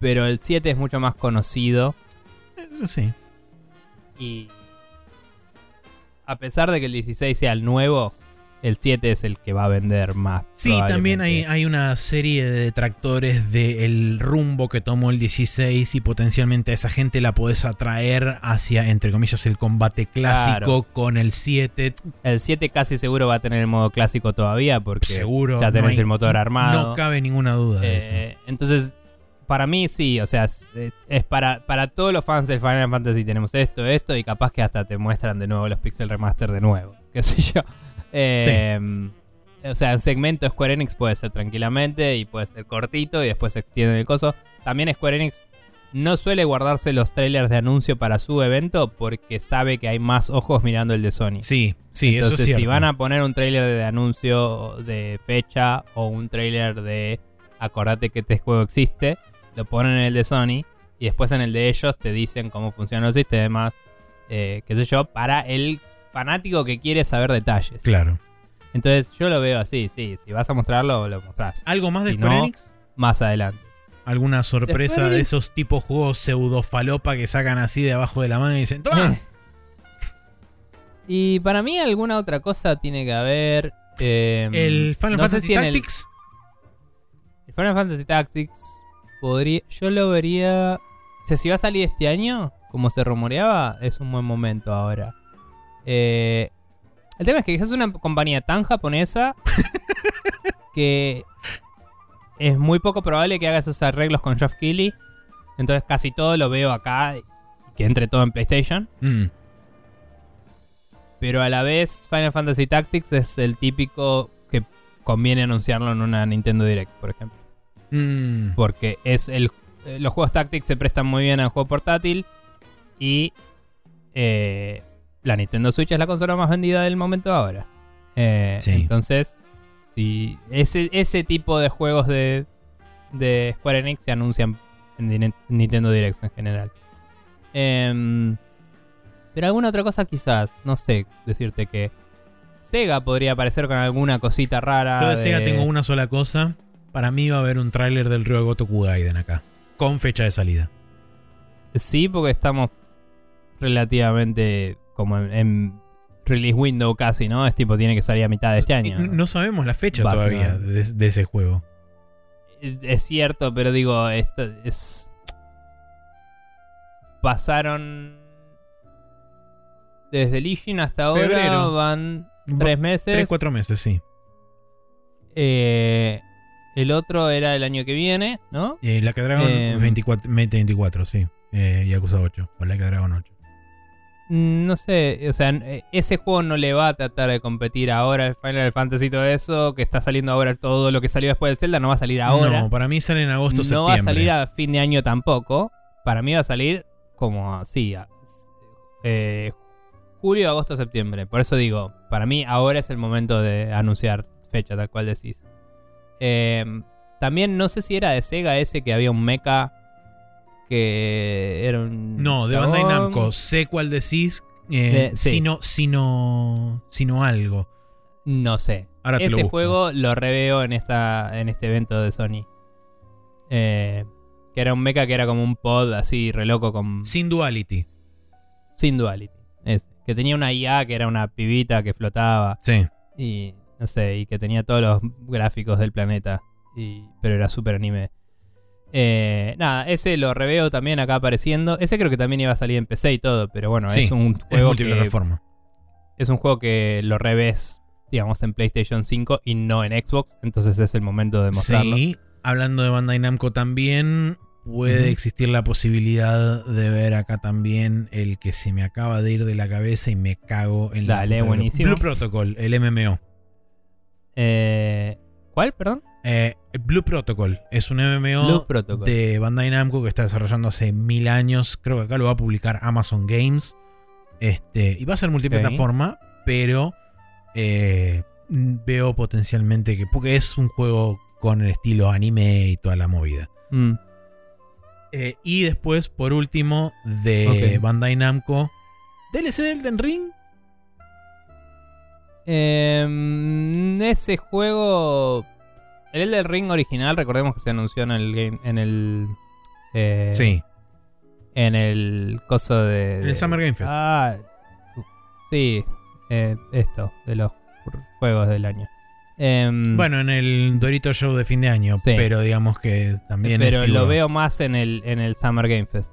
Pero el 7 es mucho más conocido. Eso sí. Y... A pesar de que el 16 sea el nuevo, el 7 es el que va a vender más. Sí, también hay, hay una serie de detractores del rumbo que tomó el 16 y potencialmente a esa gente la podés atraer hacia, entre comillas, el combate clásico Claro. con el 7. El 7 casi seguro va a tener el modo clásico todavía porque Seguro. ya no tenés hay- el motor armado. No cabe ninguna duda de eso. Eh, entonces, para mí sí, o sea, es, es para, para todos los fans de Final Fantasy tenemos esto, esto, y capaz que hasta te muestran de nuevo los Pixel Remaster de nuevo, qué sé yo. Eh, O sea, un segmento Square Enix puede ser tranquilamente y puede ser cortito y después se extiende el coso. También Square Enix no suele guardarse los trailers de anuncio para su evento porque sabe que hay más ojos mirando el de Sony. Sí, sí, Entonces, eso es cierto. si van a poner un trailer de anuncio de fecha o un trailer de acordate que este juego existe, lo ponen en el de Sony y después en el de ellos te dicen cómo funcionan los sistemas, eh, qué sé yo, para el fanático que quiere saber detalles. Claro. Entonces yo lo veo así, sí, si vas a mostrarlo, lo mostrás ¿Algo más de Si Square no- Enix? más adelante. ¿Alguna sorpresa de esos tipos juegos pseudofalopa que sacan así de abajo de la mano y dicen ¡Toma! [laughs] y para mí alguna otra cosa tiene que haber... eh, ¿El Final no Fantasy si en el- Tactics? El Final Fantasy Tactics podría. Yo lo vería. O sea, si va a salir este año, como se rumoreaba, es un buen momento ahora. Eh, El tema es que es una compañía tan japonesa [laughs] que es muy poco probable que haga esos arreglos con Geoff Keighley. Entonces casi todo lo veo acá, que entre todo en PlayStation. Mm, Pero a la vez Final Fantasy Tactics es el típico que conviene anunciarlo en una Nintendo Direct, por ejemplo. mm, Porque es el, eh, los juegos Tactics se prestan muy bien al juego portátil y eh, la Nintendo Switch es la consola más vendida del momento ahora. Eh, Sí. Entonces, si ese, ese tipo de juegos de, de Square Enix se anuncian en Nintendo Direct en general. Em, pero alguna otra cosa quizás, no sé decirte que Sega podría aparecer con alguna cosita rara. Yo de Sega tengo una sola cosa. Para mí va a haber un tráiler del Ryo Gotoku Gaiden acá. Con fecha de salida. Sí, porque estamos relativamente como en, en release window casi, ¿no? Es tipo, tiene que salir a mitad de este año. Y No sabemos la fecha todavía de, de ese juego. Es cierto, pero digo, esto es. Pasaron. Desde Legion hasta ahora Febrero. van tres meses. Tres, cuatro meses, sí. Eh, el otro era el año que viene, ¿no? Eh, la que Dragon Eh, 24, 2024, sí. Eh, Yakuza 8. O la que Dragon 8. Mm, No sé, o sea, eh, ese juego no le va a tratar de competir ahora el Final Fantasy y todo eso, que está saliendo ahora todo lo que salió después del Zelda, no va a salir ahora. No, para mí sale en agosto, no septiembre. va a salir a fin de año tampoco. Para mí va a salir como así, eh, julio, agosto, septiembre. Por eso digo, para mí ahora es el momento de anunciar fecha, tal cual decís. Eh, también no sé si era de Sega ese que había un mecha que era un... No, de Bandai. Namco. Sé cuál decís. eh, De- sí. sino, sino, sino algo. No sé. Ahora te lo Ese juego lo reveo en esta en este evento de Sony. Eh, que era un mecha que era como un pod así, re loco, con, Sin Duality. sin duality. Que tenía una IA que era una pibita que flotaba. Sí. Y no sé, y que tenía todos los gráficos del planeta. Y, pero era súper anime. Eh, nada, ese lo reveo también acá apareciendo. Ese creo que también iba a salir en PC y todo, pero bueno, Sí, es un Es juego que multiplataforma. es un juego que lo revés, digamos, en PlayStation 5 y no en Xbox. Entonces es el momento de mostrarlo. Sí. Hablando de Bandai Namco también. Puede existir la posibilidad de ver acá también el que se me acaba de ir de la cabeza y me cago en la. Dale, buenísimo. Blue Protocol, el MMO. Eh, ¿Cuál, perdón? Eh, Blue Protocol es un MMO de Bandai Namco que está desarrollando hace mil años. Creo que acá lo va a publicar Amazon Games. Este, y va a ser multiplataforma, pero eh, veo potencialmente que. Porque es un juego con el estilo anime y toda la movida. Mm. Eh, y después, por último, de. Bandai Namco. DLC de Elden Ring. Em, ese juego. El Elden Ring original, recordemos que se anunció en el game. En el. eh, sí. En el coso de. En el de- Summer Game Fest. Ah. Sí. eh, esto, de los juegos del año. Em, Bueno, en el Dorito Show de fin de año. Sí. Pero digamos que también. es pero lo veo más en el, en el Summer Game Fest.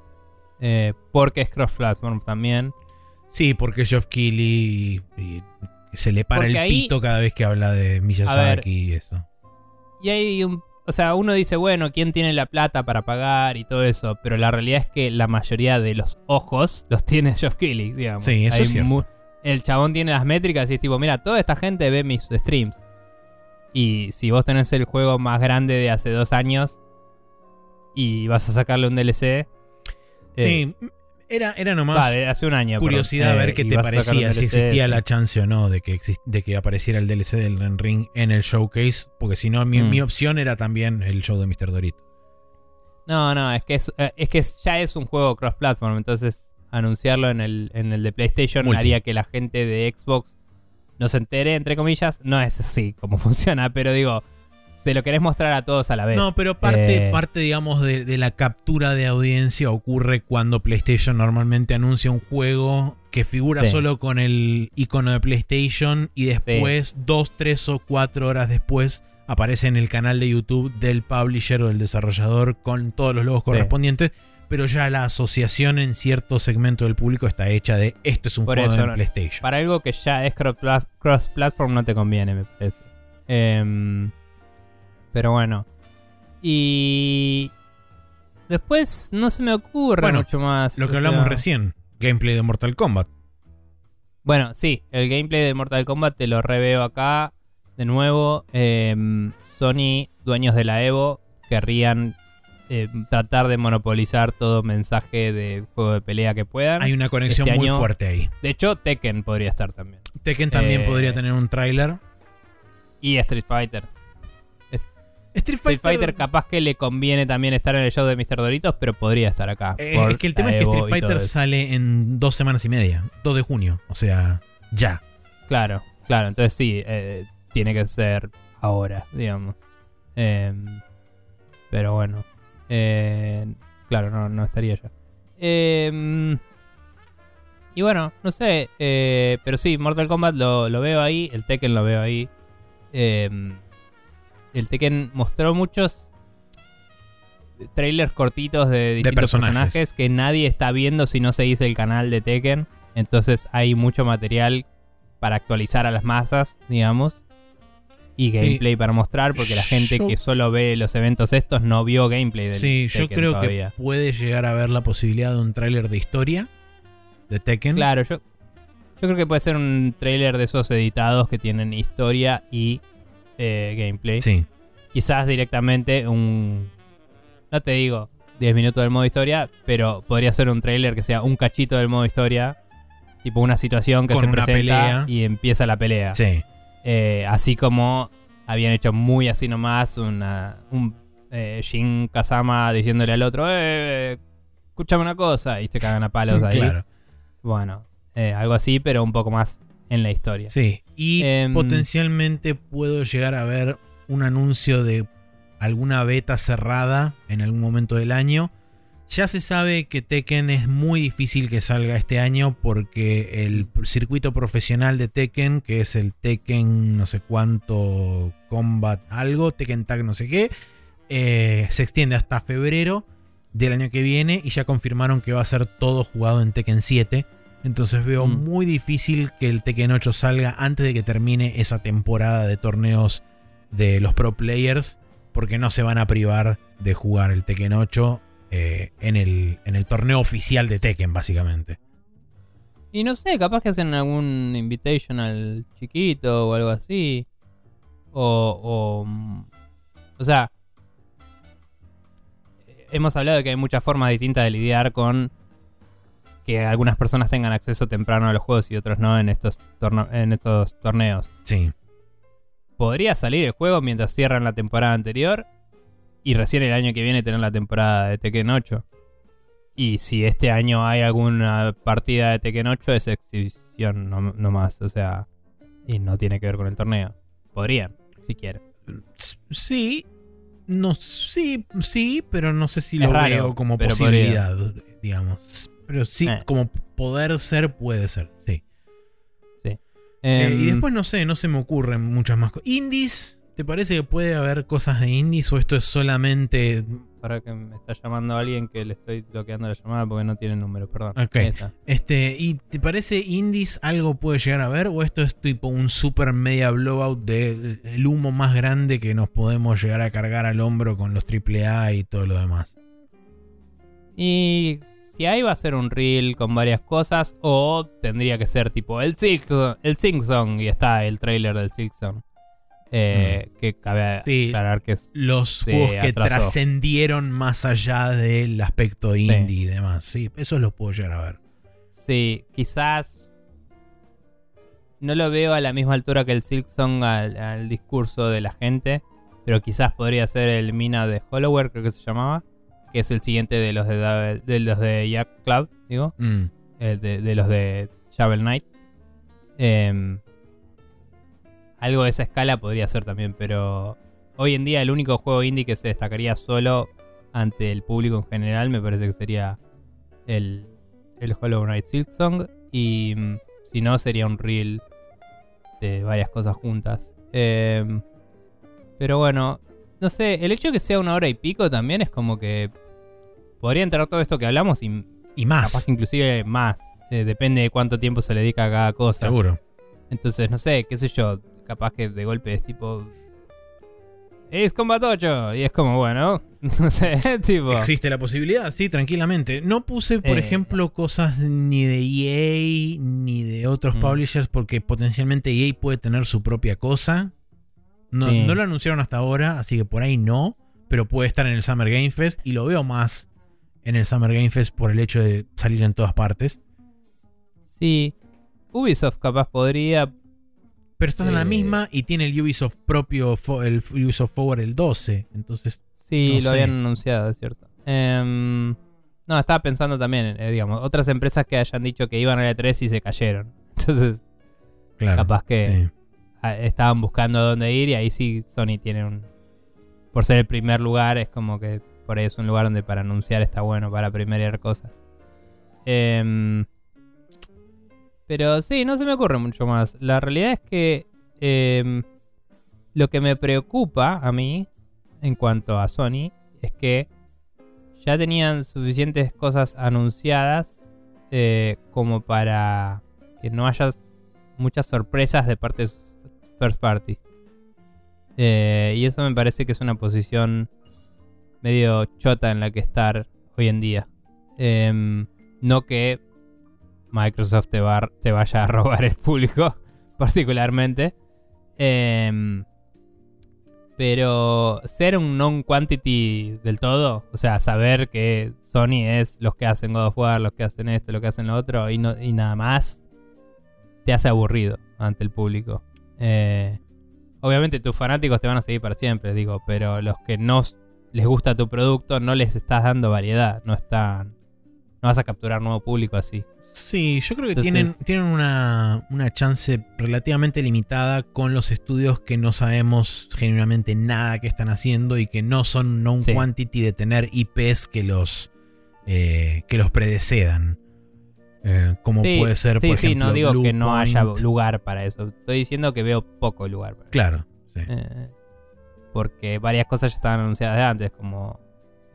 Eh, porque es cross-platform también. Sí, porque Geoff Keighley y- y se le para Porque el ahí- pito cada vez que habla de Miyazaki y eso. Y hay un. O sea, uno dice, bueno, ¿quién tiene la plata para pagar y todo eso? Pero la realidad es que la mayoría de los ojos los tiene [laughs] Geoff Keighley, digamos. Sí, eso Hay es cierto. El chabón tiene las métricas y es tipo, mira, toda esta gente ve mis streams. Y si vos tenés el juego más grande de hace dos años y vas a sacarle un DLC. eh, Sí, era, era nomás va, de hace un año. curiosidad a ver eh, qué y te parecía, si existía la chance o no de que, de que apareciera el DLC del Ren Ring en el showcase, porque si no, mi, Mm. mi opción era también el show de Mr. Dorito. No, no, es que, es, eh, es que ya es un juego cross-platform, entonces anunciarlo en el, en el de PlayStation Multi. haría que la gente de Xbox no se entere, entre comillas. No es así como [laughs] funciona, pero digo, se lo querés mostrar a todos a la vez. No, pero parte, Eh, parte digamos, de, de la captura de audiencia ocurre cuando PlayStation normalmente anuncia un juego que figura Sí. solo con el icono de PlayStation y después, dos, tres o cuatro horas después, aparece en el canal de YouTube del publisher o del desarrollador con todos los logos correspondientes pero ya la asociación en cierto segmento del público está hecha de esto es un Por juego eso, de no. PlayStation. Para algo que ya es cross- cross-platform no te conviene, me parece. Em, pero bueno. Y... Después no se me ocurre Bueno, mucho más. Lo que hablamos sea- recién, gameplay de Mortal Kombat. Bueno, sí, el gameplay de Mortal Kombat te lo reveo acá. De nuevo, em, Sony, dueños de la Evo, querrían em, tratar de monopolizar todo mensaje de juego de pelea que puedan. Hay una conexión Este muy año- fuerte ahí. De hecho, Tekken podría estar también. Tekken también Eh, podría tener un tráiler. Y Street Fighter. Street Street Fighter capaz que le conviene también estar en el show de Mr. Doritos, pero podría estar acá. Eh, es que el tema es que Street Fighter sale en dos semanas y media, 2 de junio, o sea, ya. Claro, claro, entonces sí, eh, tiene que ser ahora, digamos. Em, pero bueno, eh, claro, no, no estaría ya. Em, y bueno, no sé, eh, pero sí, Mortal Kombat lo, lo veo ahí, el Tekken lo veo ahí. Em, el Tekken mostró muchos trailers cortitos de distintos personajes. personajes. que nadie está viendo si no se dice el canal de Tekken. Entonces hay mucho material para actualizar a las masas, digamos. Y gameplay para mostrar, porque la gente yo- que solo ve los eventos estos no vio gameplay del Sí, yo Tekken creo todavía. que puede llegar a haber la posibilidad de un tráiler de historia de Tekken. Claro, yo, yo creo que puede ser un trailer de esos editados que tienen historia y eh, gameplay. Sí. Quizás directamente un... No te digo 10 minutos del modo historia, pero podría ser un trailer que sea un cachito del modo historia. Tipo una situación que Con se presenta pelea. y empieza la pelea. Sí. Eh, así como habían hecho muy así nomás una, un eh, Shin Kazama diciéndole al otro, eh, escúchame una cosa, y se cagan a palos [laughs] ahí. Claro. Bueno, eh, algo así, pero un poco más en la historia. Sí. Y Em, potencialmente puedo llegar a ver un anuncio de alguna beta cerrada en algún momento del año. Ya se sabe que Tekken es muy difícil que salga este año porque el circuito profesional de Tekken, que es el Tekken no sé cuánto Combat algo, Tekken Tag no sé qué, eh, se extiende hasta febrero del año que viene y ya confirmaron que va a ser todo jugado en Tekken 7. Entonces veo Mm. muy difícil que el Tekken 8 salga antes de que termine esa temporada de torneos de los pro players, porque no se van a privar de jugar el Tekken 8 eh, en, el, en el torneo oficial de Tekken, básicamente. Y no sé, capaz que hacen algún invitational chiquito o algo así. O, o, mm, o sea, hemos hablado de que hay muchas formas distintas de lidiar con que algunas personas tengan acceso temprano a los juegos y otros no en estos, en estos torneos. Sí. Podría salir el juego mientras cierran la temporada anterior y recién el año que viene tener la temporada de Tekken 8. Y si este año hay alguna partida de Tekken 8 es exhibición no, no más, o sea, y no tiene que ver con el torneo. Podrían, si quieren. Sí. No, sí, sí, pero no sé si Es lo raro, veo como posibilidad, digamos. Pero sí, Eh. como poder ser, puede ser, sí. Sí. Eh, y Em, después no sé, no se me ocurren muchas más cosas. ¿Indies? ¿Te parece que puede haber cosas de indies o esto es solamente... Para que me está llamando alguien que le estoy bloqueando la llamada porque no tiene número, perdón. Ok. Este, ¿Y te parece indies algo puede llegar a ver o esto es tipo un super media blowout de el humo más grande que nos podemos llegar a cargar al hombro con los AAA y todo lo demás? Y si hay va a ser un reel con varias cosas o tendría que ser tipo el Silksong, el Sing Song y está el trailer del Silksong. Eh, Que cabe Mm. Sí. aclarar que es... Los juegos que trascendieron más allá del aspecto indie y demás. Sí, eso lo puedo llegar a ver. Sí, quizás no lo veo a la misma altura que el Silksong al, al discurso de la gente, pero quizás podría ser el Mina de Hollower, creo que se llamaba, que es el siguiente de los de, de los de Jack Club, digo. Mm. eh, de, de los de Shovel Knight. Em, algo de esa escala podría ser también, pero hoy en día el único juego indie que se destacaría solo ante el público en general me parece que sería el, el Hollow Knight Silksong y mm, si no sería un reel de varias cosas juntas. Em, pero bueno, no sé, el hecho de que sea una hora y pico también es como que podría entrar todo esto que hablamos y Y más. capaz que inclusive más. Eh, depende de cuánto tiempo se le dedica a cada cosa. Seguro. Entonces, no sé, qué sé yo, capaz que de golpe es tipo... Es Combat 8 y es como, bueno, [laughs] no sé, [laughs] tipo... Existe la posibilidad, sí, tranquilamente. No puse, por Eh. ejemplo, cosas ni de EA ni de otros Mm. publishers porque potencialmente EA puede tener su propia cosa. No, Sí. no lo anunciaron hasta ahora, así que por ahí no, pero puede estar en el Summer Game Fest y lo veo más en el Summer Game Fest por el hecho de salir en todas partes. Sí, Ubisoft capaz podría... Pero estás en la Eh. misma y tiene el Ubisoft propio, el Ubisoft Forward el 12, entonces Sí, No lo sé. habían anunciado, es cierto. Em, no, estaba pensando también, eh, digamos, otras empresas que hayan dicho que iban a la 3 y se cayeron. [laughs] Entonces, claro. capaz que sí. estaban buscando dónde ir y ahí sí Sony tiene un... Por ser el primer lugar, es como que por ahí es un lugar donde para anunciar está bueno, para primerear cosas. Em, pero sí, no se me ocurre mucho más. La realidad es que em, lo que me preocupa a mí en cuanto a Sony es que ya tenían suficientes cosas anunciadas eh, como para que no haya muchas sorpresas de parte de sus first party. Eh, y eso me parece que es una posición medio chota en la que estar hoy en día. Em, no que Microsoft te, va- te vaya a [laughs] robar el público, particularmente. Em, pero ser un non-quantity del todo, o sea, saber que Sony es los que hacen God of War, los que hacen esto, los que hacen lo otro, y, no, y nada más, te hace aburrido ante el público. Eh, obviamente tus fanáticos te van a seguir para siempre, digo, pero los que no les gusta tu producto no les estás dando variedad, no están... No vas a capturar nuevo público así. Sí, yo creo que Entonces- tienen, tienen una, una chance relativamente limitada con los estudios que no sabemos genuinamente nada que están haciendo y que no son known Sí. quantity de tener IPs que los, eh, que los predecedan. Eh, como Sí, puede ser, sí, por sí, ejemplo, no digo que no haya lugar para eso. Estoy diciendo que veo poco lugar para eso. Claro, sí. Eh, porque varias cosas ya estaban anunciadas de antes, como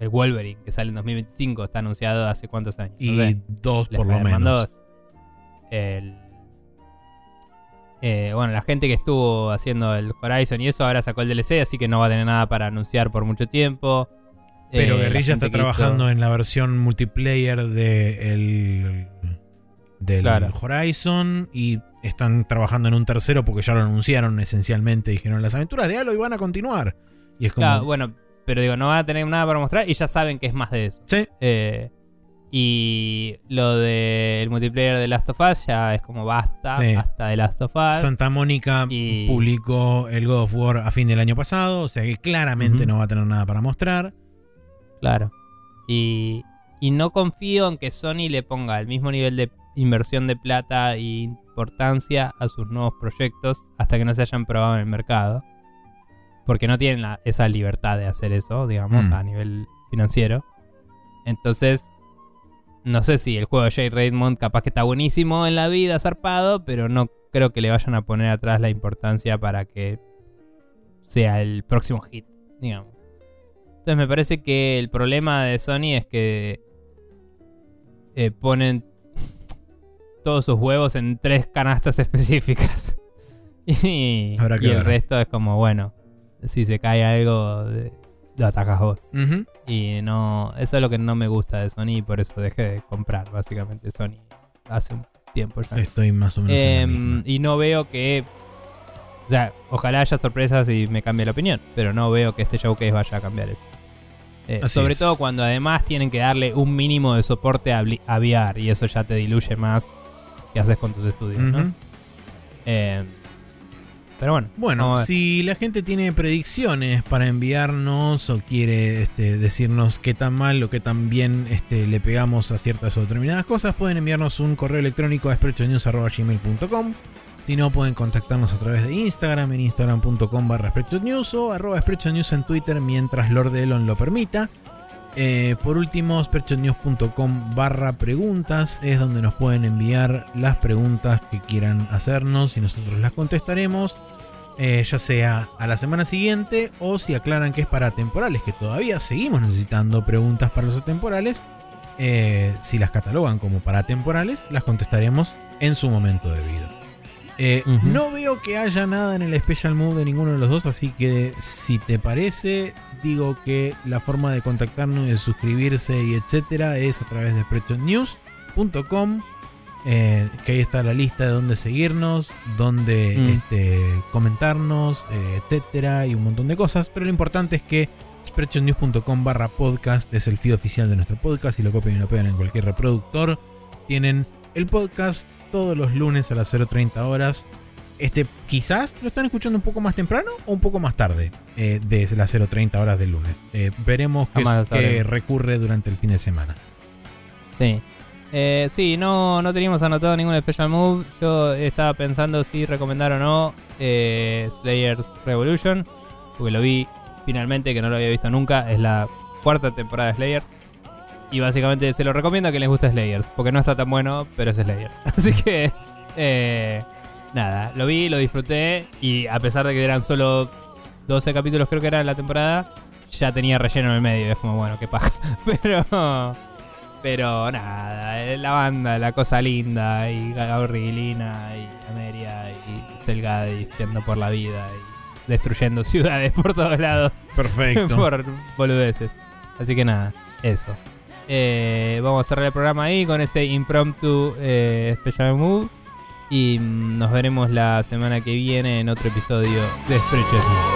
el Wolverine, que sale en 2025, está anunciado hace cuántos años. y no sé. dos por lo menos. 2. El, eh, bueno, la gente que estuvo haciendo el Horizon y eso ahora sacó el DLC, así que no va a tener nada para anunciar por mucho tiempo. Pero Eh, la Guerrilla está hizo- trabajando en la versión multiplayer de el, del Claro. Horizon y están trabajando en un tercero porque ya lo anunciaron esencialmente. Dijeron, las aventuras de Aloy van a continuar. Y es como... Claro, bueno, pero digo, no van a tener nada para mostrar y ya saben que es más de eso. Sí, Eh, y lo del multiplayer de Last of Us ya es como basta, Sí. hasta de Last of Us. Santa Mónica y- publicó el God of War a fin del año pasado, o sea que claramente no va a tener nada para mostrar. Claro. Y, y no confío en que Sony le ponga el mismo nivel de inversión de plata e importancia a sus nuevos proyectos hasta que no se hayan probado en el mercado. Porque no tienen la- esa libertad de hacer eso, digamos, Mm. a nivel financiero. Entonces, no sé si el juego de Jay Raymond capaz que está buenísimo en la vida, zarpado, pero no creo que le vayan a poner atrás la importancia para que sea el próximo hit, digamos. Entonces me parece que el problema de Sony es que eh, ponen todos sus huevos en tres canastas [laughs] específicas. y Habrá que y el ver. resto es como, bueno, si se cae algo, lo atacas vos. Y no, eso es lo que no me gusta de Sony y por eso dejé de comprar básicamente Sony hace un tiempo ya. Estoy más o menos en la misma. y no veo que. O sea, ojalá haya sorpresas y me cambie la opinión. Pero no veo que este showcase vaya a cambiar eso. Eh, sobre es. todo cuando además tienen que darle un mínimo de soporte a, a VR. Y eso ya te diluye más que haces con tus estudios, ¿no? Eh, pero bueno. Bueno, si la gente tiene predicciones para enviarnos o quiere este, decirnos qué tan mal o qué tan bien este, le pegamos a ciertas o determinadas cosas, pueden enviarnos un correo electrónico a sprechonews.gmail.com Si no, pueden contactarnos a través de Instagram en instagram.com barra News o arroba News en Twitter mientras Lord Elon lo permita. Eh, por último, sprechonews.com barra preguntas es donde nos pueden enviar las preguntas que quieran hacernos y nosotros las contestaremos. eh, ya sea a la semana siguiente o si aclaran que es para temporales, que todavía seguimos necesitando preguntas para los atemporales. Eh, si las catalogan como para temporales, las contestaremos en su momento debido. Eh. No veo que haya nada en el Special Move de ninguno de los dos, así que si te parece, digo que la forma de contactarnos y de suscribirse y etcétera es a través de spreadshotnews.com. eh, que ahí está la lista de dónde seguirnos, dónde Mm. este, comentarnos, eh, etcétera, y un montón de cosas. Pero lo importante es que spreadshotnews.com barra podcast es el feed oficial de nuestro podcast y lo copian y lo pegan en cualquier reproductor. Tienen el podcast todos los lunes a las 0.30 horas. Este, quizás lo están escuchando un poco más temprano o un poco más tarde eh, de las 0.30 horas del lunes. Eh, veremos qué, recurre durante el fin de semana. Sí. Eh, sí, no, no teníamos anotado ningún special move. Yo estaba pensando si recomendar o no eh, Slayers Revolution. Porque lo vi finalmente, que no lo había visto nunca. Es la cuarta temporada de Slayers. Y básicamente se lo recomiendo a que les guste Slayers. Porque no está tan bueno, pero es Slayers. [laughs] Así que, eh, nada, lo vi, lo disfruté. Y a pesar de que eran solo 12 capítulos, creo que era la temporada, ya tenía relleno en el medio. Es como, bueno, qué paja. [laughs] Pero. Pero nada, la banda, la cosa linda, y Gabrielina, y Ameria, y Selgadi yendo por la vida, y destruyendo [laughs] ciudades por todos lados, Perfecto. por boludeces. Así que nada, eso. Eh, vamos a cerrar el programa ahí con ese impromptu eh, Special Move. Y mm, nos veremos la semana que viene en otro episodio de News.